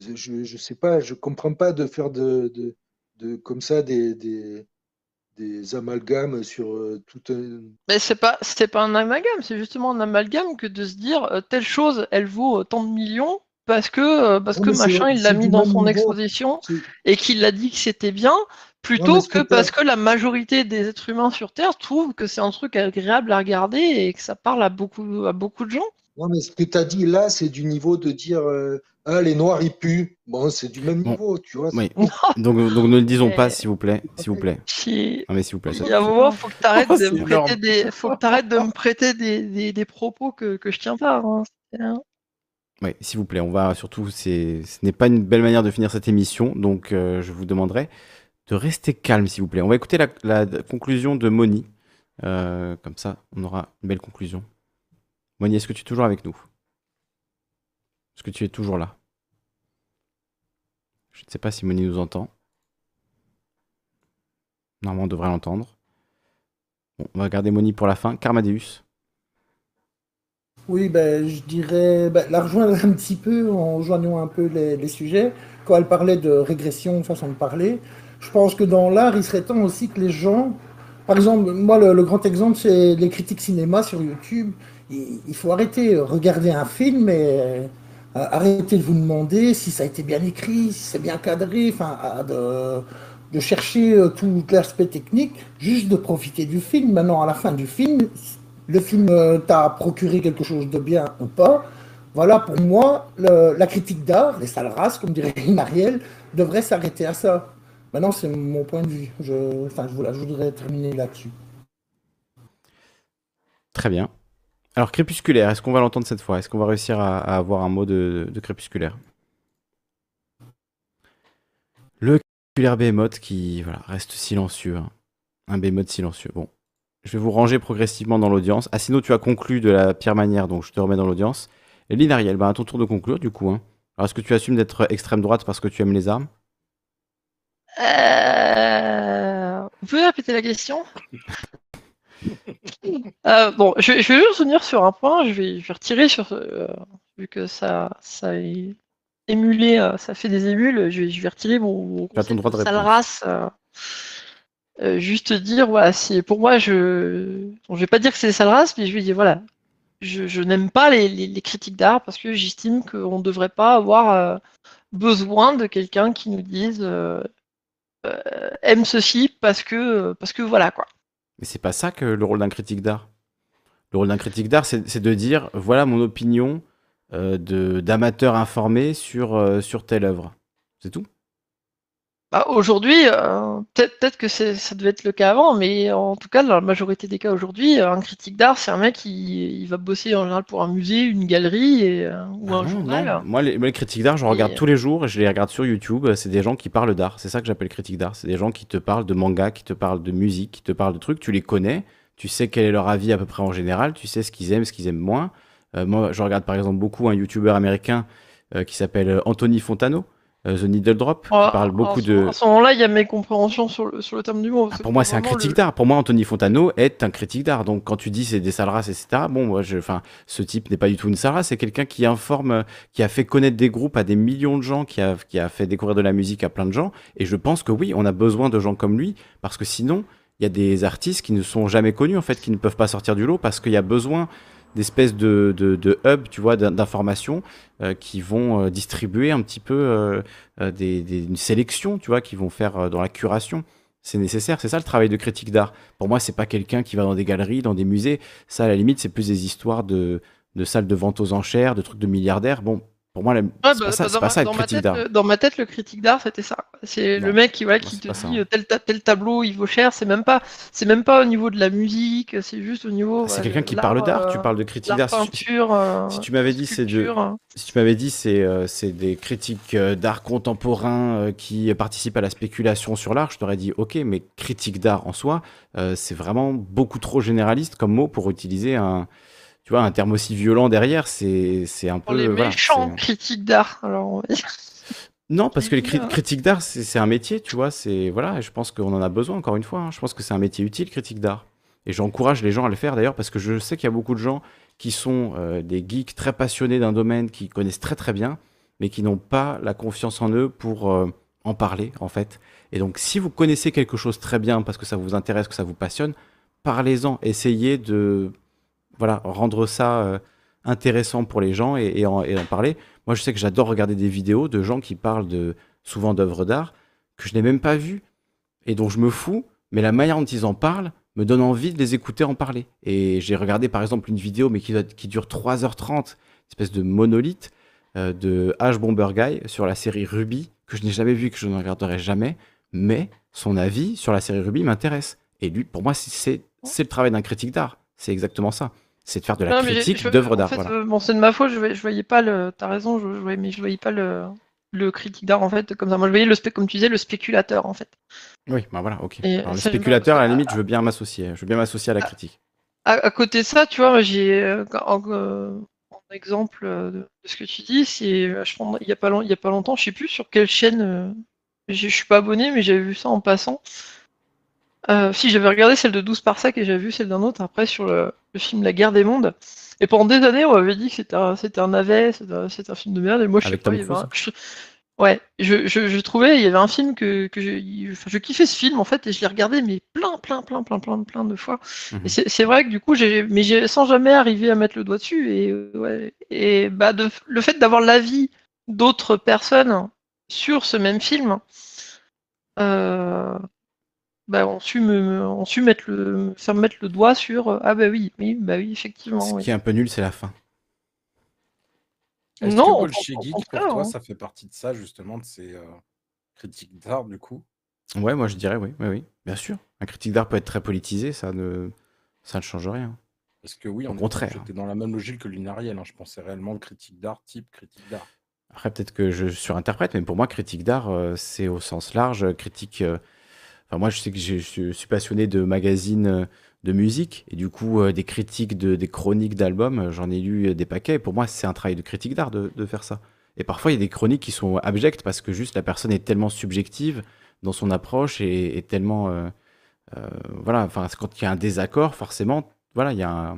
je, je, sais pas, je comprends pas de faire de, de, de comme ça des, des, des amalgames sur euh, tout un. Mais c'est pas, c'est pas un amalgame, c'est justement un amalgame que de se dire telle chose, elle vaut tant de millions parce que, parce Non, que machin, il l'a mis dans son niveau. exposition et qu'il a dit que c'était bien, plutôt que parce que la majorité des êtres humains sur Terre trouvent que c'est un truc agréable à regarder et que ça parle à beaucoup, à beaucoup de gens. Non, mais ce que tu as dit là, c'est du niveau de dire euh, Ah, les noirs, ils puent. Bon, c'est du même Bon. niveau, tu vois. Oui. [laughs] [laughs] Donc, donc ne le disons pas, s'il vous plaît. S'il vous plaît. [laughs] Non mais s'il vous plaît. ça- Il y a un moment, faut que tu arrêtes Oh, de me prêter des, faut que t'arrêtes de me prêter des, des, des propos que, que je tiens pas. hein. Oui, s'il vous plaît, on va surtout, c'est, ce n'est pas une belle manière de finir cette émission, donc euh, je vous demanderai de rester calme, s'il vous plaît. On va écouter la, conclusion de Moni, Euh, comme ça, on aura une belle conclusion. Moni, est-ce que tu es toujours avec nous? Est-ce que tu es toujours là? Je ne sais pas si Moni nous entend. Normalement, on devrait l'entendre. On va garder Moni pour la fin. Carmadeus. Oui, ben, je dirais ben, la rejoindre un petit peu en joignant un peu les, les sujets. Quand elle parlait de régression, façon de parler, je pense que dans l'art, il serait temps aussi que les gens. Par exemple, moi, le, grand exemple, c'est les critiques cinéma sur YouTube. Il, faut arrêter, regarder un film et euh, arrêter de vous demander si ça a été bien écrit, si c'est bien cadré, enfin, de, chercher euh, tout l'aspect technique, juste de profiter du film. Maintenant, à la fin du film, le film euh, t'a procuré quelque chose de bien ou pas. Voilà, pour moi, la critique d'art, les sales races, comme dirait Marielle, devrait s'arrêter à ça. Maintenant, c'est mon point de vue. Je, enfin, je, voudrais terminer là-dessus. Très bien. Alors, crépusculaire, est-ce qu'on va l'entendre cette fois? Est-ce qu'on va réussir à, avoir un mot de, crépusculaire? Le crépusculaire Behemoth qui voilà, reste silencieux. hein. Un Behemoth silencieux. Bon, je vais vous ranger progressivement dans l'audience. Sinon, tu as conclu de la pire manière, donc je te remets dans l'audience. Et Lynn Ariel, bah, à ton tour de conclure, du coup. hein. Alors, est-ce que tu assumes d'être extrême droite parce que tu aimes les armes? Euh... Vous pouvez répéter la question? [laughs] Euh, Bon, je, je vais juste revenir sur un point. Je vais, je vais retirer sur, euh, vu que ça, ça, est- émuler, ça fait des émules, je vais, je vais retirer mon, droit de sale race. juste dire, voilà, si pour moi, je, je vais pas dire que c'est des sales races, mais je vais dire, voilà, je, n'aime pas les, critiques d'art parce que j'estime qu'on ne devrait pas avoir besoin de quelqu'un qui nous dise aime ceci parce que, parce que voilà quoi. Mais c'est pas ça que le rôle d'un critique d'art. Le rôle d'un critique d'art, c'est de dire voilà mon opinion euh, d'amateur informé sur, euh, sur telle œuvre. C'est tout. Bah, aujourd'hui, euh, peut-être que ça devait être le cas avant, mais en tout cas, dans la majorité des cas aujourd'hui, un critique d'art, c'est un mec qui il va bosser en général pour un musée, une galerie et, ou ah un journal. Moi, les, critiques d'art, je regarde tous les jours et je les regarde sur YouTube. C'est des gens qui parlent d'art. C'est ça que j'appelle critique d'art. C'est des gens qui te parlent de manga, qui te parlent de musique, qui te parlent de trucs. Tu les connais, tu sais quel est leur avis à peu près en général, tu sais ce qu'ils aiment, ce qu'ils aiment moins. Euh, moi, je regarde par exemple beaucoup un YouTuber américain euh, qui s'appelle Anthony Fontano. Euh, The Needle Drop, qui oh, parle beaucoup de. À ce moment-là, il y a mes compréhensions sur le, sur le terme du mot. Ah, pour moi, c'est un critique d'art. Pour moi, Anthony Fontano est un critique d'art. Donc, quand tu dis c'est des sales races, etc., bon, moi, je, enfin, ce type n'est pas du tout une sale race. C'est quelqu'un qui informe, qui a fait connaître des groupes à des millions de gens, qui a, qui a fait découvrir de la musique à plein de gens. Et je pense que oui, on a besoin de gens comme lui, parce que sinon, il y a des artistes qui ne sont jamais connus, en fait, qui ne peuvent pas sortir du lot, parce qu'il y a besoin d'espèces de, de, hubs, tu vois, d'informations euh, qui vont euh, distribuer un petit peu euh, des, une sélection, tu vois, qui vont faire dans la curation. C'est nécessaire, c'est ça le travail de critique d'art. Pour moi, c'est pas quelqu'un qui va dans des galeries, dans des musées. Ça, à la limite, c'est plus des histoires de, de salles de vente aux enchères, de trucs de milliardaires. Bon, pour moi, c'est pas, bah, ça, pas ça être critique d'art. Dans ma tête, le critique d'art, c'était ça. C'est le mec qui, voilà, qui te dit euh, tel, tel, tableau, il vaut cher. C'est même pas, c'est même pas au niveau de la musique. C'est juste au niveau. C'est quelqu'un qui parle d'art. Tu parles de critique d'art. Peinture. Euh, si, tu m'avais dit, c'est de, si tu m'avais dit, c'est, euh, c'est des critiques d'art contemporain qui participent à la spéculation sur l'art, je t'aurais dit, ok, mais critique d'art en soi, c'est vraiment beaucoup trop généraliste comme mot pour utiliser un tu vois, un terme aussi violent derrière, c'est un peu. les méchants critiques d'art, alors Non, parce que les critiques d'art, c'est un métier, tu vois. C'est voilà, je pense qu'on en a besoin encore une fois. Hein. Je pense que c'est un métier utile, critique d'art. Et j'encourage les gens à le faire d'ailleurs parce que je sais qu'il y a beaucoup de gens qui sont euh, des geeks très passionnés d'un domaine, qui connaissent très très bien, mais qui n'ont pas la confiance en eux pour euh, en parler en fait. Et donc, si vous connaissez quelque chose très bien parce que ça vous intéresse, que ça vous passionne, parlez-en. Essayez de voilà, rendre ça euh, intéressant pour les gens et, en, parler. Moi, je sais que j'adore regarder des vidéos de gens qui parlent de, souvent d'œuvres d'art que je n'ai même pas vues et dont je me fous, mais la manière dont ils en parlent me donne envie de les écouter en parler. Et j'ai regardé par exemple une vidéo, mais qui, qui dure 3h30, une espèce de monolithe euh, de H. Bomber Guy sur la série Ruby, que je n'ai jamais vu, que je ne regarderai jamais, mais son avis sur la série Ruby m'intéresse. Et lui, pour moi, c'est le travail d'un critique d'art. C'est exactement ça c'est de faire de la critique d'œuvres d'art. Euh, bon, c'est de ma faute, je, je voyais pas le. T'as raison, je, voyais, mais je voyais pas le, le critique d'art en fait comme ça. Moi, je voyais le comme tu disais le spéculateur en fait. Oui, bah voilà, ok. le spéculateur, à la limite, je veux bien m'associer. Je veux bien m'associer à la critique. À, côté de ça, tu vois, j'ai euh, euh, en, exemple de, ce que tu dis, c'est je prends, il y a pas il y a pas longtemps, je sais plus sur quelle chaîne. je suis pas abonné, mais j'avais vu ça en passant. Euh, si j'avais regardé celle de 12 par sac et j'avais vu celle d'un autre après sur le, film La guerre des mondes. Et pendant des années, on m'avait dit que c'était un, un navet, c'était un, film de merde. Et moi, je sais pas, Ouais, je, je, trouvais, il y avait un film que, que je, je kiffais ce film en fait, et je l'ai regardé mais plein, plein, plein, plein, plein, plein de fois. Mhm. Et c'est vrai que du coup, j'ai, mais j'ai sans jamais arriver à mettre le doigt dessus. Et ouais, et bah de, le fait d'avoir l'avis d'autres personnes sur ce même film, euh, bah, on su me, on su mettre le, faire mettre le doigt sur euh, ah bah oui, oui, bah oui, effectivement. Ce qui est un peu nul, c'est la fin. Est-ce non, que Bolshevik, pour toi, hein. ça fait partie de ça, justement, de ces euh, critiques d'art, du coup? Ouais, moi je dirais oui, oui, oui, bien sûr. Un critique d'art peut être très politisé, ça ne, ça ne change rien. Parce que oui, au contraire. J'étais dans la même logique que Lunariel, hein. je pensais réellement critique d'art, type critique d'art. Après, peut-être que je surinterprète, mais pour moi, critique d'art, euh, c'est au sens large, critique moi, je sais que je, suis passionné de magazines euh, de musique et du coup, euh, des critiques, de, des chroniques d'albums, euh, j'en ai lu des paquets. pour moi, c'est un travail de critique d'art de, faire ça. Et parfois, il y a des chroniques qui sont abjectes parce que juste la personne est tellement subjective dans son approche et, tellement. voilà, enfin, quand il y a un désaccord, forcément, voilà, il y a,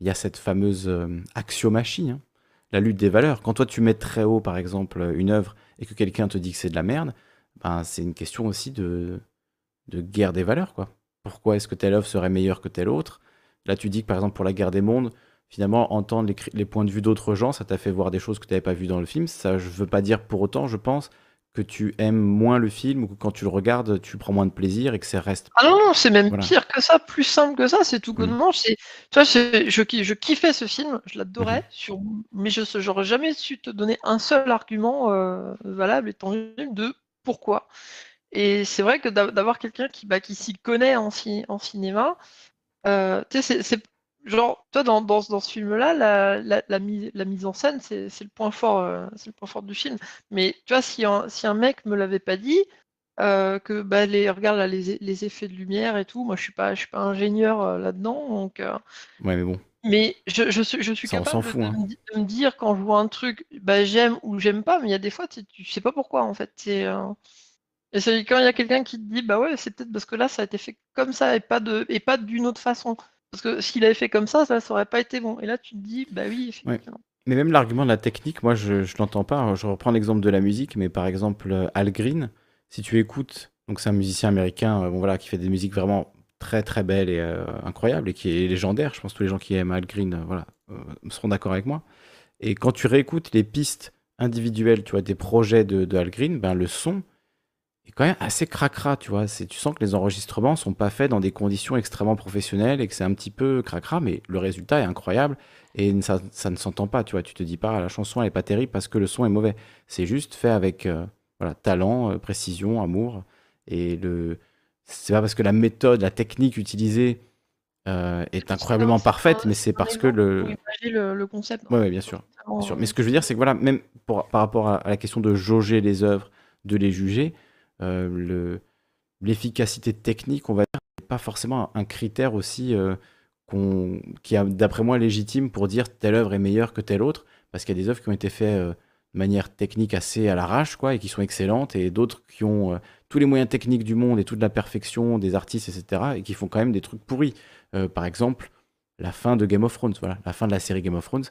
il y a cette fameuse axiomachie. Hein. la lutte des valeurs. Quand toi tu mets très haut, par exemple, une œuvre et que quelqu'un te dit que c'est de la merde, ben, c'est une question aussi de, de guerre des valeurs, quoi. Pourquoi est-ce que telle œuvre serait meilleure que telle autre? Là, tu dis que par exemple pour la guerre des mondes, finalement, entendre les, points de vue d'autres gens, ça t'a fait voir des choses que tu n'avais pas vues dans le film. Ça, je veux pas dire pour autant, je pense, que tu aimes moins le film ou que quand tu le regardes, tu prends moins de plaisir et que ça reste. Ah non, non, c'est même pire que ça, plus simple que ça, c'est tout connement. Mmh. Tu vois, je, je kiffais ce film, je l'adorais, mmh. sur... mais je n'aurais jamais su te donner un seul argument euh, valable et tangible de pourquoi. Et c'est vrai que d'avoir quelqu'un qui, bah, qui s'y connaît en, en cinéma, euh, c'est genre, toi, dans, dans, dans ce film-là, la, la, la, mise en scène, c'est le point fort, euh, c'est le point fort du film. Mais tu vois, si un, si un mec me l'avait pas dit, euh, que bah, les, regarde là, les, les, effets de lumière et tout, moi je suis pas, je suis pas ingénieur là-dedans, donc. ouais, mais bon. Mais je, je, suis, je suis capable de, hein. de, me dire quand je vois un truc, bah, j'aime ou j'aime pas, mais il y a des fois, tu, tu sais pas pourquoi en fait. C'est et c'est quand il y a quelqu'un qui te dit, bah ouais, c'est peut-être parce que là, ça a été fait comme ça et pas de et pas d'une autre façon. Parce que s'il avait fait comme ça, ça, ça aurait pas été bon. Et là, tu te dis, bah oui, effectivement. Mais même l'argument de la technique, moi, je, je l'entends pas. Je reprends l'exemple de la musique, mais par exemple, euh, Al Green, si tu écoutes, donc c'est un musicien américain, euh, bon, voilà, qui fait des musiques vraiment très très belles et euh, incroyables et qui est légendaire. Je pense que tous les gens qui aiment Al Green, voilà, seront d'accord avec moi. Et quand tu réécoutes les pistes individuelles, tu vois, des projets de, de Al Green, ben le son, est quand même assez cracra, tu vois. C'est, tu sens que les enregistrements sont pas faits dans des conditions extrêmement professionnelles et que c'est un petit peu cracra, mais le résultat est incroyable et ça, ça ne s'entend pas, tu vois. Tu te dis pas, la chanson elle est pas terrible parce que le son est mauvais. C'est juste fait avec euh, voilà, talent, euh, précision, amour. Et le, c'est pas parce que la méthode, la technique utilisée euh, est incroyablement parfaite, mais c'est parce que le... le, le concept. Oui, ouais, bien, sûr, bien sûr. Mais ce que je veux dire, c'est que voilà, même pour, par rapport à, à la question de jauger les œuvres, de les juger, euh, l'efficacité technique, on va dire, n'est pas forcément un critère aussi euh, qui est, d'après moi, légitime pour dire telle œuvre est meilleure que telle autre, parce qu'il y a des œuvres qui ont été faites euh, de manière technique assez à l'arrache, quoi, et qui sont excellentes, et d'autres qui ont tous les moyens techniques du monde et toute la perfection des artistes, etc., et qui font quand même des trucs pourris. par exemple, la fin de Game of Thrones, voilà, la fin de la série Game of Thrones.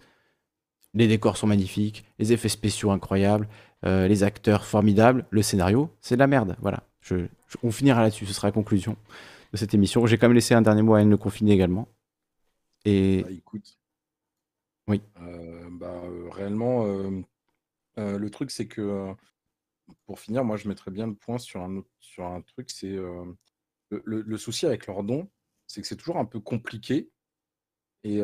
Les décors sont magnifiques, les effets spéciaux incroyables, euh, les acteurs formidables, le scénario, c'est de la merde. Voilà. Je, on finira là-dessus, ce sera la conclusion de cette émission. J'ai quand même laissé un dernier mot à Anne Le Confiné également. Et... Bah, écoute. Oui. Euh, bah, euh, réellement, le truc, c'est que pour finir, moi, je mettrais bien le point sur un, autre, sur un truc, c'est le, le, souci avec leurs dons, c'est que c'est toujours un peu compliqué et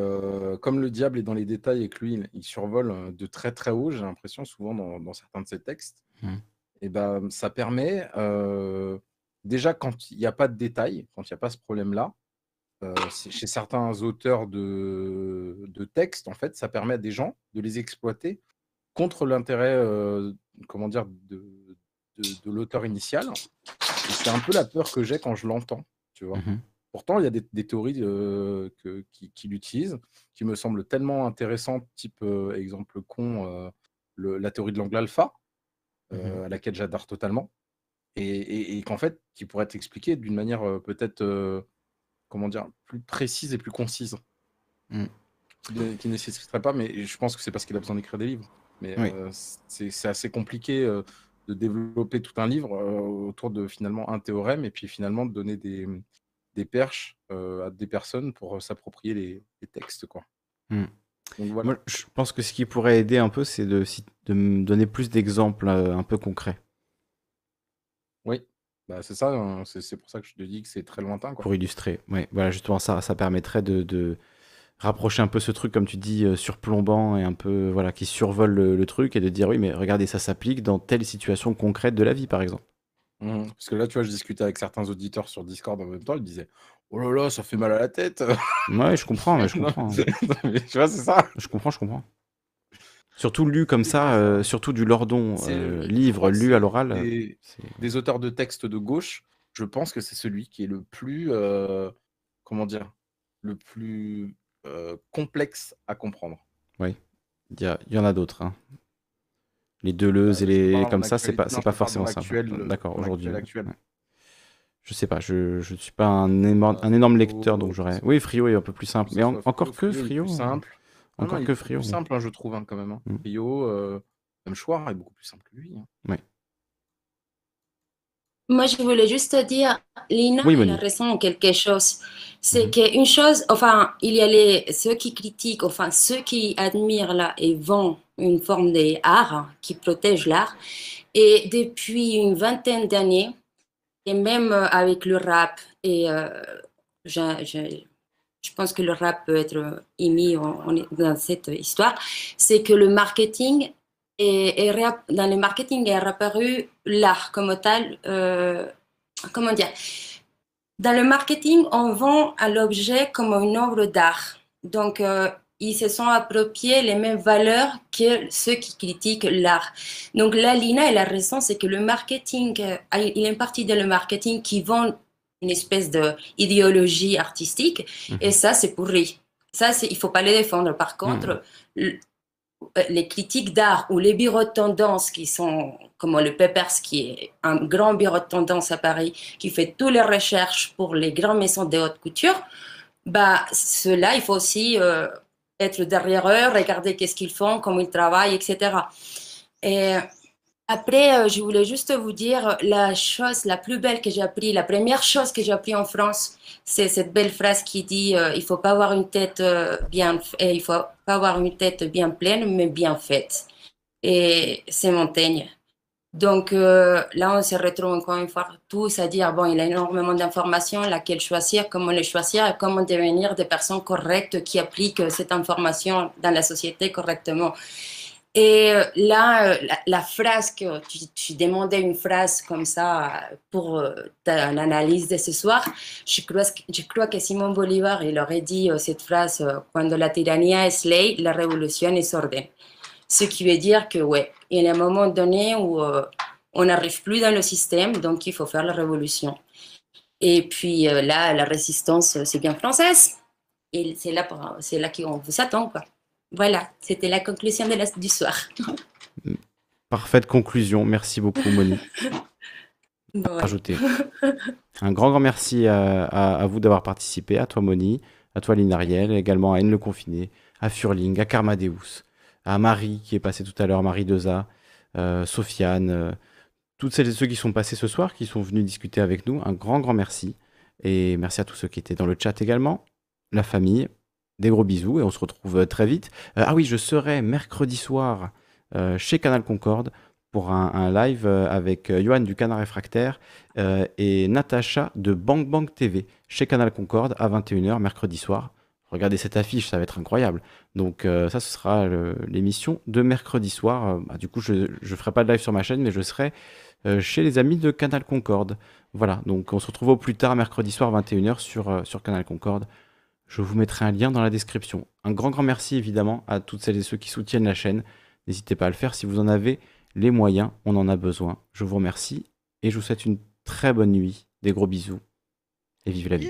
comme le diable est dans les détails et que lui, il survole de très très haut, j'ai l'impression souvent dans, certains de ses textes, mmh. et ben, ça permet, déjà quand il n'y a pas de détails, quand il n'y a pas ce problème-là, chez certains auteurs de, de textes, en fait, ça permet à des gens de les exploiter contre l'intérêt, comment dire, de, de, l'auteur initial. c'est un peu la peur que j'ai quand je l'entends, tu vois. Mmh Pourtant, il y a des, théories euh, qui, l'utilisent, qui me semblent tellement intéressantes, type euh, exemple con, euh, la théorie de l'angle alpha, mmh à laquelle j'adore totalement, et, qu'en fait, qui pourrait être expliquée d'une manière peut-être, comment dire, plus précise et plus concise. Mmh. Qui, ne nécessiterait pas, mais je pense que c'est parce qu'il a besoin d'écrire des livres. Mais c'est assez compliqué de développer tout un livre autour de finalement un théorème et puis finalement de donner des, des perches à des personnes pour s'approprier les, textes. Quoi. Mmh. Moi, je pense que ce qui pourrait aider un peu, c'est de, de me donner plus d'exemples un peu concrets. Oui, bah, c'est ça, hein, c'est pour ça que je te dis que c'est très lointain. Quoi. Pour illustrer, oui. Voilà, justement, ça, ça permettrait de, rapprocher un peu ce truc, comme tu dis, surplombant et un peu, voilà, qui survole le, truc et de dire, oui, mais regardez, ça s'applique dans telle situation concrète de la vie, par exemple. Mmh. Parce que là, tu vois, je discutais avec certains auditeurs sur Discord en même temps, ils disaient Oh là là, ça fait mal à la tête. [laughs] Ouais, je comprends, [laughs] mais je comprends. tu vois, c'est ça. Je comprends, je comprends. Surtout lu comme ça, euh, surtout du Lordon, euh, livre lu à l'oral. des, auteurs de textes de gauche, je pense que c'est celui qui est le plus, euh, comment dire, le plus complexe à comprendre. Oui, il y, y en a d'autres. hein. Les Deleuze et les comme ça, c'est pas, c'est pas forcément ça. D'accord, aujourd'hui. Je sais pas, je, je suis pas un énorme, un énorme lecteur, donc j'aurais. Oui, Frio est un peu plus simple. Mais encore que Frio. simple. encore que Frio. C'est simple, hein, je trouve, hein, quand même. Hein. Mm. Frio, euh, même Chouard est beaucoup plus simple que lui. Ouais. Moi, je voulais juste dire, Lina a raison en quelque chose. C'est mhm. qu'une chose, enfin, il y a les, ceux qui critiquent, enfin, ceux qui admirent là et vendent une forme d'art qui protège l'art. Et depuis une vingtaine d'années, et même avec le rap, et euh, je, je, pense que le rap peut être émis dans cette histoire, c'est que le marketing et, dans le marketing est apparu l'art comme tel. Euh, comment dire Dans le marketing, on vend à l'objet comme une œuvre d'art. Donc, euh, ils se sont appropriés les mêmes valeurs que ceux qui critiquent l'art. Donc là, Lina, elle a raison, c'est que le marketing, euh, il est une partie de le marketing qui vend une espèce d'idéologie artistique, mhm. et ça, c'est pourri. Ça, il faut pas les défendre. Par contre, mhm. Euh, les critiques d'art ou les bureaux de tendance qui sont comme le Peppers, qui est un grand bureau de tendance à Paris, qui fait toutes les recherches pour les grandes maisons de haute couture, bah, ceux-là, il faut aussi euh, être derrière eux, regarder qu'est-ce qu'ils font, comment ils travaillent, etc. Et après, euh, je voulais juste vous dire la chose la plus belle que j'ai appris, la première chose que j'ai appris en France, c'est cette belle phrase qui dit euh, il faut pas avoir une tête euh, bien, il faut pas avoir une tête bien pleine, mais bien faite. Et c'est Montaigne. Donc là, on se retrouve encore une fois tous à dire bon, il y a énormément d'informations, laquelle choisir, comment les choisir, et comment devenir des personnes correctes qui appliquent cette information dans la société correctement. Et euh, là, euh, la, phrase que tu, demandais une phrase comme ça pour euh, l'analyse de ce soir, je crois, que Simon Bolivar, il aurait dit cette phrase quand la tyrannie est ley, la révolution est ordre. Ce qui veut dire que, ouais, il y a un moment donné où on n'arrive plus dans le système, donc il faut faire la révolution. Et puis là, la résistance, c'est bien française. Et c'est là, c'est là qu'on vous attend, quoi. Voilà, c'était la conclusion de la, du soir. [laughs] Parfaite conclusion. Merci beaucoup, Moni. [laughs] Ajouter. Un grand, grand merci à, vous d'avoir participé, à toi, Moni, à toi, Linariel, également à Anne Le Confiné, à Furling, à Karmadeus, à Marie qui est passée tout à l'heure, Marie Deza, euh, Sofiane, euh, toutes celles et ceux qui sont passés ce soir, qui sont venus discuter avec nous. Un grand, grand merci. Et merci à tous ceux qui étaient dans le chat également, la famille, des gros bisous et on se retrouve euh, très vite. Ah oui, je serai mercredi soir chez Canal Concorde pour un, live avec Johan du Canard Réfractaire et Natacha de Bang Bang TV chez Canal Concorde à 21h mercredi soir. Regardez cette affiche, ça va être incroyable. Donc ça, ce sera l'émission de mercredi soir. Bah, du coup, je ne ferai pas de live sur ma chaîne, mais je serai chez les amis de Canal Concorde. Voilà, donc on se retrouve au plus tard mercredi soir 21h sur, sur Canal Concorde. Je vous mettrai un lien dans la description. Un grand, grand merci évidemment à toutes celles et ceux qui soutiennent la chaîne. N'hésitez pas à le faire si vous en avez les moyens, on en a besoin. Je vous remercie et je vous souhaite une très bonne nuit. Des gros bisous et vive la vie.